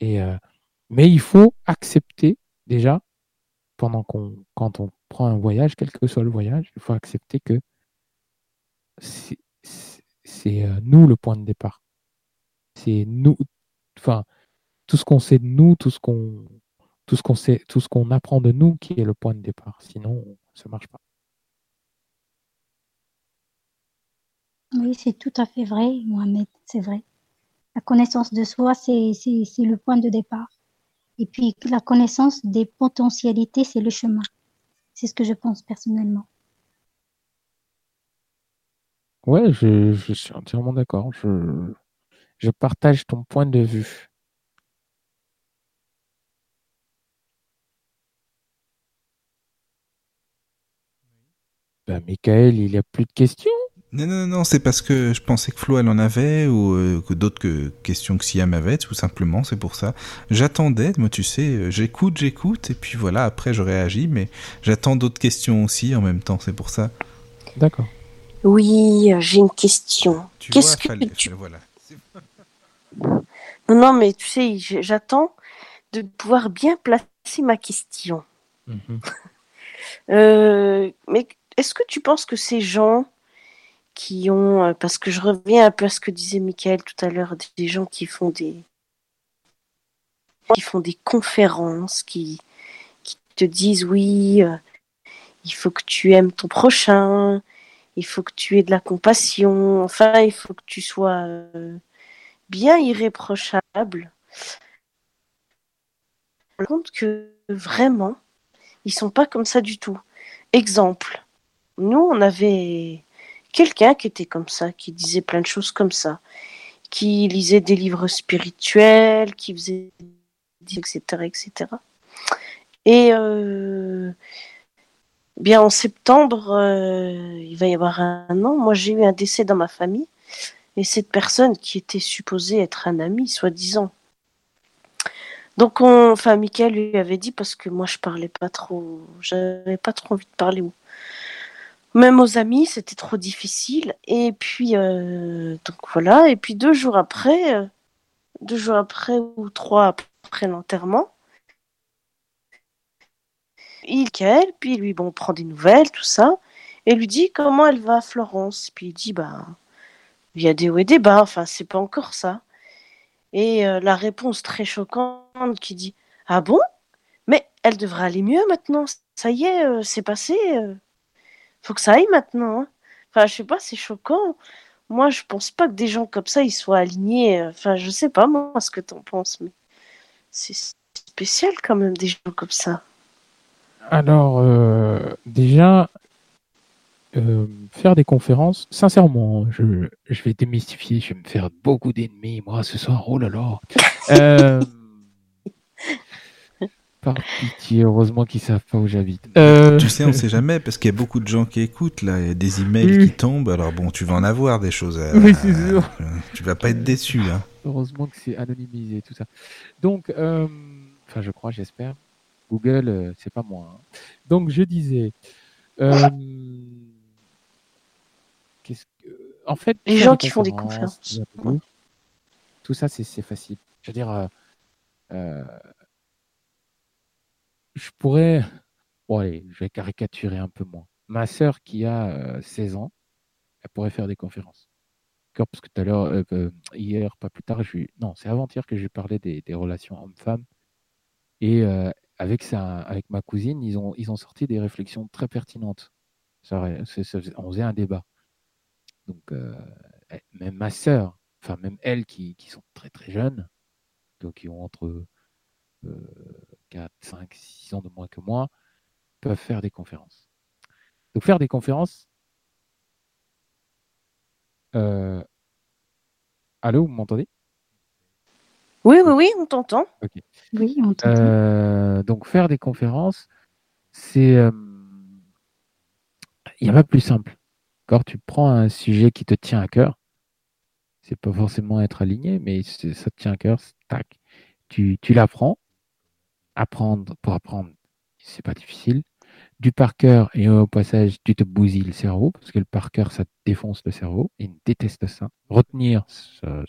B: Et euh, mais il faut accepter déjà, pendant qu'on, quand on prend un voyage, quel que soit le voyage, il faut accepter que c'est euh, nous le point de départ. C'est nous, enfin, tout ce qu'on sait de nous, tout ce qu'on tout ce qu'on sait, tout ce qu'on apprend de nous qui est le point de départ. Sinon, ça marche pas.
D: Oui, c'est tout à fait vrai, Mohamed, c'est vrai. La connaissance de soi, c'est le point de départ. Et puis la connaissance des potentialités, c'est le chemin. C'est ce que je pense personnellement.
B: Ouais, je, je suis entièrement d'accord. Je, je partage ton point de vue. Ben, Michael, il n'y a plus de questions?
A: Non, non, non, c'est parce que je pensais que Flo, elle en avait, ou euh, que d'autres que, questions que Siam avait, tout simplement, c'est pour ça. J'attendais, moi, tu sais, euh, j'écoute, j'écoute, et puis voilà, après, je réagis, mais j'attends d'autres questions aussi en même temps, c'est pour ça.
B: D'accord.
C: Oui, euh, j'ai une question. Qu'est-ce que tu... Voilà. Non, non, mais tu sais, j'attends de pouvoir bien placer ma question. Mhm. mais est-ce que tu penses que ces gens qui ont, euh, parce que je reviens un peu à ce que disait Michael tout à l'heure, des gens qui font des, qui font des conférences, qui, qui te disent oui, euh, il faut que tu aimes ton prochain, il faut que tu aies de la compassion, enfin, il faut que tu sois euh, bien irréprochable. compte que vraiment, ils sont pas comme ça du tout. Exemple, nous, on avait quelqu'un qui était comme ça, qui disait plein de choses comme ça, qui lisait des livres spirituels, qui faisait etc. etc. Et euh, bien en septembre, euh, il va y avoir un an, moi j'ai eu un décès dans ma famille, et cette personne qui était supposée être un ami, soi-disant. Donc, on, enfin, Michael lui avait dit parce que moi je parlais pas trop, j'avais pas trop envie de parler même aux amis, c'était trop difficile. Et puis, euh, donc voilà. Et puis deux jours après, euh, deux jours après ou trois après l'enterrement, il qu'elle, puis lui, bon, prend des nouvelles, tout ça, et lui dit comment elle va à Florence. Puis il dit, bah, il y a des hauts et des bas, enfin, c'est pas encore ça. Et euh, la réponse très choquante qui dit, ah bon? Mais elle devrait aller mieux maintenant, ça y est, c'est passé faut que ça aille maintenant. Hein. Enfin, je sais pas, c'est choquant. Moi, je pense pas que des gens comme ça, ils soient alignés. Euh, enfin, je sais pas, moi, ce que t'en penses, mais c'est spécial quand même, des gens comme ça.
B: Alors, euh, déjà, euh, faire des conférences, sincèrement, je, je, vais démystifier, je vais me faire beaucoup d'ennemis, moi, ce soir, oh là là. Par pitié, heureusement qu'ils savent pas où j'habite.
A: Euh, tu sais, on sait jamais parce qu'il y a beaucoup de gens qui écoutent là, il y a des emails qui tombent. Alors bon, tu vas en avoir des choses. À... Oui, c'est sûr. tu vas pas être déçu. Hein.
B: Heureusement que c'est anonymisé tout ça. Donc, euh, enfin, je crois, j'espère. Google, euh, c'est pas moi. Hein. Donc, je disais. qu'est-ce que... En fait,
C: les gens qui font des conférences.
B: Tout ça, c'est facile. Je veux dire je pourrais. Bon, allez, je vais caricaturer un peu moins. Ma sœur qui a 16 ans, elle pourrait faire des conférences. Parce que tout à l'heure, hier, pas plus tard, je... non, c'est avant-hier que j'ai parlé des, des relations hommes-femmes. Et avec, avec ma cousine, ils ont, ils ont sorti des réflexions très pertinentes. On faisait un débat. Donc, même ma sœur, enfin, même elles qui, qui, sont très très jeunes, donc qui ont entre 4, 5, 6 ans de moins que moi, peuvent faire des conférences. Donc, faire des conférences. Euh... Allô, vous m'entendez?
C: Oui, oui, oui, on t'entend.
D: Oui, on t'entend.
B: Euh, donc, faire des conférences, c'est. Euh, il n'y a pas plus simple. Quand tu prends un sujet qui te tient à cœur, c'est pas forcément être aligné, mais ça te tient à cœur, tac. Tu, tu l'apprends. Apprendre pour apprendre, c'est pas difficile. Du par cœur, et au passage, tu te bousilles le cerveau, parce que le par cœur, ça défonce le cerveau. Il déteste ça. Retenir, ça,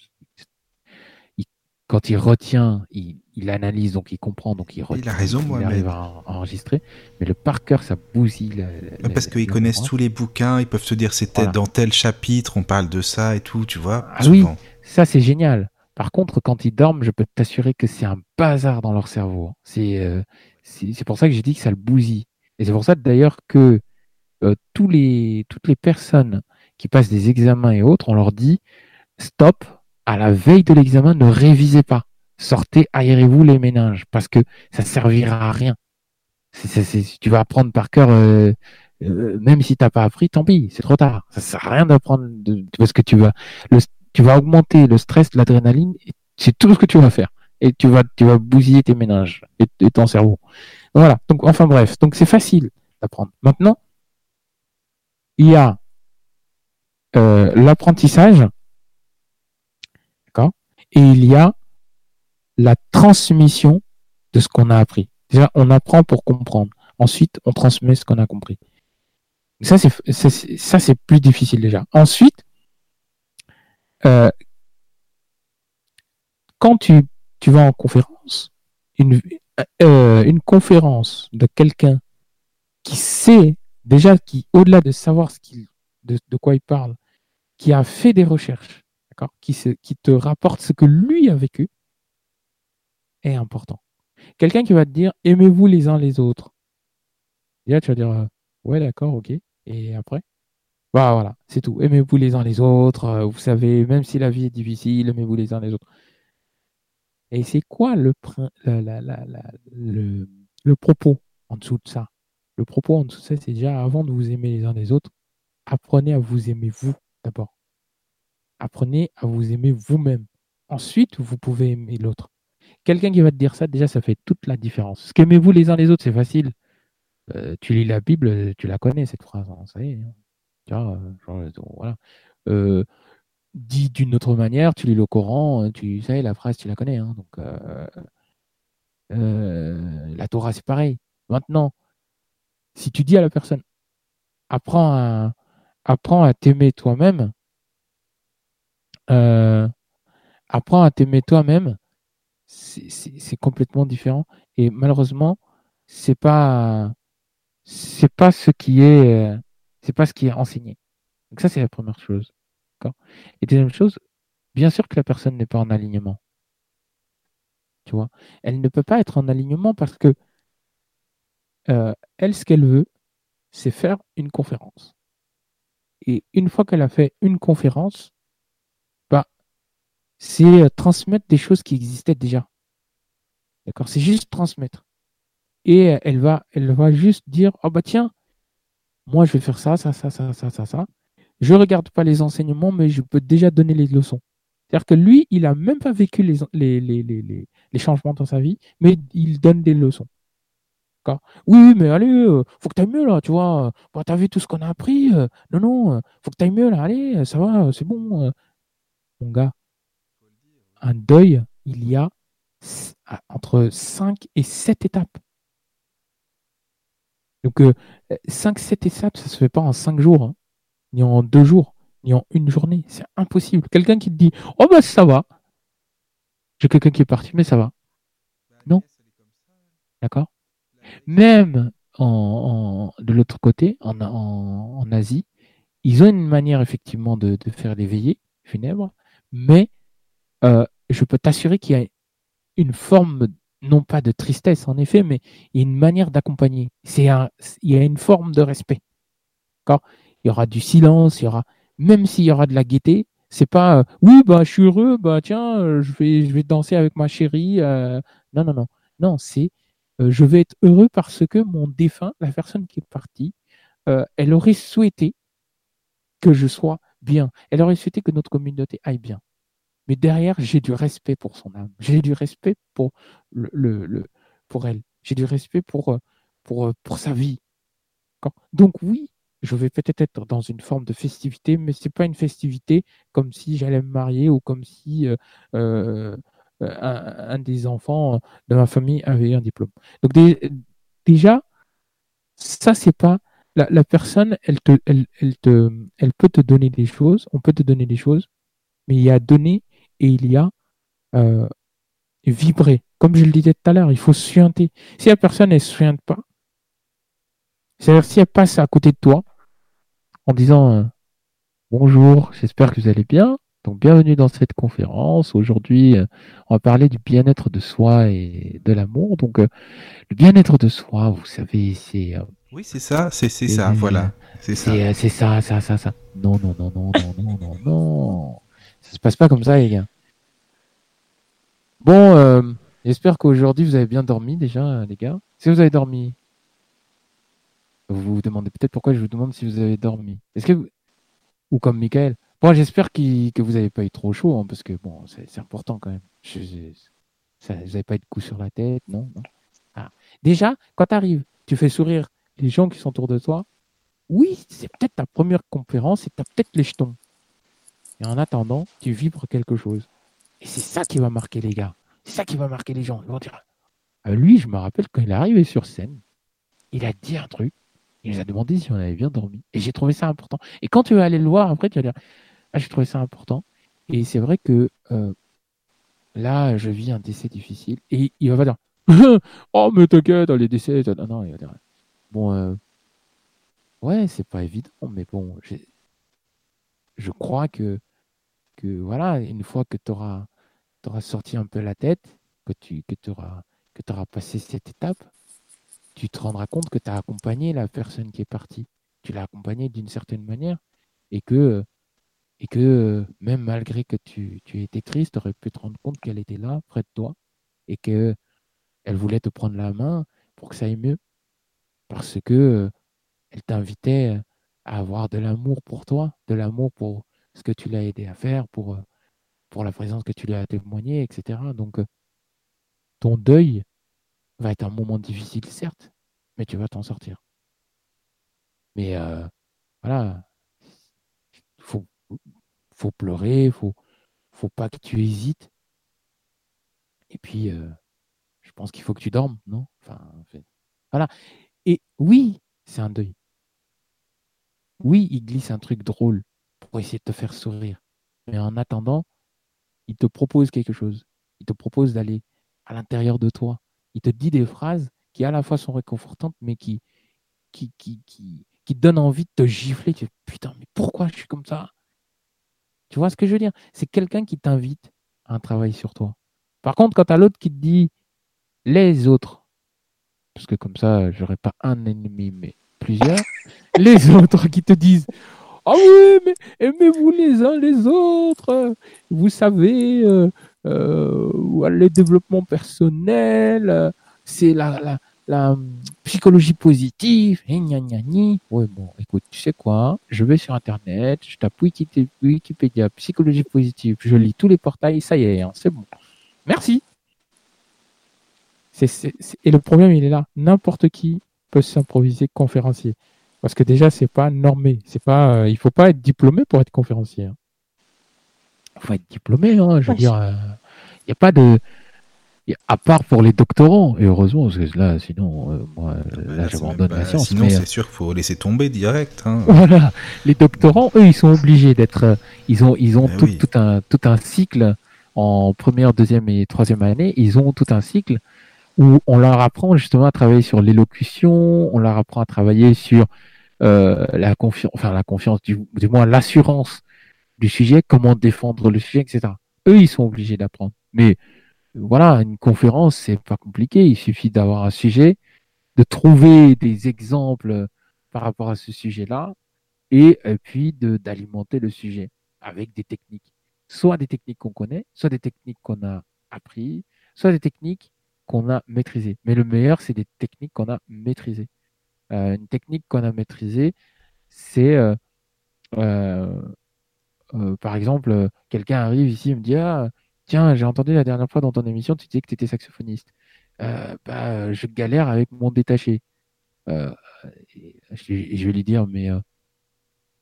B: quand il retient, il, analyse, donc il comprend, donc il retient.
A: Il a raison, moi.
B: Il arrive à, enregistrer. Mais le par cœur, ça bousille.
A: Parce qu'ils connaissent tous les bouquins, ils peuvent se dire c'était dans tel chapitre, on parle de ça et tout, tu vois.
B: Ah oui, ça c'est génial. Par contre, quand ils dorment, je peux t'assurer que c'est un bazar dans leur cerveau. Euh, c'est c'est pour ça que j'ai dit que ça le bousille. Et c'est pour ça d'ailleurs que euh, tous les, toutes les personnes qui passent des examens et autres, on leur dit stop, à la veille de l'examen, ne révisez pas. Sortez, aérez-vous les méninges parce que ça servira à rien. tu vas apprendre par cœur, euh, euh, même si tu n'as pas appris, tant pis, c'est trop tard. Ça sert à rien d'apprendre parce que tu vas, tu vas augmenter le stress, l'adrénaline. C'est tout ce que tu vas faire et tu vas, tu vas bousiller tes méninges et, ton cerveau. Voilà. Donc, enfin bref, donc c'est facile d'apprendre. Maintenant, il y a euh, l'apprentissage et il y a la transmission de ce qu'on a appris. Déjà, on apprend pour comprendre. Ensuite, on transmet ce qu'on a compris. Ça, c'est ça, c'est plus difficile déjà. Ensuite, euh, quand tu, tu vas en conférence, une, euh, une conférence de quelqu'un qui sait déjà, qui au-delà de savoir ce qu'il, de, de quoi il parle, qui a fait des recherches, qui, te rapporte ce que lui a vécu, est important. Quelqu'un qui va te dire aimez-vous les uns les autres. tu vas dire euh, ouais, d'accord, ok. Et après? Bah, Voilà, c'est tout. Aimez-vous les uns les autres. Euh, vous savez, même si la vie est difficile, aimez-vous les uns les autres. Et c'est quoi le, le, le propos en dessous de ça? Le propos en dessous de ça, c'est déjà avant de vous aimer les uns les autres, apprenez à vous aimer vous d'abord. Apprenez à vous aimer vous-même. Ensuite, vous pouvez aimer l'autre. Quelqu'un qui va te dire ça, déjà, ça fait toute la différence. Ce qu'aimez-vous les uns les autres, c'est facile. Euh, tu lis la Bible, tu la connais, cette phrase. Hein, ça y est. Hein. Euh. Euh, dit d'une autre manière, tu lis le Coran, tu sais, la phrase, tu la connais. Hein. donc, la Torah, c'est pareil. Maintenant, si tu dis à la personne, apprends à t'aimer toi-même, euh, apprends à t'aimer toi-même, c'est complètement différent. Et malheureusement, c'est pas c'est pas ce qui est c'est pas ce qui est enseigné. Donc ça c'est la première chose. Et deuxième chose, bien sûr que la personne n'est pas en alignement. Tu vois, elle ne peut pas être en alignement parce que euh, elle, ce qu'elle veut, c'est faire une conférence. Et une fois qu'elle a fait une conférence, c'est euh, transmettre des choses qui existaient déjà. D'accord? C'est juste transmettre. Et euh, elle va, elle va juste dire Oh bah tiens, moi je vais faire ça, ça, ça, ça, ça, ça, ça. Je ne regarde pas les enseignements, mais je peux déjà donner les leçons. C'est-à-dire que lui, il n'a même pas vécu les, les, les, les, changements dans sa vie, mais il donne des leçons. Oui, mais allez, euh, faut que tu ailles mieux là, tu vois. Bah, tu as vu tout ce qu'on a appris. non, non, faut que tu ailles mieux là, allez, ça va, c'est bon. Mon gars, un deuil, il y a entre 5 et 7 étapes. Donc, 5-7 euh, étapes, ça ne se fait pas en 5 jours, hein. ni en 2 jours, ni en une journée. C'est impossible. Quelqu'un qui te dit Oh, bah ça va. J'ai quelqu'un qui est parti, mais ça va. Non. D'accord Même en, de l'autre côté, en, Asie, ils ont une manière effectivement de, faire les veillées funèbres, mais euh, je peux t'assurer qu'il y a une forme, non pas de tristesse en effet, mais une manière d'accompagner. C'est il y a une forme de respect. Il y aura du silence, il y aura, même s'il y aura de la gaieté, c'est pas, euh, oui, bah, je suis heureux, bah, tiens, euh, je vais, je vais danser avec ma chérie. non, non, non. Non, c'est, je vais être heureux parce que mon défunt, la personne qui est partie, elle aurait souhaité que je sois bien. Elle aurait souhaité que notre communauté aille bien. Mais derrière, j'ai du respect pour son âme. J'ai du respect pour, le, pour elle. J'ai du respect pour, euh, pour, euh, pour sa vie. Donc oui, je vais peut-être être dans une forme de festivité, mais ce n'est pas une festivité comme si j'allais me marier ou comme si euh, un, des enfants de ma famille avait un diplôme. Donc déjà, ça c'est pas la, personne, elle te, elle, elle te, elle peut te donner des choses, on peut te donner des choses, mais il y a donner et il y a euh, vibrer. Comme je le disais tout à l'heure, il faut suinter. Si la personne ne suinte pas, c'est-à-dire si elle passe à côté de toi en disant euh, bonjour, j'espère que vous allez bien. Donc bienvenue dans cette conférence. Aujourd'hui, euh, on va parler du bien-être de soi et de l'amour. Donc le bien-être de soi, vous savez, c'est
A: oui, c'est ça, c'est ça, voilà, c'est ça.
B: C'est ça, ça, ça, ça. Non, non, non, non, non, non, non, non. Ça se passe pas comme ça, les gars. Bon, euh, j'espère qu'aujourd'hui vous avez bien dormi déjà, les gars. Si vous avez dormi, vous vous demandez peut-être pourquoi je vous demande si vous avez dormi. Est-ce que ou comme Michael. Bon, j'espère que vous n'avez pas eu trop chaud, hein, parce que bon, c'est important quand même. vous n'avez pas eu de coup sur la tête, non, ah. Déjà, quand tu arrives, tu fais sourire les gens qui sont autour de toi. Oui, c'est peut-être ta première conférence et tu as peut-être les jetons. Et en attendant, tu vibres quelque chose. Et c'est ça qui va marquer les gars. C'est ça qui va marquer les gens. Ils vont dire, ah, lui, je me rappelle quand il est arrivé sur scène, il a dit un truc. Il nous a demandé si on avait bien dormi. Et j'ai trouvé ça important. Et quand tu vas aller le voir, après, tu vas dire, ah, j'ai trouvé ça important. Et c'est vrai que euh, là, je vis un décès difficile. Et il va dire, oh, mais t'inquiète, les décès. Non, non, il va dire, bon, euh, ouais, c'est pas évident, mais bon, je crois que que voilà, une fois que tu auras, sorti un peu la tête, que tu que auras, que passé cette étape, tu te rendras compte que tu as accompagné la personne qui est partie. Tu l'as accompagnée d'une certaine manière et que, et que même malgré que tu, tu étais triste, tu aurais pu te rendre compte qu'elle était là, près de toi, et qu'elle voulait te prendre la main pour que ça aille mieux. Parce que elle t'invitait à avoir de l'amour pour toi, de l'amour pour, ce que tu l'as aidé à faire, pour, euh, pour la présence que tu lui as témoigné, etc. Donc, euh, ton deuil va être un moment difficile, certes, mais tu vas t'en sortir. Mais euh, voilà, il faut, faut pleurer, faut, faut pas que tu hésites. Et puis, je pense qu'il faut que tu dormes, non? Enfin, Voilà. Et oui, c'est un deuil. Oui, il glisse un truc drôle pour essayer de te faire sourire. Mais en attendant, il te propose quelque chose. Il te propose d'aller à l'intérieur de toi. Il te dit des phrases qui à la fois sont réconfortantes, mais qui, qui, qui, qui, qui donnent envie de te gifler. Tu putain, mais pourquoi je suis comme ça? Tu vois ce que je veux dire? C'est quelqu'un qui t'invite à un travail sur toi. Par contre, quand tu as l'autre qui te dit les autres, parce que comme ça, j'aurais pas un ennemi, mais plusieurs, les autres qui te disent ah oui, mais aimez-vous les uns les autres. Vous savez, euh, euh, le développement personnel, c'est la, psychologie positive. Et bon, écoute, tu sais quoi Je vais sur Internet, je tape Wikipédia, psychologie positive, je lis tous les portails, ça y est, hein, c'est bon. Merci. et le problème, il est là. N'importe qui peut s'improviser conférencier. Parce que déjà, c'est pas normé. C'est pas, euh, il faut pas être diplômé pour être conférencier. Hein. Il faut être diplômé. Hein, je veux dire, il euh, n'y a pas de, à part pour les doctorants. Et heureusement, parce que là, sinon, euh, moi, ah bah là, j'abandonne la science.
A: Sinon, c'est sûr qu'il faut laisser tomber direct. Hein.
B: Voilà. Les doctorants, eux, ils sont obligés d'être. Ils ont, ils ont eh tout, un, tout un cycle en première, deuxième et troisième année. Ils ont tout un cycle où on leur apprend justement à travailler sur l'élocution, on leur apprend à travailler sur euh, la confiance, enfin la confiance, du, moins l'assurance du sujet, comment défendre le sujet, etc. Eux, ils sont obligés d'apprendre. Mais voilà, une conférence, c'est pas compliqué. Il suffit d'avoir un sujet, de trouver des exemples par rapport à ce sujet-là, et, et puis d'alimenter le sujet avec des techniques. Soit des techniques qu'on connaît, soit des techniques qu'on a appris, soit des techniques qu'on a maîtrisées. Mais le meilleur, c'est des techniques qu'on a maîtrisées. Euh, une technique qu'on a maîtrisée, c'est euh, euh, par exemple, quelqu'un arrive ici et me dit Ah, tiens, j'ai entendu la dernière fois dans ton émission, tu disais que tu étais saxophoniste. bah, je galère avec mon détaché. je, vais lui dire, mais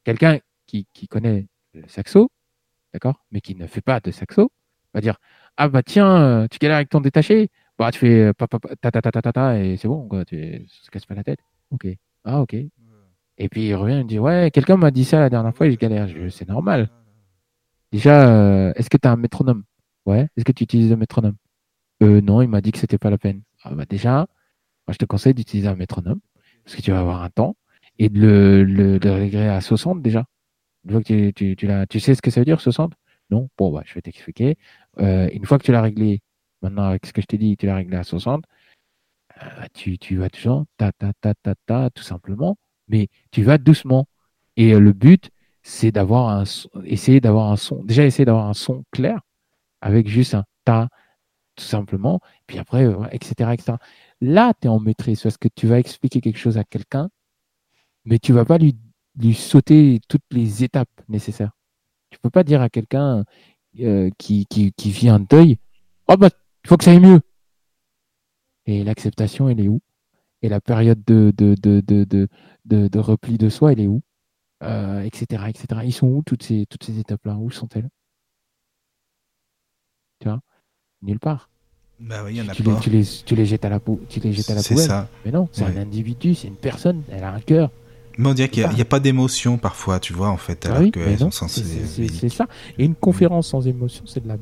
B: quelqu'un qui, qui, connaît le saxo, d'accord, mais qui ne fait pas de saxo, va dire Ah bah tiens, tu galères avec ton détaché, bah tu fais ta ta ta ta ta ta et c'est bon, quoi, tu se casse pas la tête. Ok. Ah, ok. Et puis il revient et me dit Ouais, quelqu'un m'a dit ça la dernière fois et je galère. C'est normal. Déjà, euh, est-ce que tu as un métronome? Ouais. Est-ce que tu utilises un métronome? Euh, Non, il m'a dit que c'était pas la peine. Ah, bah déjà, moi, je te conseille d'utiliser un métronome parce que tu vas avoir un temps et de le, le, régler à 60 déjà. Une fois que tu, tu, tu, tu sais ce que ça veut dire 60 Non Bon, bah, je vais t'expliquer. Euh, une fois que tu l'as réglé, maintenant avec ce que je t'ai dit, tu l'as réglé à 60, euh, tu, tu vas toujours ta, ta, ta, ta, ta, tout simplement, mais tu vas doucement. Et euh, le but, c'est d'avoir un essayer d'avoir un son, déjà essayer d'avoir un son clair avec juste un ta, tout simplement, puis après, etc., euh, etc. Là, tu es en maîtrise parce que tu vas expliquer quelque chose à quelqu'un, mais tu vas pas lui, lui sauter toutes les étapes nécessaires. Tu peux pas dire à quelqu'un qui, qui, qui vit un deuil, oh bah, il faut que ça aille mieux. Et l'acceptation, elle est où? Et la période de, de, de, de, de, repli de soi, elle est où? Euh, etc., etc. Ils sont où toutes ces, toutes ces étapes-là? Où sont-elles? Tu vois? Nulle part.
A: Bah oui, y en a
B: tu,
A: pas.
B: Les, tu, les, tu les jettes à la, tu les jettes à la poubelle. Ça. Mais non, c'est un individu, c'est une personne, elle a un cœur.
A: Mais on dirait qu'il n'y a, pas d'émotion parfois, tu vois, en fait.
B: Ah alors que c'est ça. Et une conférence sans émotion, c'est de la.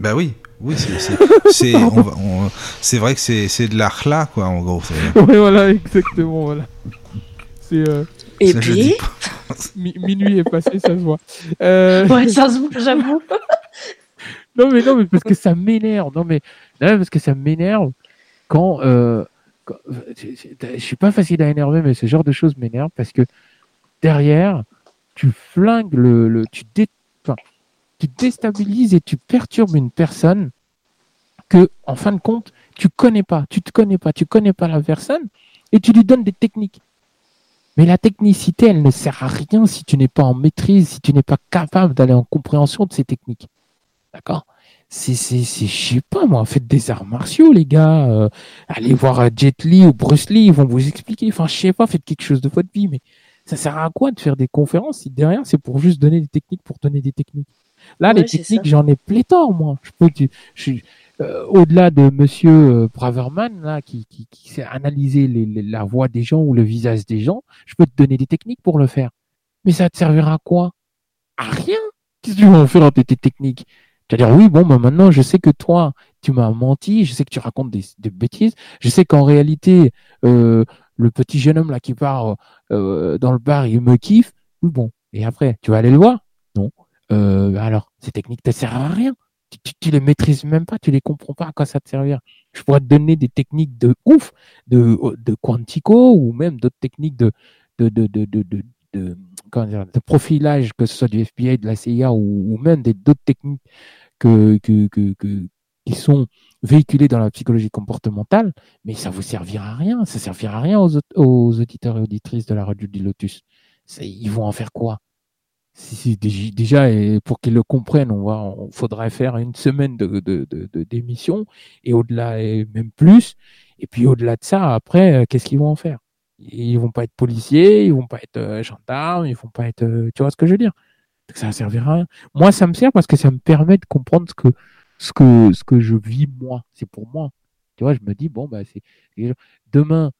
A: Bah oui, oui, c'est vrai que c'est de l'art là, quoi, en gros.
B: Oui, voilà, exactement, voilà. C'est. Euh...
C: Et puis.
B: minuit est passé, ça se voit. Euh...
C: Ouais, ça se voit, j'avoue.
B: non, mais non, mais parce que ça m'énerve. Non, mais non, parce que ça m'énerve quand. Euh... Je suis pas facile à énerver, mais ce genre de choses m'énerve parce que derrière, tu flingues le. le tu dé tu déstabilises et tu perturbes une personne que, en fin de compte, tu connais pas, tu te connais pas, tu connais pas la personne et tu lui donnes des techniques. Mais la technicité, elle ne sert à rien si tu n'es pas en maîtrise, si tu n'es pas capable d'aller en compréhension de ces techniques. D'accord? C'est, c'est, c'est, je sais pas moi, faites des arts martiaux, les gars. Euh, allez voir Jet Li ou Bruce Lee, ils vont vous expliquer. Enfin, je sais pas, faites quelque chose de votre vie, mais ça sert à quoi de faire des conférences si derrière c'est pour juste donner des techniques pour donner des techniques? Là, les techniques, j'en ai pléthore, moi. Je peux, je, euh, au-delà de Monsieur euh, Braverman là, qui, qui, qui sait analyser les, la voix des gens ou le visage des gens, je peux te donner des techniques pour le faire. Mais ça te servira à quoi? À rien. Qu'est-ce que tu vas en faire de tes techniques? Tu vas dire oui, bon, bah maintenant je sais que toi, tu m'as menti, je sais que tu racontes des, des bêtises, je sais qu'en réalité, euh, le petit jeune homme là qui part euh, dans le bar, il me kiffe. Oui, bon. Et après, tu vas aller le voir. Euh, alors, ces techniques ne servent à rien. Tu, les maîtrises même pas, tu les comprends pas à quoi ça te servir. Je pourrais te donner des techniques de ouf, de, de Quantico ou même d'autres techniques de, profilage, que ce soit du FBI, de la CIA ou, même d'autres techniques que, que, que, que, qui sont véhiculées dans la psychologie comportementale, mais ça vous servira à rien. Ça servira à rien aux, aux auditeurs et auditrices de la radio du Lotus. Ils vont en faire quoi? Si, déjà, pour qu'ils le comprennent, on va, on faudrait faire une semaine de, d'émission et au-delà, et même plus. Et puis au-delà de ça, après, euh, qu'est-ce qu'ils vont en faire? Ils vont pas être policiers, ils vont pas être euh, gendarmes, ils vont pas être, euh, tu vois ce que je veux dire? Ça servira à rien. Moi, ça me sert parce que ça me permet de comprendre ce que ce que ce que je vis moi. C'est pour moi. Tu vois, je me dis bon bah c'est demain.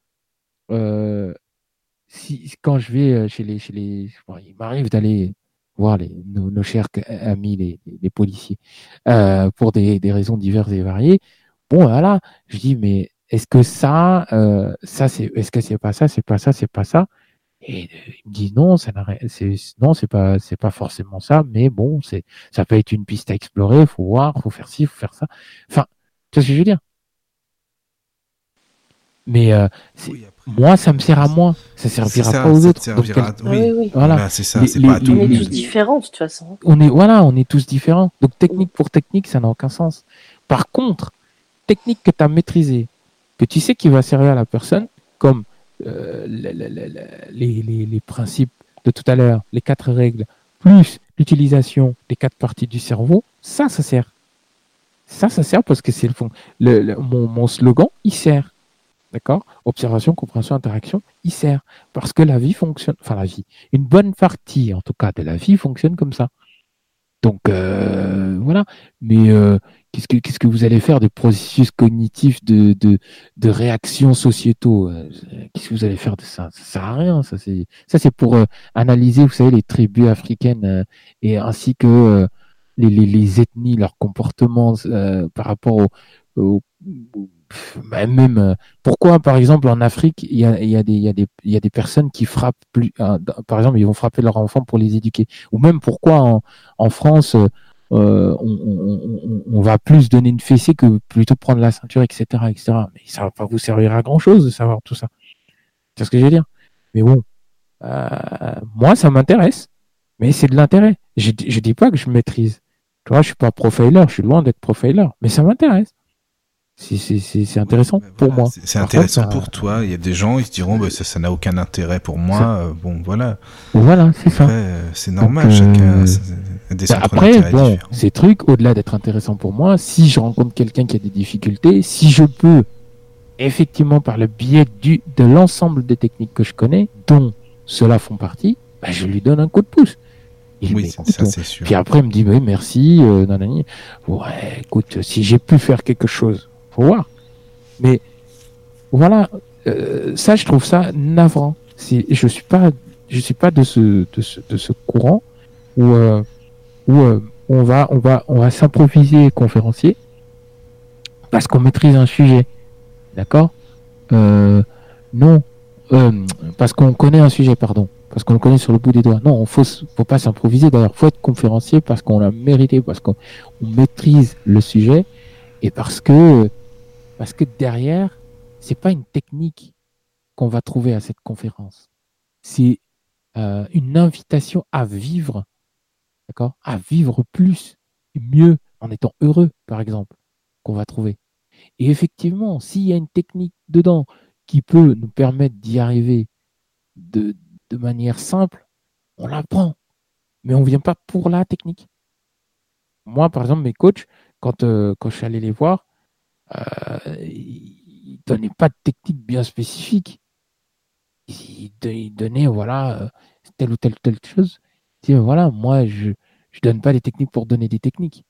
B: Si quand je vais chez les chez les, il m'arrive d'aller voir nos, chers amis les, policiers, euh, pour des, raisons diverses et variées, Bon, voilà. Je dis, mais est-ce que ça, euh, ça c'est, est-ce que c'est pas ça, c'est pas ça, c'est pas ça? Et euh, il me dit non, ça c'est non, c'est pas, c'est pas forcément ça, mais bon, c'est, ça peut être une piste à explorer. Faut voir, faut faire ci, faut faire ça. Enfin, tu vois ce que je veux dire? Mais euh, moi, ça me sert à moi. Ça servira pas aux autres.
A: Servira... oui. oui, Voilà, c'est ça. C'est pas
C: tout. On est tous différents de toute façon.
B: On est voilà, on est tous différents. Donc technique pour technique, ça n'a aucun sens. Par contre, technique que tu as maîtrisée, que tu sais qui va servir à la personne, comme euh, les, les, les, principes de tout à l'heure, les quatre règles, plus l'utilisation des quatre parties du cerveau, ça, ça sert. Ça, ça sert parce que c'est le fond. Le, mon, mon slogan, il sert. D'accord? Observation, compréhension, interaction, il sert. Parce que la vie fonctionne, enfin la vie, une bonne partie en tout cas de la vie fonctionne comme ça. Donc euh, voilà. Mais euh, qu'est-ce que vous allez faire des processus cognitifs de de, de réactions sociétaux? Euh, Qu'est-ce que vous allez faire de ça? Ça sert à rien. Ça c'est pour analyser, vous savez, les tribus africaines et ainsi que les, ethnies, leurs comportements par rapport au, bah, même pourquoi par exemple en Afrique il y a, y a y a des personnes qui frappent plus par exemple ils vont frapper leurs enfants pour les éduquer? Ou même pourquoi en, en France euh, on, va plus donner une fessée que plutôt prendre la ceinture, etc., etc. Mais ça va pas vous servir à grand chose de savoir tout ça. C'est ce que je veux dire? Mais bon, euh, moi, ça m'intéresse. Mais c'est de l'intérêt. Je, je dis pas que je maîtrise. Tu vois, je suis pas profiler, je suis loin d'être profiler, mais ça m'intéresse. C'est intéressant pour moi.
A: C'est intéressant pour toi. Il y a des gens, ils se diront, bah, ça n'a aucun intérêt pour moi. Euh, bon, voilà.
B: Voilà, c'est ça.
A: C'est normal, chacun
B: bah, après, bon, ces trucs, au-delà d'être intéressants pour moi, si je rencontre quelqu'un qui a des difficultés, si je peux, effectivement, par le biais du, de l'ensemble des techniques que je connais, dont ceux-là font partie, bah, je lui donne un coup de pouce.
A: oui, ça c'est sûr.
B: Puis après, il me dit, oui, merci, euh, nanani. Ouais, écoute, si j'ai pu faire quelque chose, faut voir. Mais voilà, euh, ça, je trouve ça navrant. Je suis pas, je suis pas de ce, de ce, de ce courant où euh, euh, on va, on va, on va s'improviser conférencier parce qu'on maîtrise un sujet. D'accord? Non, parce qu'on connaît un sujet, pardon. Parce qu'on le connaît sur le bout des doigts. Non, il faut, faut pas s'improviser. D'ailleurs, faut être conférencier parce qu'on l'a mérité, parce qu'on maîtrise le sujet et parce que, parce que derrière, c'est pas une technique qu'on va trouver à cette conférence. C'est une invitation à vivre d'accord, à vivre plus mieux en étant heureux, par exemple, qu'on va trouver. Et effectivement, s'il y a une technique dedans qui peut nous permettre d'y arriver de, de manière simple, on l'apprend. Mais on ne vient pas pour la technique. Moi, par exemple, mes coachs, quand, euh, quand je suis allé les voir, euh, ils ne donnaient pas de technique bien spécifique. Ils, donnaient, voilà, euh, telle ou telle, telle chose voilà, moi, je ne donne pas les techniques pour donner des techniques.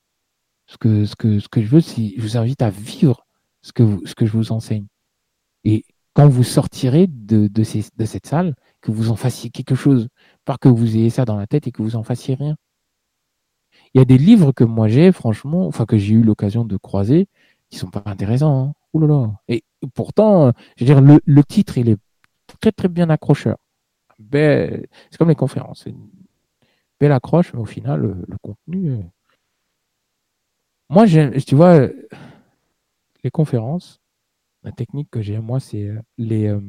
B: Ce que, ce que, ce que je veux, c'est je vous invite à vivre ce que, ce que je vous enseigne. Et quand vous sortirez de, de cette salle, que vous en fassiez quelque chose, pas que vous ayez ça dans la tête et que vous en fassiez rien. Il y a des livres que moi j'ai, franchement, enfin que j'ai eu l'occasion de croiser, qui sont pas intéressants. Hein. Ouh là là. Et pourtant, je veux dire, le, titre, il est très très bien accrocheur. C'est comme les conférences belle accroche, mais au final, le, contenu. Euh, moi, tu vois, les conférences, la technique que j'ai, moi, c'est euh, les, euh,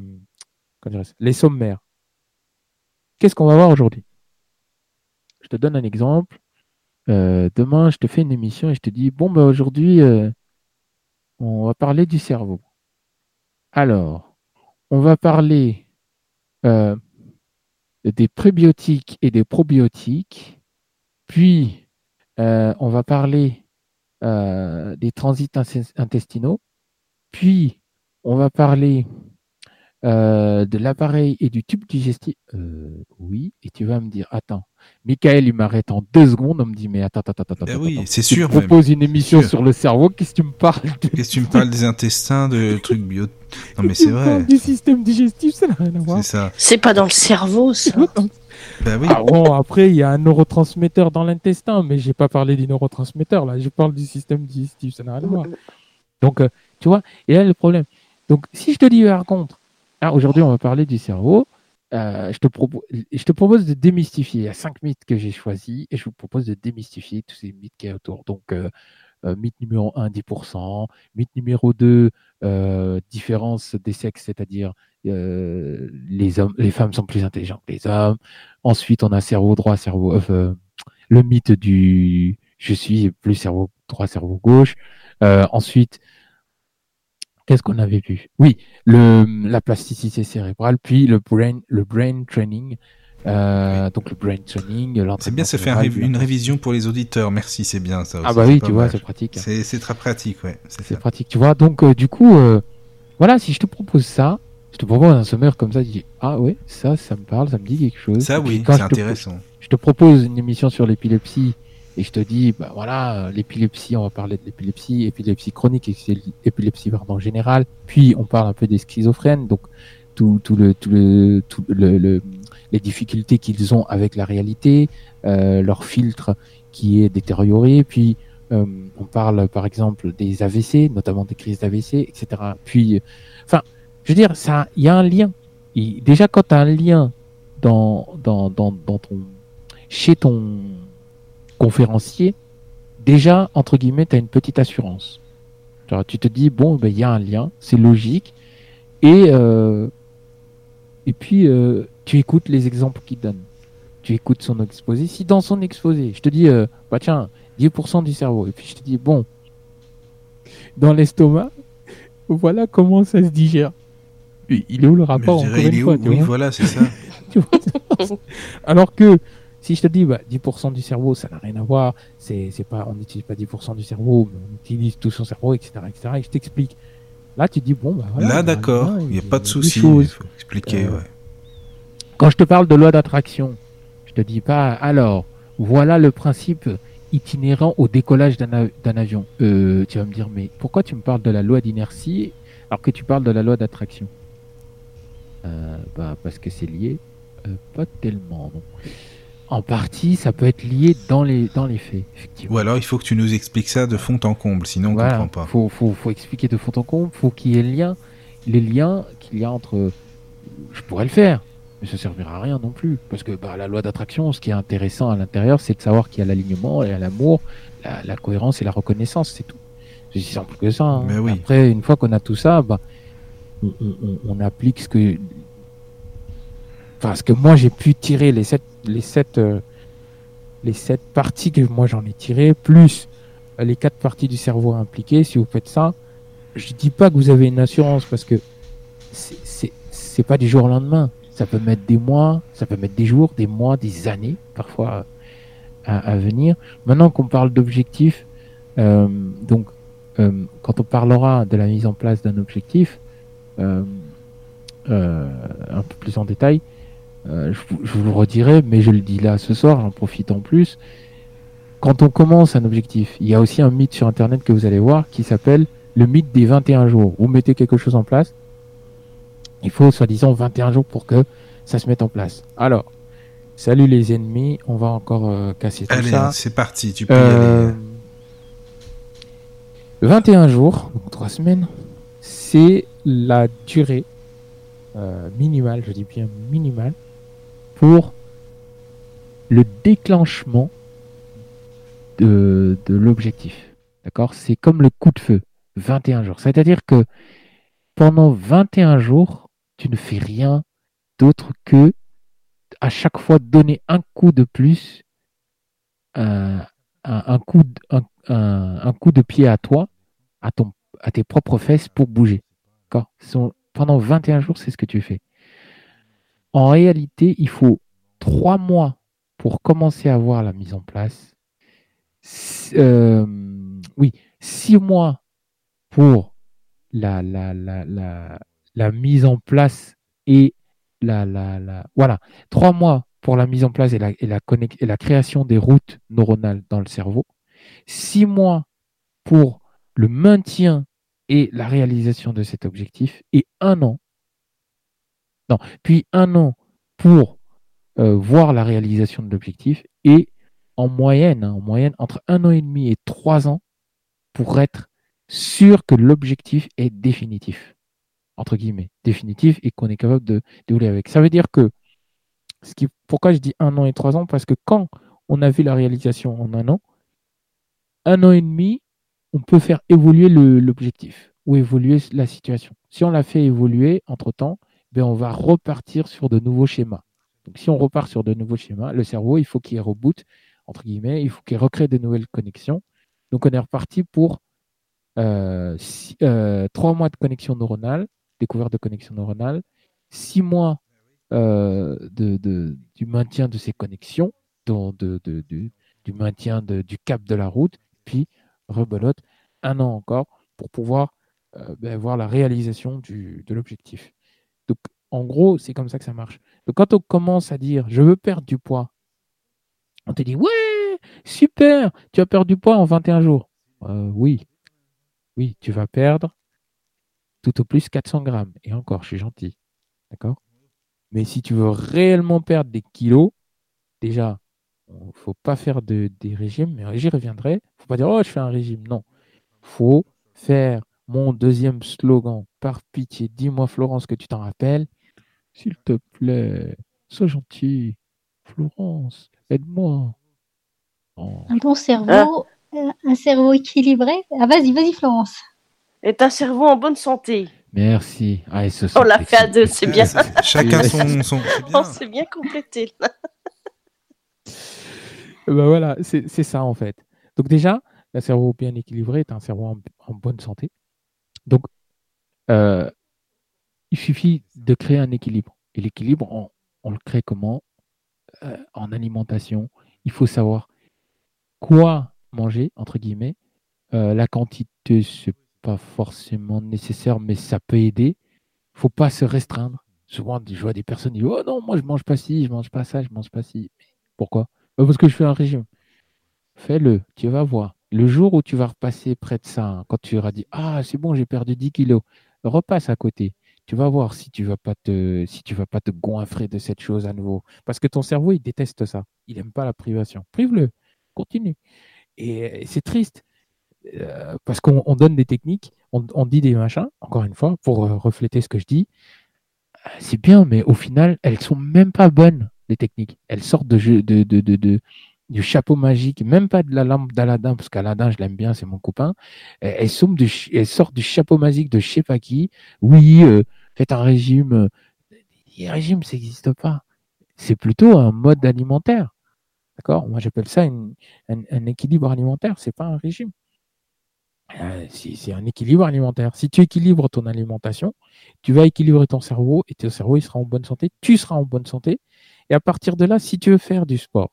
B: les sommaires. Qu'est-ce qu'on va voir aujourd'hui? Je te donne un exemple. demain, je te fais une émission et je te dis, bon, ben aujourd'hui, on va parler du cerveau. Alors, on va parler des prébiotiques et des probiotiques. Puis, euh, on va parler euh, des transits intestinaux. Puis, on va parler euh, de l'appareil et du tube digestif. Euh, oui, et tu vas me dire, attends, Michael, il m'arrête en deux secondes, on me dit, mais attends, attends, attends,
A: eh
B: attends.
A: oui, c'est sûr.
B: Tu proposes une émission sur le cerveau, qu'est-ce que tu me parles
A: Qu'est-ce que tu me parles des intestins, de trucs bio? Non, mais c'est vrai.
B: Du système digestif, ça n'a rien à voir.
A: C'est ça.
C: C'est pas dans le cerveau, ça.
A: Bah oui.
B: Ah bon, après, il y a un neurotransmetteur dans l'intestin, mais j'ai pas parlé du neurotransmetteur, là. Je parle du système digestif, ça n'a rien à voir. Donc, euh, tu vois, et là le problème. Donc, si je te dis par contre, ah, aujourd'hui on va parler du cerveau, euh, je, te je te propose de démystifier. Il y a cinq mythes que j'ai choisis et je vous propose de démystifier tous ces mythes qui y a autour. Donc, euh, mythe numéro 1, 10%. Mythe numéro 2, différence des sexes, c'est-à-dire les, hommes, les femmes sont plus intelligentes que les hommes. Ensuite, on a cerveau droit, cerveau. le mythe du je suis plus cerveau droit, cerveau gauche. ensuite, Qu'est-ce qu'on avait vu? Oui, le, la plasticité cérébrale, puis le brain, le brain training. Euh, donc le brain training,
A: C'est bien, ça fait une révision pour les auditeurs. Merci, c'est bien ça.
B: Ah bah oui, tu vois, c'est pratique.
A: C'est très pratique, ouais.
B: C'est pratique, tu vois. Donc euh, du coup, euh, voilà, si je te propose ça, je te propose un sommaire comme ça, tu dis ah ouais, ça, ça me parle, ça me dit quelque chose.
A: Ça oui, c'est intéressant.
B: je te propose une émission sur l'épilepsie et je te dis, bah voilà, l'épilepsie, on va parler de l'épilepsie, épilepsie chronique épilepsie pardon générale. Puis on parle un peu des schizophrènes, donc tout, le tout le tout le, les difficultés qu'ils ont avec la réalité, euh, leur filtre qui est détérioré. Puis euh, on parle par exemple des AVC, notamment des crises d'AVC, etc. Puis, enfin, je veux dire, ça, il y a un lien. Déjà quand tu as un lien dans dans dans dans ton chez ton conférencier, déjà, entre guillemets, tu as une petite assurance. tu te dis, bon, ben, il y a un lien, c'est logique. Et, euh, et puis, euh, tu écoutes les exemples qu'il donne. Tu écoutes son exposé. Si dans son exposé, je te dis, euh, bah tiens, 10% du cerveau. Et puis je te dis, bon, dans l'estomac, voilà comment ça se digère. Il est où le rapport
A: Oui, voilà, c'est ça.
B: Alors que si je te dis bah, 10% du cerveau, ça n'a rien à voir, c'est, pas, on n'utilise pas 10% du cerveau, mais on utilise tout son cerveau, etc. etc. et je t'explique. Là, tu dis, bon, bah voilà.
A: Là, d'accord, il n'y a, pas de souci. Il faut expliquer, euh,
B: Quand je te parle de loi d'attraction, je te dis pas, alors, voilà le principe itinérant au décollage d'un, avion. Euh, tu vas me dire, mais pourquoi tu me parles de la loi d'inertie alors que tu parles de la loi d'attraction? Euh, bah, Parce que c'est lié. pas tellement, non. En partie, ça peut être lié dans les, dans les faits, effectivement.
A: Ou alors, il faut que tu nous expliques ça de fond en comble, sinon on ne comprend pas.
B: Il faut, faut, faut, expliquer de fond en comble, il faut qu'il y ait lien, les liens qu'il y a entre... Je pourrais le faire, mais ça ne servira à rien non plus. Parce que bah, la loi d'attraction, ce qui est intéressant à l'intérieur, c'est de savoir qu'il y a l'alignement, il y a l'amour, la, cohérence et la reconnaissance, c'est tout. C'est simple que ça. Hein.
A: Oui.
B: Après, une fois qu'on a tout ça, bah, on, on, applique ce que... Enfin, ce que moi j'ai pu tirer les sept les sept, euh, les sept parties que moi j'en ai tirées, plus les quatre parties du cerveau impliquées, si vous faites ça, je dis pas que vous avez une assurance parce que c'est pas du jour au lendemain. Ça peut mettre des mois, ça peut mettre des jours, des mois, des années, parfois à, venir. Maintenant qu'on parle d'objectifs, euh, donc euh, quand on parlera de la mise en place d'un objectif, un peu plus en détail, euh, je, vous le redirai, mais je le dis là ce soir, j'en profite en plus. Quand on commence un objectif, il y a aussi un mythe sur Internet que vous allez voir qui s'appelle le mythe des 21 jours. Vous mettez quelque chose en place, il faut soi-disant 21 jours pour que ça se mette en place. Alors, salut les ennemis, on va encore euh, casser tout
A: Allez,
B: ça.
A: c'est parti, tu peux y aller.
B: 21 euh, jours, donc 3 semaines, c'est la durée minimale, je dis bien minimale, pour le déclenchement de, l'objectif. D'accord? C'est comme le coup de feu, 21 jours. C'est-à-dire que pendant 21 jours, tu ne fais rien d'autre que à chaque fois donner un coup de plus, un, coup, de, pied à toi, à, à tes propres fesses pour bouger. Pendant 21 jours, c'est ce que tu fais. En réalité, il faut trois mois pour commencer à voir la mise en place. Euh, oui, six mois pour la, la, la, la, mise en place et la, voilà, trois mois pour la mise en place et la, et la, et la création des routes neuronales dans le cerveau, six mois pour le maintien et la réalisation de cet objectif, et un an non. Puis un an pour euh, voir la réalisation de l'objectif et en moyenne, hein, en moyenne, entre un an et demi et trois ans pour être sûr que l'objectif est définitif, entre guillemets, définitif et qu'on est capable de dérouler avec. Ça veut dire que, ce qui, pourquoi je dis un an et trois ans? Parce que quand on a vu la réalisation en un an, un an et demi, on peut faire évoluer l'objectif ou évoluer la situation. Si on l'a fait évoluer entre-temps, ben on va repartir sur de nouveaux schémas. Donc si on repart sur de nouveaux schémas, le cerveau, il faut qu'il reboot, entre guillemets, il faut qu'il recrée de nouvelles connexions. Donc on est reparti pour euh, euh, trois mois de connexion neuronale, découverte de connexion neuronale, six mois euh, du maintien de ces connexions, de, du maintien du cap de la route, puis rebelote un an encore pour pouvoir ben, voir la réalisation de l'objectif. En gros, c'est comme ça que ça marche. Donc, quand on commence à dire je veux perdre du poids, on te dit ouais, super, tu as perdu du poids en 21 jours. oui, oui, tu vas perdre tout au plus 400 grammes. Et encore, je suis gentil. D'accord? Mais si tu veux réellement perdre des kilos, déjà, il ne faut pas faire de, des régimes, mais j'y reviendrai. Il ne faut pas dire, oh, je fais un régime. Non. Il faut faire mon deuxième slogan. Par pitié, dis-moi, Florence, que tu t'en rappelles. S'il te plaît, sois gentil. Florence, aide-moi.
D: Un bon cerveau, euh, un cerveau équilibré. Ah, vas-y, vas-y, Florence.
C: Et un cerveau en bonne santé.
B: Merci.
C: Ah, On l'a fait à deux, c'est bien.
A: Chacun son. son
C: On s'est bien complété.
B: ben voilà, c'est ça en fait. Donc déjà, un cerveau bien équilibré est un cerveau en, bonne santé. Donc, euh, il suffit de créer un équilibre. Et l'équilibre, on, le crée comment? Euh, En alimentation. Il faut savoir quoi manger, entre guillemets. Euh, la quantité, c'est pas forcément nécessaire, mais ça peut aider. Il faut pas se restreindre. Souvent, je vois des personnes qui disent Oh non, moi je mange pas ci, je mange pas ça, je mange pas ci. Pourquoi? Bah, Parce que je fais un régime. Fais-le, tu vas voir. Le jour où tu vas repasser près de ça, quand tu auras dit Ah, c'est bon, j'ai perdu 10 kilos, repasse à côté. Tu vas voir si tu vas pas te si tu vas pas te goinfrer de cette chose à nouveau. Parce que ton cerveau, il déteste ça. Il n'aime pas la privation. Prive-le. Continue. Et c'est triste. Euh, parce qu'on donne des techniques, on, dit des machins, encore une fois, pour euh, refléter ce que je dis. Euh, c'est bien, mais au final, elles sont même pas bonnes, les techniques. Elles sortent de, de, de, de, du chapeau magique, même pas de la lampe d'Aladin, parce qu'Aladin, je l'aime bien, c'est mon copain. Elles, sortent du chapeau magique de je sais pas qui. Oui, faites un régime. Un régime, ça n'existe pas. C'est plutôt un mode alimentaire. D'accord? Moi, j'appelle ça un, un, équilibre alimentaire. C'est pas un régime. Euh, c'est un équilibre alimentaire. Si tu équilibres ton alimentation, tu vas équilibrer ton cerveau et ton cerveau il sera en bonne santé, tu seras en bonne santé. Et à partir de là, si tu veux faire du sport,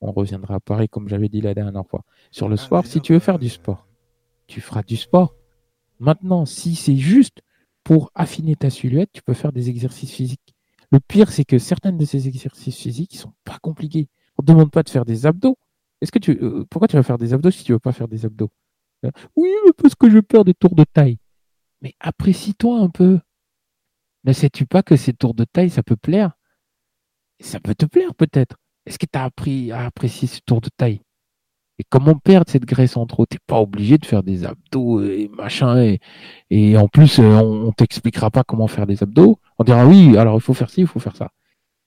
B: on reviendra pareil comme j'avais dit la dernière fois. Sur le ah, sport, si tu veux faire du sport, tu feras du sport. Maintenant, si c'est juste pour affiner ta silhouette, tu peux faire des exercices physiques. Le pire, c'est que certains de ces exercices physiques, ils sont pas compliqués. On ne demande pas de faire des abdos. Est-ce que tu, euh, pourquoi tu vas faire des abdos si tu veux pas faire des abdos? Euh, Oui, parce que je perds des tours de taille. Mais apprécie-toi un peu. Ne sais-tu pas que ces tours de taille, ça peut plaire? Ça peut te plaire peut-être. Est-ce que tu as appris à apprécier ces tours de taille? Et comment perdre cette graisse en trop T'es pas obligé de faire des abdos et machin. Et, en plus, euh, on, on t'expliquera pas comment faire des abdos. On dira oui, alors il faut faire ci, il faut faire ça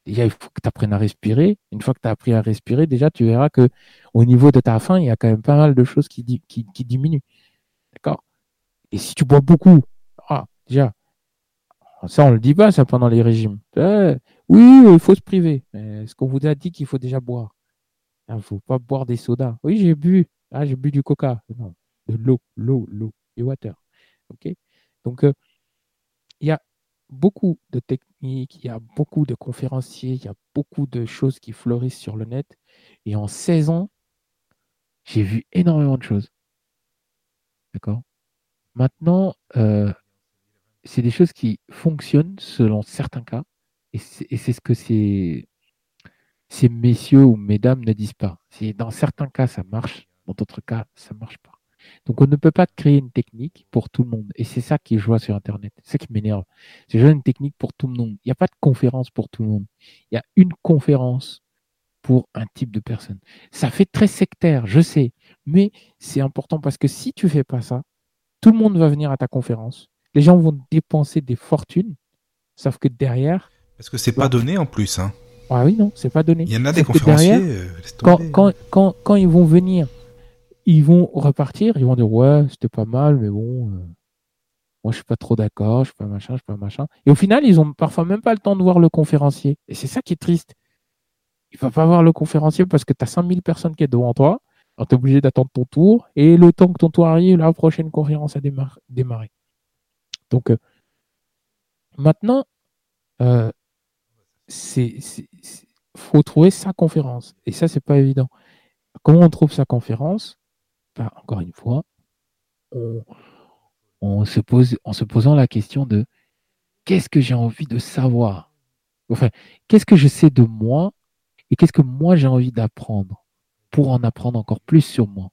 B: déjà, il faut que tu apprennes à respirer. Une fois que tu as appris à respirer, déjà, tu verras que au niveau de ta faim, il y a quand même pas mal de choses qui, qui, qui diminuent. D'accord? Et si tu bois beaucoup, ah, déjà, ça, on le dit pas, ça, pendant les régimes. Eh, oui, il faut se priver. Est-ce qu'on vous a dit qu'il faut déjà boire? Il ne faut pas boire des sodas. Oui, j'ai bu. Ah, j'ai bu du coca. Non, de l'eau, l'eau, l'eau, du water. Donc, euh, il y a beaucoup de techniques, il y a beaucoup de conférenciers, il y a beaucoup de choses qui fleurissent sur le net. Et en 16 ans, j'ai vu énormément de choses. D'accord? Maintenant, euh, c'est des choses qui fonctionnent selon certains cas. Et c'est ce que ces, ces messieurs ou mesdames ne disent pas. Dans certains cas, ça marche. Dans d'autres cas, ça ne marche pas. Donc on ne peut pas créer une technique pour tout le monde. Et c'est ça qui je vois sur Internet. C'est ça qui m'énerve. C'est juste une technique pour tout le monde. Il n'y a pas de conférence pour tout le monde. Il y a une conférence pour un type de personne. Ça fait très sectaire, je sais. Mais c'est important parce que si tu fais pas ça, Tout le monde va venir à ta conférence. Les gens vont dépenser des fortunes, sauf que derrière.
A: Parce que c'est pas donné en plus. Hein.
B: Ah oui, non, c'est pas donné.
A: Il y en a des conférenciers. Euh,
B: quand, quand, quand, quand, ils vont venir, ils vont repartir, ils vont dire ouais, c'était pas mal, mais bon, euh, moi je suis pas trop d'accord, je suis pas machin, je suis pas machin. Et au final, ils ont parfois même pas le temps de voir le conférencier. Et c'est ça qui est triste. Il va pas voir le conférencier parce que tu as 5000 personnes qui sont devant toi. Alors tu es obligé d'attendre ton tour. Et le temps que ton tour arrive, la prochaine conférence a démarré. Donc euh, maintenant, euh, c'est faut trouver sa conférence. Et ça, c'est pas évident. Comment on trouve sa conférence bah, Encore une fois, on, se pose, en se posant la question de qu'est-ce que j'ai envie de savoir? Enfin, qu'est-ce que je sais de moi et qu'est-ce que moi j'ai envie d'apprendre pour en apprendre encore plus sur moi?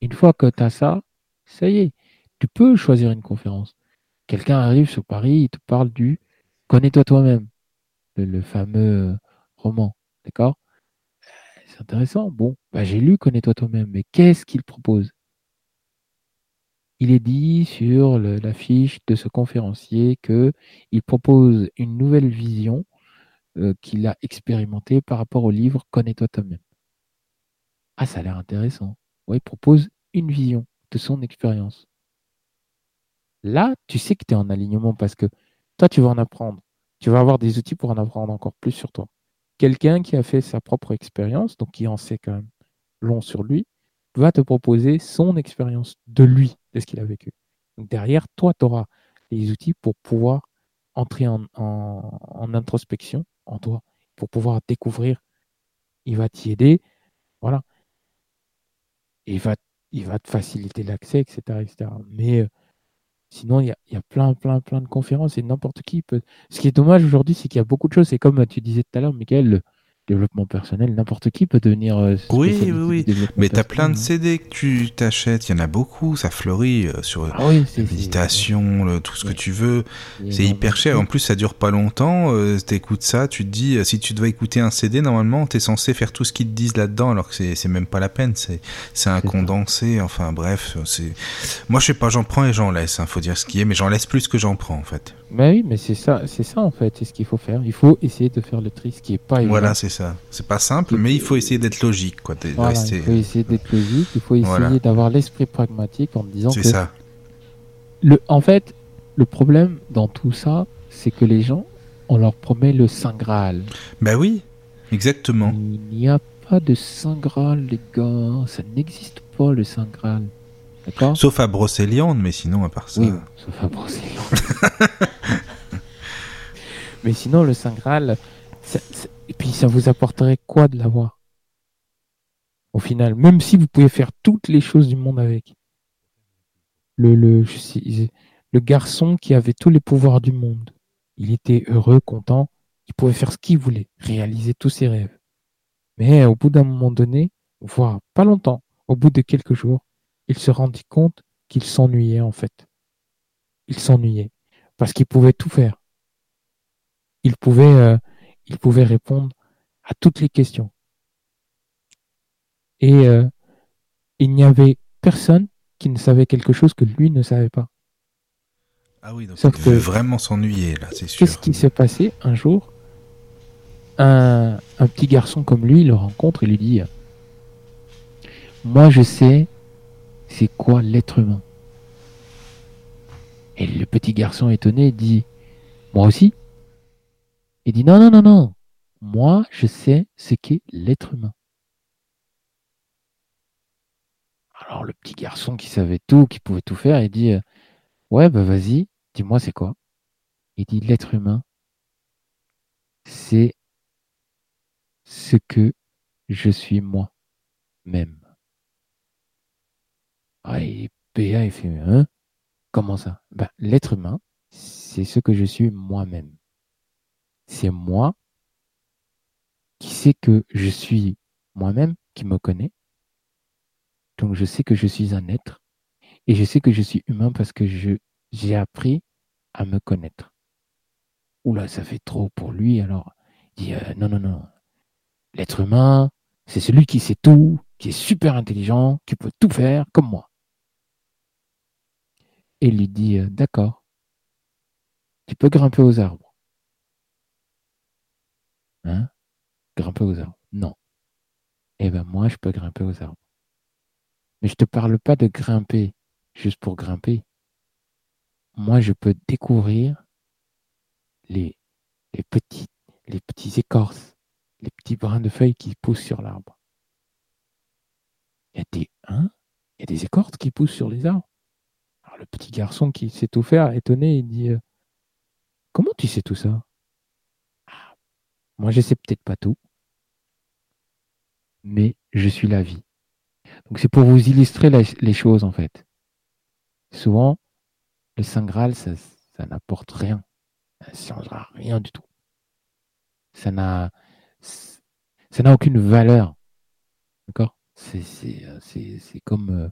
B: Une fois que tu as ça, ça y est, tu peux choisir une conférence. Quelqu'un arrive sur Paris, il te parle du Connais-toi toi-même, le, fameux roman, d'accord? C'est intéressant. Bon, bah, j'ai lu Connais-toi toi-même, mais qu'est-ce qu'il propose? Il est dit sur l'affiche de ce conférencier qu'il propose une nouvelle vision euh, qu'il a expérimentée par rapport au livre Connais-toi toi-même. Ah, ça a l'air intéressant. il propose une vision de son expérience. Là, tu sais que tu es en alignement parce que toi, tu vas en apprendre. Tu vas avoir des outils pour en apprendre encore plus sur toi. Quelqu'un qui a fait sa propre expérience, donc qui en sait quand même long sur lui, va te proposer son expérience de lui, de ce qu'il a vécu. derrière, toi, tu auras les outils pour pouvoir entrer en, introspection en toi, pour pouvoir découvrir. Il va t'y aider. Voilà. il va, il va te faciliter l'accès, etc., etc. Mais euh, Sinon, il y a, plein, plein, plein de conférences et n'importe qui peut. Ce qui est dommage aujourd'hui, c'est qu'il y a beaucoup de choses. C'est comme tu disais tout à l'heure, Michael, développement personnel, n'importe qui peut devenir. Euh,
A: oui, oui, oui. Mais tu as plein de CD que tu t'achètes, il y en a beaucoup, ça fleurit euh, sur ah la méditation, tout ce que tu veux. C'est hyper cher. En plus, ça dure pas longtemps. Euh, tu écoutes ça, tu te dis, si tu dois écouter un CD, normalement, tu es censé faire tout ce qu'ils te disent là-dedans, alors que c'est même pas la peine. C'est un condensé. Enfin, bref. Moi, je sais pas, j'en prends et j'en laisse, hein, faut dire ce qui est, mais j'en laisse plus que j'en prends, en fait.
B: Bah oui, mais c'est ça, c'est ça en fait, c'est ce qu'il faut faire. Il faut essayer de faire le tri, ce qui est pas évident.
A: Voilà, c'est ça. C'est pas simple, mais il faut essayer d'être logique, quoi.
B: Il faut essayer d'être logique. Il faut essayer d'avoir l'esprit pragmatique en disant que. C'est ça. Le, en fait, le problème dans tout ça, c'est que les gens, on leur promet le saint graal.
A: Bah oui, exactement.
B: Il n'y a pas de saint graal, les gars. Ça n'existe pas le saint graal.
A: Sauf à Brocéliande, mais sinon, à part ça.
B: Oui, sauf à Brocéliande. mais sinon, le Saint Graal, et puis ça vous apporterait quoi de l'avoir? Au final, même si vous pouvez faire toutes les choses du monde avec. Le, le, le garçon qui avait tous les pouvoirs du monde. Il était heureux, content. Il pouvait faire ce qu'il voulait, réaliser tous ses rêves. Mais au bout d'un moment donné, voire pas longtemps, au bout de quelques jours, il se rendit compte qu'il s'ennuyait en fait. Il s'ennuyait parce qu'il pouvait tout faire. Il pouvait, euh, il pouvait répondre à toutes les questions. Et euh, il n'y avait personne qui ne savait quelque chose que lui ne savait pas.
A: Ah oui, donc il que, vraiment s'ennuyer là, c'est sûr.
B: Qu'est-ce qui s'est passé un jour? Un, un petit garçon comme lui le rencontre et lui dit Moi je sais c'est quoi l'être humain Et le petit garçon étonné dit Moi aussi Il dit Non, non, non, non. Moi, je sais ce qu'est l'être humain. Alors le petit garçon qui savait tout, qui pouvait tout faire, il dit Ouais, bah vas-y, dis-moi c'est quoi? Il dit L'être humain, c'est ce que je suis moi-même. Ah, et il fait hein? Comment ça? Ben, L'être humain, c'est ce que je suis moi-même. C'est moi qui sais que je suis moi-même, qui me connais. Donc je sais que je suis un être. Et je sais que je suis humain parce que j'ai appris à me connaître. Oula, ça fait trop pour lui. Alors, il dit euh, non, non, non. L'être humain, c'est celui qui sait tout, qui est super intelligent, qui peut tout faire comme moi. et lui dit euh, D'accord, tu peux grimper aux arbres. Hein? Grimper aux arbres. Non. Eh bien, moi, je peux grimper aux arbres. Mais je ne te parle pas de grimper juste pour grimper. Moi, je peux découvrir les, les, petits, les petits écorces, les petits brins de feuilles qui poussent sur l'arbre. Il y a des, hein Il y a des écorces qui poussent sur les arbres. Alors, le petit garçon qui sait tout faire, étonné, il dit euh, Comment tu sais tout ça? Moi, je sais peut-être pas tout, mais je suis la vie. Donc, c'est pour vous illustrer les choses, en fait. Souvent, le Saint Graal, ça, n'apporte rien. Ça ne changera rien du tout. Ça n'a, aucune valeur. D'accord? C'est, c'est, comme, euh,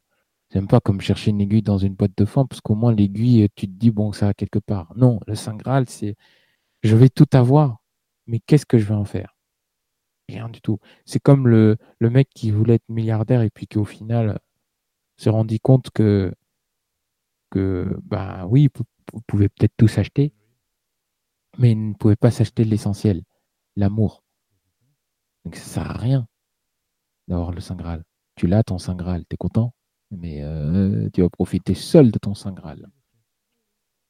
B: j'aime pas comme chercher une aiguille dans une boîte de foin, parce qu'au moins l'aiguille, tu te dis, bon, ça va quelque part. Non, le Saint Graal, c'est, je vais tout avoir, mais qu'est-ce que je vais en faire? Rien du tout. C'est comme le, le mec qui voulait être milliardaire et puis qui au final se rendit compte que que, bah oui, vous pouvez peut-être tout s'acheter, mais vous ne pouvez pas s'acheter l'essentiel, l'amour. Donc ça sert à rien d'avoir le Saint Graal. Tu l'as ton Saint Graal, tu es content, mais euh, tu vas profiter seul de ton Saint Graal.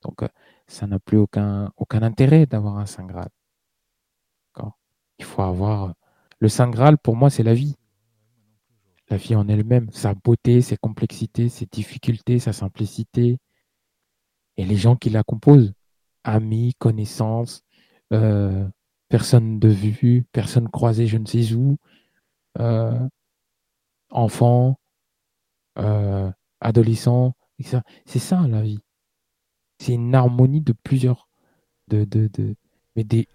B: Donc euh, ça n'a plus aucun, aucun intérêt d'avoir un Saint Graal. Il faut avoir. Le Saint Graal, pour moi, c'est la vie. La vie en elle-même, sa beauté, ses complexités, ses difficultés, sa simplicité, et les gens qui la composent, amis, connaissances, euh, personnes de vue, personnes croisées je ne sais où, euh, enfants, euh, adolescents, C'est ça la vie. C'est une harmonie de plusieurs. De, de, de... Mais des...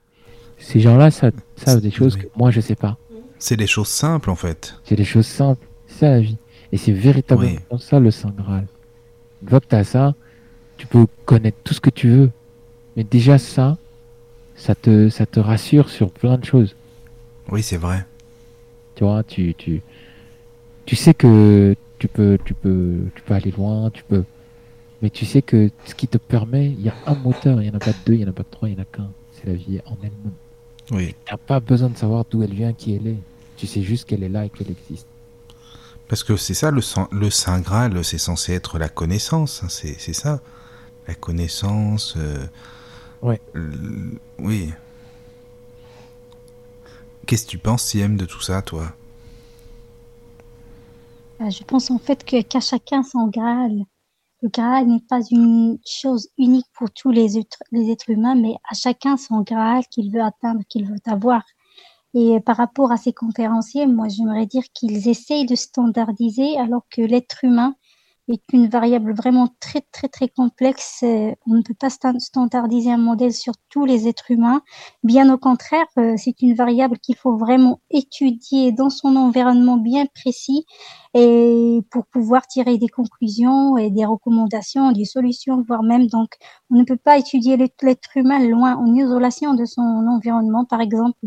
B: ces gens-là savent, des choses que moi je ne sais pas.
A: C'est des choses simples en fait.
B: C'est des choses simples. C'est ça la vie. Et c'est véritablement ça le Saint Graal. Une fois que tu as ça, tu peux connaître tout ce que tu veux. Mais déjà ça, ça te, ça te rassure sur plein de choses.
A: Oui, c'est vrai.
B: Tu vois, tu, tu, tu sais que tu peux, tu peux, tu peux aller loin, tu peux. Mais tu sais que ce qui te permet, il y a un moteur, il n'y en a pas deux, il n'y en a pas trois, il n'y en a qu'un. C'est la vie en elle-même.
A: Oui.
B: Tu n'as pas besoin de savoir d'où elle vient, qui elle est. Tu sais juste qu'elle est là et qu'elle existe.
A: Parce que c'est ça, le, le Saint Graal, c'est censé être la connaissance, hein, c'est ça. La connaissance. Euh,
B: ouais.
A: oui. Qu'est-ce que tu penses, Siem, de tout ça, toi?
D: Euh, Je pense en fait qu'à chacun son Graal. Le Graal n'est pas une chose unique pour tous les êtres, les êtres humains, mais à chacun son Graal qu'il veut atteindre, qu'il veut avoir. Et par rapport à ces conférenciers, moi, j'aimerais dire qu'ils essayent de standardiser alors que l'être humain est une variable vraiment très, très, très complexe. Euh, on ne peut pas standardiser un modèle sur tous les êtres humains. Bien au contraire, euh, c'est une variable qu'il faut vraiment étudier dans son environnement bien précis et pour pouvoir tirer des conclusions et des recommandations, des solutions, voire même donc, on ne peut pas étudier l'être humain loin, en isolation de son environnement. Par exemple,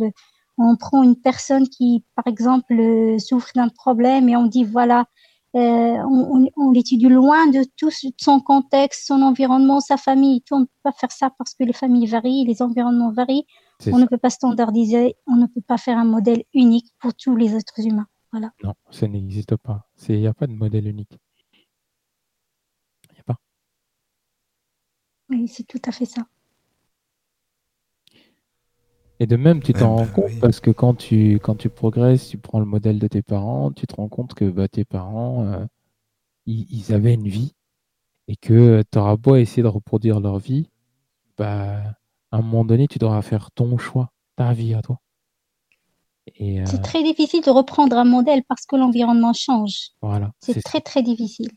D: on prend une personne qui, par exemple, euh, souffre d'un problème et on dit, voilà, on, on, l'étudie loin de tout son contexte, son environnement, sa famille. on ne peut pas faire ça parce que les familles varient, les environnements varient. On ne peut pas standardiser, on ne peut pas faire un modèle unique pour tous les êtres humains. Voilà.
B: Non, ça n'existe pas. Il n'y a pas de modèle unique. Il n'y a pas.
D: Oui, c'est tout à fait ça.
B: Et de même, tu t'en rends bah compte parce que quand tu, quand tu progresses, tu prends le modèle de tes parents, tu te rends compte que bah, tes parents, euh, ils, avaient une vie et que tu auras beau essayer de reproduire leur vie, bah, à un moment donné, tu devras faire ton choix, ta vie à toi.
D: Euh, c'est très difficile de reprendre un modèle parce que l'environnement change.
B: Voilà.
D: C'est très, très difficile.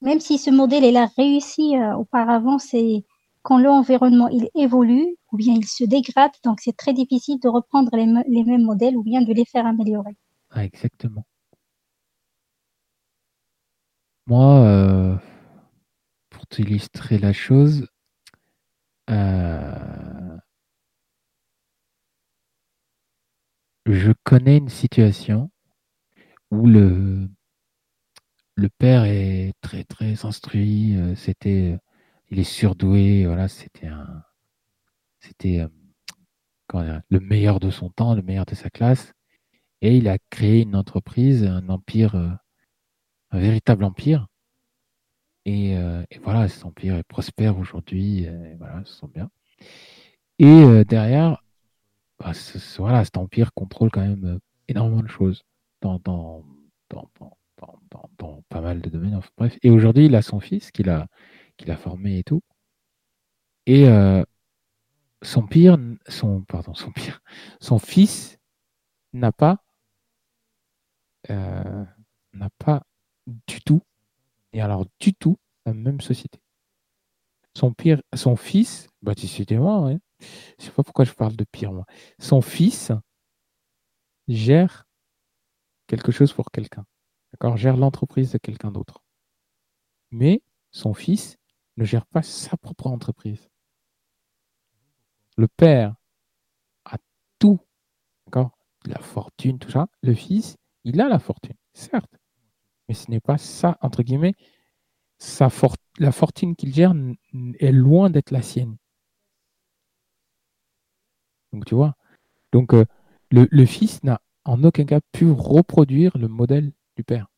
D: Même si ce modèle, il a réussi euh, auparavant, c'est quand l'environnement il évolue ou bien il se dégrade, donc c'est très difficile de reprendre les, mêmes modèles ou bien de les faire améliorer.
B: Ah, exactement. Moi, euh, pour t'illustrer la chose, euh, je connais une situation où le, le père est très très instruit. c'était, il est surdoué. Voilà, c'était un, c'était le meilleur de son temps, le meilleur de sa classe. Et il a créé une entreprise, un empire, un véritable empire. Et, voilà, cet empire est prospère aujourd'hui. Voilà, se sent bien. Et derrière, bah, voilà, cet empire contrôle quand même énormément de choses dans, dans, dans, dans pas mal de domaines. bref. Et aujourd'hui, il a son fils qu'il a, qu'il a formé et tout. Et son pire, son, pardon, son pire, son fils n'a pas, n'a pas du tout, et alors du tout, la même société. Son pire, son fils, bah, moi, ouais. je sais pas pourquoi je parle de pire, moi. Son fils gère quelque chose pour quelqu'un. D'accord Gère l'entreprise de quelqu'un d'autre. Mais son fils ne gère pas sa propre entreprise. Le père a tout, d'accord La fortune, tout ça. Le fils, il a la fortune, certes. Mais ce n'est pas ça, entre guillemets, sa la fortune qu'il gère est loin d'être la sienne. Donc tu vois, donc euh, le, fils n'a en aucun cas pu reproduire le modèle du père.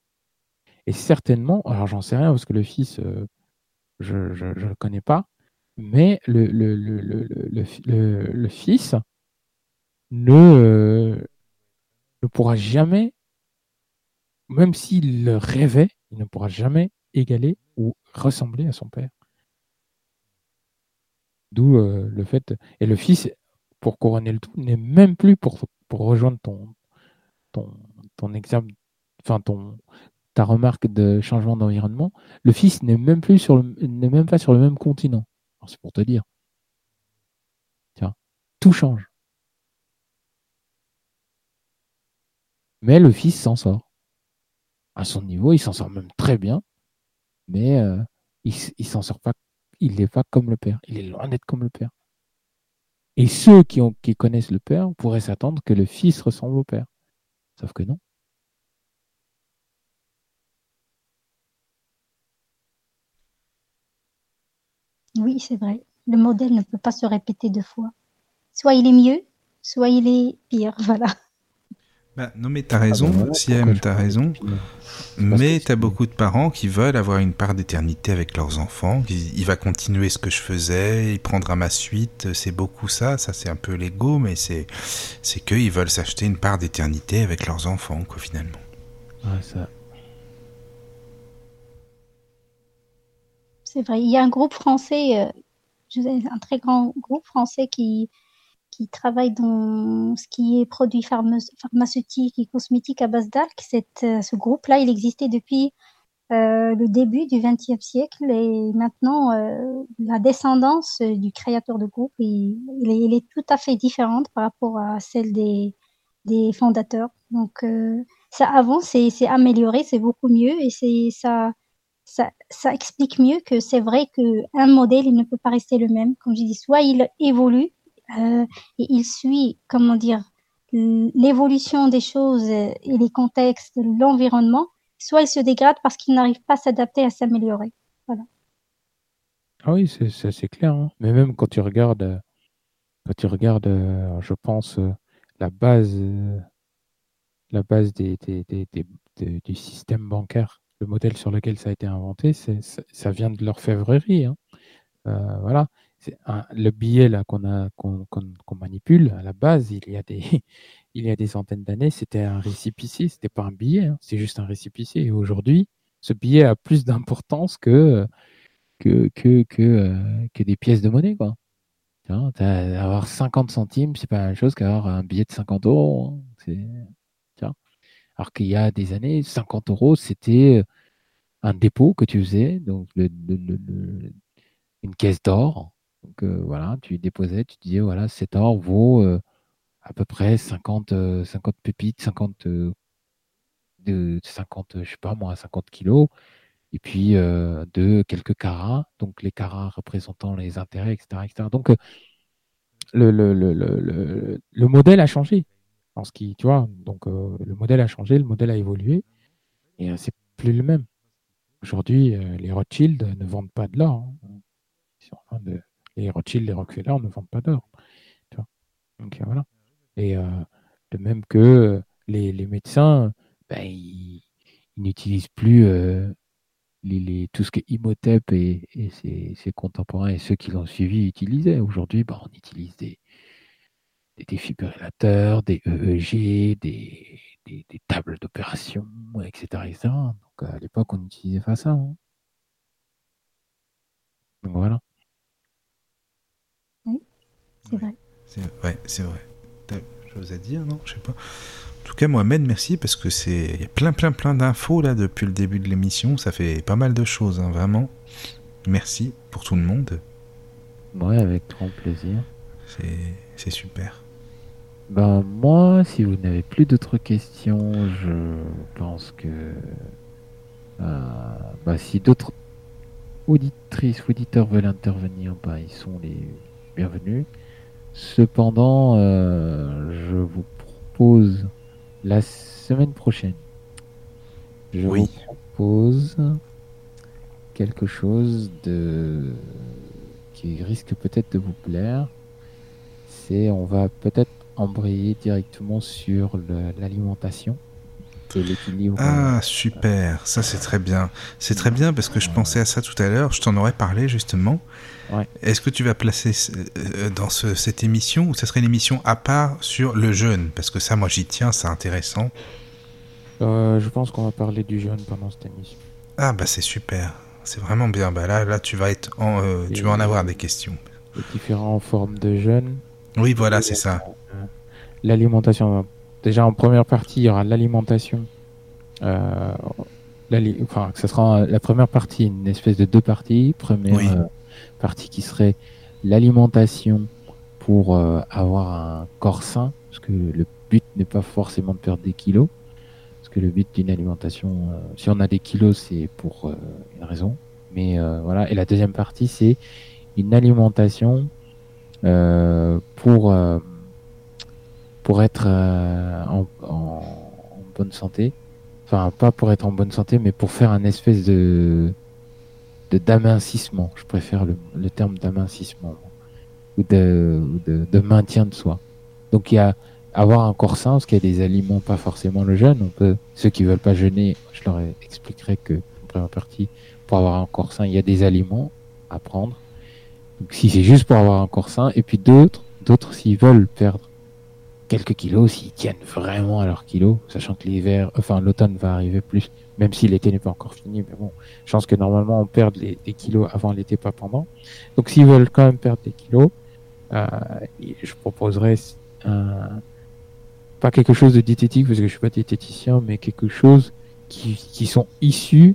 B: Et certainement, alors j'en sais rien parce que le fils, euh, je ne le connais pas, mais le, fils ne, euh, ne pourra jamais, même s'il le rêvait, il ne pourra jamais égaler ou ressembler à son père. D'où euh, le fait. Et le fils, pour couronner le tout, n'est même plus pour, rejoindre ton, ton, ton exemple, enfin ton, ta remarque de changement d'environnement. Le fils n'est même plus sur même pas sur le même continent. C'est pour te dire. Tiens, tout change. Mais le fils s'en sort. À son niveau, il s'en sort même très bien mais euh, il, s'en sort pas. N'est pas comme le père. Il est loin d'être comme le père. Et ceux qui, ont, qui connaissent le père pourraient s'attendre que le fils ressemble au père. Sauf que non.
D: Oui, c'est vrai. Le modèle ne peut pas se répéter deux fois. Soit il est mieux, soit il est pire. Voilà.
A: Bah, non, mais t'as raison, ah Siem, t'as raison. Mais t'as beaucoup de parents qui veulent avoir une part d'éternité avec leurs enfants. Il va continuer ce que je faisais, il prendra ma suite. C'est beaucoup ça. Ça, c'est un peu l'ego, mais c'est c'est qu'ils veulent s'acheter une part d'éternité avec leurs enfants, quoi, finalement.
B: ça.
D: C'est vrai. Il y a un groupe français, euh, un très grand groupe français qui qui travaille dans ce qui est produits pharmaceutiques et cosmétiques à base d'algues. Euh, ce groupe-là, il existait depuis euh, le début du XXe siècle et maintenant, la descendance du créateur de groupe, il, est, tout à fait différente par rapport à celle des, des fondateurs. Donc, ça avance, c'est amélioré, c'est beaucoup mieux et c'est ça, ça, explique mieux que c'est vrai qu'un modèle, il ne peut pas rester le même. Comme je dis, soit il évolue, euh, et il suit, comment dire, l'évolution des choses et les contextes, l'environnement, soit il se dégrade parce qu'il n'arrive pas à s'adapter, à s'améliorer.
B: Ah oui, c'est clair. Hein. Mais même quand tu regardes, quand tu regardes, euh, je pense, euh, la base, la base du système bancaire, le modèle sur lequel ça a été inventé, ça, vient de l'orfèvrerie. Hein. voilà le billet qu'on manipule à la base, il y a des il centaines d'années, c'était un récipicier, c'était pas un billet, hein, c'est juste un récipicier. Et aujourd'hui, ce billet a plus d'importance que euh, des pièces de monnaie avoir 50 centimes, c'est pas la même chose qu'avoir un billet de 50 euros. Hein. Alors qu'il y a des années, 50 euros, c'était un dépôt que tu faisais, donc une caisse d'or donc euh, voilà, tu déposais, tu disais voilà, cet or vaut euh, à peu près 50, 50 euh, pépites, 50, de 50, je sais pas moi, 50 kilos, et puis de quelques carats, donc les carats représentant les intérêts, etc. etc. Donc le, modèle a changé. En ce tu vois, donc le modèle a changé, le modèle a évolué, et c'est plus le même. Aujourd'hui, les Rothschild ne vendent pas de l'or. Hein. Les Rothschild, les Rockefeller ne vendent pas d'or. Donc voilà. Et de même que les, médecins, ben, ils, n'utilisent plus les, tout ce que Imhotep et, ses, contemporains et ceux qui l'ont suivi utilisaient. Aujourd'hui, ben, on utilise des, des défibrillateurs, des EEG, des, des, tables d'opération, etc., Donc à l'époque, on n'utilisait pas ça. Hein. Donc voilà.
D: Oui, c'est vrai.
A: Ouais, c'est vrai. T'as chose à dire, non? Je sais pas. En tout cas, Mohamed, merci parce que c'est il y a plein, plein, plein d'infos là depuis le début de l'émission. Ça fait pas mal de choses, hein, vraiment. Merci pour tout le monde.
B: Ouais, avec grand plaisir.
A: C'est super.
B: Ben moi, si vous n'avez plus d'autres questions, je pense que euh, bah, si d'autres auditrices ou auditeurs veulent intervenir, bah, ils sont les bienvenus. Cependant, euh, je vous propose la semaine prochaine. Je vous propose quelque chose de qui risque peut-être de vous plaire. C'est on va peut-être embrayer directement sur l'alimentation et l'équilibre.
A: Ah super, ça c'est très bien. C'est très bien parce que je pensais à ça tout à l'heure. Je t'en aurais parlé justement. Est-ce que tu vas placer euh, dans cette émission ou ça serait une émission à part sur le jeûne? Parce que ça, moi, j'y tiens, c'est intéressant.
B: Euh, je pense qu'on va parler du jeûne pendant cette émission.
A: Ah bah c'est super, c'est vraiment bien. Bah là, là, tu vas être, en, euh, tu vas en avoir des questions.
B: Les différentes formes de jeûne.
A: Oui, voilà, c'est ça.
B: L'alimentation. Déjà en première partie, il y aura l'alimentation. enfin, ça sera la première partie, une espèce de deux parties. Première partie qui serait l'alimentation pour euh, avoir un corps sain, parce que le but n'est pas forcément de perdre des kilos, parce que le but d'une alimentation, euh, si on a des kilos, c'est pour euh, une raison. Mais voilà. Et la deuxième partie, c'est une alimentation pour pour être en, en, bonne santé. Enfin, pas pour être en bonne santé, mais pour faire un espèce de d'amincissement. Je préfère le, terme d'amincissement ou, de, de, maintien de soi. Donc il y a avoir un corps sain, parce qu'il y a des aliments, pas forcément le jeûne. On peut, ceux qui veulent pas jeûner, je leur expliquerai que en première partie, pour avoir un corps sain, il y a des aliments à prendre. Si c'est juste pour avoir un corps sain, et puis d'autres, d'autres s'ils veulent perdre quelques kilos, s'ils tiennent vraiment à leurs kilos, sachant que l'hiver, enfin l'automne va arriver plus même si l'été n'est pas encore fini, mais bon, je pense que normalement on perd les, kilos avant l'été, pas pendant. Donc s'ils veulent quand même perdre des kilos, euh, je proposerais pas quelque chose de diététique parce que je suis pas diététicien, mais quelque chose qui, qui sont issus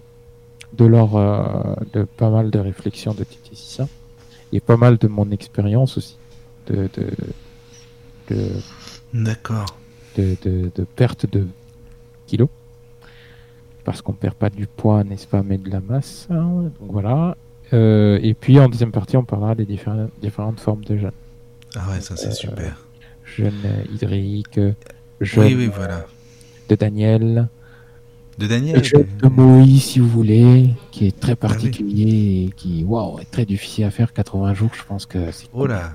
B: de leur euh, de pas mal de réflexions de diététicien et pas mal de mon expérience aussi de de, de
A: d'accord
B: de, de, de perte de kilos parce qu'on perd pas du poids, n'est-ce pas, mais de la masse. Hein, donc voilà. Euh, et puis en deuxième partie, on parlera des différentes, différentes formes de jeûne.
A: Ah ouais, ça c'est euh, super.
B: Jeûne hydrique, jeûne
A: oui, oui, voilà.
B: de Daniel.
A: De Daniel
B: Jeûne de Moïse, si vous voulez, qui est très ah particulier et qui wow, est très difficile à faire. 80 jours, je pense que c'est.
A: Oh là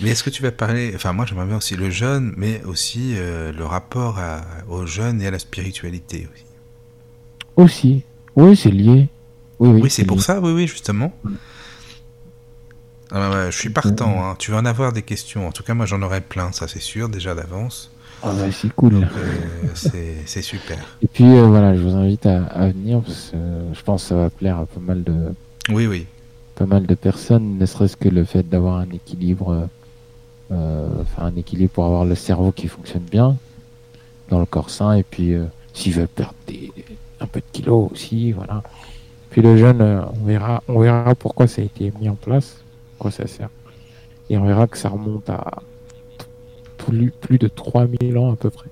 A: mais est-ce que tu vas parler, enfin moi j'aimerais bien aussi le jeûne, mais aussi euh, le rapport au jeûne et à la spiritualité aussi.
B: Aussi. Oui, c'est lié.
A: Oui, oui, c'est pour ça, oui, oui, justement. Ah, je suis partant. Hein. Tu vas en avoir des questions. En tout cas, moi, j'en aurai plein, ça c'est sûr, déjà d'avance.
B: Ah c'est cool.
A: Euh, c'est super.
B: Et puis euh, voilà, je vous invite à, venir parce que je pense que ça va plaire à pas mal de.
A: Oui, oui.
B: Pas mal de personnes, ne serait-ce que le fait d'avoir un équilibre, euh, enfin un équilibre pour avoir le cerveau qui fonctionne bien dans le corps sain et puis s'ils veulent perdre des, un peu de kilos aussi, voilà. Puis le jeûne, euh, on verra, on verra pourquoi ça a été mis en place, quoi ça sert. Et on verra que ça remonte à plus, plus de 3000 ans à peu près.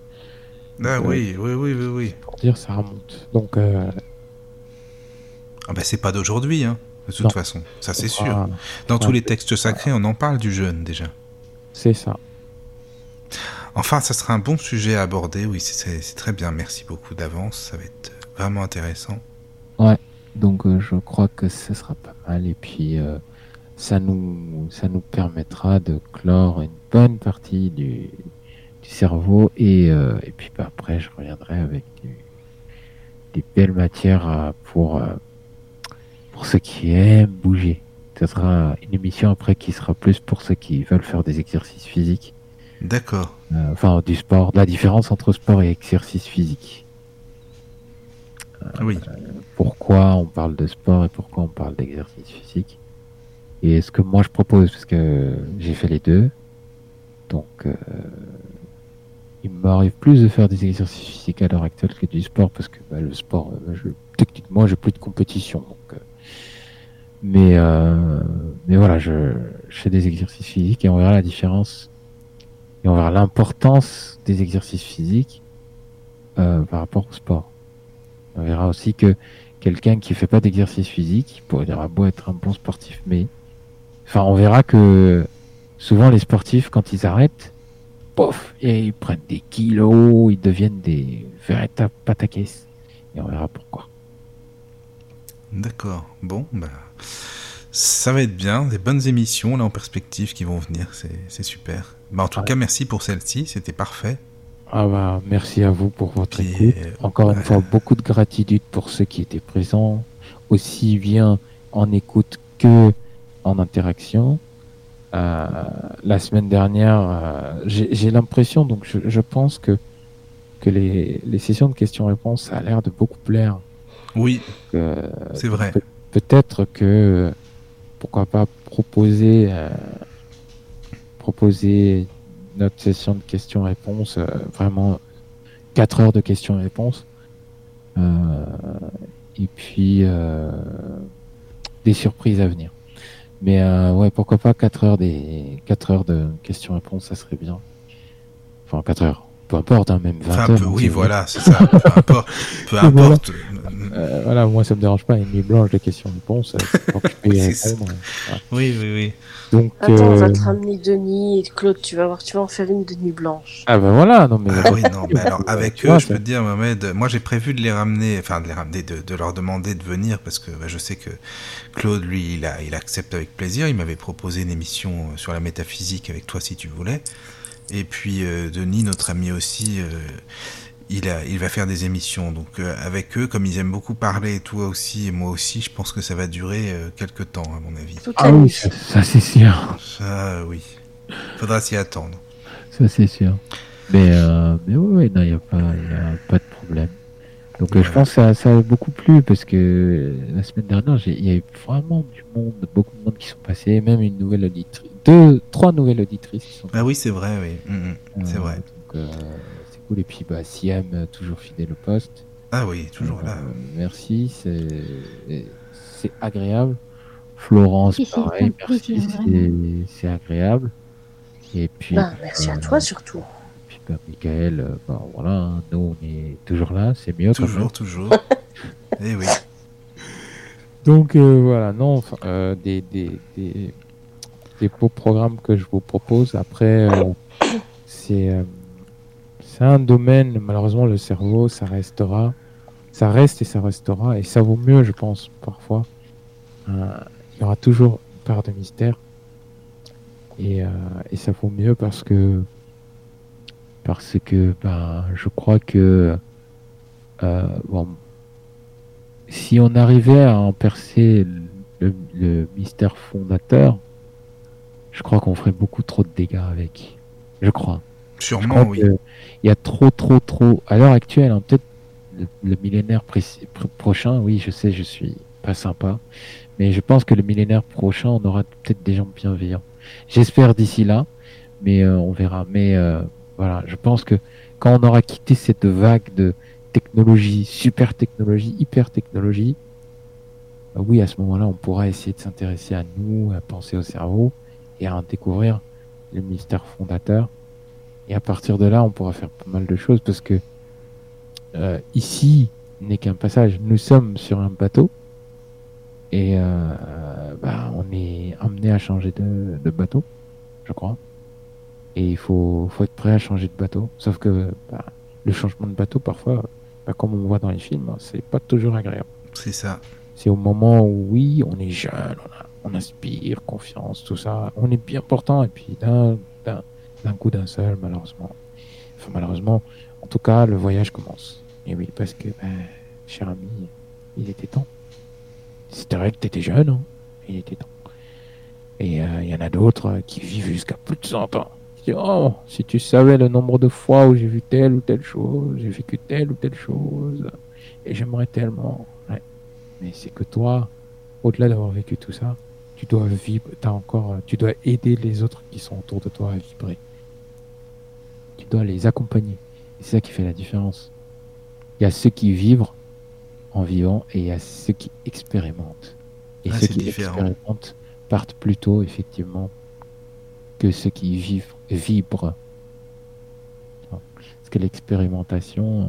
A: Ah oui, oui, oui, oui, oui.
B: Pour dire, ça remonte. Donc. Euh...
A: Ah ben c'est pas d'aujourd'hui, hein, de toute façon, ça c'est sûr. Dans tous les textes sacrés, on en parle du jeûne déjà.
B: C'est ça.
A: Enfin, ça sera un bon sujet à aborder, oui, c'est très bien, merci beaucoup d'avance, ça va être vraiment intéressant.
B: Ouais. Donc je crois que ce sera pas mal et puis ça nous ça nous permettra de clore une bonne partie du, du cerveau et, et puis bah, après je reviendrai avec des belles matières pour pour ceux qui aiment bouger. Ce sera une émission après qui sera plus pour ceux qui veulent faire des exercices physiques.
A: D'accord.
B: Euh, enfin, du sport. La différence entre sport et exercice physique.
A: Euh, oui.
B: pourquoi on parle de sport et pourquoi on parle d'exercice physique? Et ce que moi je propose, parce que j'ai fait les deux, donc euh, il m'arrive plus de faire des exercices physiques à l'heure actuelle que du sport, parce que bah, le sport, je, techniquement, j'ai plus de compétition. Donc, mais, euh, mais voilà, je, fais des exercices physiques et on verra la différence et on verra l'importance des exercices physiques euh, par rapport au sport. On verra aussi que quelqu'un qui fait pas d'exercice physique, il pourrait dire beau être un bon sportif, mais enfin on verra que souvent les sportifs quand ils arrêtent, pof, et ils prennent des kilos, ils deviennent des véritables pataquès. Et on verra pourquoi.
A: D'accord. Bon, bah, ça va être bien. Des bonnes émissions là en perspective qui vont venir. C'est super. Bah, en tout cas, merci pour celle-ci. C'était parfait.
B: Ah bah, merci à vous pour votre écoute. Encore une fois, beaucoup de gratitude pour ceux qui étaient présents, aussi bien en écoute que en interaction. Euh, la semaine dernière, euh, j'ai l'impression, donc je, je, pense que que les, les sessions de questions-réponses, ça a l'air de beaucoup plaire.
A: Oui, c'est vrai.
B: Peut-être que pourquoi pas proposer euh, proposer notre session de questions-réponses euh, vraiment 4 heures de questions-réponses euh, et puis des surprises à venir. Mais ouais, pourquoi pas 4 heures des 4 heures de questions-réponses, ça serait bien. Enfin 4 heures peu importe, hein, même 20 heures.
A: oui, voilà, c'est ça. peu importe. Peu importe.
B: Euh, voilà, moi ça me dérange pas, une nuit blanche de questions-réponses, euh,
A: oui, Oui, oui, oui.
C: Donc, Attends, on va euh, te ramener Denis et Claude, tu vas voir, tu vas en faire une de nuit blanche.
B: Ah ben voilà, non mais.
A: Ah, oui, non, mais alors avec eux, je peux te dire, Mohamed, moi j'ai prévu de les ramener, enfin de les ramener, de, de leur demander de venir parce que bah, je sais que Claude, lui, il, a, il accepte avec plaisir. Il m'avait proposé une émission sur la métaphysique avec toi si tu voulais. Et puis Denis, notre ami aussi il, a, il va faire des émissions. Donc euh, avec eux, comme ils aiment beaucoup parler, toi aussi et moi aussi, je pense que ça va durer euh, quelques temps, à mon avis.
B: ah oui, ça, c'est sûr.
A: Ça, oui. Faudra s'y attendre.
B: Ça c'est sûr. Mais, euh, mais oui, il n'y a, pas, a pas de problème. Donc je pense que ça, ça a beaucoup plu parce que la semaine dernière, il y a eu vraiment du monde, beaucoup de monde qui sont passés, même une nouvelle auditrice, deux, trois nouvelles auditrices qui sont
A: Ah oui, c'est vrai, oui. Mm, mm. c'est vrai.
B: Donc, et puis, bah, Siam, euh, toujours fidèle au poste.
A: Ah oui, toujours là. Euh,
B: merci, c'est agréable. Florence, pareil, merci, c'est agréable. Et puis,
C: bah, merci à euh, toi surtout.
B: Et puis, bah, Michael, bah, voilà, nous, on est toujours là, c'est mieux.
A: Toujours, toujours. Eh oui.
B: Donc, voilà, non, des, des, des, des, beaux programmes que je vous propose. Après, c'est c'est un domaine, malheureusement, le cerveau, ça restera, ça reste et ça restera, et ça vaut mieux, je pense, parfois. Euh, il y aura toujours une part de mystère, et, euh, et ça vaut mieux parce que, parce que, ben, je crois que, euh, bon, si on arrivait à en percer le mystère fondateur, je crois qu'on ferait beaucoup trop de dégâts avec. Je crois.
A: Sûrement, oui.
B: Il y a trop, trop, trop. À l'heure actuelle, hein, peut-être le, millénaire prochain, oui, je sais, je suis pas sympa, mais je pense que le millénaire prochain, on aura peut-être des gens bienveillants. J'espère d'ici là, mais euh, on verra. Mais euh, voilà, je pense que quand on aura quitté cette vague de technologie, super technologie, hyper technologie, bah oui, à ce moment-là, on pourra essayer de s'intéresser à nous, à penser au cerveau et à en découvrir le mystère fondateur et à partir de là, on pourra faire pas mal de choses parce que euh, ici n'est qu'un passage. Nous sommes sur un bateau et euh, bah, on est amené à changer de, de, bateau, je crois. Et il faut, faut être prêt à changer de bateau. Sauf que bah, le changement de bateau, parfois, bah, comme on voit dans les films, c'est pas toujours agréable.
A: C'est ça.
B: C'est au moment où, oui, on est jeune, on, inspire, confiance, tout ça. On est bien portant, et puis d'un, coup d'un seul, malheureusement. Enfin, malheureusement, en tout cas, le voyage commence. Et oui, parce que, ben, cher ami, il était temps. C'était vrai que tu étais jeune, hein. il était temps. Et euh, il y en a d'autres qui vivent jusqu'à plus de 100 ans. Oh, si tu savais le nombre de fois où j'ai vu telle ou telle chose, j'ai vécu telle ou telle chose, et j'aimerais tellement. Mais c'est que toi, au-delà d'avoir vécu tout ça, tu dois as encore, tu dois aider les autres qui sont autour de toi à vibrer. Tu dois les accompagner. c'est ça qui fait la différence. Il y a ceux qui vivent en vivant et il y a ceux qui expérimentent. Et ah, ceux qui expérimentent partent plutôt, effectivement, que ceux qui vivent, vibrent. Parce que l'expérimentation, euh,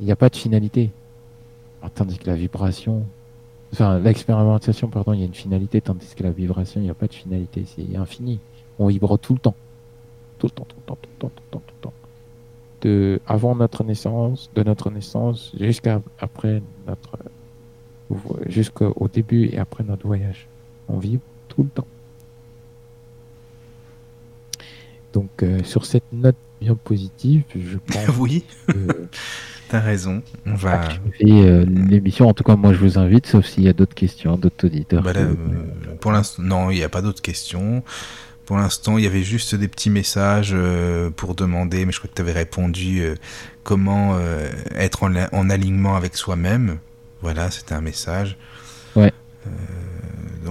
B: il n'y a pas de finalité. tandis que la vibration, enfin, l'expérimentation, pardon, il y a une finalité, tandis que la vibration, il n'y a pas de finalité, c'est infini. On vibre tout le temps. Tout le temps, tout le temps, tout le temps, tout le temps, tout le temps. De avant notre naissance, de notre naissance jusqu'à après notre, jusqu'au début et après notre voyage. On vibre tout le temps. Donc, euh, sur cette note bien positive, je pense.
A: oui. T'as raison. On va.
B: Euh, l'émission. En tout cas, moi, je vous invite, sauf s'il y a d'autres questions, d'autres auditeurs.
A: Bah euh, pour l'instant, non, il n'y a pas d'autres questions. Pour l'instant, il y avait juste des petits messages pour demander, mais je crois que tu avais répondu comment être en, en, alignement avec soi-même. Voilà, c'était un message.
B: Ouais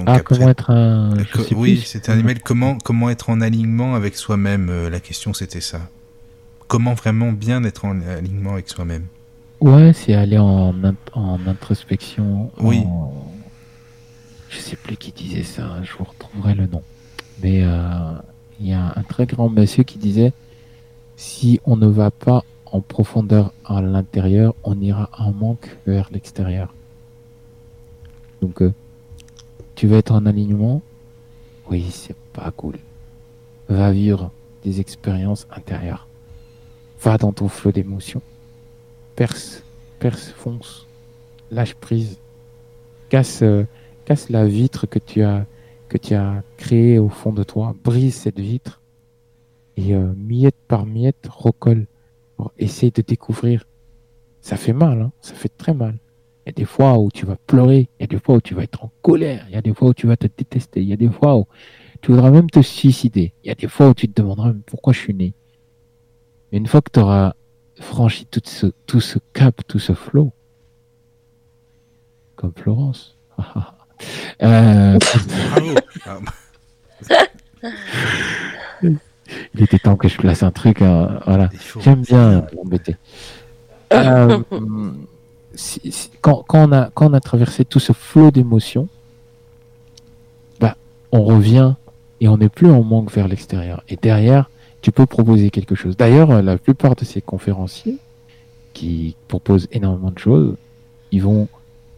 B: ah, comment être un.
A: oui, c'était un email. Comment, comment être en alignement avec soi-même euh, La question, c'était ça. Comment vraiment bien être en alignement avec soi-même
B: Ouais, c'est aller en, en introspection.
A: Oui.
B: Je sais plus qui disait ça, je vous retrouverai le nom. Mais euh, il y a un très grand monsieur qui disait si on ne va pas en profondeur à l'intérieur, on ira en manque vers l'extérieur. Donc, euh, tu veux être en alignement? Oui, c'est pas cool. Va vivre des expériences intérieures. Va dans ton flot d'émotions. Perce, perce, fonce. Lâche prise. Casse, euh, casse la vitre que tu as que tu as créée au fond de toi. Brise cette vitre et euh, miette par miette recolle. essaye de découvrir. Ça fait mal, hein ça fait très mal. Il y a des fois où tu vas pleurer, il y a des fois où tu vas être en colère, il y a des fois où tu vas te détester, il y a des fois où tu voudras même te suicider, il y a des fois où tu te demanderas pourquoi je suis né. Mais une fois que tu auras franchi tout ce, tout ce cap, tout ce flot, comme Florence. euh... Il était temps que je place un truc. Hein, voilà. J'aime bien m'embêter. Euh, quand, on a, quand on a traversé tout ce flot d'émotions, bah, on revient et on n'est plus en manque vers l'extérieur. Et derrière, tu peux proposer quelque chose. D'ailleurs, la plupart de ces conférenciers qui proposent énormément de choses, ils vont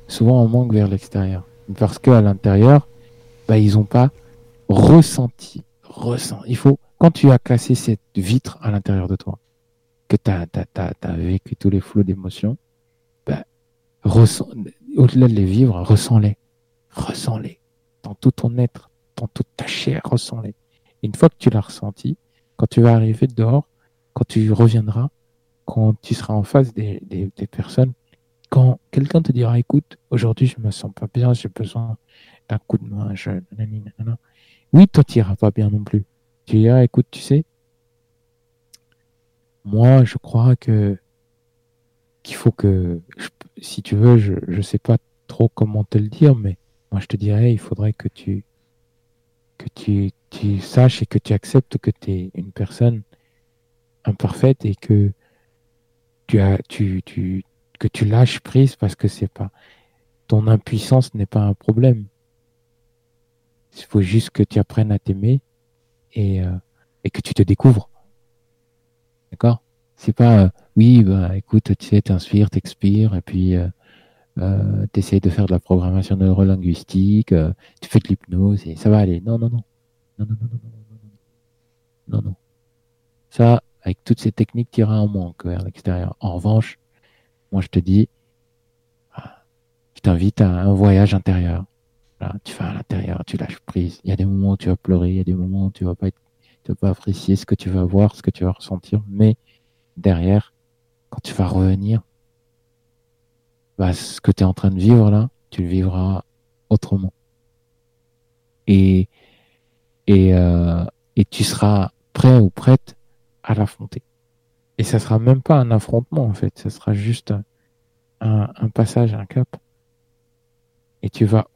B: souvent en manque vers l'extérieur. Parce qu'à l'intérieur, bah, ils n'ont pas ressenti, ressent. Il faut, quand tu as cassé cette vitre à l'intérieur de toi, que tu as, as, vécu tous les flots d'émotions, au-delà de les vivre, ressens-les. Ressens-les. Dans tout ton être, dans toute ta chair, ressens-les. Une fois que tu l'as ressenti, quand tu vas arriver dehors, quand tu reviendras, quand tu seras en face des, personnes, quand quelqu'un te dira, écoute, aujourd'hui je me sens pas bien, j'ai besoin d'un coup de main, je... oui, toi tu iras pas bien non plus. Tu diras, écoute, tu sais, moi je crois que qu'il faut que si tu veux, je ne sais pas trop comment te le dire, mais moi je te dirais, il faudrait que tu que tu, tu saches et que tu acceptes que tu es une personne imparfaite et que tu as tu, tu que tu lâches prise parce que c'est pas ton impuissance n'est pas un problème. Il faut juste que tu apprennes à t'aimer et, euh, et que tu te découvres. D'accord? C'est pas, euh, oui, bah, écoute, tu sais, t'inspires, t'expires, et puis euh, euh, tu essaies de faire de la programmation neurolinguistique, euh, tu fais de l'hypnose, et ça va aller. Non, non, non. Non, non, non, non, non, non, non. Non, non. Ça, avec toutes ces techniques, tu iras en manque vers l'extérieur. En revanche, moi, je te dis, ah, je t'invite à un voyage intérieur. tu vas à l'intérieur, tu lâches prise. Il y a des moments où tu vas pleurer, il y a des moments où tu vas pas être, tu pas apprécier ce que tu vas voir, ce que tu vas ressentir, mais derrière, quand tu vas revenir, bah, ce que tu es en train de vivre là, tu le vivras autrement. Et, et, euh, et tu seras prêt ou prête à l'affronter. Et ça sera même pas un affrontement en fait, ça sera juste un, passage, un cap. Et tu vas,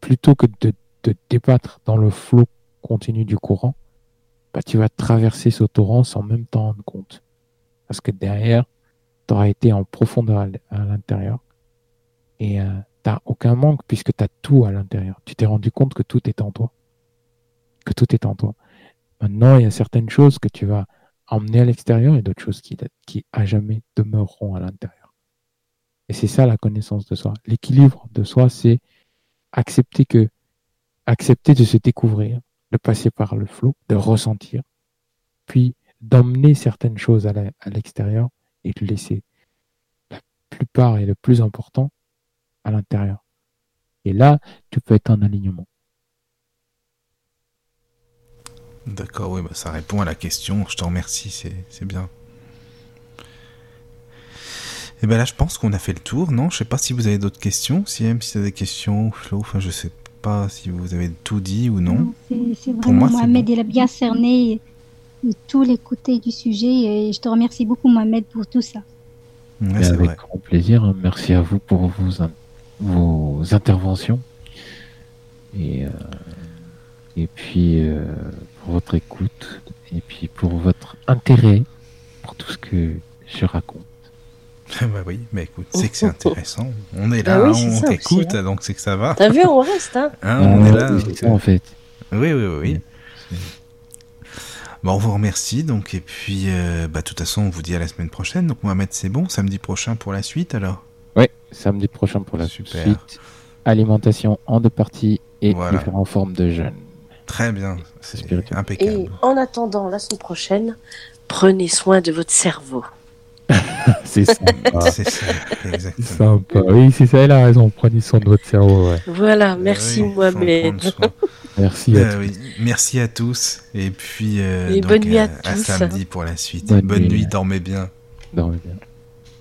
B: plutôt que de te débattre dans le flot continu du courant, bah, tu vas traverser ce torrent sans même t'en rendre compte. Parce que derrière, tu auras été en profondeur à l'intérieur. Et euh, t'as aucun manque puisque tu as tout à l'intérieur. Tu t'es rendu compte que tout est en toi. Tout est en toi. Maintenant, il y a certaines choses que tu vas emmener à l'extérieur et d'autres choses qui, qui à jamais demeureront à l'intérieur. Et c'est ça la connaissance de soi. L'équilibre de soi, c'est accepter que, accepter de se découvrir, de passer par le flot, de ressentir, puis d'emmener certaines choses à l'extérieur et de laisser la plupart et le plus important à l'intérieur. Et là, tu peux être en alignement.
A: D'accord, oui, bah, ça répond à la question. Je te remercie, c'est bien. Et bien là, je pense qu'on a fait le tour, non? Je sais pas si vous avez d'autres questions, si même si tu as des questions, Flo, enfin je sais pas si vous avez tout dit ou non.
D: c'est vraiment moi, Mohamed, il a bien cerné tous les côtés du sujet et je te remercie beaucoup Mohamed pour tout ça.
B: avec grand plaisir, hein. merci à vous pour vos, vos interventions et, euh, et puis euh, pour votre écoute et puis pour votre intérêt pour tout ce que je raconte.
A: bah oui, mais écoute, c'est que c'est intéressant. On est bah là, on t'écoute, hein. donc c'est que ça va.
C: T'as vu, on reste, hein,
A: hein On est là.
B: en fait.
A: Oui, oui, oui. Bon, on vous remercie, donc, et puis, euh, bah, de toute façon, on vous dit à la semaine prochaine. Donc, Mohamed, c'est bon, samedi prochain pour la suite, alors?
B: Oui, samedi prochain pour la Super. suite. Alimentation en deux parties et différentes formes de jeûne.
A: Très bien, c'est impeccable.
C: Et en attendant la semaine prochaine, prenez soin de votre cerveau.
B: c'est sympa. c'est ça, exactement. Sympa. Oui, c'est ça, elle a raison. Prenez soin de votre cerveau. Ouais.
C: Voilà, euh, merci Mohamed.
B: merci, à
A: euh, oui. merci à tous. Et puis,
C: euh, bonne nuit à,
A: à, samedi pour la suite. Bonne, bonne nuit, dormez bien.
B: Dormez bien.